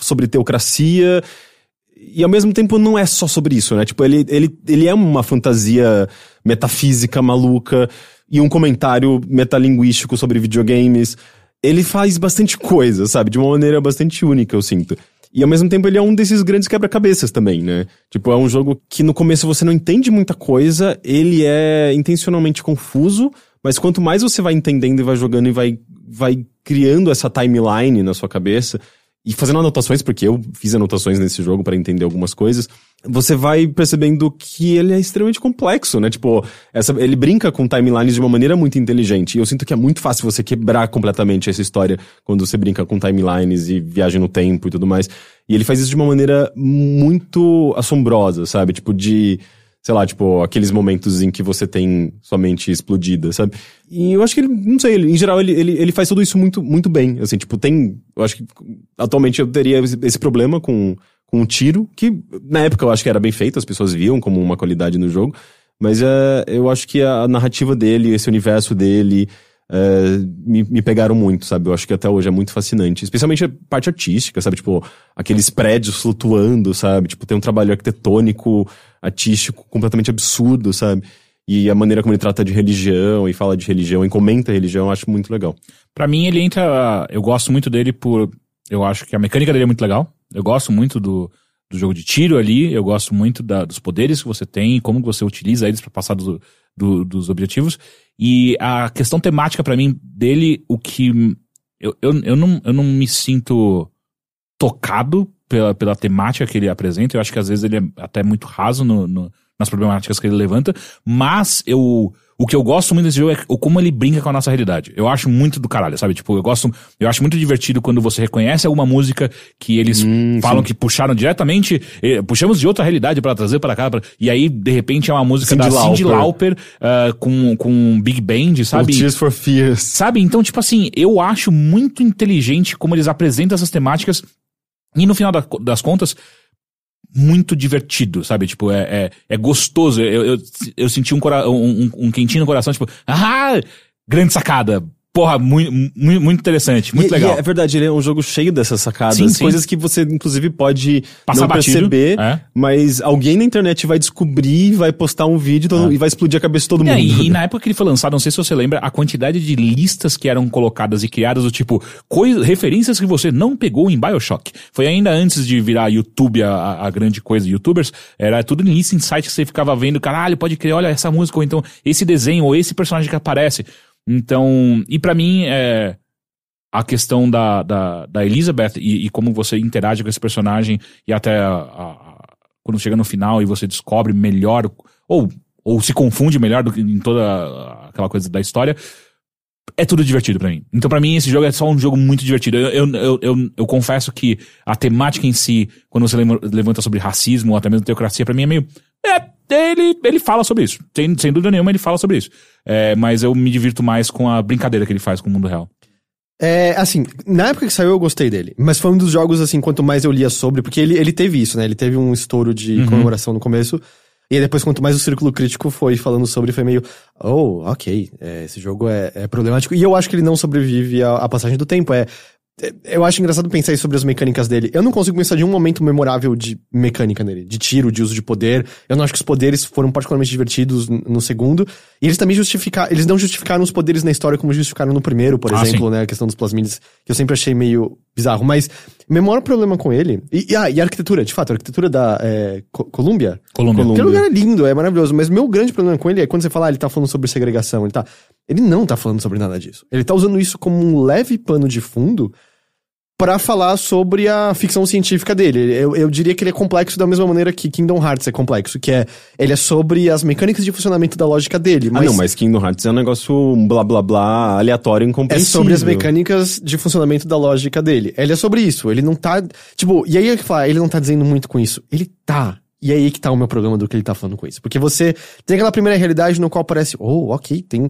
D: sobre teocracia e ao mesmo tempo não é só sobre isso, né? Tipo, ele, ele, ele é uma fantasia metafísica maluca e um comentário metalinguístico sobre videogames. Ele faz bastante coisa, sabe? De uma maneira bastante única, eu sinto. E ao mesmo tempo ele é um desses grandes quebra-cabeças também, né? Tipo, é um jogo que no começo você não entende muita coisa, ele é intencionalmente confuso, mas quanto mais você vai entendendo e vai jogando e vai, vai criando essa timeline na sua cabeça, e fazendo anotações, porque eu fiz anotações nesse jogo para entender algumas coisas, você vai percebendo que ele é extremamente complexo, né? Tipo, essa, ele brinca com timelines de uma maneira muito inteligente. E eu sinto que é muito fácil você quebrar completamente essa história quando você brinca com timelines e viagem no tempo e tudo mais. E ele faz isso de uma maneira muito assombrosa, sabe? Tipo, de sei lá, tipo, aqueles momentos em que você tem sua mente explodida, sabe? E eu acho que ele, não sei, ele, em geral, ele, ele, ele faz tudo isso muito, muito bem. Assim, tipo, tem. Eu acho que atualmente eu teria esse, problema com, com o tiro, que na época eu acho que era bem feito, as pessoas viam como uma qualidade no jogo. Mas é, eu acho que a narrativa dele, esse universo dele, é, me, me pegaram muito, sabe? Eu acho que até hoje é muito fascinante. Especialmente a parte artística, sabe? Tipo, aqueles prédios flutuando, sabe? Tipo, tem um trabalho arquitetônico, artístico completamente absurdo, sabe? E a maneira como ele trata de religião e fala de religião e comenta religião, eu acho muito legal.
B: Pra mim, ele entra. Eu gosto muito dele por. Eu acho que a mecânica dele é muito legal. Eu gosto muito do, do jogo de tiro ali. Eu gosto muito da- dos poderes que você tem como você utiliza eles pra passar do- do- dos objetivos. E a questão temática pra mim dele, o que. Eu, eu, eu, não, eu não me sinto tocado pela, pela temática que ele apresenta. Eu acho que às vezes ele é até muito raso no- no- nas problemáticas que ele levanta. Mas eu. O que eu gosto muito desse jogo é o como ele brinca com a nossa realidade. Eu acho muito do caralho, sabe? Tipo, eu gosto, eu acho muito divertido quando você reconhece alguma música que eles
D: Hum,
B: falam que puxaram diretamente, eh, puxamos de outra realidade pra trazer pra cá, pra- e aí de repente é uma música
D: Cyndi
B: da
D: Lauper.
B: Lauper ah, com com Big Band,
D: O
B: sabe?
D: Tears for Fears.
B: Sabe? Então, tipo assim, eu acho muito inteligente como eles apresentam essas temáticas e no final da- das contas, muito divertido, sabe? Tipo, é, é, é gostoso. Eu, eu, eu senti um, cora- um, um- um quentinho no coração, tipo, ah, grande sacada. Porra, muito, muito, interessante, muito
D: E-
B: legal.
D: E é verdade, ele é um jogo cheio dessas sacadas,
B: Sim, sim.
D: coisas que você inclusive pode
B: Passar
D: não
B: batido,
D: perceber,
B: é.
D: mas alguém na internet vai descobrir, vai postar um vídeo todo- e vai explodir a cabeça de todo
B: É,
D: mundo.
B: e, e na época que ele foi lançado, não sei se você lembra, a quantidade de listas que eram colocadas e criadas do tipo, coi- referências que você não pegou em Bioshock. Foi ainda antes de virar YouTube a, a- a grande coisa, youtubers, era tudo em lista em site que você ficava vendo, caralho, pode crer, olha essa música, ou então esse desenho, ou esse personagem que aparece. Então, e pra mim, é, a questão da, da, da Elizabeth e, e como você interage com esse personagem e até a- a- quando chega no final e você descobre melhor, ou, ou se confunde melhor do que em toda aquela coisa da história, é tudo divertido pra mim. Então pra mim esse jogo é só um jogo muito divertido. Eu, eu, eu, eu, confesso que a temática em si, quando você levanta sobre racismo ou até mesmo teocracia, pra mim é meio... É, ele, ele fala sobre isso. Sem, sem dúvida nenhuma ele fala sobre isso. É, mas eu me divirto mais com a brincadeira que ele faz com o mundo real.
C: É, assim, na época que saiu eu gostei dele. Mas foi um dos jogos, assim, quanto mais eu lia sobre, porque ele, ele teve isso, né? Ele teve um estouro de comemoração no começo. E aí depois, quanto mais o círculo crítico foi falando sobre, foi meio, oh, ok, é, esse jogo é, é problemático. E eu acho que ele não sobrevive à, à passagem do tempo. É- eu acho engraçado pensar sobre as mecânicas dele. Eu não consigo pensar de um momento memorável de mecânica nele, de tiro, de uso de poder. Eu não acho que os poderes foram particularmente divertidos no segundo. E eles também justificaram, eles não justificaram os poderes na história como justificaram no primeiro, por
B: Ah,
C: exemplo, né? A questão dos plasmides, que eu sempre achei meio bizarro. Mas meu maior problema com ele. E, e, ah, e a arquitetura, de fato, a arquitetura da é, Co- Columbia.
B: Colômbia.
C: Aquele lugar é lindo, é maravilhoso. Mas meu grande problema com ele é quando você fala, ah, ele tá falando sobre segregação, ele tá. Ele não tá falando sobre nada disso. Ele tá usando isso como um leve pano de fundo pra falar sobre a ficção científica dele. Eu, eu diria que ele é complexo da mesma maneira que Kingdom Hearts é complexo, que é ele é sobre as mecânicas de funcionamento da lógica dele,
D: Ah,
C: mas,
D: não, mas Kingdom Hearts é um negócio blá blá blá aleatório e
C: é
D: incompreensível.
C: sobre as mecânicas de funcionamento da lógica dele. Ele é sobre isso, ele não tá, tipo, e aí é que fala, ele não tá dizendo muito com isso. Ele tá. E aí que tá o meu problema do que ele tá falando com isso. Porque você tem aquela primeira realidade no qual parece, oh, ok, tem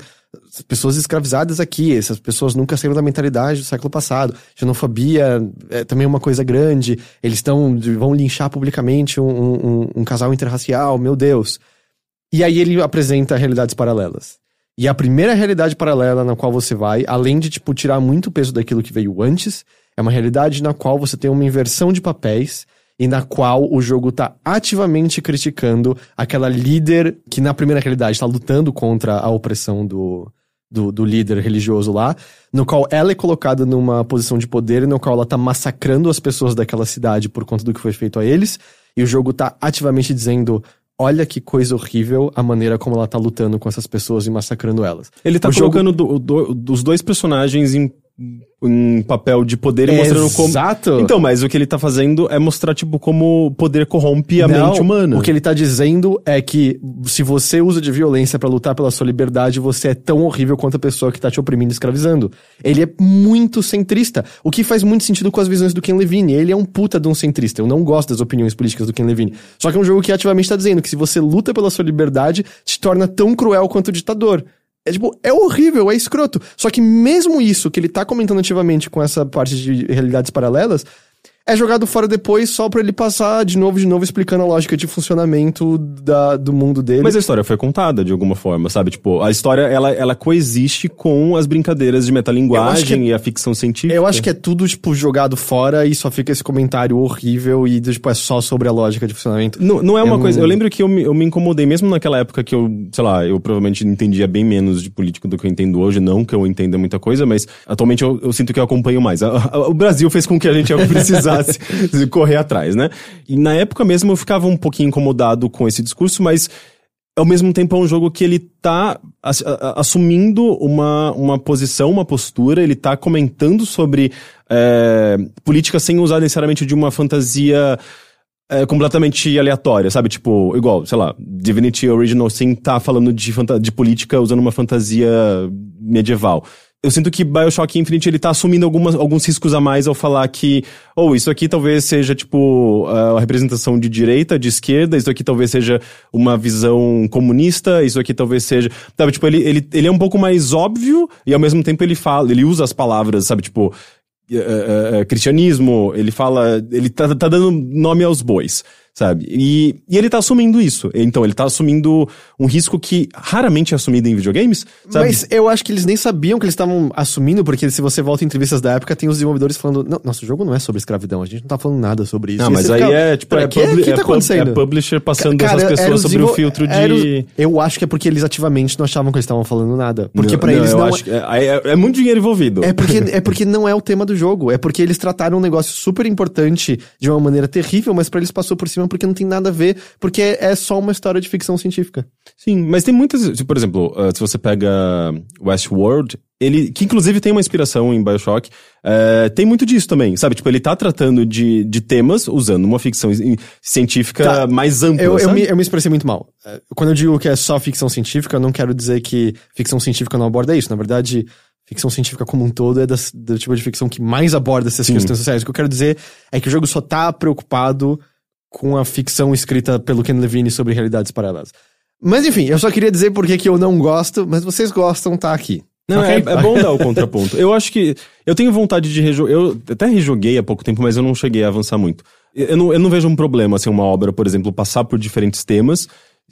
C: pessoas escravizadas aqui, essas pessoas nunca saíram da mentalidade do século passado. Xenofobia é também uma coisa grande. Eles estão vão linchar publicamente um, um- um casal interracial, meu Deus. E aí ele apresenta realidades paralelas. E a primeira realidade paralela na qual você vai, além de tipo tirar muito peso daquilo que veio antes, é uma realidade na qual você tem uma inversão de papéis e na qual o jogo tá ativamente criticando aquela líder que na primeira realidade tá lutando contra a opressão do, do, do líder religioso lá, no qual ela é colocada numa posição de poder e no qual ela tá massacrando as pessoas daquela cidade por conta do que foi feito a eles, e o jogo tá ativamente dizendo. Olha que coisa horrível a maneira como ela tá lutando com essas pessoas e massacrando elas.
D: Ele tá
C: O jogo-
D: colocando do- do- dos dois personagens em, em papel de poder e mostrando como.
C: Exato.
D: Então, mas o que ele tá fazendo é mostrar, tipo, como o poder corrompe a
C: Não,
D: mente humana.
C: O que ele tá dizendo é que se você usa de violência pra lutar pela sua liberdade, você é tão horrível quanto a pessoa que tá te oprimindo e escravizando. Ele é muito centrista, o que faz muito sentido com as visões do Ken Levine. Ele é um puta de um centrista. Eu não gosto das opiniões políticas do Ken Levine. Só que é um jogo que ativamente tá dizendo que se você luta pela sua liberdade, te torna tão cruel quanto o ditador. É tipo, é horrível, é escroto. Só que mesmo isso que ele tá comentando ativamente com essa parte de realidades paralelas, é jogado fora depois só pra ele passar de novo, de novo, explicando a lógica de funcionamento da, do mundo dele.
D: Mas a história foi contada de alguma forma, sabe? Tipo, a história, ela, ela coexiste com as brincadeiras de metalinguagem
C: que-
D: e a ficção científica.
C: Eu acho que é tudo, tipo, jogado fora e só fica esse comentário horrível e, tipo, é só sobre a lógica de funcionamento.
D: Não, não é uma
C: Eu
D: coisa.
C: não-
D: Eu lembro que eu me, eu me incomodei, mesmo naquela época que eu, sei lá, eu provavelmente entendia bem menos de político do que eu entendo hoje. Não que eu entenda muita coisa, mas atualmente eu, eu sinto que eu acompanho mais. O Brasil fez com que a gente precisasse correr atrás, né? E na época mesmo eu ficava um pouquinho incomodado com esse discurso, mas ao mesmo tempo é um jogo que ele tá assumindo uma, uma posição, uma postura, ele tá comentando sobre é, política sem usar necessariamente de uma fantasia é, completamente aleatória, sabe? Tipo, igual, sei lá, Divinity Original Sin tá falando de, de política usando uma fantasia medieval. Eu sinto que Bioshock Infinite ele tá assumindo algumas, alguns riscos a mais ao falar que, ou isso aqui talvez seja, tipo, a representação de direita, de esquerda, isso aqui talvez seja uma visão comunista, isso aqui talvez seja. Sabe, tipo, ele, ele, ele é um pouco mais óbvio e ao mesmo tempo ele fala, ele usa as palavras, sabe, tipo, eh, eh, eh, cristianismo, ele fala, ele tá, tá dando nome aos bois, sabe? E, e ele tá assumindo isso. Então, ele tá assumindo um risco que raramente é assumido em videogames, sabe?
C: Mas eu acho que eles nem sabiam que eles estavam assumindo, porque se você volta em entrevistas da época, tem os desenvolvedores falando: Não, nosso jogo não é sobre escravidão, a gente não tá falando nada sobre isso.
D: Não,
C: E
D: mas aí
C: fica,
D: é tipo,
C: "Pera,
D: é,
C: que,
D: publi-
C: que
D: é
C: tá
D: pub-
C: acontecendo?
D: é publisher passando
C: Cara,
D: essas pessoas sobre o filtro de.
C: os- Eu acho que é porque eles ativamente não achavam que eles estavam falando nada. Porque
D: não,
C: eles não.
D: é, é- é muito dinheiro envolvido.
C: É porque, é porque não é o tema do jogo. É porque eles trataram um negócio super importante de uma maneira terrível, mas pra eles passou por cima porque não tem nada a ver, porque é só uma história de ficção científica.
D: Sim, mas tem muitas. tipo, Por exemplo, uh, se você pega Westworld, ele. Que inclusive tem uma inspiração em Bioshock. uh, tem muito disso também, sabe? Tipo, ele tá tratando de, de temas usando uma ficção ci- científica
C: Tá.
D: mais ampla.
C: Eu, eu, me, eu me expressei muito mal. É, Quando eu digo que é só ficção científica, eu não quero dizer que ficção científica não aborda isso. Na verdade, ficção científica como um todo é das- do tipo de ficção que mais aborda essas
D: Sim.
C: questões sociais. O que eu quero dizer é que o jogo só tá preocupado com a ficção escrita pelo Ken Levine sobre realidades paralelas. Mas enfim, eu só queria dizer por que eu não gosto, mas vocês gostam, tá aqui.
D: Não,
B: Ok.
D: é, é bom dar o contraponto. Eu acho que. Eu tenho vontade de rejogar. Eu até rejoguei há pouco tempo, mas eu não cheguei a avançar muito. Eu não, eu não vejo um problema, assim, uma obra, por exemplo, passar por diferentes temas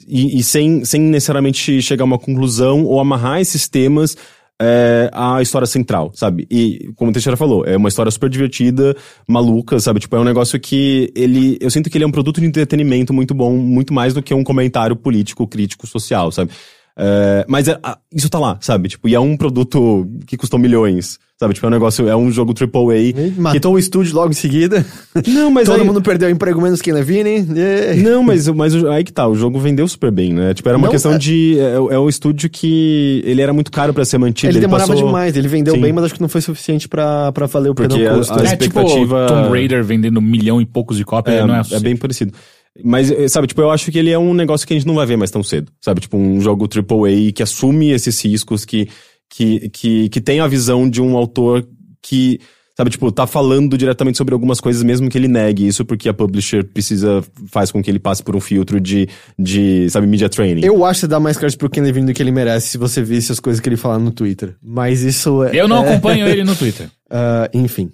D: e, e sem, sem necessariamente chegar a uma conclusão ou amarrar esses temas é, à história central, sabe? E, como o Teixeira falou, é uma história super divertida, maluca, sabe? Tipo, é um negócio que ele. Eu sinto que ele é um produto de entretenimento muito bom, muito mais do que um comentário político, crítico, social, sabe? É, mas é- a- isso tá lá, sabe? Tipo, e é um produto que custou milhões, sabe? Tipo, é um negócio, é um jogo AAA.
C: Matou o estúdio logo em seguida.
D: Não, mas
C: Todo
D: aí-
C: mundo perdeu o emprego menos Ken Levine. Yeah.
D: Não, mas, mas aí que tá, o jogo vendeu super bem, né? Tipo, era uma
C: Não,
D: questão
C: é-
D: de. É, é um estúdio que ele era muito caro pra ser mantido.
C: Ele demorava
D: passou-
C: demais, ele vendeu
D: Sim.
C: bem, mas acho que não foi suficiente pra, pra valer o
D: Porque a-
C: custo.
D: a-
B: É tipo
D: expectativa-
B: Tomb Raider vendendo um milhão e poucos de cópias,
D: É,
B: não é,
D: é bem parecido. Mas, eh, sabe, tipo, eu acho que ele é um negócio que a gente não vai ver mais tão cedo. Sabe, tipo, um jogo AAA que assume esses riscos, que, que, que, que tem a visão de um autor que, sabe, tipo, tá falando diretamente sobre algumas coisas, mesmo que ele negue isso, porque a publisher precisa, faz com que ele passe por um filtro de, de sabe, media training.
C: Eu acho que dá mais crédito pro Ken Levine do que ele merece se você visse as coisas que ele fala no Twitter. Mas isso é.
B: Eu não
C: é-
B: acompanho ele no Twitter.
C: Ah, enfim.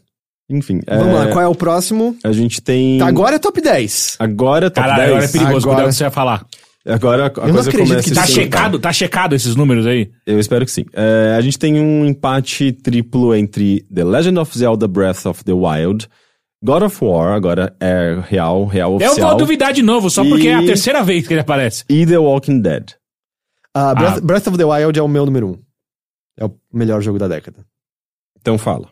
D: Enfim.
C: Vamos
D: é,
C: lá, qual é o próximo?
D: A gente tem.
C: Tá, agora é top 10.
D: Agora, top
B: Caralho,
D: 10.
B: agora é perigoso,
C: Agora-
B: cuidado o que você vai falar.
D: Agora a
C: não
D: coisa
C: acredito
D: começa
C: que
B: Tá checado, tá checado esses números aí?
D: Eu espero que sim. É, a gente tem um empate triplo entre The Legend of Zelda Breath of the Wild, God of War, agora é real, real
B: Eu
D: oficial,
B: vou duvidar de novo, só
D: E-
B: porque é a terceira vez que ele aparece.
D: e The Walking Dead.
C: Ah, Breath,
B: Ah.
C: Breath of the Wild é o meu número um. É o melhor jogo da década.
D: Então fala.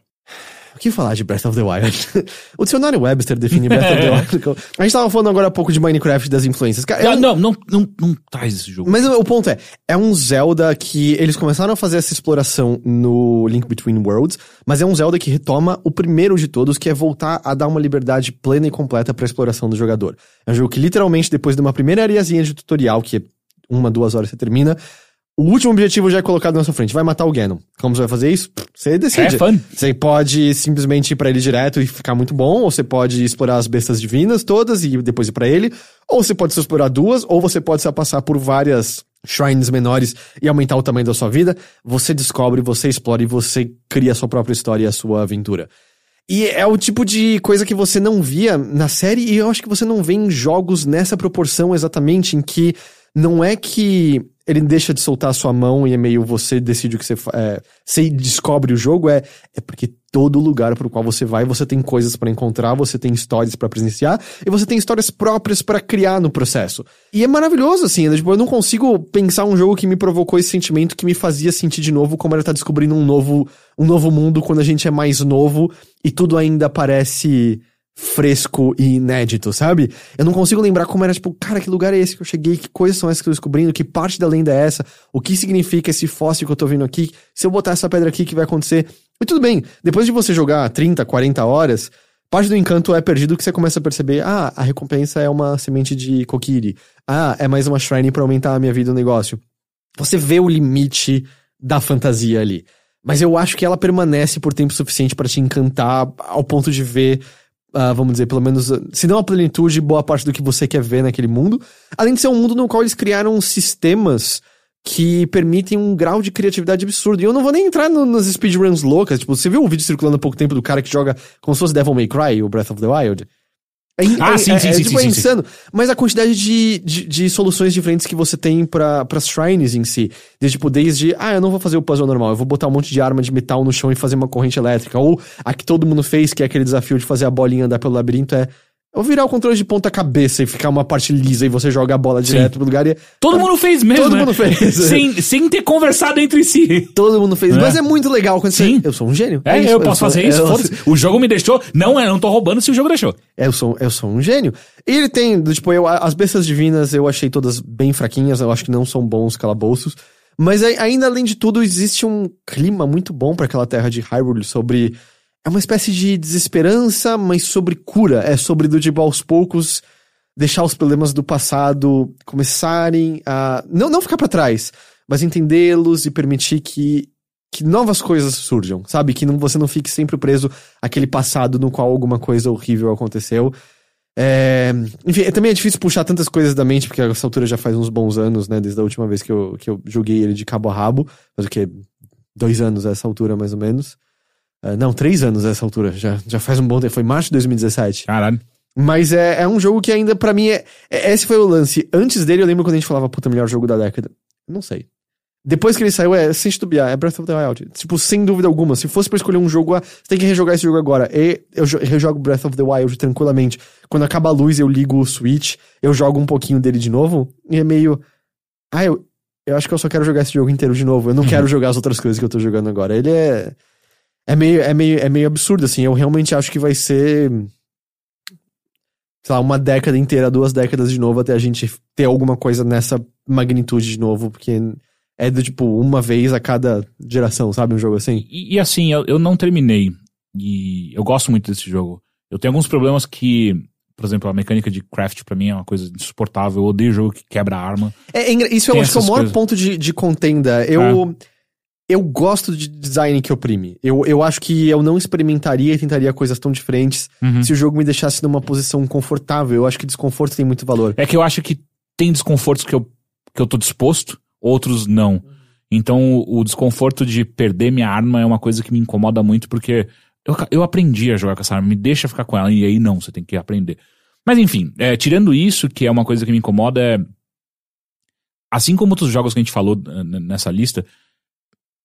C: Que falar de Breath of the Wild? o dicionário Webster define Breath of the Wild. A gente tava falando agora há pouco de Minecraft das influências. Cara, é
B: Não, não, não, não, não traz esse jogo.
C: Mas o ponto é, é um Zelda que eles começaram a fazer essa exploração no Link Between Worlds, mas é um Zelda que retoma o primeiro de todos, que é voltar a dar uma liberdade plena e completa pra exploração do jogador. É um jogo que literalmente, depois de uma primeira areazinha de tutorial, que é uma, duas horas você termina, o último objetivo já é colocado na sua frente, vai matar o Ganon. Como você vai fazer isso? Você decide.
B: É fun.
C: Você pode simplesmente ir pra ele direto e ficar muito bom, ou você pode explorar as bestas divinas todas e depois ir pra ele, ou você pode só explorar duas, ou você pode só passar por várias shrines menores e aumentar o tamanho da sua vida. Você descobre, você explora e você cria a sua própria história e a sua aventura. E é o tipo de coisa que você não via na série, e eu acho que você não vê em jogos nessa proporção exatamente, em que não é que ele deixa de soltar a sua mão e é meio você decide o que você fa- é, você descobre o jogo, é, é porque todo lugar pro qual você vai, você tem coisas pra encontrar, você tem histórias pra presenciar, e você tem histórias próprias pra criar no processo. E é maravilhoso, assim, né? tipo, eu não consigo pensar um jogo que me provocou esse sentimento que me fazia sentir de novo como era estar descobrindo um novo, um novo mundo quando a gente é mais novo e tudo ainda parece fresco e inédito, sabe? Eu não consigo lembrar como era, tipo, cara, que lugar é esse que eu cheguei? Que coisas são essas que eu tô descobrindo? Que parte da lenda é essa? O que significa esse fóssil que eu tô vendo aqui? Se eu botar essa pedra aqui, o que vai acontecer? E tudo bem, depois de você jogar 30, 40 horas, parte do encanto é perdido que você começa a perceber, ah, a recompensa é uma semente de kokiri. Ah, é mais uma shrine pra aumentar a minha vida no negócio. Você vê o limite da fantasia ali. Mas eu acho que ela permanece por tempo suficiente pra te encantar ao ponto de ver, ah, vamos dizer, pelo menos, se não a plenitude, boa parte do que você quer ver naquele mundo. Além de ser um mundo no qual eles criaram sistemas que permitem um grau de criatividade absurdo. E eu não vou nem entrar no, nas speedruns loucas. Tipo, você viu um vídeo circulando há pouco tempo do cara que joga como se fosse Devil May Cry, o Breath of the Wild? É,
B: Ah,
C: é-
B: sim, sim,
C: é,
B: sim,
C: tipo,
B: sim,
C: é
B: sim,
C: insano. Mas a quantidade de, de, de soluções diferentes que você tem para as shrines em si. Desde, tipo, desde, ah, eu não vou fazer o puzzle normal, eu vou botar um monte de arma de metal no chão e fazer uma corrente elétrica. Ou a que todo mundo fez, que é aquele desafio de fazer a bolinha andar pelo labirinto, é. Eu virar o controle de ponta cabeça e ficar uma parte lisa e você joga a bola direto pro lugar e.
B: Todo mundo fez mesmo,
C: Todo
B: né?
C: mundo fez.
B: Sem, sem ter conversado entre si.
C: Todo mundo fez.
B: É.
C: Mas é muito legal quando
B: Sim.
C: você. Eu sou um gênio.
B: É,
C: isso,
B: eu posso
C: sou-
B: fazer isso,
C: eu-.
B: O jogo me deixou. Não, eu não tô roubando se o jogo deixou.
C: É, eu sou, eu sou um gênio. E ele tem, tipo, eu, as bestas divinas eu achei todas bem fraquinhas, eu acho que não são bons calabouços. Mas ai- ainda além de tudo, existe um clima muito bom pra aquela terra de Hyrule sobre. É uma espécie de desesperança, mas sobre cura. É sobre, do tipo, aos poucos, deixar os problemas do passado começarem a. Não, não ficar pra trás, mas entendê-los e permitir que. Que novas coisas surjam, sabe? Que não, você não fique sempre preso àquele passado no qual alguma coisa horrível aconteceu. É, enfim, também é difícil puxar tantas coisas da mente, porque essa altura já faz uns bons anos, né? Desde a última vez que eu, que eu joguei ele de cabo a rabo. Mas o que? Dois anos a essa altura, mais ou menos. É, não, três anos a essa altura. Já, já faz um bom tempo. Foi março de 2017.
B: Caralho.
C: Mas é, é um jogo que ainda, pra mim, é, é- esse foi o lance. Antes dele, eu lembro quando a gente falava, puta, melhor jogo da década. Não sei. Depois que ele saiu, é sem titubear, é Breath of the Wild. Tipo, sem dúvida alguma. Se fosse pra escolher um jogo, ah, você tem que rejogar esse jogo agora. E eu jo- rejogo Breath of the Wild tranquilamente. Quando acaba a luz, eu ligo o Switch, eu jogo um pouquinho dele de novo, e é meio. Ah, eu, eu acho que eu só quero jogar esse jogo inteiro de novo. Eu não quero jogar as outras coisas que eu tô jogando agora. Ele é. É meio, é meio, é meio absurdo, assim. Eu realmente acho que vai ser sei lá, uma década inteira, duas décadas de novo, até a gente ter alguma coisa nessa magnitude de novo, porque é do tipo, uma vez a cada geração, sabe? Um jogo assim.
B: E, e assim, eu, eu não terminei. E eu gosto muito desse jogo. Eu tenho alguns problemas que, por exemplo, a mecânica de craft pra mim é uma coisa insuportável. Eu odeio jogo que quebra arma.
C: É, é isso eu acho que é o maior
B: coisas.
C: ponto de, de contenda. Eu. Eu gosto de design que oprime. Eu, eu acho que eu não experimentaria e tentaria coisas tão diferentes
B: Uhum.
C: se o jogo me deixasse numa posição confortável. Eu acho que desconforto tem muito valor.
B: É que eu acho que tem desconfortos que eu, que eu tô disposto, outros não. Então o, desconforto de perder minha arma é uma coisa que me incomoda muito, porque eu, eu aprendi a jogar com essa arma, me deixa ficar com ela, e aí não, você tem que aprender. Mas enfim, é, tirando isso, que é uma coisa que me incomoda, é. Assim como outros jogos que a gente falou eh, nessa lista,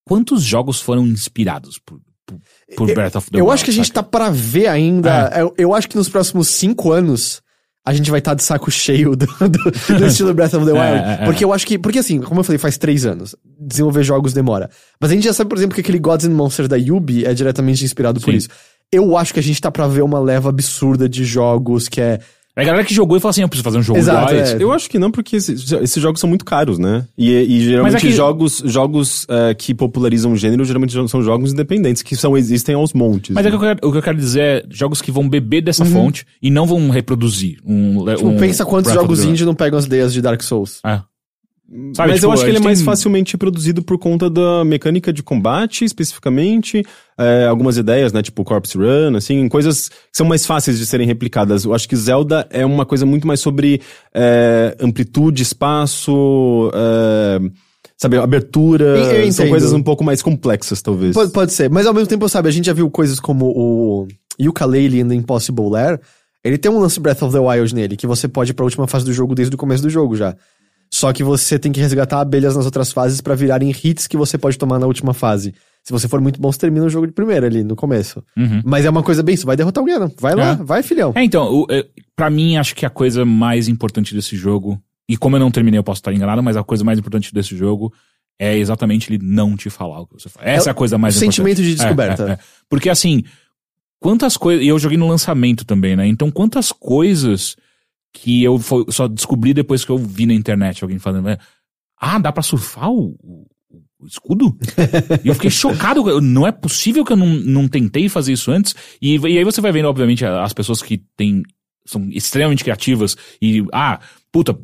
B: quantos jogos foram inspirados por, por, por Breath of the
C: Eu
B: Wild?
C: acho que a gente
B: saca?
C: tá pra ver ainda. Eu, eu acho que nos próximos cinco anos a gente vai estar de saco cheio do, do- do estilo Breath of the Wild.
B: É, é, é.
C: Porque eu acho que. Porque assim, como eu falei, faz três anos. Desenvolver jogos demora. Mas a gente já sabe, por exemplo, que aquele Gods and Monsters da Yubi é diretamente inspirado por
B: Sim.
C: isso. Eu acho que a gente tá pra ver uma leva absurda de jogos que é.
B: A galera que jogou e falou assim: eu preciso fazer um jogo
C: Exato,
B: igual
C: é.
D: Eu acho que não, porque esses, esses jogos são muito caros, né? E, e geralmente
B: é que-
D: jogos, jogos eh, que popularizam o gênero geralmente são jogos independentes, que são, existem aos montes.
B: Mas é
D: né?
B: que eu quero- o que eu quero dizer é jogos que vão beber dessa fonte e não vão reproduzir. Um,
C: Tipo,
B: um
C: pensa quantos jogos indie não pegam as ideias de Dark Souls.
B: É. Sabe,
D: Mas
B: tipo,
D: eu acho que ele é mais
B: tem-
D: facilmente produzido por conta da mecânica de combate, especificamente. eh, algumas ideias, né? Tipo Corpse Run, assim, coisas que são mais fáceis de serem replicadas. Eu acho que Zelda é uma coisa muito mais sobre eh, amplitude, espaço, eh, sabe, abertura. São coisas um pouco mais complexas, talvez.
C: Pode, pode ser, mas ao mesmo tempo, sabe, a gente já viu coisas como o Yooka-Laylee and the Impossible Lair. Ele tem um lance Breath of the Wild nele, que você pode ir pra última fase do jogo desde o começo do jogo já. Só que você tem que resgatar abelhas nas outras fases pra virarem hits que você pode tomar na última fase. Se você for muito bom, você termina o jogo de primeira ali, no começo.
B: Uhum.
C: Mas é uma coisa bem, você vai derrotar o Ganon. Vai lá,
B: É.
C: vai, filhão.
B: É, então, o, é, pra mim, acho que a coisa mais importante desse jogo, e como eu não terminei, eu posso estar enganado, mas a coisa mais importante desse jogo é exatamente ele não te falar o que você faz. Essa é, a coisa mais
C: o
B: importante.
C: sentimento de
B: É,
C: descoberta.
B: é, é. Porque assim, quantas coisas. E eu joguei no lançamento também, né? Então, quantas coisas que eu fo- só descobri depois que eu vi na internet alguém falando. né? Ah, dá pra surfar o, o- escudo? e eu fiquei chocado. eu- Não é possível que eu não, não tentei fazer isso antes. E, e aí você vai vendo, obviamente, as pessoas que têm, são extremamente criativas e, ah, puta,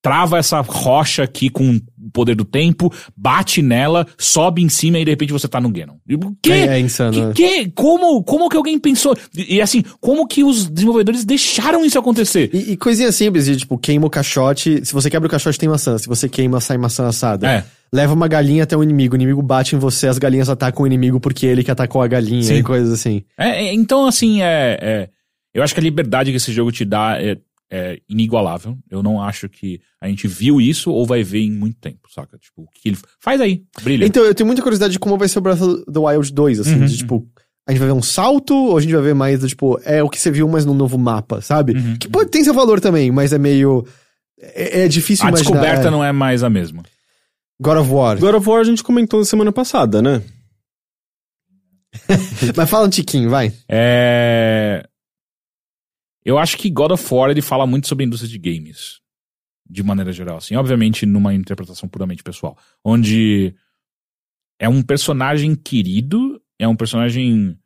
B: trava essa rocha aqui com poder do tempo, bate nela, sobe em cima e de repente você tá no Ganon. E O quê?
C: É, é insano.
B: Que, que? Como, como que alguém pensou? E, e, assim, como que os desenvolvedores deixaram isso acontecer?
C: E, e coisinha simples, de, tipo, queima o caixote. Se você quebra o caixote, tem maçã. Se você queima, sai maçã assada.
B: É.
C: Leva uma galinha até o inimigo. O inimigo bate em você, as galinhas atacam o inimigo porque ele que atacou a galinha
B: Sim.
C: e coisas assim.
B: É, é, então, assim, é, é- eu acho que a liberdade que esse jogo te dá é, é inigualável. Eu não acho que a gente viu isso ou vai ver em muito tempo, saca? Tipo, o que ele faz aí, brilha.
C: Então, eu tenho muita curiosidade de como vai ser o Breath of the Wild 2, assim.
B: Uhum,
C: de, tipo, a gente vai ver um salto ou a gente vai ver mais, do, tipo, é o que você viu, mas num novo mapa, sabe?
B: Uhum.
C: Que pode ter seu valor também, mas é meio... É, é difícil
B: a
C: imaginar.
B: descoberta
C: é.
B: não é mais a mesma.
C: God of War.
D: God of War a gente comentou na semana passada, né?
C: Mas fala um tiquinho, vai.
B: É... Eu acho que God of War ele fala muito sobre a indústria de games. De maneira geral, assim. Obviamente, numa interpretação puramente pessoal. Onde é um personagem querido, é um personagem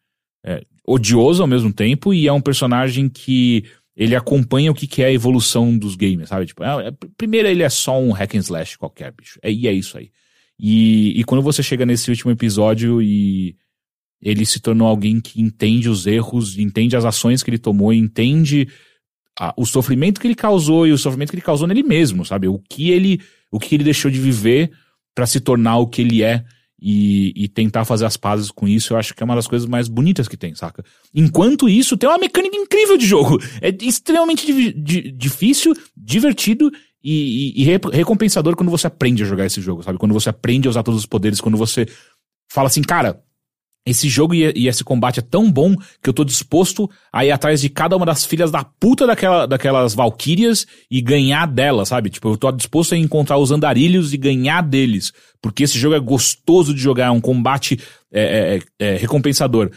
B: é, odioso ao mesmo tempo, e é um personagem que ele acompanha o que, que é a evolução dos games, sabe? Tipo, é- é- primeiro ele é só um hack and slash qualquer, bicho. É, e é isso aí. E, e quando você chega nesse último episódio e ele se tornou alguém que entende os erros, entende as ações que ele tomou, entende a- o sofrimento que ele causou e o sofrimento que ele causou nele mesmo, sabe? O que ele, o que ele deixou de viver pra se tornar o que ele é e, e tentar fazer as pazes com isso, eu acho que é uma das coisas mais bonitas que tem, saca? Enquanto isso, tem uma mecânica incrível de jogo. É extremamente divi- di- difícil, divertido e, e- e re- recompensador quando você aprende a jogar esse jogo, sabe? Quando você aprende a usar todos os poderes, quando você fala assim, cara, esse jogo e, esse combate é tão bom que eu tô disposto a ir atrás de cada uma das filhas da puta daquela, daquelas valquírias e ganhar delas, sabe? Tipo, eu tô disposto a encontrar os andarilhos e ganhar deles. Porque esse jogo é gostoso de jogar, é um combate é, é, é, recompensador.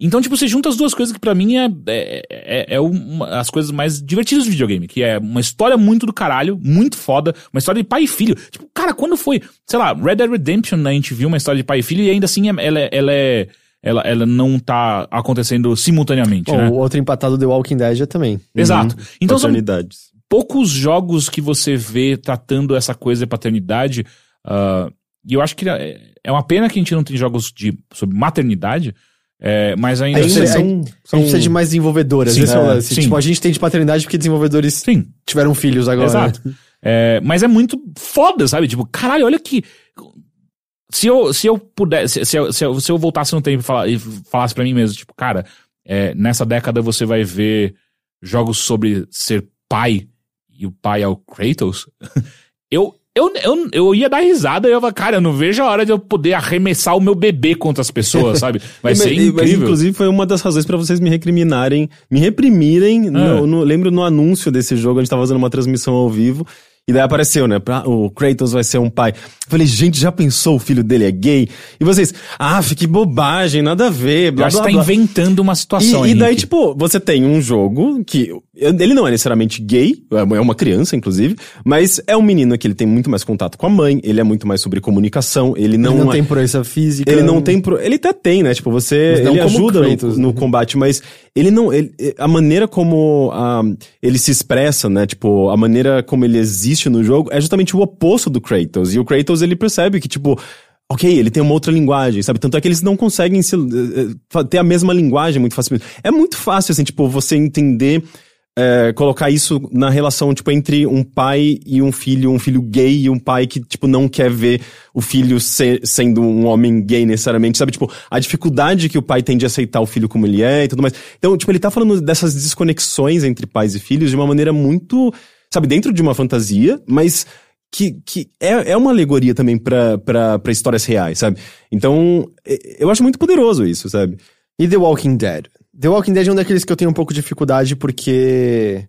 B: Então, tipo, você junta as duas coisas que pra mim é, é, é, é uma, as coisas mais divertidas do videogame, que é uma história muito do caralho, muito foda, uma história de pai e filho. Tipo, cara, quando foi, sei lá, Red Dead Redemption, né, a gente viu uma história de pai e filho e ainda assim é- ela, é- ela é. Ela, ela não tá acontecendo simultaneamente,
C: Bom,
B: né?
C: o outro empatado The Walking Dead é também.
B: Exato. Então são poucos jogos que você vê tratando essa coisa de paternidade. ah, e eu acho que é é uma pena que a gente não tem jogos de, sobre maternidade, é, mas ainda assim-
D: são, são-
C: precisa de mais desenvolvedoras.
B: Sim,
C: é
B: é,
C: lance.
B: sim.
C: Tipo, a gente tem de paternidade porque desenvolvedores
B: Sim,
C: tiveram filhos agora.
B: Exato. É, mas é muito foda, sabe? Tipo, caralho, olha que. Se eu, se eu pudesse, se eu, se eu, se eu voltasse no tempo e, falar, e falasse pra mim mesmo, tipo, cara, é, nessa década você vai ver jogos sobre ser pai e o pai é o Kratos, eu, eu, eu, eu ia dar risada e eu ia falar, cara, eu não vejo a hora de eu poder arremessar o meu bebê contra as pessoas, sabe? Vai ser
D: e- mas,
B: incrível.
D: inclusive, foi uma das razões pra vocês me recriminarem, me reprimirem. no- no- lembro no anúncio desse jogo, a gente tava fazendo uma transmissão ao vivo. E daí apareceu, né? pra- o Kratos vai ser um pai. Eu falei, gente, já pensou o filho dele é gay? E vocês, ah, que bobagem, nada a ver, blá
B: acho
D: blá
B: que tá
D: blá.
B: inventando uma situação
D: E, e daí, tipo, você tem um jogo que. Ele não é necessariamente gay, é uma criança, inclusive, mas é um menino que ele tem muito mais contato com a mãe, ele é muito mais sobre comunicação, ele não,
C: Ele não
D: é-
C: tem proeza física.
D: ele não tem. Pro... Ele até tem, né? Tipo, você. Ele ajuda
C: Kratos,
D: no, no
C: né?
D: combate, mas ele não. ele- a maneira como ah, ele se expressa, né? Tipo, a maneira como ele existe no jogo é justamente o oposto do Kratos. E o Kratos, ele percebe que, tipo. Ok, ele tem uma outra linguagem, sabe? Tanto é que eles não conseguem se, eh, eh, ter a mesma linguagem muito facilmente. É muito fácil, assim, tipo, você entender é, colocar isso na relação, tipo, entre um pai e um filho, um filho gay e um pai que, tipo, não quer ver o filho ser- sendo um homem gay necessariamente, sabe? Tipo, a dificuldade que o pai tem de aceitar o filho como ele é e tudo mais. Então, tipo, ele tá falando dessas desconexões entre pais e filhos de uma maneira muito, sabe, dentro de uma fantasia, mas que, que é, é uma alegoria também pra histórias reais, sabe? Então, eu acho muito poderoso isso, sabe?
C: E The Walking Dead? The Walking Dead é um daqueles que eu tenho um pouco de dificuldade porque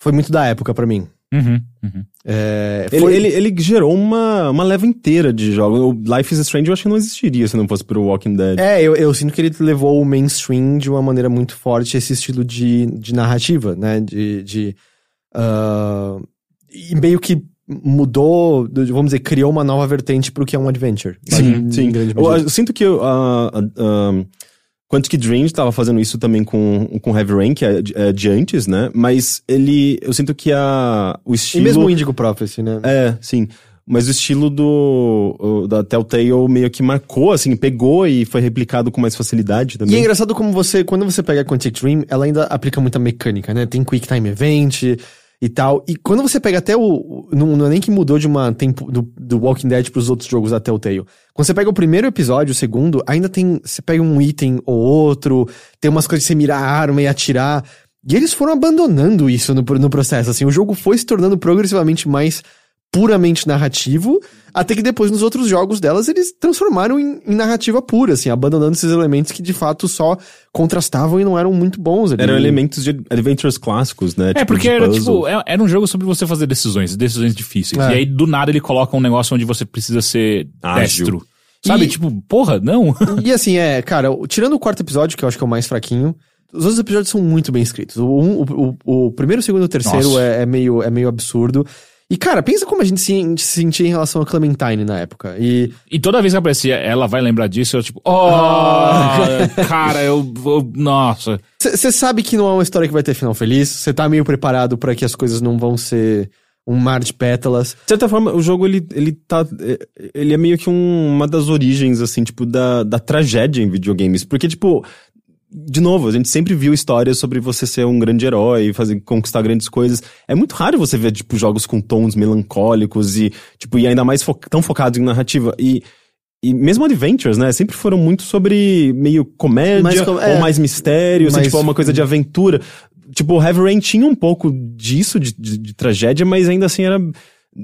C: foi muito da época pra mim.
B: Uhum, uhum.
C: É,
D: Ele,
C: foi-
D: ele, ele gerou uma, uma leva inteira de jogos. O Life is Strange eu acho que não existiria se não fosse pro Walking Dead.
C: É, eu, eu sinto que ele levou o mainstream de uma maneira muito forte, esse estilo de, de narrativa, né? De. de ah, e meio que mudou, vamos dizer, criou uma nova vertente pro que é um adventure.
D: Sim,
C: Em
D: sim.
C: grande
D: Eu, eu sinto que uh, uh, Quantic Dream estava fazendo isso também com, com Heavy Rain, que é, de- é de antes, né? Mas ele. Eu sinto que a, o
C: E
D: estilo.
C: mesmo o Indigo Prophecy, né?
D: É, sim. Mas o estilo do da Telltale meio que marcou, assim, pegou e foi replicado com mais facilidade
C: E é
D: também.
C: engraçado como você, quando você pega a Quantic Dream, ela ainda aplica muita mecânica, né? Tem Quick Time Event e tal. E quando você pega até o. o- Não, não é nem que mudou de uma tempo do, do Walking Dead pros outros jogos da Telltale. Quando você pega o primeiro episódio, o segundo, ainda tem. Você pega um item ou outro, tem umas coisas de você mirar a arma e atirar. E eles foram abandonando isso no, no processo, assim. O jogo foi se tornando progressivamente mais puramente narrativo, até que depois nos outros jogos delas eles transformaram em, em narrativa pura, assim, abandonando esses elementos que de fato só contrastavam e não eram muito bons. ali.
D: Eram elementos de adventures clássicos, né?
B: É,
D: Tipo,
B: porque era, tipo, é- era um jogo sobre você fazer decisões, decisões difíceis.
C: É.
B: E aí, do nada, ele coloca um negócio onde você precisa ser
D: Ágil.
B: destro. Sabe?
C: E-
B: Tipo, porra, não.
C: E assim, é, cara, tirando o quarto episódio, que eu acho que é o mais fraquinho, os outros episódios são muito bem escritos. O, um- o, o, o primeiro, o segundo e o terceiro é, é meio, é meio absurdo. E, cara, pensa como a gente se, se sentia em relação a Clementine na época. E
B: E toda vez que aparecia, ela vai lembrar disso, eu tipo, oh, cara, eu, eu- Nossa.
C: você sabe que não é uma história que vai ter final feliz, você tá meio preparado pra que as coisas não vão ser um mar de pétalas.
D: De certa forma, o jogo, ele, ele tá. é, Ele é meio que um- uma das origens, assim, tipo, da, da tragédia em videogames. Porque, tipo. De novo, a gente sempre viu histórias sobre você ser um grande herói, fazer conquistar grandes coisas. É muito raro você ver, tipo, jogos com tons melancólicos e, tipo, e ainda mais fo tão focados em narrativa. E, e mesmo Adventures, né? Sempre foram muito sobre meio comédia
C: Mais com- é.
D: ou mais mistério, assim,
C: Mais-
D: tipo, uma coisa de aventura. Tipo, o Heavy Rain tinha um pouco disso, de, de- de tragédia, mas ainda assim era.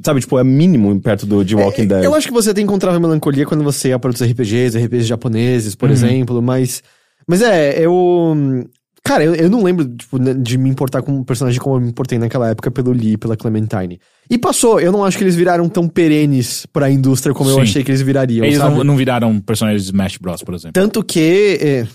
D: Sabe, tipo, é mínimo perto do de Walking Dead.
C: Eu acho que você tem que encontrar melancolia quando você ia para outros RPGs, RPGs japoneses,
B: Uhum.
C: por exemplo, mas. Mas é, eu. Cara, eu, eu não lembro tipo, né, de me importar com um personagem como eu me importei naquela época pelo Lee e pela Clementine. E passou, eu não acho que eles viraram tão perenes pra indústria como eu
B: Sim.
C: achei que eles virariam.
B: Eles
C: sabe?
B: não, não viraram personagens de Smash Bros, por exemplo.
C: Tanto que. é,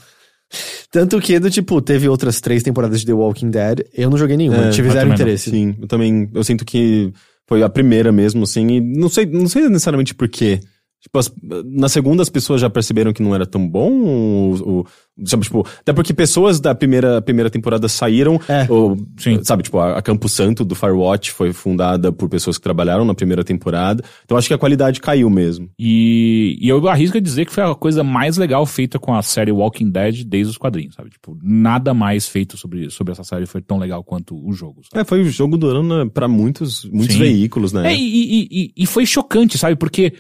C: Tanto que, do tipo, teve outras três temporadas de The Walking Dead. Eu não joguei nenhuma,
D: É,
C: tive
B: eu
C: zero
B: também não.
C: interesse.
D: Sim, eu também. Eu sinto que foi a primeira mesmo, assim, e não sei, não sei necessariamente por quê. Tipo, as- na segunda as pessoas já perceberam que não era tão bom, ou, ou- sabe, tipo, até porque pessoas da primeira, primeira temporada saíram,
C: É.
D: ou,
B: Sim.
D: sabe, tipo, a, a Campo Santo do Firewatch foi fundada por pessoas que trabalharam na primeira temporada, então acho que a qualidade caiu mesmo.
B: E, e eu arrisco a dizer que foi a coisa mais legal feita com a série Walking Dead desde os quadrinhos, sabe? Tipo, nada mais feito sobre, sobre essa série foi tão legal quanto o jogo. Sabe?
D: É, foi o jogo do ano né, pra muitos, muitos
B: Sim.
D: veículos, né?
B: É, e, e, e, e foi chocante, sabe? Porque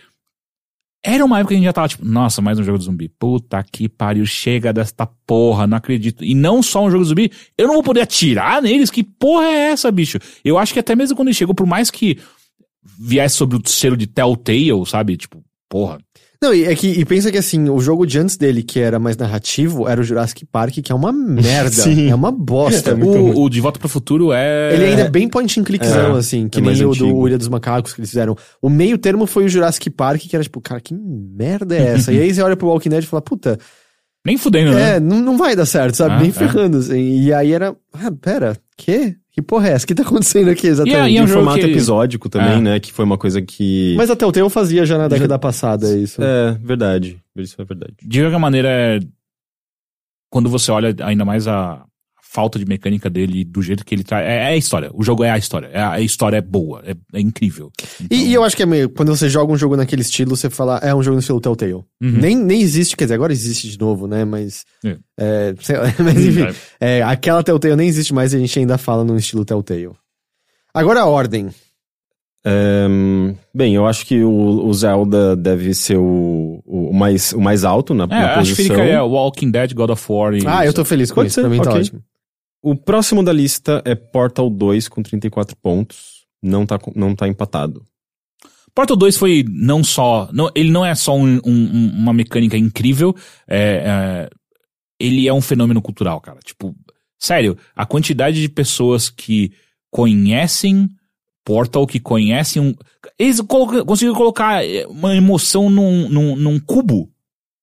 B: era uma época que a gente já tava tipo, nossa, mais um jogo de zumbi. Puta que pariu, chega desta porra, não acredito. E não só um jogo de zumbi, eu não vou poder atirar neles? Que porra é essa, bicho? Eu acho que até mesmo quando ele chegou, por mais que viesse sobre o selo de Telltale, sabe? Tipo, porra.
C: Não, e, é que, e pensa que assim, o jogo de antes dele, que era mais narrativo, era o Jurassic Park, que é uma merda.
D: Sim.
C: É uma bosta.
B: o, o De Volta pro Futuro é.
C: Ele ainda é bem point and clickzão,
D: É,
C: assim, que
D: é
C: nem o
D: antigo.
C: do Ilha dos Macacos que eles fizeram. O meio termo foi o Jurassic Park, que era tipo, cara, que merda é essa? e aí você olha pro Walking Dead e fala, puta,
B: Nem fudendo, né?
C: é, não, não vai dar certo, sabe?
B: Ah,
C: Nem
B: é.
C: ferrando, assim. E aí era, ah, pera, que? Que porra é essa? O que tá acontecendo aqui exatamente?
B: E é um
D: em
B: jogo
D: formato
B: que-
D: episódico também,
B: É.
D: né? Que foi uma coisa que.
C: Mas até o Telltale fazia já na década passada isso.
D: É, verdade. Isso é verdade.
B: De qualquer maneira, é- quando você olha ainda mais a falta de mecânica dele, do jeito que ele traz. É, é a história. O jogo é a história. É a, história é boa. É, é incrível. Então,
C: E, e eu acho que é meio, quando você joga um jogo naquele estilo, você fala, é um jogo no estilo Telltale.
B: Uhum.
C: Nem, nem existe, quer dizer, agora existe de novo, né? Mas.
B: É.
C: é, sei lá, mas enfim. É, aquela Telltale nem existe mais e a gente ainda fala no estilo Telltale. Agora a ordem.
D: Ehm, bem, eu acho que o, o Zelda deve ser o, o, mais, o mais alto na,
B: É,
D: na
B: acho que
D: posição.
B: fica Walking Dead, God of War e.
C: Ah, eu tô feliz com
D: Pode
C: isso,
D: ser,
C: mim tá
D: ok.
C: ótimo.
D: O próximo da lista é Portal 2 com 34 pontos. Não tá, não tá empatado.
B: Portal 2 foi não só. Não, ele não é só um- um- uma mecânica incrível, é, é, ele é um fenômeno cultural, cara. Tipo, sério, a quantidade de pessoas que conhecem Portal, que conhecem um. Eles colo- conseguiram colocar é, uma emoção num, num, num cubo.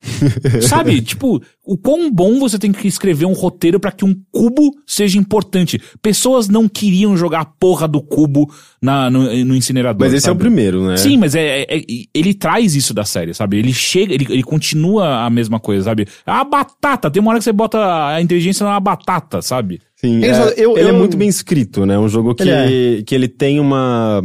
B: Sabe? tipo, o quão bom você tem que escrever um roteiro pra que um cubo seja importante. Pessoas não queriam jogar a porra do cubo na, no, no incinerador.
D: Mas esse é o
B: sabe?
D: primeiro, né?
B: Sim, mas é, é- é- ele traz isso da série, sabe? Ele chega, ele, ele continua a mesma coisa, sabe? A batata, tem uma hora que você bota a inteligência na batata, sabe?
D: Sim,
C: Ele
D: é,
C: só- eu-
D: ele é
C: eu-
D: muito bem escrito, né? Um jogo que
C: Ele
D: ele, que ele tem uma.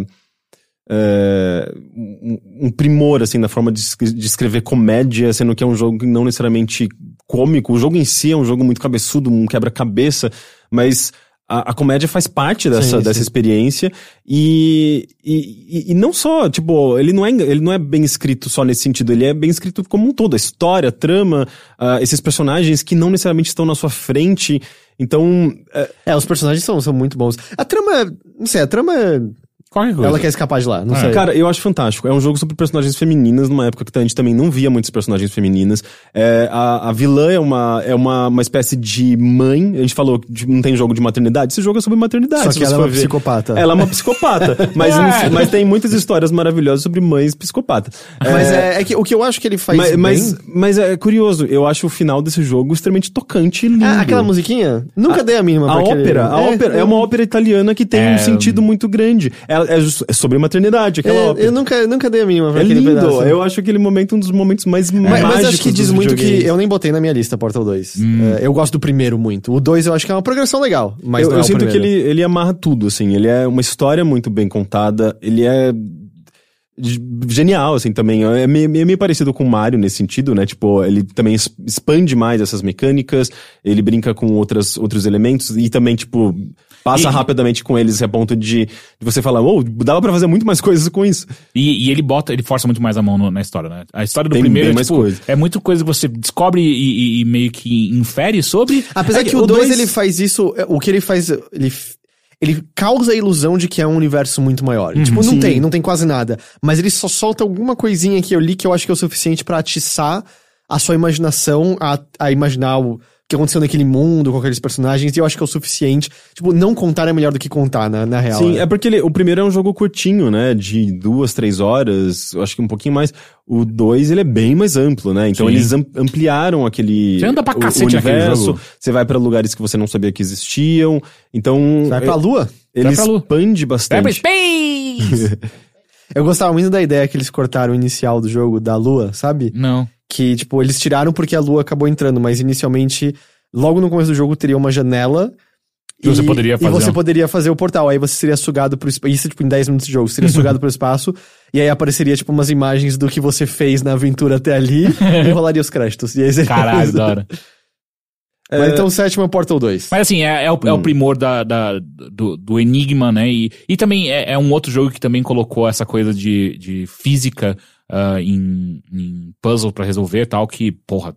D: É, um, um primor, assim, na forma de, de escrever comédia, sendo que é um jogo que não necessariamente cômico. O jogo em si é um jogo muito cabeçudo, um quebra-cabeça, mas a, a comédia faz parte dessa,
C: Sim,
D: dessa
C: sim.
D: experiência. E, e, e- não só, tipo, ele não, é, ele não é bem escrito só nesse sentido, ele é bem escrito como um todo. A história, a trama, ah, esses personagens que não necessariamente estão na sua frente. Então, é,
C: É, os personagens são, são muito bons. A trama, não sei, a trama,
B: Qualquer coisa.
C: ela quer escapar de lá, não
B: É.
C: sei.
D: Cara, eu acho fantástico. É um jogo sobre personagens femininas, numa época que a gente também não via muitas personagens femininas. É, a, a vilã é, uma, é uma, uma espécie de mãe. A gente falou que não tem jogo de maternidade. Esse jogo é sobre maternidade.
C: Só que ela é uma
D: ver.
C: psicopata.
D: Ela é uma psicopata. mas,
B: É.
D: mas tem muitas histórias maravilhosas sobre mães psicopatas.
C: Mas é, é que o que eu acho que ele faz
D: mas,
C: bem...
D: mas, mas é curioso. Eu acho o final desse jogo extremamente tocante e lindo.
C: Ah, aquela musiquinha? Nunca dei a mínima
D: A
C: pra aquele-
D: ópera, a ópera é uma ópera italiana que tem
B: É,
D: um sentido muito grande. Ela é, é sobre maternidade, aquela
C: É,
D: ópera.
C: eu nunca, nunca dei a mínima pra
D: É
C: aquele
D: lindo.
C: pedaço.
D: Eu acho aquele momento um dos momentos mais
C: Mas,
D: mágicos
C: mas acho que diz muito que eu nem botei na minha lista Portal 2.
B: Hum.
C: É, eu gosto do primeiro muito. O 2 eu acho que é uma progressão legal, mas
D: eu,
C: não
D: eu
C: é o
D: sinto que ele, ele amarra tudo, assim. Ele é uma história muito bem contada. Ele é genial, assim, também. É meio, meio meio parecido com o Mario nesse sentido, né? Tipo, ele também expande mais essas mecânicas, ele brinca com outras, outros elementos e também, tipo, passa
B: E-
D: rapidamente com eles a ponto de, de você falar, oh, dava pra fazer muito mais coisas com isso.
B: E, e ele bota, ele força muito mais a mão no- na história, né? A história do
D: Tem
B: primeiro é,
D: mais
B: tipo,
D: coisa.
B: é muito coisa que você descobre e, e- e meio que infere sobre.
C: Apesar
D: É
C: que,
D: que
C: o
D: o
C: 2
D: dois-
C: ele faz isso, é, o que ele faz, ele ele causa a ilusão de que é um universo muito maior. tipo, não
D: Sim.
C: tem, não tem quase nada, mas ele só solta alguma coisinha que eu li que eu acho que é o suficiente pra atiçar a sua imaginação a, a imaginar o que aconteceu naquele mundo com aqueles personagens, e eu acho que é o suficiente. Tipo, não contar é melhor do que contar, na, na real.
D: Sim,
C: né?
D: é porque ele- o primeiro é um jogo curtinho, né? De duas, três horas, eu acho que um pouquinho mais. O dois, ele é bem mais amplo, né? Então
B: Sim.
D: eles am- ampliaram aquele.
B: Você anda pra
D: o-
B: cacete
D: o universo,
B: jogo.
D: Você vai pra lugares que você não sabia que existiam. Então.
C: Vai
D: é-
C: pra lua?
D: ele
B: Vai pra lua.
D: expande
B: Vai pra
D: bastante.
B: Space!
C: Eu gostava muito da ideia que eles cortaram o inicial do jogo da lua, sabe?
B: Não.
C: Que, tipo, eles tiraram porque a lua acabou entrando, mas inicialmente, logo no começo do jogo, teria uma janela.
B: Que você poderia fazer
C: E você poderia fazer o portal. Aí você seria sugado pro espaço. Isso, tipo, em 10 minutos de jogo. Você seria sugado pro espaço. E aí apareceria, tipo, umas imagens do que você fez na aventura até ali. e rolaria os créditos. E aí você...
B: Caralho, da hora.
C: Mas então, o sétimo é Portal 2.
B: Mas assim, é, é o, é o primor da, da- do, do Enigma, né? E, e também é, é um outro jogo que também colocou essa coisa de, de física ah, em, em puzzle pra resolver e tal, que, porra,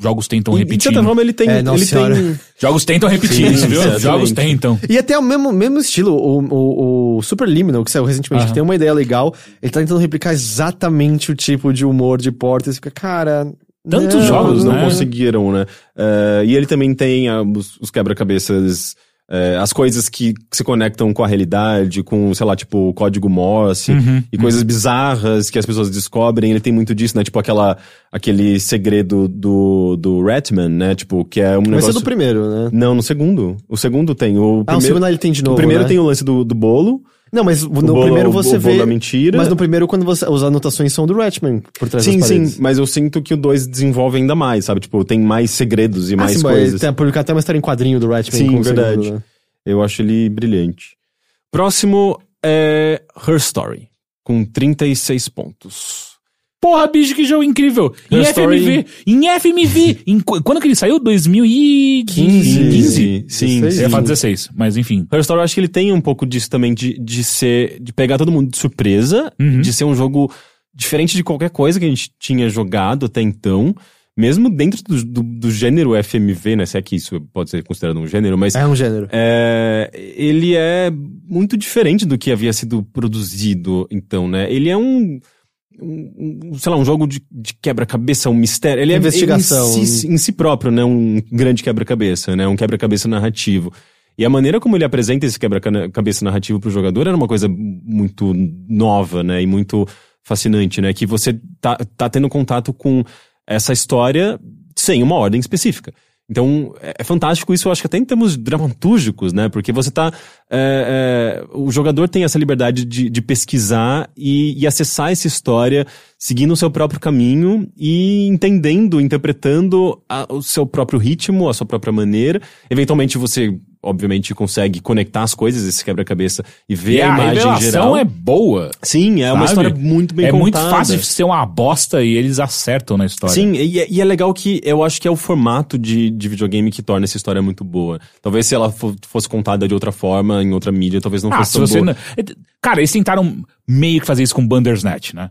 B: jogos tentam
D: E, de
B: repetir.
D: certa forma, ele tem.
C: É,
D: ele tem.
B: Jogos tentam repetir
D: Sim,
B: isso, viu?
D: exatamente.
B: Jogos tentam.
C: E até o mesmo, mesmo estilo, o, o, o Superliminal, que saiu recentemente, que tem uma ideia legal, ele tá tentando replicar exatamente o tipo de humor de. E você fica, cara.
B: Tantos
C: não,
B: jogos,
D: não
B: né?
D: conseguiram, né? É, e ele também tem ah, os, os quebra-cabeças, é, as coisas que se conectam com a realidade, com, sei lá, tipo, o código Morse
B: Uhum,
D: e coisas bizarras que as pessoas descobrem. Ele tem muito disso, né? Tipo aquela, aquele segredo do, do Ratman, né? Tipo, que é um
C: Mas é
D: negócio...
C: do primeiro, né?
D: Não, no segundo. O segundo tem. O
C: Ah, o
D: primeiro,
C: segundo ele tem de novo.
D: o primeiro
C: né?
D: tem o lance do, do bolo.
C: Não, mas no
D: bolo-
C: primeiro você
D: o
C: vê.
D: da mentira.
C: Mas no primeiro, quando você. As anotações são do Ratman por trás
D: Sim, sim, mas eu sinto que o 2 desenvolve ainda mais, sabe? Tipo, tem mais segredos e
C: Ah,
D: mais
C: sim,
D: coisas.
C: tem publicar até uma história em quadrinho do Ratman.
D: Sim, verdade.
C: segundo, né?
D: Eu acho ele brilhante. Próximo é Her Story, com 36 pontos.
B: Porra, bicho, que jogo incrível! Em FMV! Em FMV! Em qu- quando que ele saiu? 2015?
C: 15.
D: Sim,
C: 16.
D: sim.
B: Eu ia falar 16, mas enfim.
D: Her Story, eu acho que ele tem um pouco disso também, de, de ser. de pegar todo mundo de surpresa,
B: Uhum.
D: de ser um jogo diferente de qualquer coisa que a gente tinha jogado até então. Mesmo dentro do, do, do gênero FMV, né? Se é que isso pode ser considerado um gênero, mas
C: É um gênero.
D: É, ele é muito diferente do que havia sido produzido, então, né? Ele é um, um- sei lá, um jogo de, de quebra-cabeça, um mistério. Ele
C: Investigação.
D: é em si, em si próprio, né? Um grande quebra-cabeça, né? Um quebra-cabeça narrativo. E a maneira como ele apresenta esse quebra-cabeça narrativo pro jogador era uma coisa muito nova, né? E muito fascinante, né? Que você tá, tá tendo contato com essa história sem uma ordem específica. Então, é, é fantástico isso, eu acho que até em termos dramatúrgicos, né? Porque você tá. é, é, o jogador tem essa liberdade de, de pesquisar e, e acessar essa história seguindo o seu próprio caminho e entendendo, interpretando a- o seu próprio ritmo, a sua própria maneira. Eventualmente você, obviamente, consegue conectar as coisas, esse quebra-cabeça, e ver
B: E
D: a
B: a
D: imagem
B: revelação
D: geral.
B: é boa.
D: Sim, é uma
B: sabe?
D: história muito bem
B: É
D: contada.
B: muito fácil de ser uma bosta e eles acertam na história.
D: Sim, e, é- e é legal que eu acho que é o formato de, de videogame que torna essa história muito boa. Talvez se ela fo- fosse contada de outra forma, em outra mídia, talvez não
B: Ah,
D: fosse
B: se
D: tão boa.
B: não... Cara, eles tentaram meio que fazer isso com Bandersnatch, né?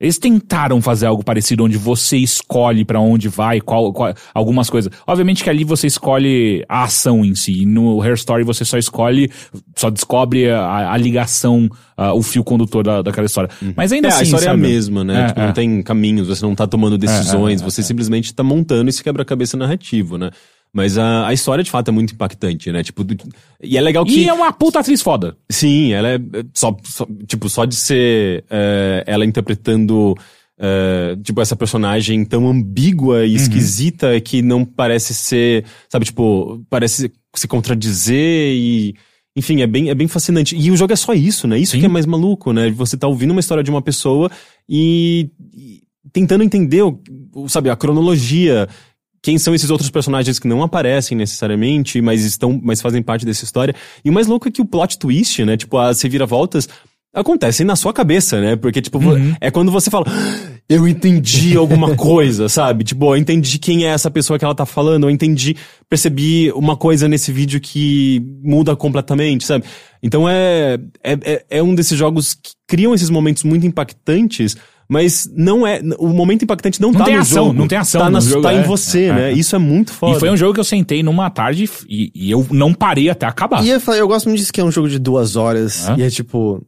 B: Eles tentaram fazer algo parecido onde você escolhe pra onde vai, qual, qual- algumas coisas. Obviamente que ali você escolhe a ação em si. E no Hair Story você só escolhe, só descobre a, a ligação, ah, o fio condutor da, daquela história. Mas ainda
D: É,
B: assim,
D: a história
B: sabe?
D: é a mesma, né?
B: É,
D: Tipo,
B: é.
D: não tem caminhos, você não tá tomando decisões,
B: é,
D: você simplesmente tá montando esse quebra-cabeça narrativo, né? Mas a, a história, de fato, é muito impactante, né? Tipo, do- e é legal que...
B: E é uma puta atriz foda.
D: Sim, ela é é, só, só- tipo, só de ser é, ela interpretando é, tipo essa personagem tão ambígua e esquisita que não parece ser, sabe, tipo, parece se contradizer e enfim, é bem, é bem fascinante. E o jogo é só isso, né? Isso
B: Sim.
D: que é mais maluco, né? Você tá ouvindo uma história de uma pessoa e, e tentando entender, o- sabe, a cronologia, quem são esses outros personagens que não aparecem necessariamente, mas estão, mas fazem parte dessa história. E o mais louco é que o plot twist, né? Tipo, as reviravoltas acontecem na sua cabeça, né? Porque, tipo, vo- é quando você fala, "Ah, eu entendi alguma coisa, sabe? Tipo, eu entendi quem é essa pessoa que ela tá falando, eu entendi, percebi uma coisa nesse vídeo que muda completamente, sabe? Então é, é, é, é um desses jogos que criam esses momentos muito impactantes, mas não é. O momento impactante não,
B: Não
D: tá
B: tem
D: no
B: ação,
D: jogo.
B: não tem ação
D: Tá,
B: no
D: na-
B: jogo,
D: tá
B: é.
D: em você,
B: É,
D: né?
B: é.
D: Isso é muito foda.
B: E foi um jogo que eu sentei numa tarde e, e eu não parei até acabar.
C: E eu, falei, eu gosto muito disso que é um jogo de duas horas. E é tipo.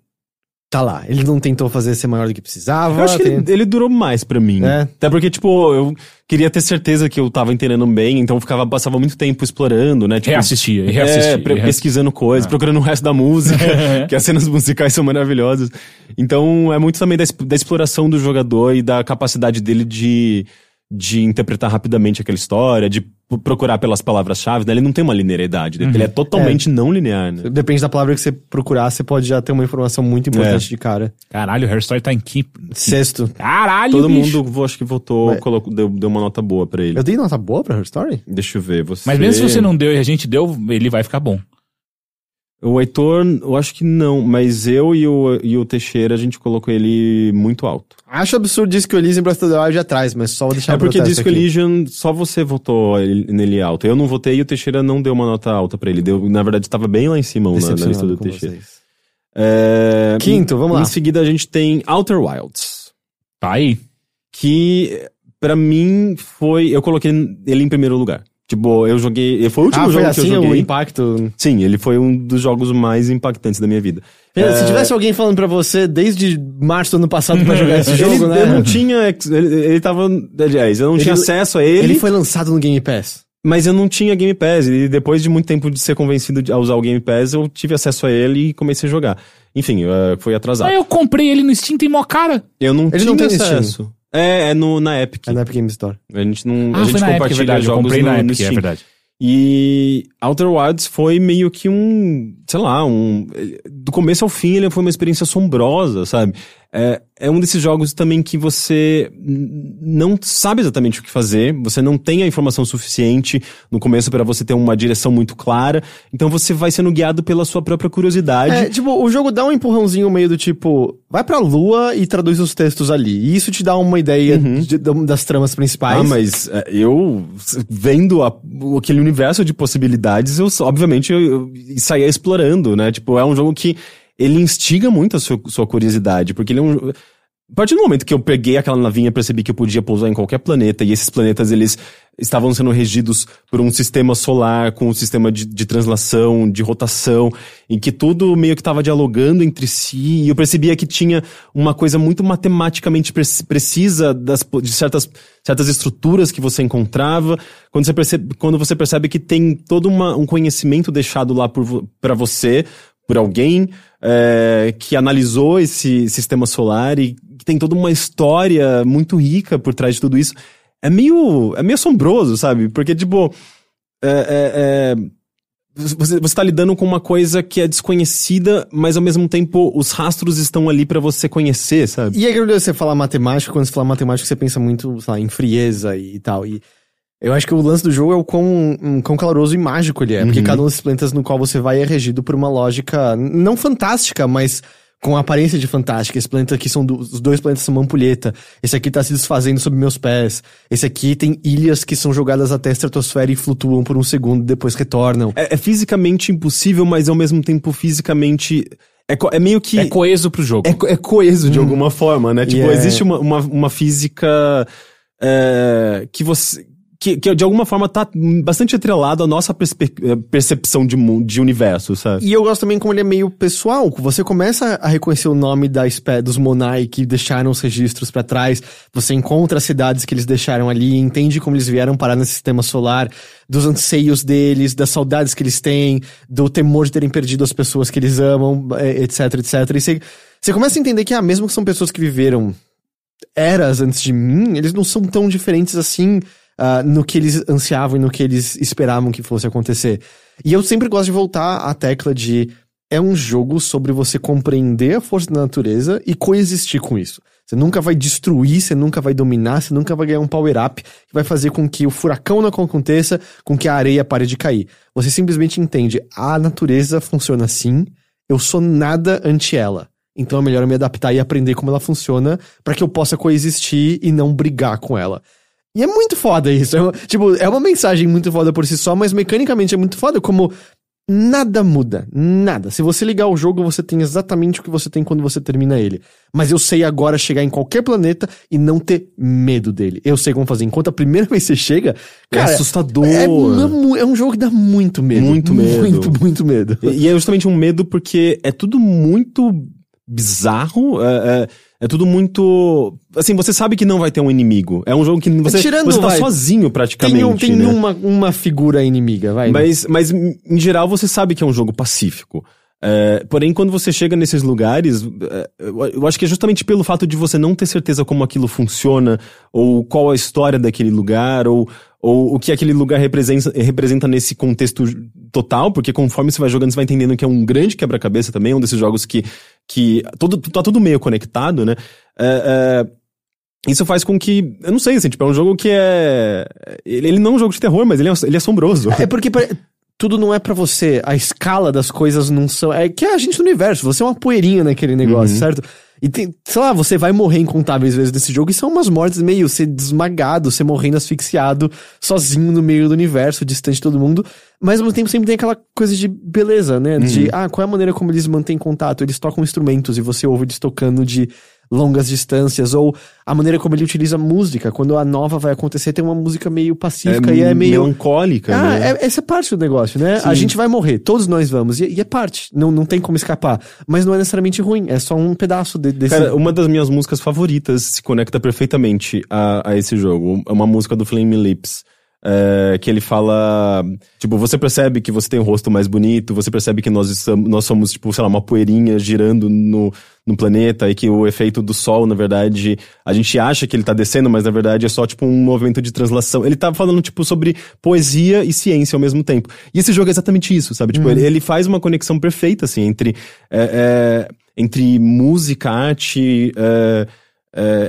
C: Tá lá. Ele não tentou fazer ser maior do que precisava.
D: Eu acho que
C: tem-
D: ele, ele durou mais pra mim.
C: É.
D: Até porque, tipo, eu queria ter certeza que eu tava entendendo bem, então eu ficava, passava muito tempo explorando, né? Tipo,
B: Reassistia, e reassistia,
D: É, pre-
B: reass-
D: pesquisando coisas, procurando o resto da música, que as cenas musicais são maravilhosas. Então, é muito também da, da exploração do jogador e da capacidade dele de, de interpretar rapidamente aquela história, de p- procurar pelas palavras-chave, né? Ele não tem uma linearidade, ele é totalmente não linear, né?
C: Depende da palavra que você procurar, você pode já ter uma informação muito importante
D: É.
C: de cara.
B: Caralho, o Hair Story tá em quinto.
C: Sexto.
B: Caralho,
D: Todo
B: bicho.
D: mundo, acho que votou,
C: Mas-
D: colocou, deu, deu uma nota boa pra ele.
C: Eu dei nota boa pra Her Story?
D: Deixa eu ver, você...
B: Mas mesmo se você não deu e a gente deu, ele vai ficar bom.
D: O Heitor, eu acho que não, mas eu e o, e o Teixeira, a gente colocou ele muito alto.
C: Acho absurdo isso que o Elysium Breath of the Wild atrás, mas só vou deixar
D: é porque Disco
C: aqui.
D: Elysium, só você votou ele- nele alto. Eu não votei e o Teixeira não deu uma nota alta pra ele. Deu, na verdade, estava bem lá em cima na, na lista do Teixeira. É,
C: Quinto, vamos lá.
D: Em seguida, a gente tem Outer Wilds.
B: Tá aí.
D: Que, pra mim, foi... Eu coloquei ele em primeiro lugar. Tipo, eu joguei... Foi o último
C: Ah,
D: jogo
C: foi
D: que
C: assim
D: eu
C: o
D: joguei.
C: impacto.
D: Sim, ele foi um dos jogos mais impactantes da minha vida.
C: Pena, Se
D: É,
C: tivesse alguém falando pra você desde março do ano passado pra jogar esse jogo,
D: ele,
C: né?
D: Eu não tinha. Ele, ele tava. Aliás, eu não
C: Ele-
D: tinha acesso a ele,
C: Ele foi lançado no Game Pass.
D: mas eu não tinha Game Pass. E depois de muito tempo de ser convencido de- a usar o Game Pass, eu tive acesso a ele e comecei a jogar. Enfim, eh, foi atrasado.
B: Aí eu comprei ele no Steam, tem mó cara.
D: Eu não
C: Ele
D: tinha
C: não tem
D: acesso. É, é no, na Epic.
C: É na Epic Game Store.
D: A gente não.
B: Ah,
D: a gente
B: Epic, é
D: compartilha.
B: Eu
D: jogos
B: comprei
D: no,
B: na
D: no
B: Epic, é
D: Steam.
B: verdade.
D: E Outer Wilds foi meio que um, sei lá, um do começo ao fim ele foi uma experiência assombrosa, sabe? É, é um desses jogos também que você não sabe exatamente o que fazer, você não tem a informação suficiente no começo para você ter uma direção muito clara, então você vai sendo guiado pela sua própria curiosidade.
C: É, tipo, o jogo dá um empurrãozinho meio do tipo, vai pra lua e traduz os textos ali. E isso te dá uma ideia de- das tramas principais.
D: Ah, mas é, eu, vendo a- aquele universo de possibilidades, eu, obviamente, eu, eu saía explorando, né? Tipo, é um jogo que ele instiga muito a sua, sua curiosidade, porque ele é um... A partir do momento que eu peguei aquela navinha percebi que eu podia pousar em qualquer planeta, e esses planetas, eles estavam sendo regidos por um sistema solar, com um sistema de, de translação, de rotação, em que tudo meio que estava dialogando entre si, e eu percebia que tinha uma coisa muito matematicamente pre- precisa das, de certas, certas estruturas que você encontrava, quando você percebe, quando você percebe que tem todo uma, um conhecimento deixado lá para você, por alguém é, que analisou esse sistema solar e que tem toda uma história muito rica por trás de tudo isso. é meio. É meio assombroso, sabe? Porque, tipo. É, é, é, você, você tá lidando com uma coisa que é desconhecida, mas ao mesmo tempo os rastros estão ali pra você conhecer, sabe?
C: E é que você fala matemática, quando você fala matemática, você pensa muito, sei lá, em frieza e tal. E eu acho que o lance do jogo é o quão, um, quão caloroso e mágico ele é. Porque
D: Uhum.
C: cada um desses planetas no qual você vai é regido por uma lógica não fantástica, mas com a aparência de fantástica. Esse planeta aqui são do- os dois planetas são uma ampulheta. Esse aqui tá se desfazendo sob meus pés. Esse aqui tem ilhas que são jogadas até a estratosfera e flutuam por um segundo e depois retornam.
D: É, é fisicamente impossível, mas ao mesmo tempo fisicamente. É, co- é meio que.
B: É coeso pro jogo.
D: é, co- é coeso de alguma forma, né? Tipo,
C: é-
D: existe uma, uma, uma física é, que você. Que, que de alguma forma tá bastante atrelado à nossa eh, percepção de, de universo, sabe?
C: E eu gosto também como ele é meio pessoal. Você começa a reconhecer o nome da espé dos Monai que deixaram os registros pra trás. Você encontra as cidades que eles deixaram ali, entende como eles vieram parar nesse sistema solar, dos anseios deles, das saudades que eles têm, do temor de terem perdido as pessoas que eles amam, eh, etc, etc. E você começa a entender que, ah, mesmo que são pessoas que viveram eras antes de mim, eles não são tão diferentes assim ah, no que eles ansiavam e no que eles esperavam que fosse acontecer. E eu sempre gosto de voltar à tecla de é um jogo sobre você compreender a força da natureza e coexistir com isso. Você nunca vai destruir, você nunca vai dominar, você nunca vai ganhar um power-up que vai fazer com que o furacão não aconteça, com que a areia pare de cair. Você simplesmente entende, a natureza funciona assim, eu sou nada ante ela. Então é melhor me adaptar e aprender como ela funciona para que eu possa coexistir e não brigar com ela. E é muito foda isso. É, tipo, é uma mensagem muito foda por si só, mas mecanicamente é muito foda como nada muda. Nada. Se você ligar o jogo, você tem exatamente o que você tem quando você termina ele. Mas eu sei agora chegar em qualquer planeta e não ter medo dele. Eu sei como fazer. Enquanto a primeira vez que você chega, cara,
D: é assustador.
C: É, é um jogo que dá muito medo.
D: Muito medo.
C: Muito, muito medo.
D: E, e é justamente um medo porque é tudo muito bizarro, é, é- é tudo muito. Assim, você sabe que não vai ter um inimigo. É um jogo que você,
C: Tirando,
D: você tá
C: vai,
D: sozinho praticamente.
C: Tem, um, tem
D: né?
C: uma, uma figura inimiga, vai.
D: Mas, mas, em em geral, você sabe que é um jogo pacífico. É, porém, quando você chega nesses lugares, é, eu acho que é justamente pelo fato de você não ter certeza como aquilo funciona, ou qual a história daquele lugar, ou, ou o que aquele lugar representa, representa nesse contexto total, porque conforme você vai jogando, você vai entendendo que é um grande quebra-cabeça também, é um desses jogos que, que todo, tá tudo meio conectado, né? É, é, isso faz com que, eu não sei, assim, tipo, é um jogo que é... Ele, não é um jogo de terror, mas ele é, ele é assombroso.
C: É porque pra- tudo não é pra você. A escala das coisas não são. É que é a gente do universo. Você é uma poeirinha naquele negócio, certo? E tem, sei lá, você vai morrer incontáveis vezes nesse jogo e são umas mortes meio ser desmagado, ser morrendo asfixiado, sozinho no meio do universo, distante de todo mundo. Mas ao mesmo tempo sempre tem aquela coisa de beleza, né? De, ah, qual é a maneira como eles mantêm contato? Eles tocam instrumentos e você ouve eles tocando de longas distâncias, ou a maneira como ele utiliza música. Quando a nova vai acontecer, tem uma música meio pacífica e é meio.
D: melancólica,
C: Ah,
D: né?
C: é- essa é parte do negócio, né? A
D: Sim.
C: gente vai morrer, todos nós vamos, e, e é parte, não, não tem como escapar. Mas não é necessariamente ruim, é só um pedaço de- desse.
D: Cara, uma das minhas músicas favoritas se conecta perfeitamente a, a esse jogo. É uma música do Flame Lips. É, que ele fala. Tipo, você percebe que você tem um rosto mais bonito, você percebe que nós, estamos, nós somos, tipo, sei lá, uma poeirinha girando no, no planeta e que o efeito do sol, na verdade, a gente acha que ele tá descendo, mas na verdade é só, tipo, um movimento de translação. Ele tá falando, tipo, sobre poesia e ciência ao mesmo tempo. E esse jogo é exatamente isso, sabe? Tipo, ele, ele faz uma conexão perfeita, assim, entre. é, é, entre música, arte,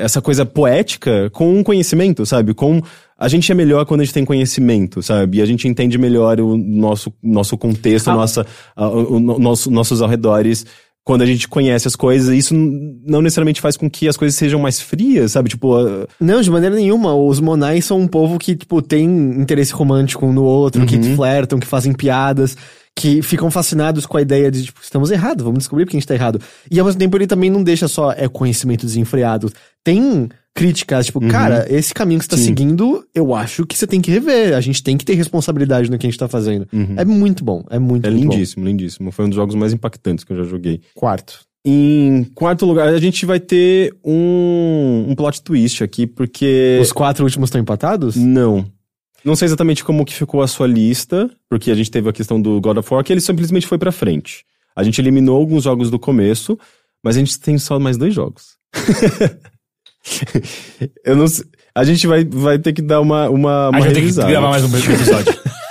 D: essa coisa poética com conhecimento, sabe? Com a gente é melhor quando a gente tem conhecimento, sabe? E a gente entende melhor o nosso, nosso contexto,
C: Ah.
D: nossa, a- o, o nosso, nossos arredores. Quando a gente conhece as coisas, isso não necessariamente faz com que as coisas sejam mais frias, sabe? Tipo, ah,
C: Não, de maneira nenhuma. Os Monai são um povo que, tipo, tem interesse romântico um no outro, que flertam, que fazem piadas, que ficam fascinados com a ideia de, tipo, estamos errados, vamos descobrir porque a gente tá errado. E ao mesmo tempo ele também não deixa só é conhecimento desenfreado. Tem críticas, tipo, cara, esse caminho que você tá
D: Sim.
C: seguindo, eu acho que você tem que rever. A gente tem que ter responsabilidade no que a gente tá fazendo. É muito bom, é muito,
D: é
C: muito bom.
D: lindíssimo, lindíssimo. Foi um dos jogos mais impactantes que eu já joguei.
C: Quarto.
D: Em quarto lugar, a gente vai ter um, um plot twist aqui, porque.
C: Os quatro últimos estão empatados?
D: Não. Não sei exatamente como que ficou a sua lista, porque a gente teve a questão do God of War, que ele simplesmente foi pra frente. A gente eliminou alguns jogos do começo, mas a gente tem só mais dois jogos. eu não sei. A gente vai, vai ter que dar uma, uma, uma
B: A gente tem que
D: revisada.
B: gravar mais um episódio.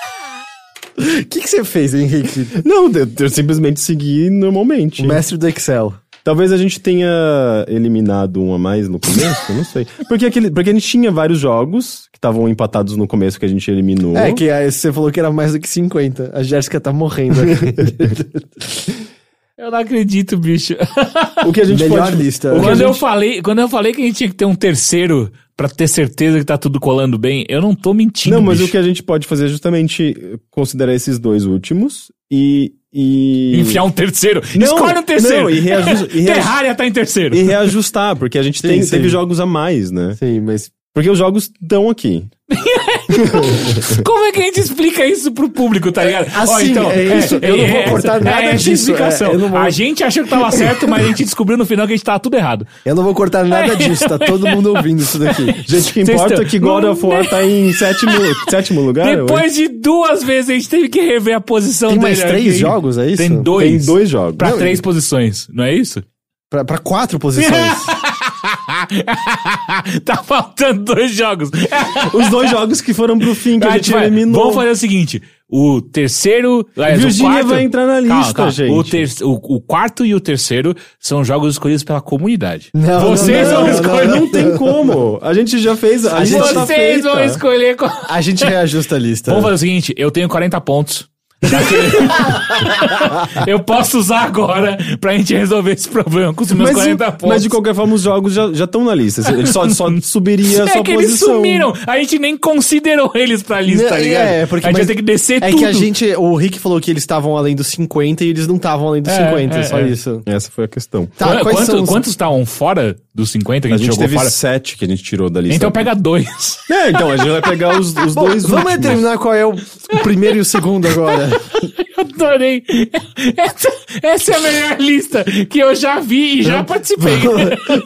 C: O que, que você fez, Henrique?
D: Não, eu, eu simplesmente segui normalmente.
C: O mestre do Excel.
D: Talvez a gente tenha eliminado um a mais no começo, eu não sei. Porque, aquele, porque a gente tinha vários jogos que estavam empatados no começo que a gente eliminou.
C: É, que aí você falou que era mais do que 50. A Jéssica tá morrendo aqui.
B: Eu não acredito, bicho.
D: O que a gente
C: Melhor
D: pode...
C: lista.
B: Quando eu
D: gente-
B: falei, quando eu falei que a gente tinha que ter um terceiro pra ter certeza que tá tudo colando bem, eu não tô mentindo.
D: Não, mas
B: bicho.
D: o que a gente pode fazer é justamente considerar esses dois últimos e... e...
B: Enfiar um terceiro.
D: Não,
B: Escolhe um terceiro.
D: não, e reaju- e
B: Terraria tá em terceiro.
D: E reajustar, porque a gente
C: Sim,
D: tem,
C: sim.
D: teve jogos a mais, né?
C: Sim, mas.
D: Porque os jogos estão aqui.
B: Como é que a gente explica isso pro público, tá ligado?
C: Assim, é isso, eu não vou cortar
B: essa-
C: nada
B: é
C: disso,
B: explicação.
C: é, eu não vou-
B: A gente achou que tava certo, mas a gente descobriu no final que a gente tava tudo errado.
C: Eu não vou cortar nada disso, tá todo mundo ouvindo isso daqui.
D: Gente, o que importa
B: estão-
D: é que God of War tá em sétimo, sétimo lugar.
B: Depois de duas vezes a gente teve que rever a posição
C: Tem
B: dele.
C: mais três
B: aqui.
C: jogos, é isso?
B: Tem
D: Tem
B: dois.
D: dois jogos.
B: Pra
C: Não,
B: três posições, não é isso?
C: Pra, pra quatro posições.
B: tá faltando dois jogos.
D: Os dois jogos que foram pro fim, que a,
B: A
D: gente
B: vai-
D: eliminou.
B: Vamos fazer o seguinte: o terceiro. aliás, o quarto-
D: vai entrar na
B: Calma,
D: lista,
B: calma.
D: gente.
B: O, ter- o- o quarto e o terceiro são jogos escolhidos pela comunidade.
C: Não,
B: Vocês
C: não,
B: vão
C: não,
B: escolher.
C: não,
D: Não tem como. A gente já fez. A,
C: A gente-
D: tá
B: Vocês
D: feita.
B: vão escolher. qual-
C: A gente reajusta a lista.
B: Vamos fazer o seguinte: eu tenho 40 pontos. Eu posso usar agora pra gente resolver esse problema com os meus
D: Mas,
B: 40 pontos.
D: mas de qualquer forma, os jogos já estão na lista. Ele só, só subiria a
B: é
D: sua
B: que eles
D: posição.
B: sumiram. A gente nem considerou eles pra lista, tá
C: É,
B: ligado?
C: é, porque-
B: a gente vai ter que descer
C: É
B: tudo.
C: que a gente. O Rick falou que eles estavam além dos 50 e eles não estavam além dos
B: É,
C: 50,
B: é,
C: só
B: é.
C: isso.
D: Essa foi a questão.
C: Tá,
B: Quanto-
C: quais são os-
B: Quantos estavam fora dos 50 que a
D: A
B: gente,
D: gente
B: jogou
D: teve
B: fora?
D: sete que a gente tirou da lista.
B: Então pega dois.
D: É, então a gente vai pegar os, os
C: Bom,
D: dois
C: vamos
D: últimos.
C: determinar qual é o, o primeiro e o segundo agora.
B: Adorei. Essa, essa é a melhor lista que eu já vi e já participei.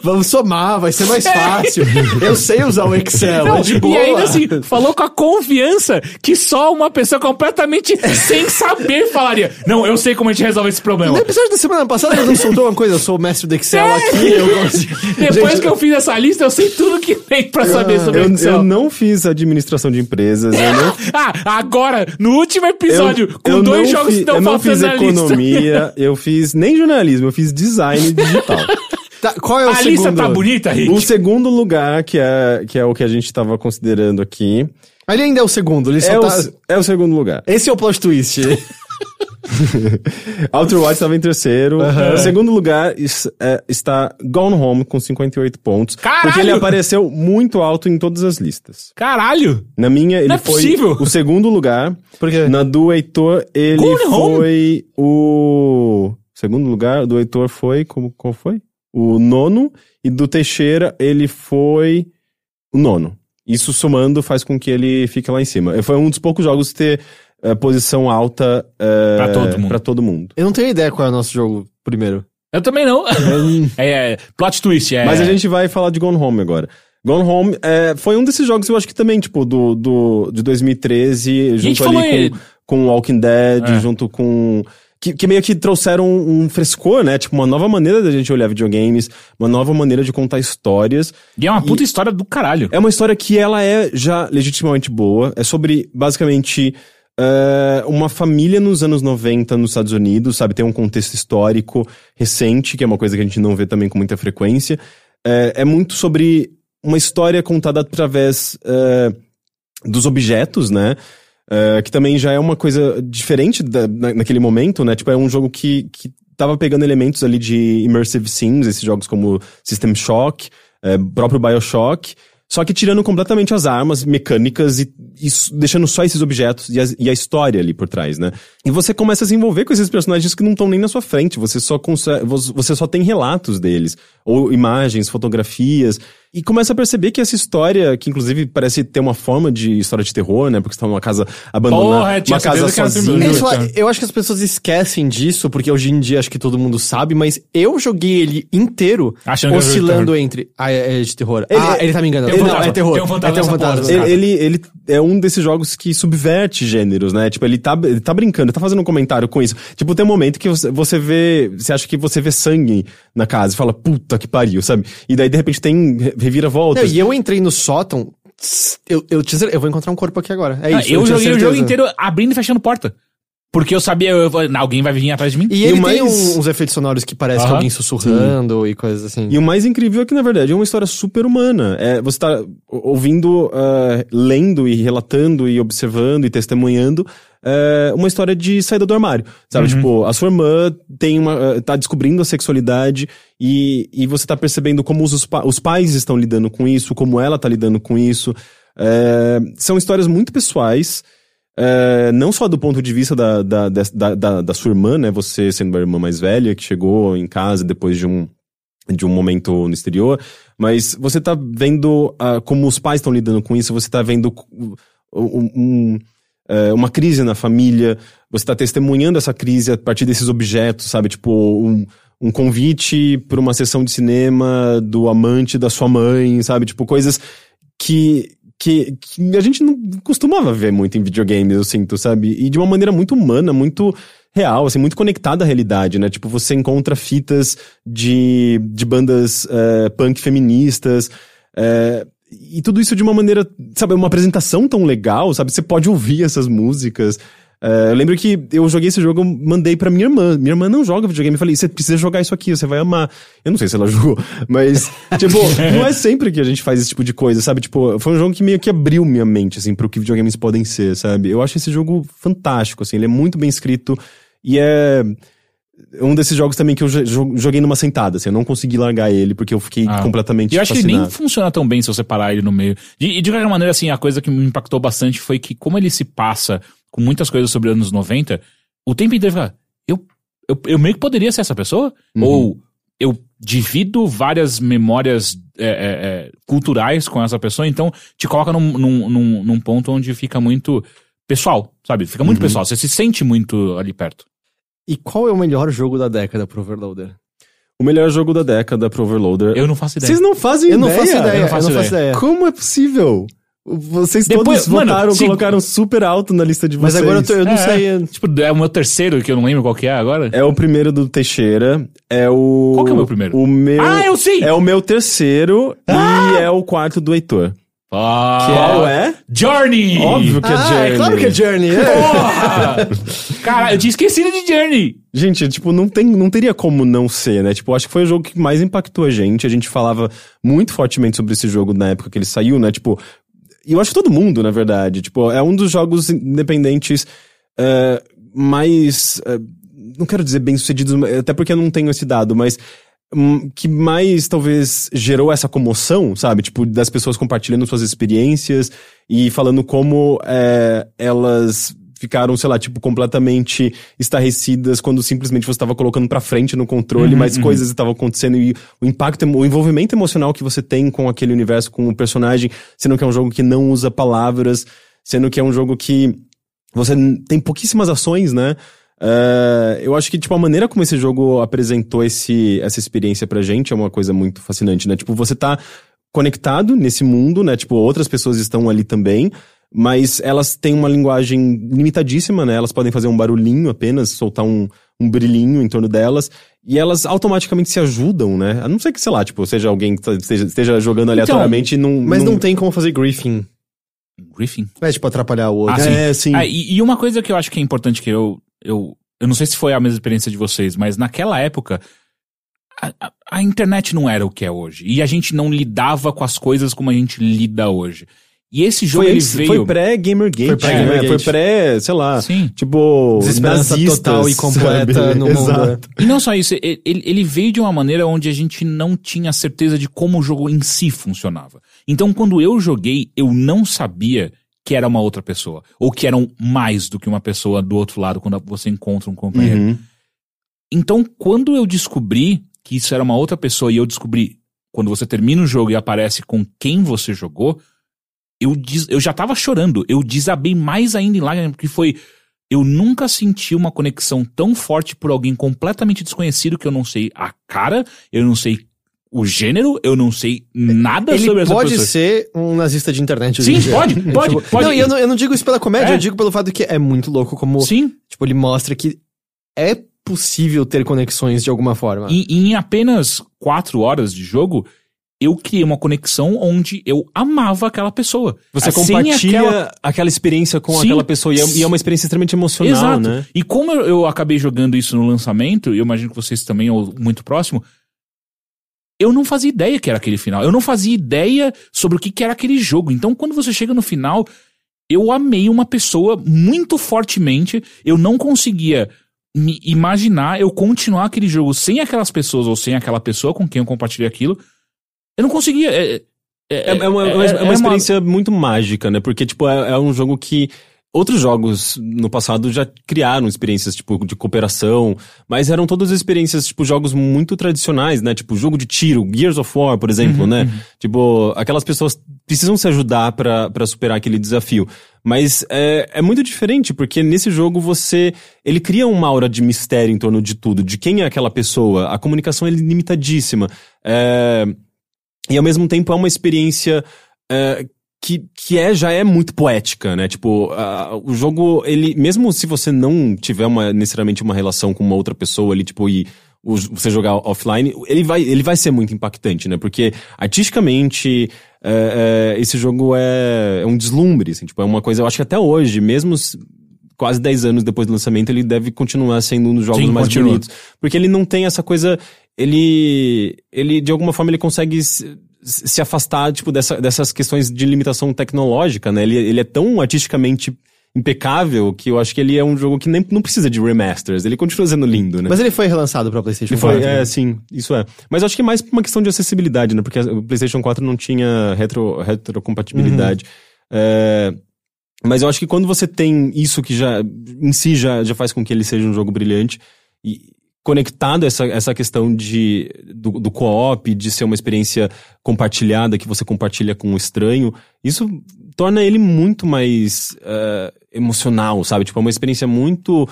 C: vamos somar, vai ser mais fácil. Eu sei usar o Excel,
B: Não,
C: é de
B: e
C: boa.
B: ainda assim, falou com a confiança que só uma pessoa completamente sem saber falaria. Não, eu sei como a gente resolve esse problema.
C: No episódio da semana passada ele não soltou uma coisa, eu sou o mestre do Excel aqui, eu consigo.
B: Depois
C: Gente,
B: que eu fiz essa lista, eu sei tudo que tem pra saber sobre
D: Eu,
B: Excel.
D: eu não fiz administração de empresas, não
B: Ah, agora, no último episódio,
D: eu,
B: com
D: eu
B: dois
D: não
B: jogos
D: fi-
B: que estão
D: Eu não
B: faltando
D: fiz
B: na lista.
D: economia, eu fiz nem jornalismo, eu fiz design digital.
C: Tá, qual é o
B: A
C: segundo?
B: lista tá bonita, Rick?
D: o segundo lugar, que é, que é o que a gente tava considerando aqui,
C: Ele ainda é o segundo, ele só
D: é,
C: tá...
D: o, é o segundo lugar.
C: Esse é o plot twist.
D: Outer Wilds estava em terceiro. No segundo lugar is- é, está Gone Home com 58 pontos.
B: Caralho!
D: Porque ele apareceu muito alto em todas as listas.
B: Caralho!
D: Na minha, ele
B: Não é
D: foi
B: possível.
D: o segundo lugar.
C: Por quê?
D: Na do Heitor, ele
B: Gone Home?
D: foi o segundo lugar. Do Heitor foi, como, qual foi? O nono. E do Teixeira, ele foi o nono. Isso somando faz com que ele fique lá em cima. Foi um dos poucos jogos que ter eh, posição alta eh,
B: Pra todo mundo.
D: pra todo mundo.
C: Eu não tenho ideia qual é o nosso jogo primeiro.
B: Eu também não. é, é, plot twist, é.
D: Mas a gente vai falar de Gone Home agora. Gone Home é, foi um desses jogos, eu acho que também, tipo, do, do, de 2013,
B: gente
D: junto ali
B: ele-
D: com, com Walking Dead,
B: É.
D: junto com... Que, que meio que trouxeram um frescor, né? Tipo, uma nova maneira da gente olhar videogames, uma nova maneira de contar histórias.
B: E é uma puta história do caralho.
D: É uma história que ela é já legitimamente boa. É sobre, basicamente, é, uma família nos anos 90 nos Estados Unidos, sabe? Tem um contexto histórico recente, que é uma coisa que a gente não vê também com muita frequência. É, é muito sobre uma história contada através é, dos objetos, né? Que também já é uma coisa diferente da- na- naquele momento, né? Tipo, é um jogo que, que tava pegando elementos ali de immersive sims, esses jogos como System Shock, próprio Bioshock, só que tirando completamente as armas mecânicas e, e deixando só esses objetos e, as- e a história ali por trás, né? E você começa a se envolver com esses personagens que não estão nem na sua frente, você só, consegue, vo- você só tem relatos deles, ou imagens, fotografias, e começa a perceber que essa história, que inclusive parece ter uma forma de história de terror, né? Porque você tá numa casa abandonada,
B: Porra,
D: uma casa sozinha.
C: Isso,
B: cara.
C: eu acho que as pessoas esquecem disso, porque hoje em dia acho que todo mundo sabe, mas eu joguei ele inteiro
B: Achando
C: oscilando entre. Ah, é, é de terror.
D: Ele-
C: ah, ele tá me enganando.
B: Um
C: não, é terror.
B: tem um fantasma
C: é um fantasma.
D: Ele, ele, ele é um desses jogos que subverte gêneros, né? Tipo, ele tá, ele tá brincando, ele tá fazendo um comentário com isso. Tipo, tem um momento que você, você vê. Você acha que você vê sangue na casa e fala, puta que pariu, sabe? E daí, de repente, tem re- reviravoltas.
C: Não, e eu entrei no sótão. tss, Eu, eu, te- eu vou encontrar um corpo aqui agora. É
B: Ah,
C: isso.
B: eu
C: tinha
B: joguei o jogo inteiro abrindo e fechando porta. Porque eu sabia, eu, eu- alguém vai vir atrás de mim.
C: E
D: E
C: ele
D: o
C: tem
D: mais-
C: um- uns efeitos sonoros que parece que
B: Aham.
C: alguém sussurrando e coisas assim.
D: E o mais incrível é que, na verdade, é uma história super humana. É, você tá ouvindo, ah, lendo e relatando e observando e testemunhando é, uma história de saída do armário. Sabe, tipo, a sua irmã tem uma, ah, tá descobrindo a sexualidade e, e você tá percebendo como os, os pais estão lidando com isso, como ela tá lidando com isso. É, são histórias muito pessoais. É, não só do ponto de vista da, da, da, da, da sua irmã, né? Você sendo a irmã mais velha, que chegou em casa depois de um, de um momento no exterior, mas você tá vendo ah, como os pais estão lidando com isso, você tá vendo um- um- é, uma crise na família, você tá testemunhando essa crise a partir desses objetos, sabe? Tipo, um, um convite para uma sessão de cinema do amante da sua mãe, sabe? Tipo, coisas que, que, que a gente não costumava ver muito em videogames, eu sinto, sabe? E de uma maneira muito humana, muito real, assim, muito conectada à realidade, né? Tipo, você encontra fitas de, de bandas eh, punk feministas, eh, e tudo isso de uma maneira, sabe, uma apresentação tão legal, sabe? Você pode ouvir essas músicas. Eh, eu lembro que eu joguei esse jogo, eu mandei pra minha irmã. Minha irmã não joga videogame. Eu falei, você precisa jogar isso aqui, você vai amar. Eu não sei se ela jogou, mas, tipo, não é sempre que a gente faz esse tipo de coisa, sabe? Tipo, foi um jogo que meio que abriu minha mente, assim, pro que videogames podem ser, sabe? Eu acho esse jogo fantástico, assim, ele é muito bem escrito e é um desses jogos também que eu jo- joguei numa sentada, assim, eu não consegui largar ele porque eu fiquei
B: Ah.
D: completamente
B: eu acho que ele
D: fascinado.
B: nem funciona tão bem se você parar ele no meio. E, e de qualquer maneira, assim, a coisa que me impactou bastante foi que, como ele se passa com muitas coisas sobre anos 90, o tempo inteiro fica, eu, eu, eu meio que poderia ser essa pessoa?
D: Uhum.
B: Ou eu divido várias memórias é, é, é, culturais com essa pessoa, então te coloca num, num, num, num ponto onde fica muito pessoal, sabe? Fica
D: Uhum.
B: muito pessoal, você se sente muito ali perto.
C: E qual é o melhor jogo da década pro Overloader?
D: O melhor jogo da década pro Overloader.
B: Eu não faço ideia.
D: Vocês não fazem
C: Eu não
D: ideia?
C: faço ideia,
B: eu não faço
C: ideia.
D: Como é possível? Vocês
B: Depois-
D: todos
B: mano,
D: votaram,
B: se-
D: colocaram super alto na lista de
C: Mas
D: vocês.
C: agora eu, tô- eu não
B: É,
C: sei.
B: Tipo, é o meu terceiro, que eu não lembro qual que é agora.
D: É o primeiro do Teixeira, é o...
B: Qual que é o meu primeiro?
D: O meu...
B: Ah, eu sei!
D: É o meu terceiro e é o quarto do Heitor.
B: Ah,
D: Qual é?
B: Journey!
D: Óbvio que é
C: ah,
D: Journey.
C: é claro que é Journey. É.
B: Porra! Cara, eu tinha esquecido de Journey.
D: Gente, tipo, não, tem, não teria como não ser, né? Tipo, acho que foi o jogo que mais impactou a gente. A gente falava muito fortemente sobre esse jogo na época que ele saiu, né? Tipo, e eu acho que todo mundo, na verdade. Tipo, é um dos jogos independentes eh, mais. eh, não quero dizer bem-sucedidos, até porque eu não tenho esse dado, mas. Hum, que mais talvez gerou essa comoção, sabe? Tipo, das pessoas compartilhando suas experiências e falando como eh, elas ficaram, sei lá, tipo, completamente estarrecidas quando simplesmente você estava colocando pra frente no controle,
B: Uhum,
D: mas coisas estavam acontecendo e o impacto, o envolvimento emocional que você tem com aquele universo, com o personagem, sendo que é um jogo que não usa palavras, sendo que é um jogo que você tem pouquíssimas ações, né? É, eu acho que, tipo, a maneira como esse jogo apresentou esse, essa experiência pra gente é uma coisa muito fascinante, né? Tipo, você tá conectado nesse mundo, né? Tipo, outras pessoas estão ali também, mas elas têm uma linguagem limitadíssima, né? Elas podem fazer um barulhinho apenas, soltar um, um brilhinho em torno delas, e elas automaticamente se ajudam, né? A não ser que, sei lá, tipo, seja alguém que tá- esteja, esteja jogando aleatoriamente e não...
C: Mas não tem como fazer griefing.
B: Griffin.
C: É tipo atrapalhar o outro.
B: Ah, sim.
D: É, sim.
B: Ah, e, e uma coisa que eu acho que é importante que eu, eu. Eu não sei se foi a mesma experiência de vocês, mas naquela época. A, a- a internet não era o que é hoje. E a gente não lidava com as coisas como a gente lida hoje. E esse jogo
D: Foi,
B: ele veio.
D: foi pré-Gamergate,
C: Foi pré-Gamergate.
D: né? Foi pré, sei lá,
B: Sim.
D: tipo,
C: Desesperança
D: nazistas,
C: total e completa
D: sabe?
C: no mundo.
D: Exato.
B: E não só isso, ele, ele veio de uma maneira onde a gente não tinha certeza de como o jogo em si funcionava. Então, quando eu joguei, eu não sabia que era uma outra pessoa. Ou que eram mais do que uma pessoa do outro lado quando você encontra um companheiro.
D: Uhum.
B: Então, quando eu descobri que isso era uma outra pessoa e eu descobri, quando você termina o jogo e aparece com quem você jogou, eu, des- eu já tava chorando. Eu desabei mais ainda em lágrimas, porque foi. Eu nunca senti uma conexão tão forte por alguém completamente desconhecido que eu não sei a cara, eu não sei o gênero, eu não sei nada
C: Ele
B: sobre essa
C: pode
B: pessoa.
C: ser um nazista de internet.
B: Sim, pode, pode,
C: Tipo,
B: pode.
C: Não, e eu não, eu não digo isso pela comédia,
B: É.
C: eu digo pelo fato que é muito louco como,
B: Sim,
C: tipo, ele mostra que é possível ter conexões de alguma forma.
B: E, e em apenas quatro horas de jogo, eu criei uma conexão onde eu amava aquela pessoa.
D: Você
B: Sem
D: compartilha
B: aquela-
D: aquela... experiência com
B: Sim.
D: aquela pessoa e é, e é uma experiência extremamente emocional,
B: Exato.
D: né?
B: E como eu, eu acabei jogando isso no lançamento, e eu imagino que vocês também, ou muito próximo, eu não fazia ideia que era aquele final. Eu não fazia ideia sobre o que, que era aquele jogo. Então, quando você chega no final, eu amei uma pessoa muito fortemente. Eu não conseguia me imaginar eu continuar aquele jogo sem aquelas pessoas ou sem aquela pessoa com quem eu compartilhei aquilo. Eu não conseguia. É,
D: É, é uma, é uma- é uma experiência muito mágica, né? Porque, tipo, é, é um jogo que. Outros jogos no passado já criaram experiências, tipo, de cooperação, mas eram todas experiências, tipo, jogos muito tradicionais, né? Tipo, jogo de tiro, Gears of War, por exemplo, né? Tipo, aquelas pessoas precisam se ajudar pra pra superar aquele desafio. Mas é, é muito diferente, porque nesse jogo você. Ele cria uma aura de mistério em torno de tudo, de quem é aquela pessoa. A comunicação é limitadíssima. É, e ao mesmo tempo é uma experiência é, que, que é, já é muito poética, né? Tipo, a- o jogo, ele, mesmo se você não tiver uma, necessariamente uma relação com uma outra pessoa ali, tipo, e o- você jogar offline, ele vai, ele vai ser muito impactante, né? Porque artisticamente, é, é, esse jogo é, é um deslumbre, assim, tipo, é uma coisa, eu acho que até hoje, mesmo s- quase 10 anos depois do lançamento, ele deve continuar sendo um dos jogos
B: Sim,
D: mais
B: continua.
D: bonitos. Porque ele não tem essa coisa. Ele. Ele, de alguma forma, ele consegue se, afastar, tipo, dessa, dessas questões de limitação tecnológica, né? Ele, ele é tão artisticamente impecável que eu acho que ele é um jogo que nem, não precisa de remasters. Ele continua sendo lindo, né?
C: Mas ele foi relançado pra PlayStation
D: Ele foi,
C: 4.
D: é, sim, isso é. Mas eu acho que é mais por uma questão de acessibilidade, né? Porque o PlayStation 4 não tinha retro, retrocompatibilidade. É, mas eu acho que quando você tem isso que já, em si, já, já faz com que ele seja um jogo brilhante, e conectado essa, essa questão de, do, do co-op, de ser uma experiência compartilhada, que você compartilha com um estranho, isso torna ele muito mais é, emocional, sabe? Tipo, é uma experiência muito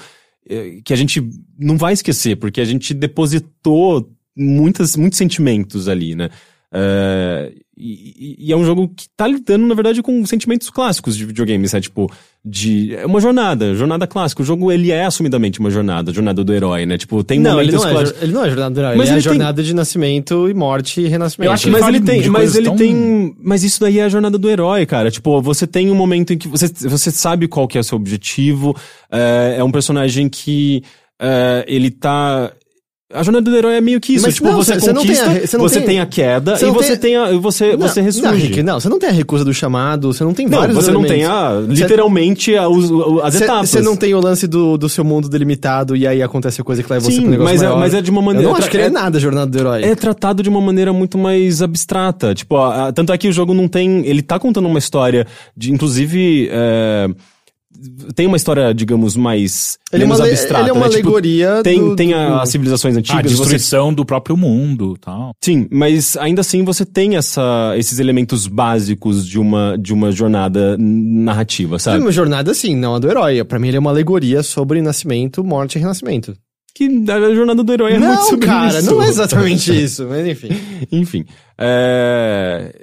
D: eh, que a gente não vai esquecer, porque a gente depositou muitas, muitos sentimentos ali, né? Eh, e, e- é um jogo que tá lidando, na verdade, com sentimentos clássicos de videogames, é tipo, de. É uma jornada, jornada clássica. O jogo, ele é assumidamente uma jornada, jornada do herói, né? Tipo, tem
C: Não, ele
D: momentos
C: não, é,
D: clássicos.
C: ele não é jornada do herói,
D: Mas
C: ele é a
D: ele tem-
C: jornada de nascimento e morte e renascimento.
B: Eu acho que
D: Mas
B: fala
D: ele tem, mas ele
B: tão-
D: tem, mas isso daí é a jornada do herói, cara. Tipo, você tem um momento em que você, você sabe qual que é o seu objetivo. É, é um personagem que é, ele tá a jornada do herói é meio que isso,
C: Mas
D: tipo,
C: não,
D: você
C: você- você não tem
D: conquista,
C: a você
D: você
C: tem-
D: tem a queda
C: você
D: e você
C: tem-
D: a, você, você
C: não,
D: ressurge.
C: Rick, não, você não tem a recusa do chamado, você não tem
D: Não,
C: vários
D: você não tem a, literalmente a- as
C: Você-
D: etapas.
C: Você não tem o lance do, do seu mundo delimitado e aí acontece a coisa que leva você
D: Sim,
C: pro negócio
D: mas é-
C: maior.
D: mas é de uma maneira-
C: Eu não acho que é,
D: é-
C: nada a jornada do herói.
D: é tratado de uma maneira muito mais abstrata. Tipo, a- a- tanto é que o jogo não tem. Ele tá contando uma história de, inclusive. é, tem uma história, digamos, mais.
C: Ele é
D: menos
C: uma, le-
D: abstrata.
C: ele é uma
D: né? Tipo,
C: alegoria
D: tem,
C: do,
D: tem
C: do-
D: a- as civilizações
B: A
D: antigas. você,
B: destruição do próprio mundo tal.
D: sim, mas ainda assim você tem essa, esses elementos básicos de uma, de uma jornada narrativa,
C: É
D: sabe?
C: uma jornada assim, não a do herói. Pra mim ele é uma alegoria sobre nascimento, morte e renascimento.
D: Que a jornada do herói é muito
C: não,
D: sobre
C: cara,
D: isso.
C: não é exatamente isso, mas enfim.
D: Enfim. É...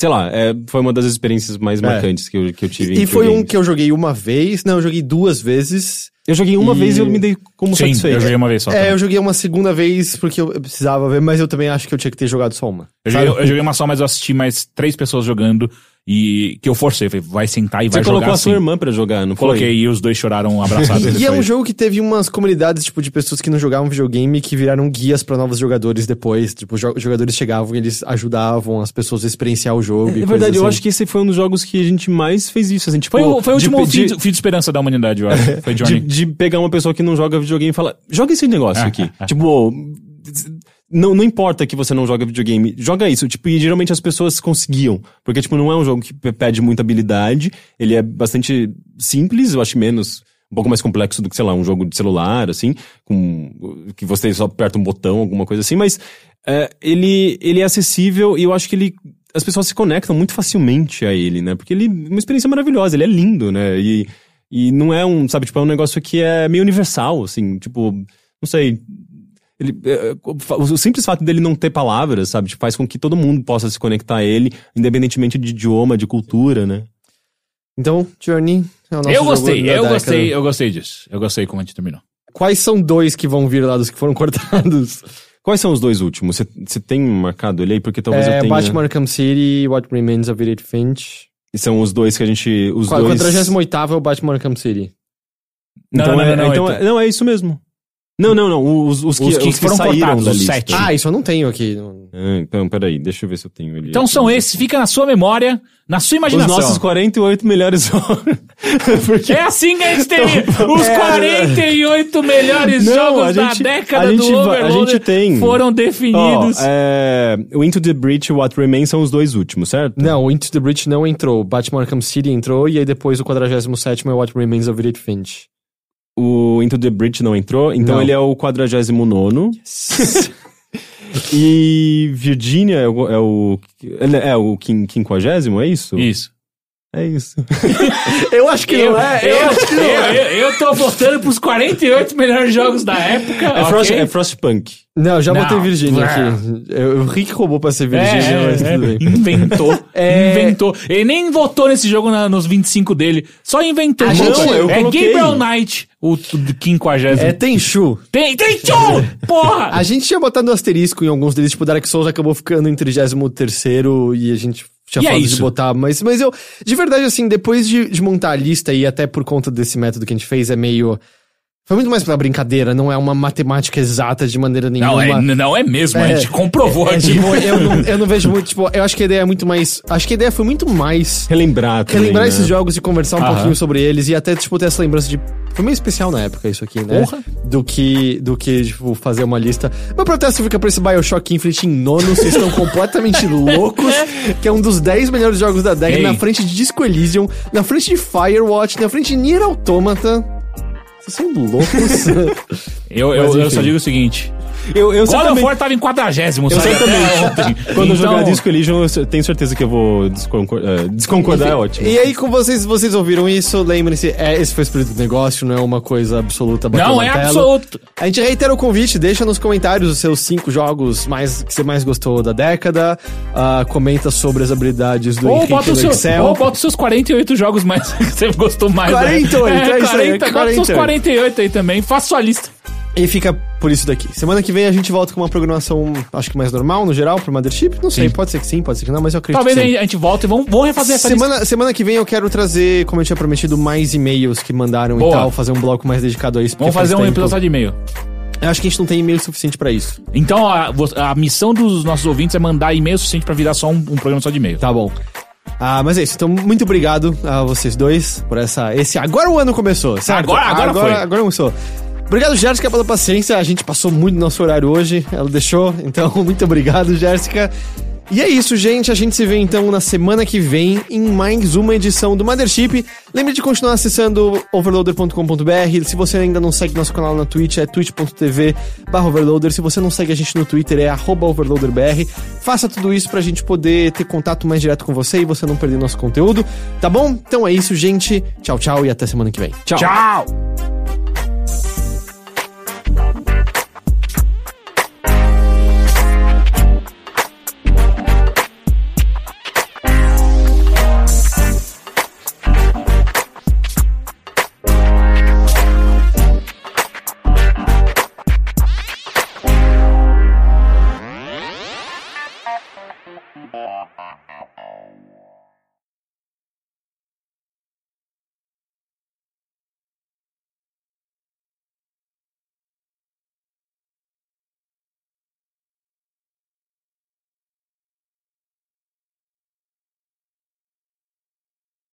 D: Sei lá, é, foi uma das experiências mais marcantes que, eu, que eu tive. em
C: É. E foi um que eu joguei uma vez, não, eu joguei duas vezes.
D: Eu joguei uma
C: E-
D: vez e eu me dei como
B: Sim,
D: satisfeito.
B: eu joguei uma vez só.
C: É,
B: também.
C: eu joguei uma segunda vez porque eu eu precisava ver, mas eu também acho que eu tinha que ter jogado só uma.
B: Eu joguei, eu joguei uma só, mas eu assisti mais três pessoas jogando e que eu forcei. Falei, vai sentar e
D: Você
B: vai
D: colocou
B: jogar
D: a sua
B: assim.
D: irmã pra jogar, não foi?
B: Coloquei e os dois choraram abraçados.
C: E, e é um jogo que teve umas comunidades, tipo, de pessoas que não jogavam videogame que viraram guias pra novos jogadores depois. Tipo, os jo- jogadores chegavam e eles ajudavam as pessoas a experienciar o jogo.
D: É verdade, eu acho que esse foi um dos jogos que a gente mais fez isso, assim, tipo...
B: Foi, o- foi o
D: de
B: último de, fim de esperança da humanidade, eu acho. Foi
D: de,
B: Johnny.
D: de pegar uma pessoa que não joga videogame e falar, joga esse negócio
B: Ah,
D: aqui.
B: ah, ah.
D: Tipo, não, não importa que você não joga videogame, joga isso. Tipo, e geralmente as pessoas conseguiam. Porque, tipo, não é um jogo que pe- pede muita habilidade. Ele é bastante simples, eu acho menos. Um pouco mais complexo do que, sei lá, um jogo de celular, assim, com. que você só aperta um botão, alguma coisa assim, mas é, ele, ele é acessível e eu acho que ele. As pessoas se conectam muito facilmente a ele, né? Porque ele é uma experiência maravilhosa, ele é lindo, né? E, e não é um, sabe, tipo, é um negócio que é meio universal, assim, tipo, não sei. Ele, é, o simples fato dele não ter palavras, sabe, tipo, faz com que todo mundo possa se conectar a ele, independentemente de idioma, de cultura, né?
C: Então, Journey é o nosso
B: Eu
C: jogo
B: gostei,
C: da
B: eu
C: década.
B: gostei, eu gostei disso. Eu gostei como a gente terminou.
C: Quais são dois que vão vir lá dos que foram cortados?
D: Quais são os dois últimos? Você- tem marcado ele aí? Porque talvez eu
C: É,
D: tenha...
C: Batman Arkham City e What Remains of Edith Finch.
D: E São os dois que a gente... Os
C: Qua-
D: dois...
C: 48 é o Batman Arkham City.
B: Não,
D: Então,
B: não,
D: é,
B: não, não,
D: então
B: então-
D: é- não, é isso mesmo. Não, não, não. Os, os que,
B: Os que
D: os que
B: foram
D: saíram
B: cortados,
D: da
B: os
D: lista.
B: sete.
C: Ah, isso eu não tenho aqui.
D: Ah, então, peraí, deixa eu ver se eu tenho ele.
B: Então
D: aqui.
B: são esses, fica na sua memória, na sua
D: Os
B: imaginação.
D: nossos 48 melhores jogos. Porque...
B: É assim que a gente tem os
D: É.
B: 48 melhores
D: Não,
B: jogos
D: gente-
B: da década
D: a gente
B: do Overloader
D: tem.
B: foram definidos.
D: é, o Into the Breach e o What Remains são os dois últimos, certo?
C: Não, o Into the Breach não entrou. Batman Arkham City entrou e aí depois o 47 é What Remains of Edith Finch.
D: O Into the Breach não entrou, então
C: Não.
D: ele é o 49 E Virginia é o. É o, é o quin- quinquagésimo, é isso?
B: Isso.
D: É isso.
C: Eu acho que
B: Eu,
C: não é.
B: eu, eu, eu, eu tô votando pros 48 melhores jogos da época.
D: É,
B: ok?
D: Frost, é Frostpunk.
C: Não, eu já
B: Não.
C: botei Virginia
B: Ah.
C: aqui. Eu, o Rick roubou pra ser
B: É,
C: Virginia, mas
B: é,
C: tudo
B: é.
C: bem.
B: Inventou.
C: É.
B: Inventou. Ele nem votou nesse jogo na- nos 25 dele. Só inventou.
C: A gente-
B: Não,
D: eu
B: é
D: coloquei.
B: Gabriel Knight, o, o 50.
C: É Tenchu.
B: Tem, tem show! Porra!
C: A gente tinha botado asterisco em alguns deles, tipo, Dark Souls acabou ficando em 33 e a gente tinha
B: E é
C: falado de
B: isso.
C: botar, mas, mas eu, de verdade, assim, depois de, de montar a lista e até por conta desse método que a gente fez, é meio. Foi muito mais pra brincadeira, não é uma matemática exata de maneira nenhuma.
B: Não, é, não é mesmo, a
C: É.
B: gente comprovou
C: É,
B: aqui.
C: tipo, eu, não, eu não vejo muito, tipo, eu acho que a ideia é muito mais. Acho que a ideia foi muito mais
D: Relembrar também,
C: relembrar
D: né?
C: esses jogos e conversar um
B: Aham.
C: pouquinho sobre eles e até, tipo, ter essa lembrança de. Foi meio especial na época isso aqui, né?
B: Porra.
C: Do que, do que, tipo, fazer uma lista. Meu protesto fica pra esse Bioshock Infinite em nono, vocês estão completamente loucos, que é um dos 10 melhores jogos da década,
B: Ei.
C: na frente de Disco Elysium, na frente de Firewatch, na frente de Nier Automata. Vocês são loucos.
B: Eu, eu, eu só digo o seguinte:
D: Eu, eu
B: God of War tava em 40,
D: eu
B: até ontem.
D: Quando eu
B: Então,
D: jogar Disco Elysium, eu tenho certeza que eu vou desconcor- eh, desconcordar, é ótimo.
C: E aí, com vocês, vocês ouviram isso, lembrem-se, é, esse foi o espírito do negócio, não é uma coisa absoluta.
B: Não, é absoluto.
C: A gente reitera o convite, deixa nos comentários os seus cinco jogos mais, que você mais gostou da década. ah, comenta sobre as habilidades do
B: Ou
C: Henrique
B: bota,
C: no
B: os seus,
C: Excel.
B: ou bota os seus 48 jogos mais que você gostou mais.
C: 48,
B: né?
C: é isso aí,
B: 40, bota os seus
C: 48.
B: 48 aí também. Faça sua lista.
C: E fica por isso daqui. Semana que vem a gente volta com uma programação, acho que mais normal, no geral, pro Mothership. Não sei,
B: Sim.
C: pode ser que sim, pode ser que não, mas eu acredito
B: Talvez
C: que sim.
B: a gente volte e vamos, vamos refazer essa lista.
C: Semana, semana que vem eu quero trazer, como eu tinha prometido, mais e-mails que mandaram
B: Boa.
C: e tal, fazer um bloco mais dedicado a isso.
B: Vamos fazer
C: faz
B: um episódio só de e-mail.
C: Eu acho que a gente não tem e-mail suficiente pra isso.
B: Então a, a missão dos nossos ouvintes é mandar e-mail suficiente pra virar só um, um programa só de e-mail.
C: Tá bom. Ah, mas é isso. Então, muito obrigado a vocês dois por essa. Esse. Agora o ano começou, certo?
B: Agora- agora
C: agora,
B: foi.
C: agora começou. Obrigado, Jéssica, pela paciência. A gente passou muito do nosso horário hoje. Ela deixou. Então, muito obrigado, Jéssica. E é isso, gente. A gente se vê então na semana que vem em mais uma edição do Mothership. Lembre de continuar acessando overloader.com.br. Se você ainda não segue nosso canal na Twitch, é twitch.tv overloader. Se você não segue a gente no Twitter, é overloaderbr. Faça tudo isso pra gente poder ter contato mais direto com você e você não perder nosso conteúdo. Tá bom? Então é isso, gente. Tchau, tchau e até semana que vem. Tchau.
B: Tchau!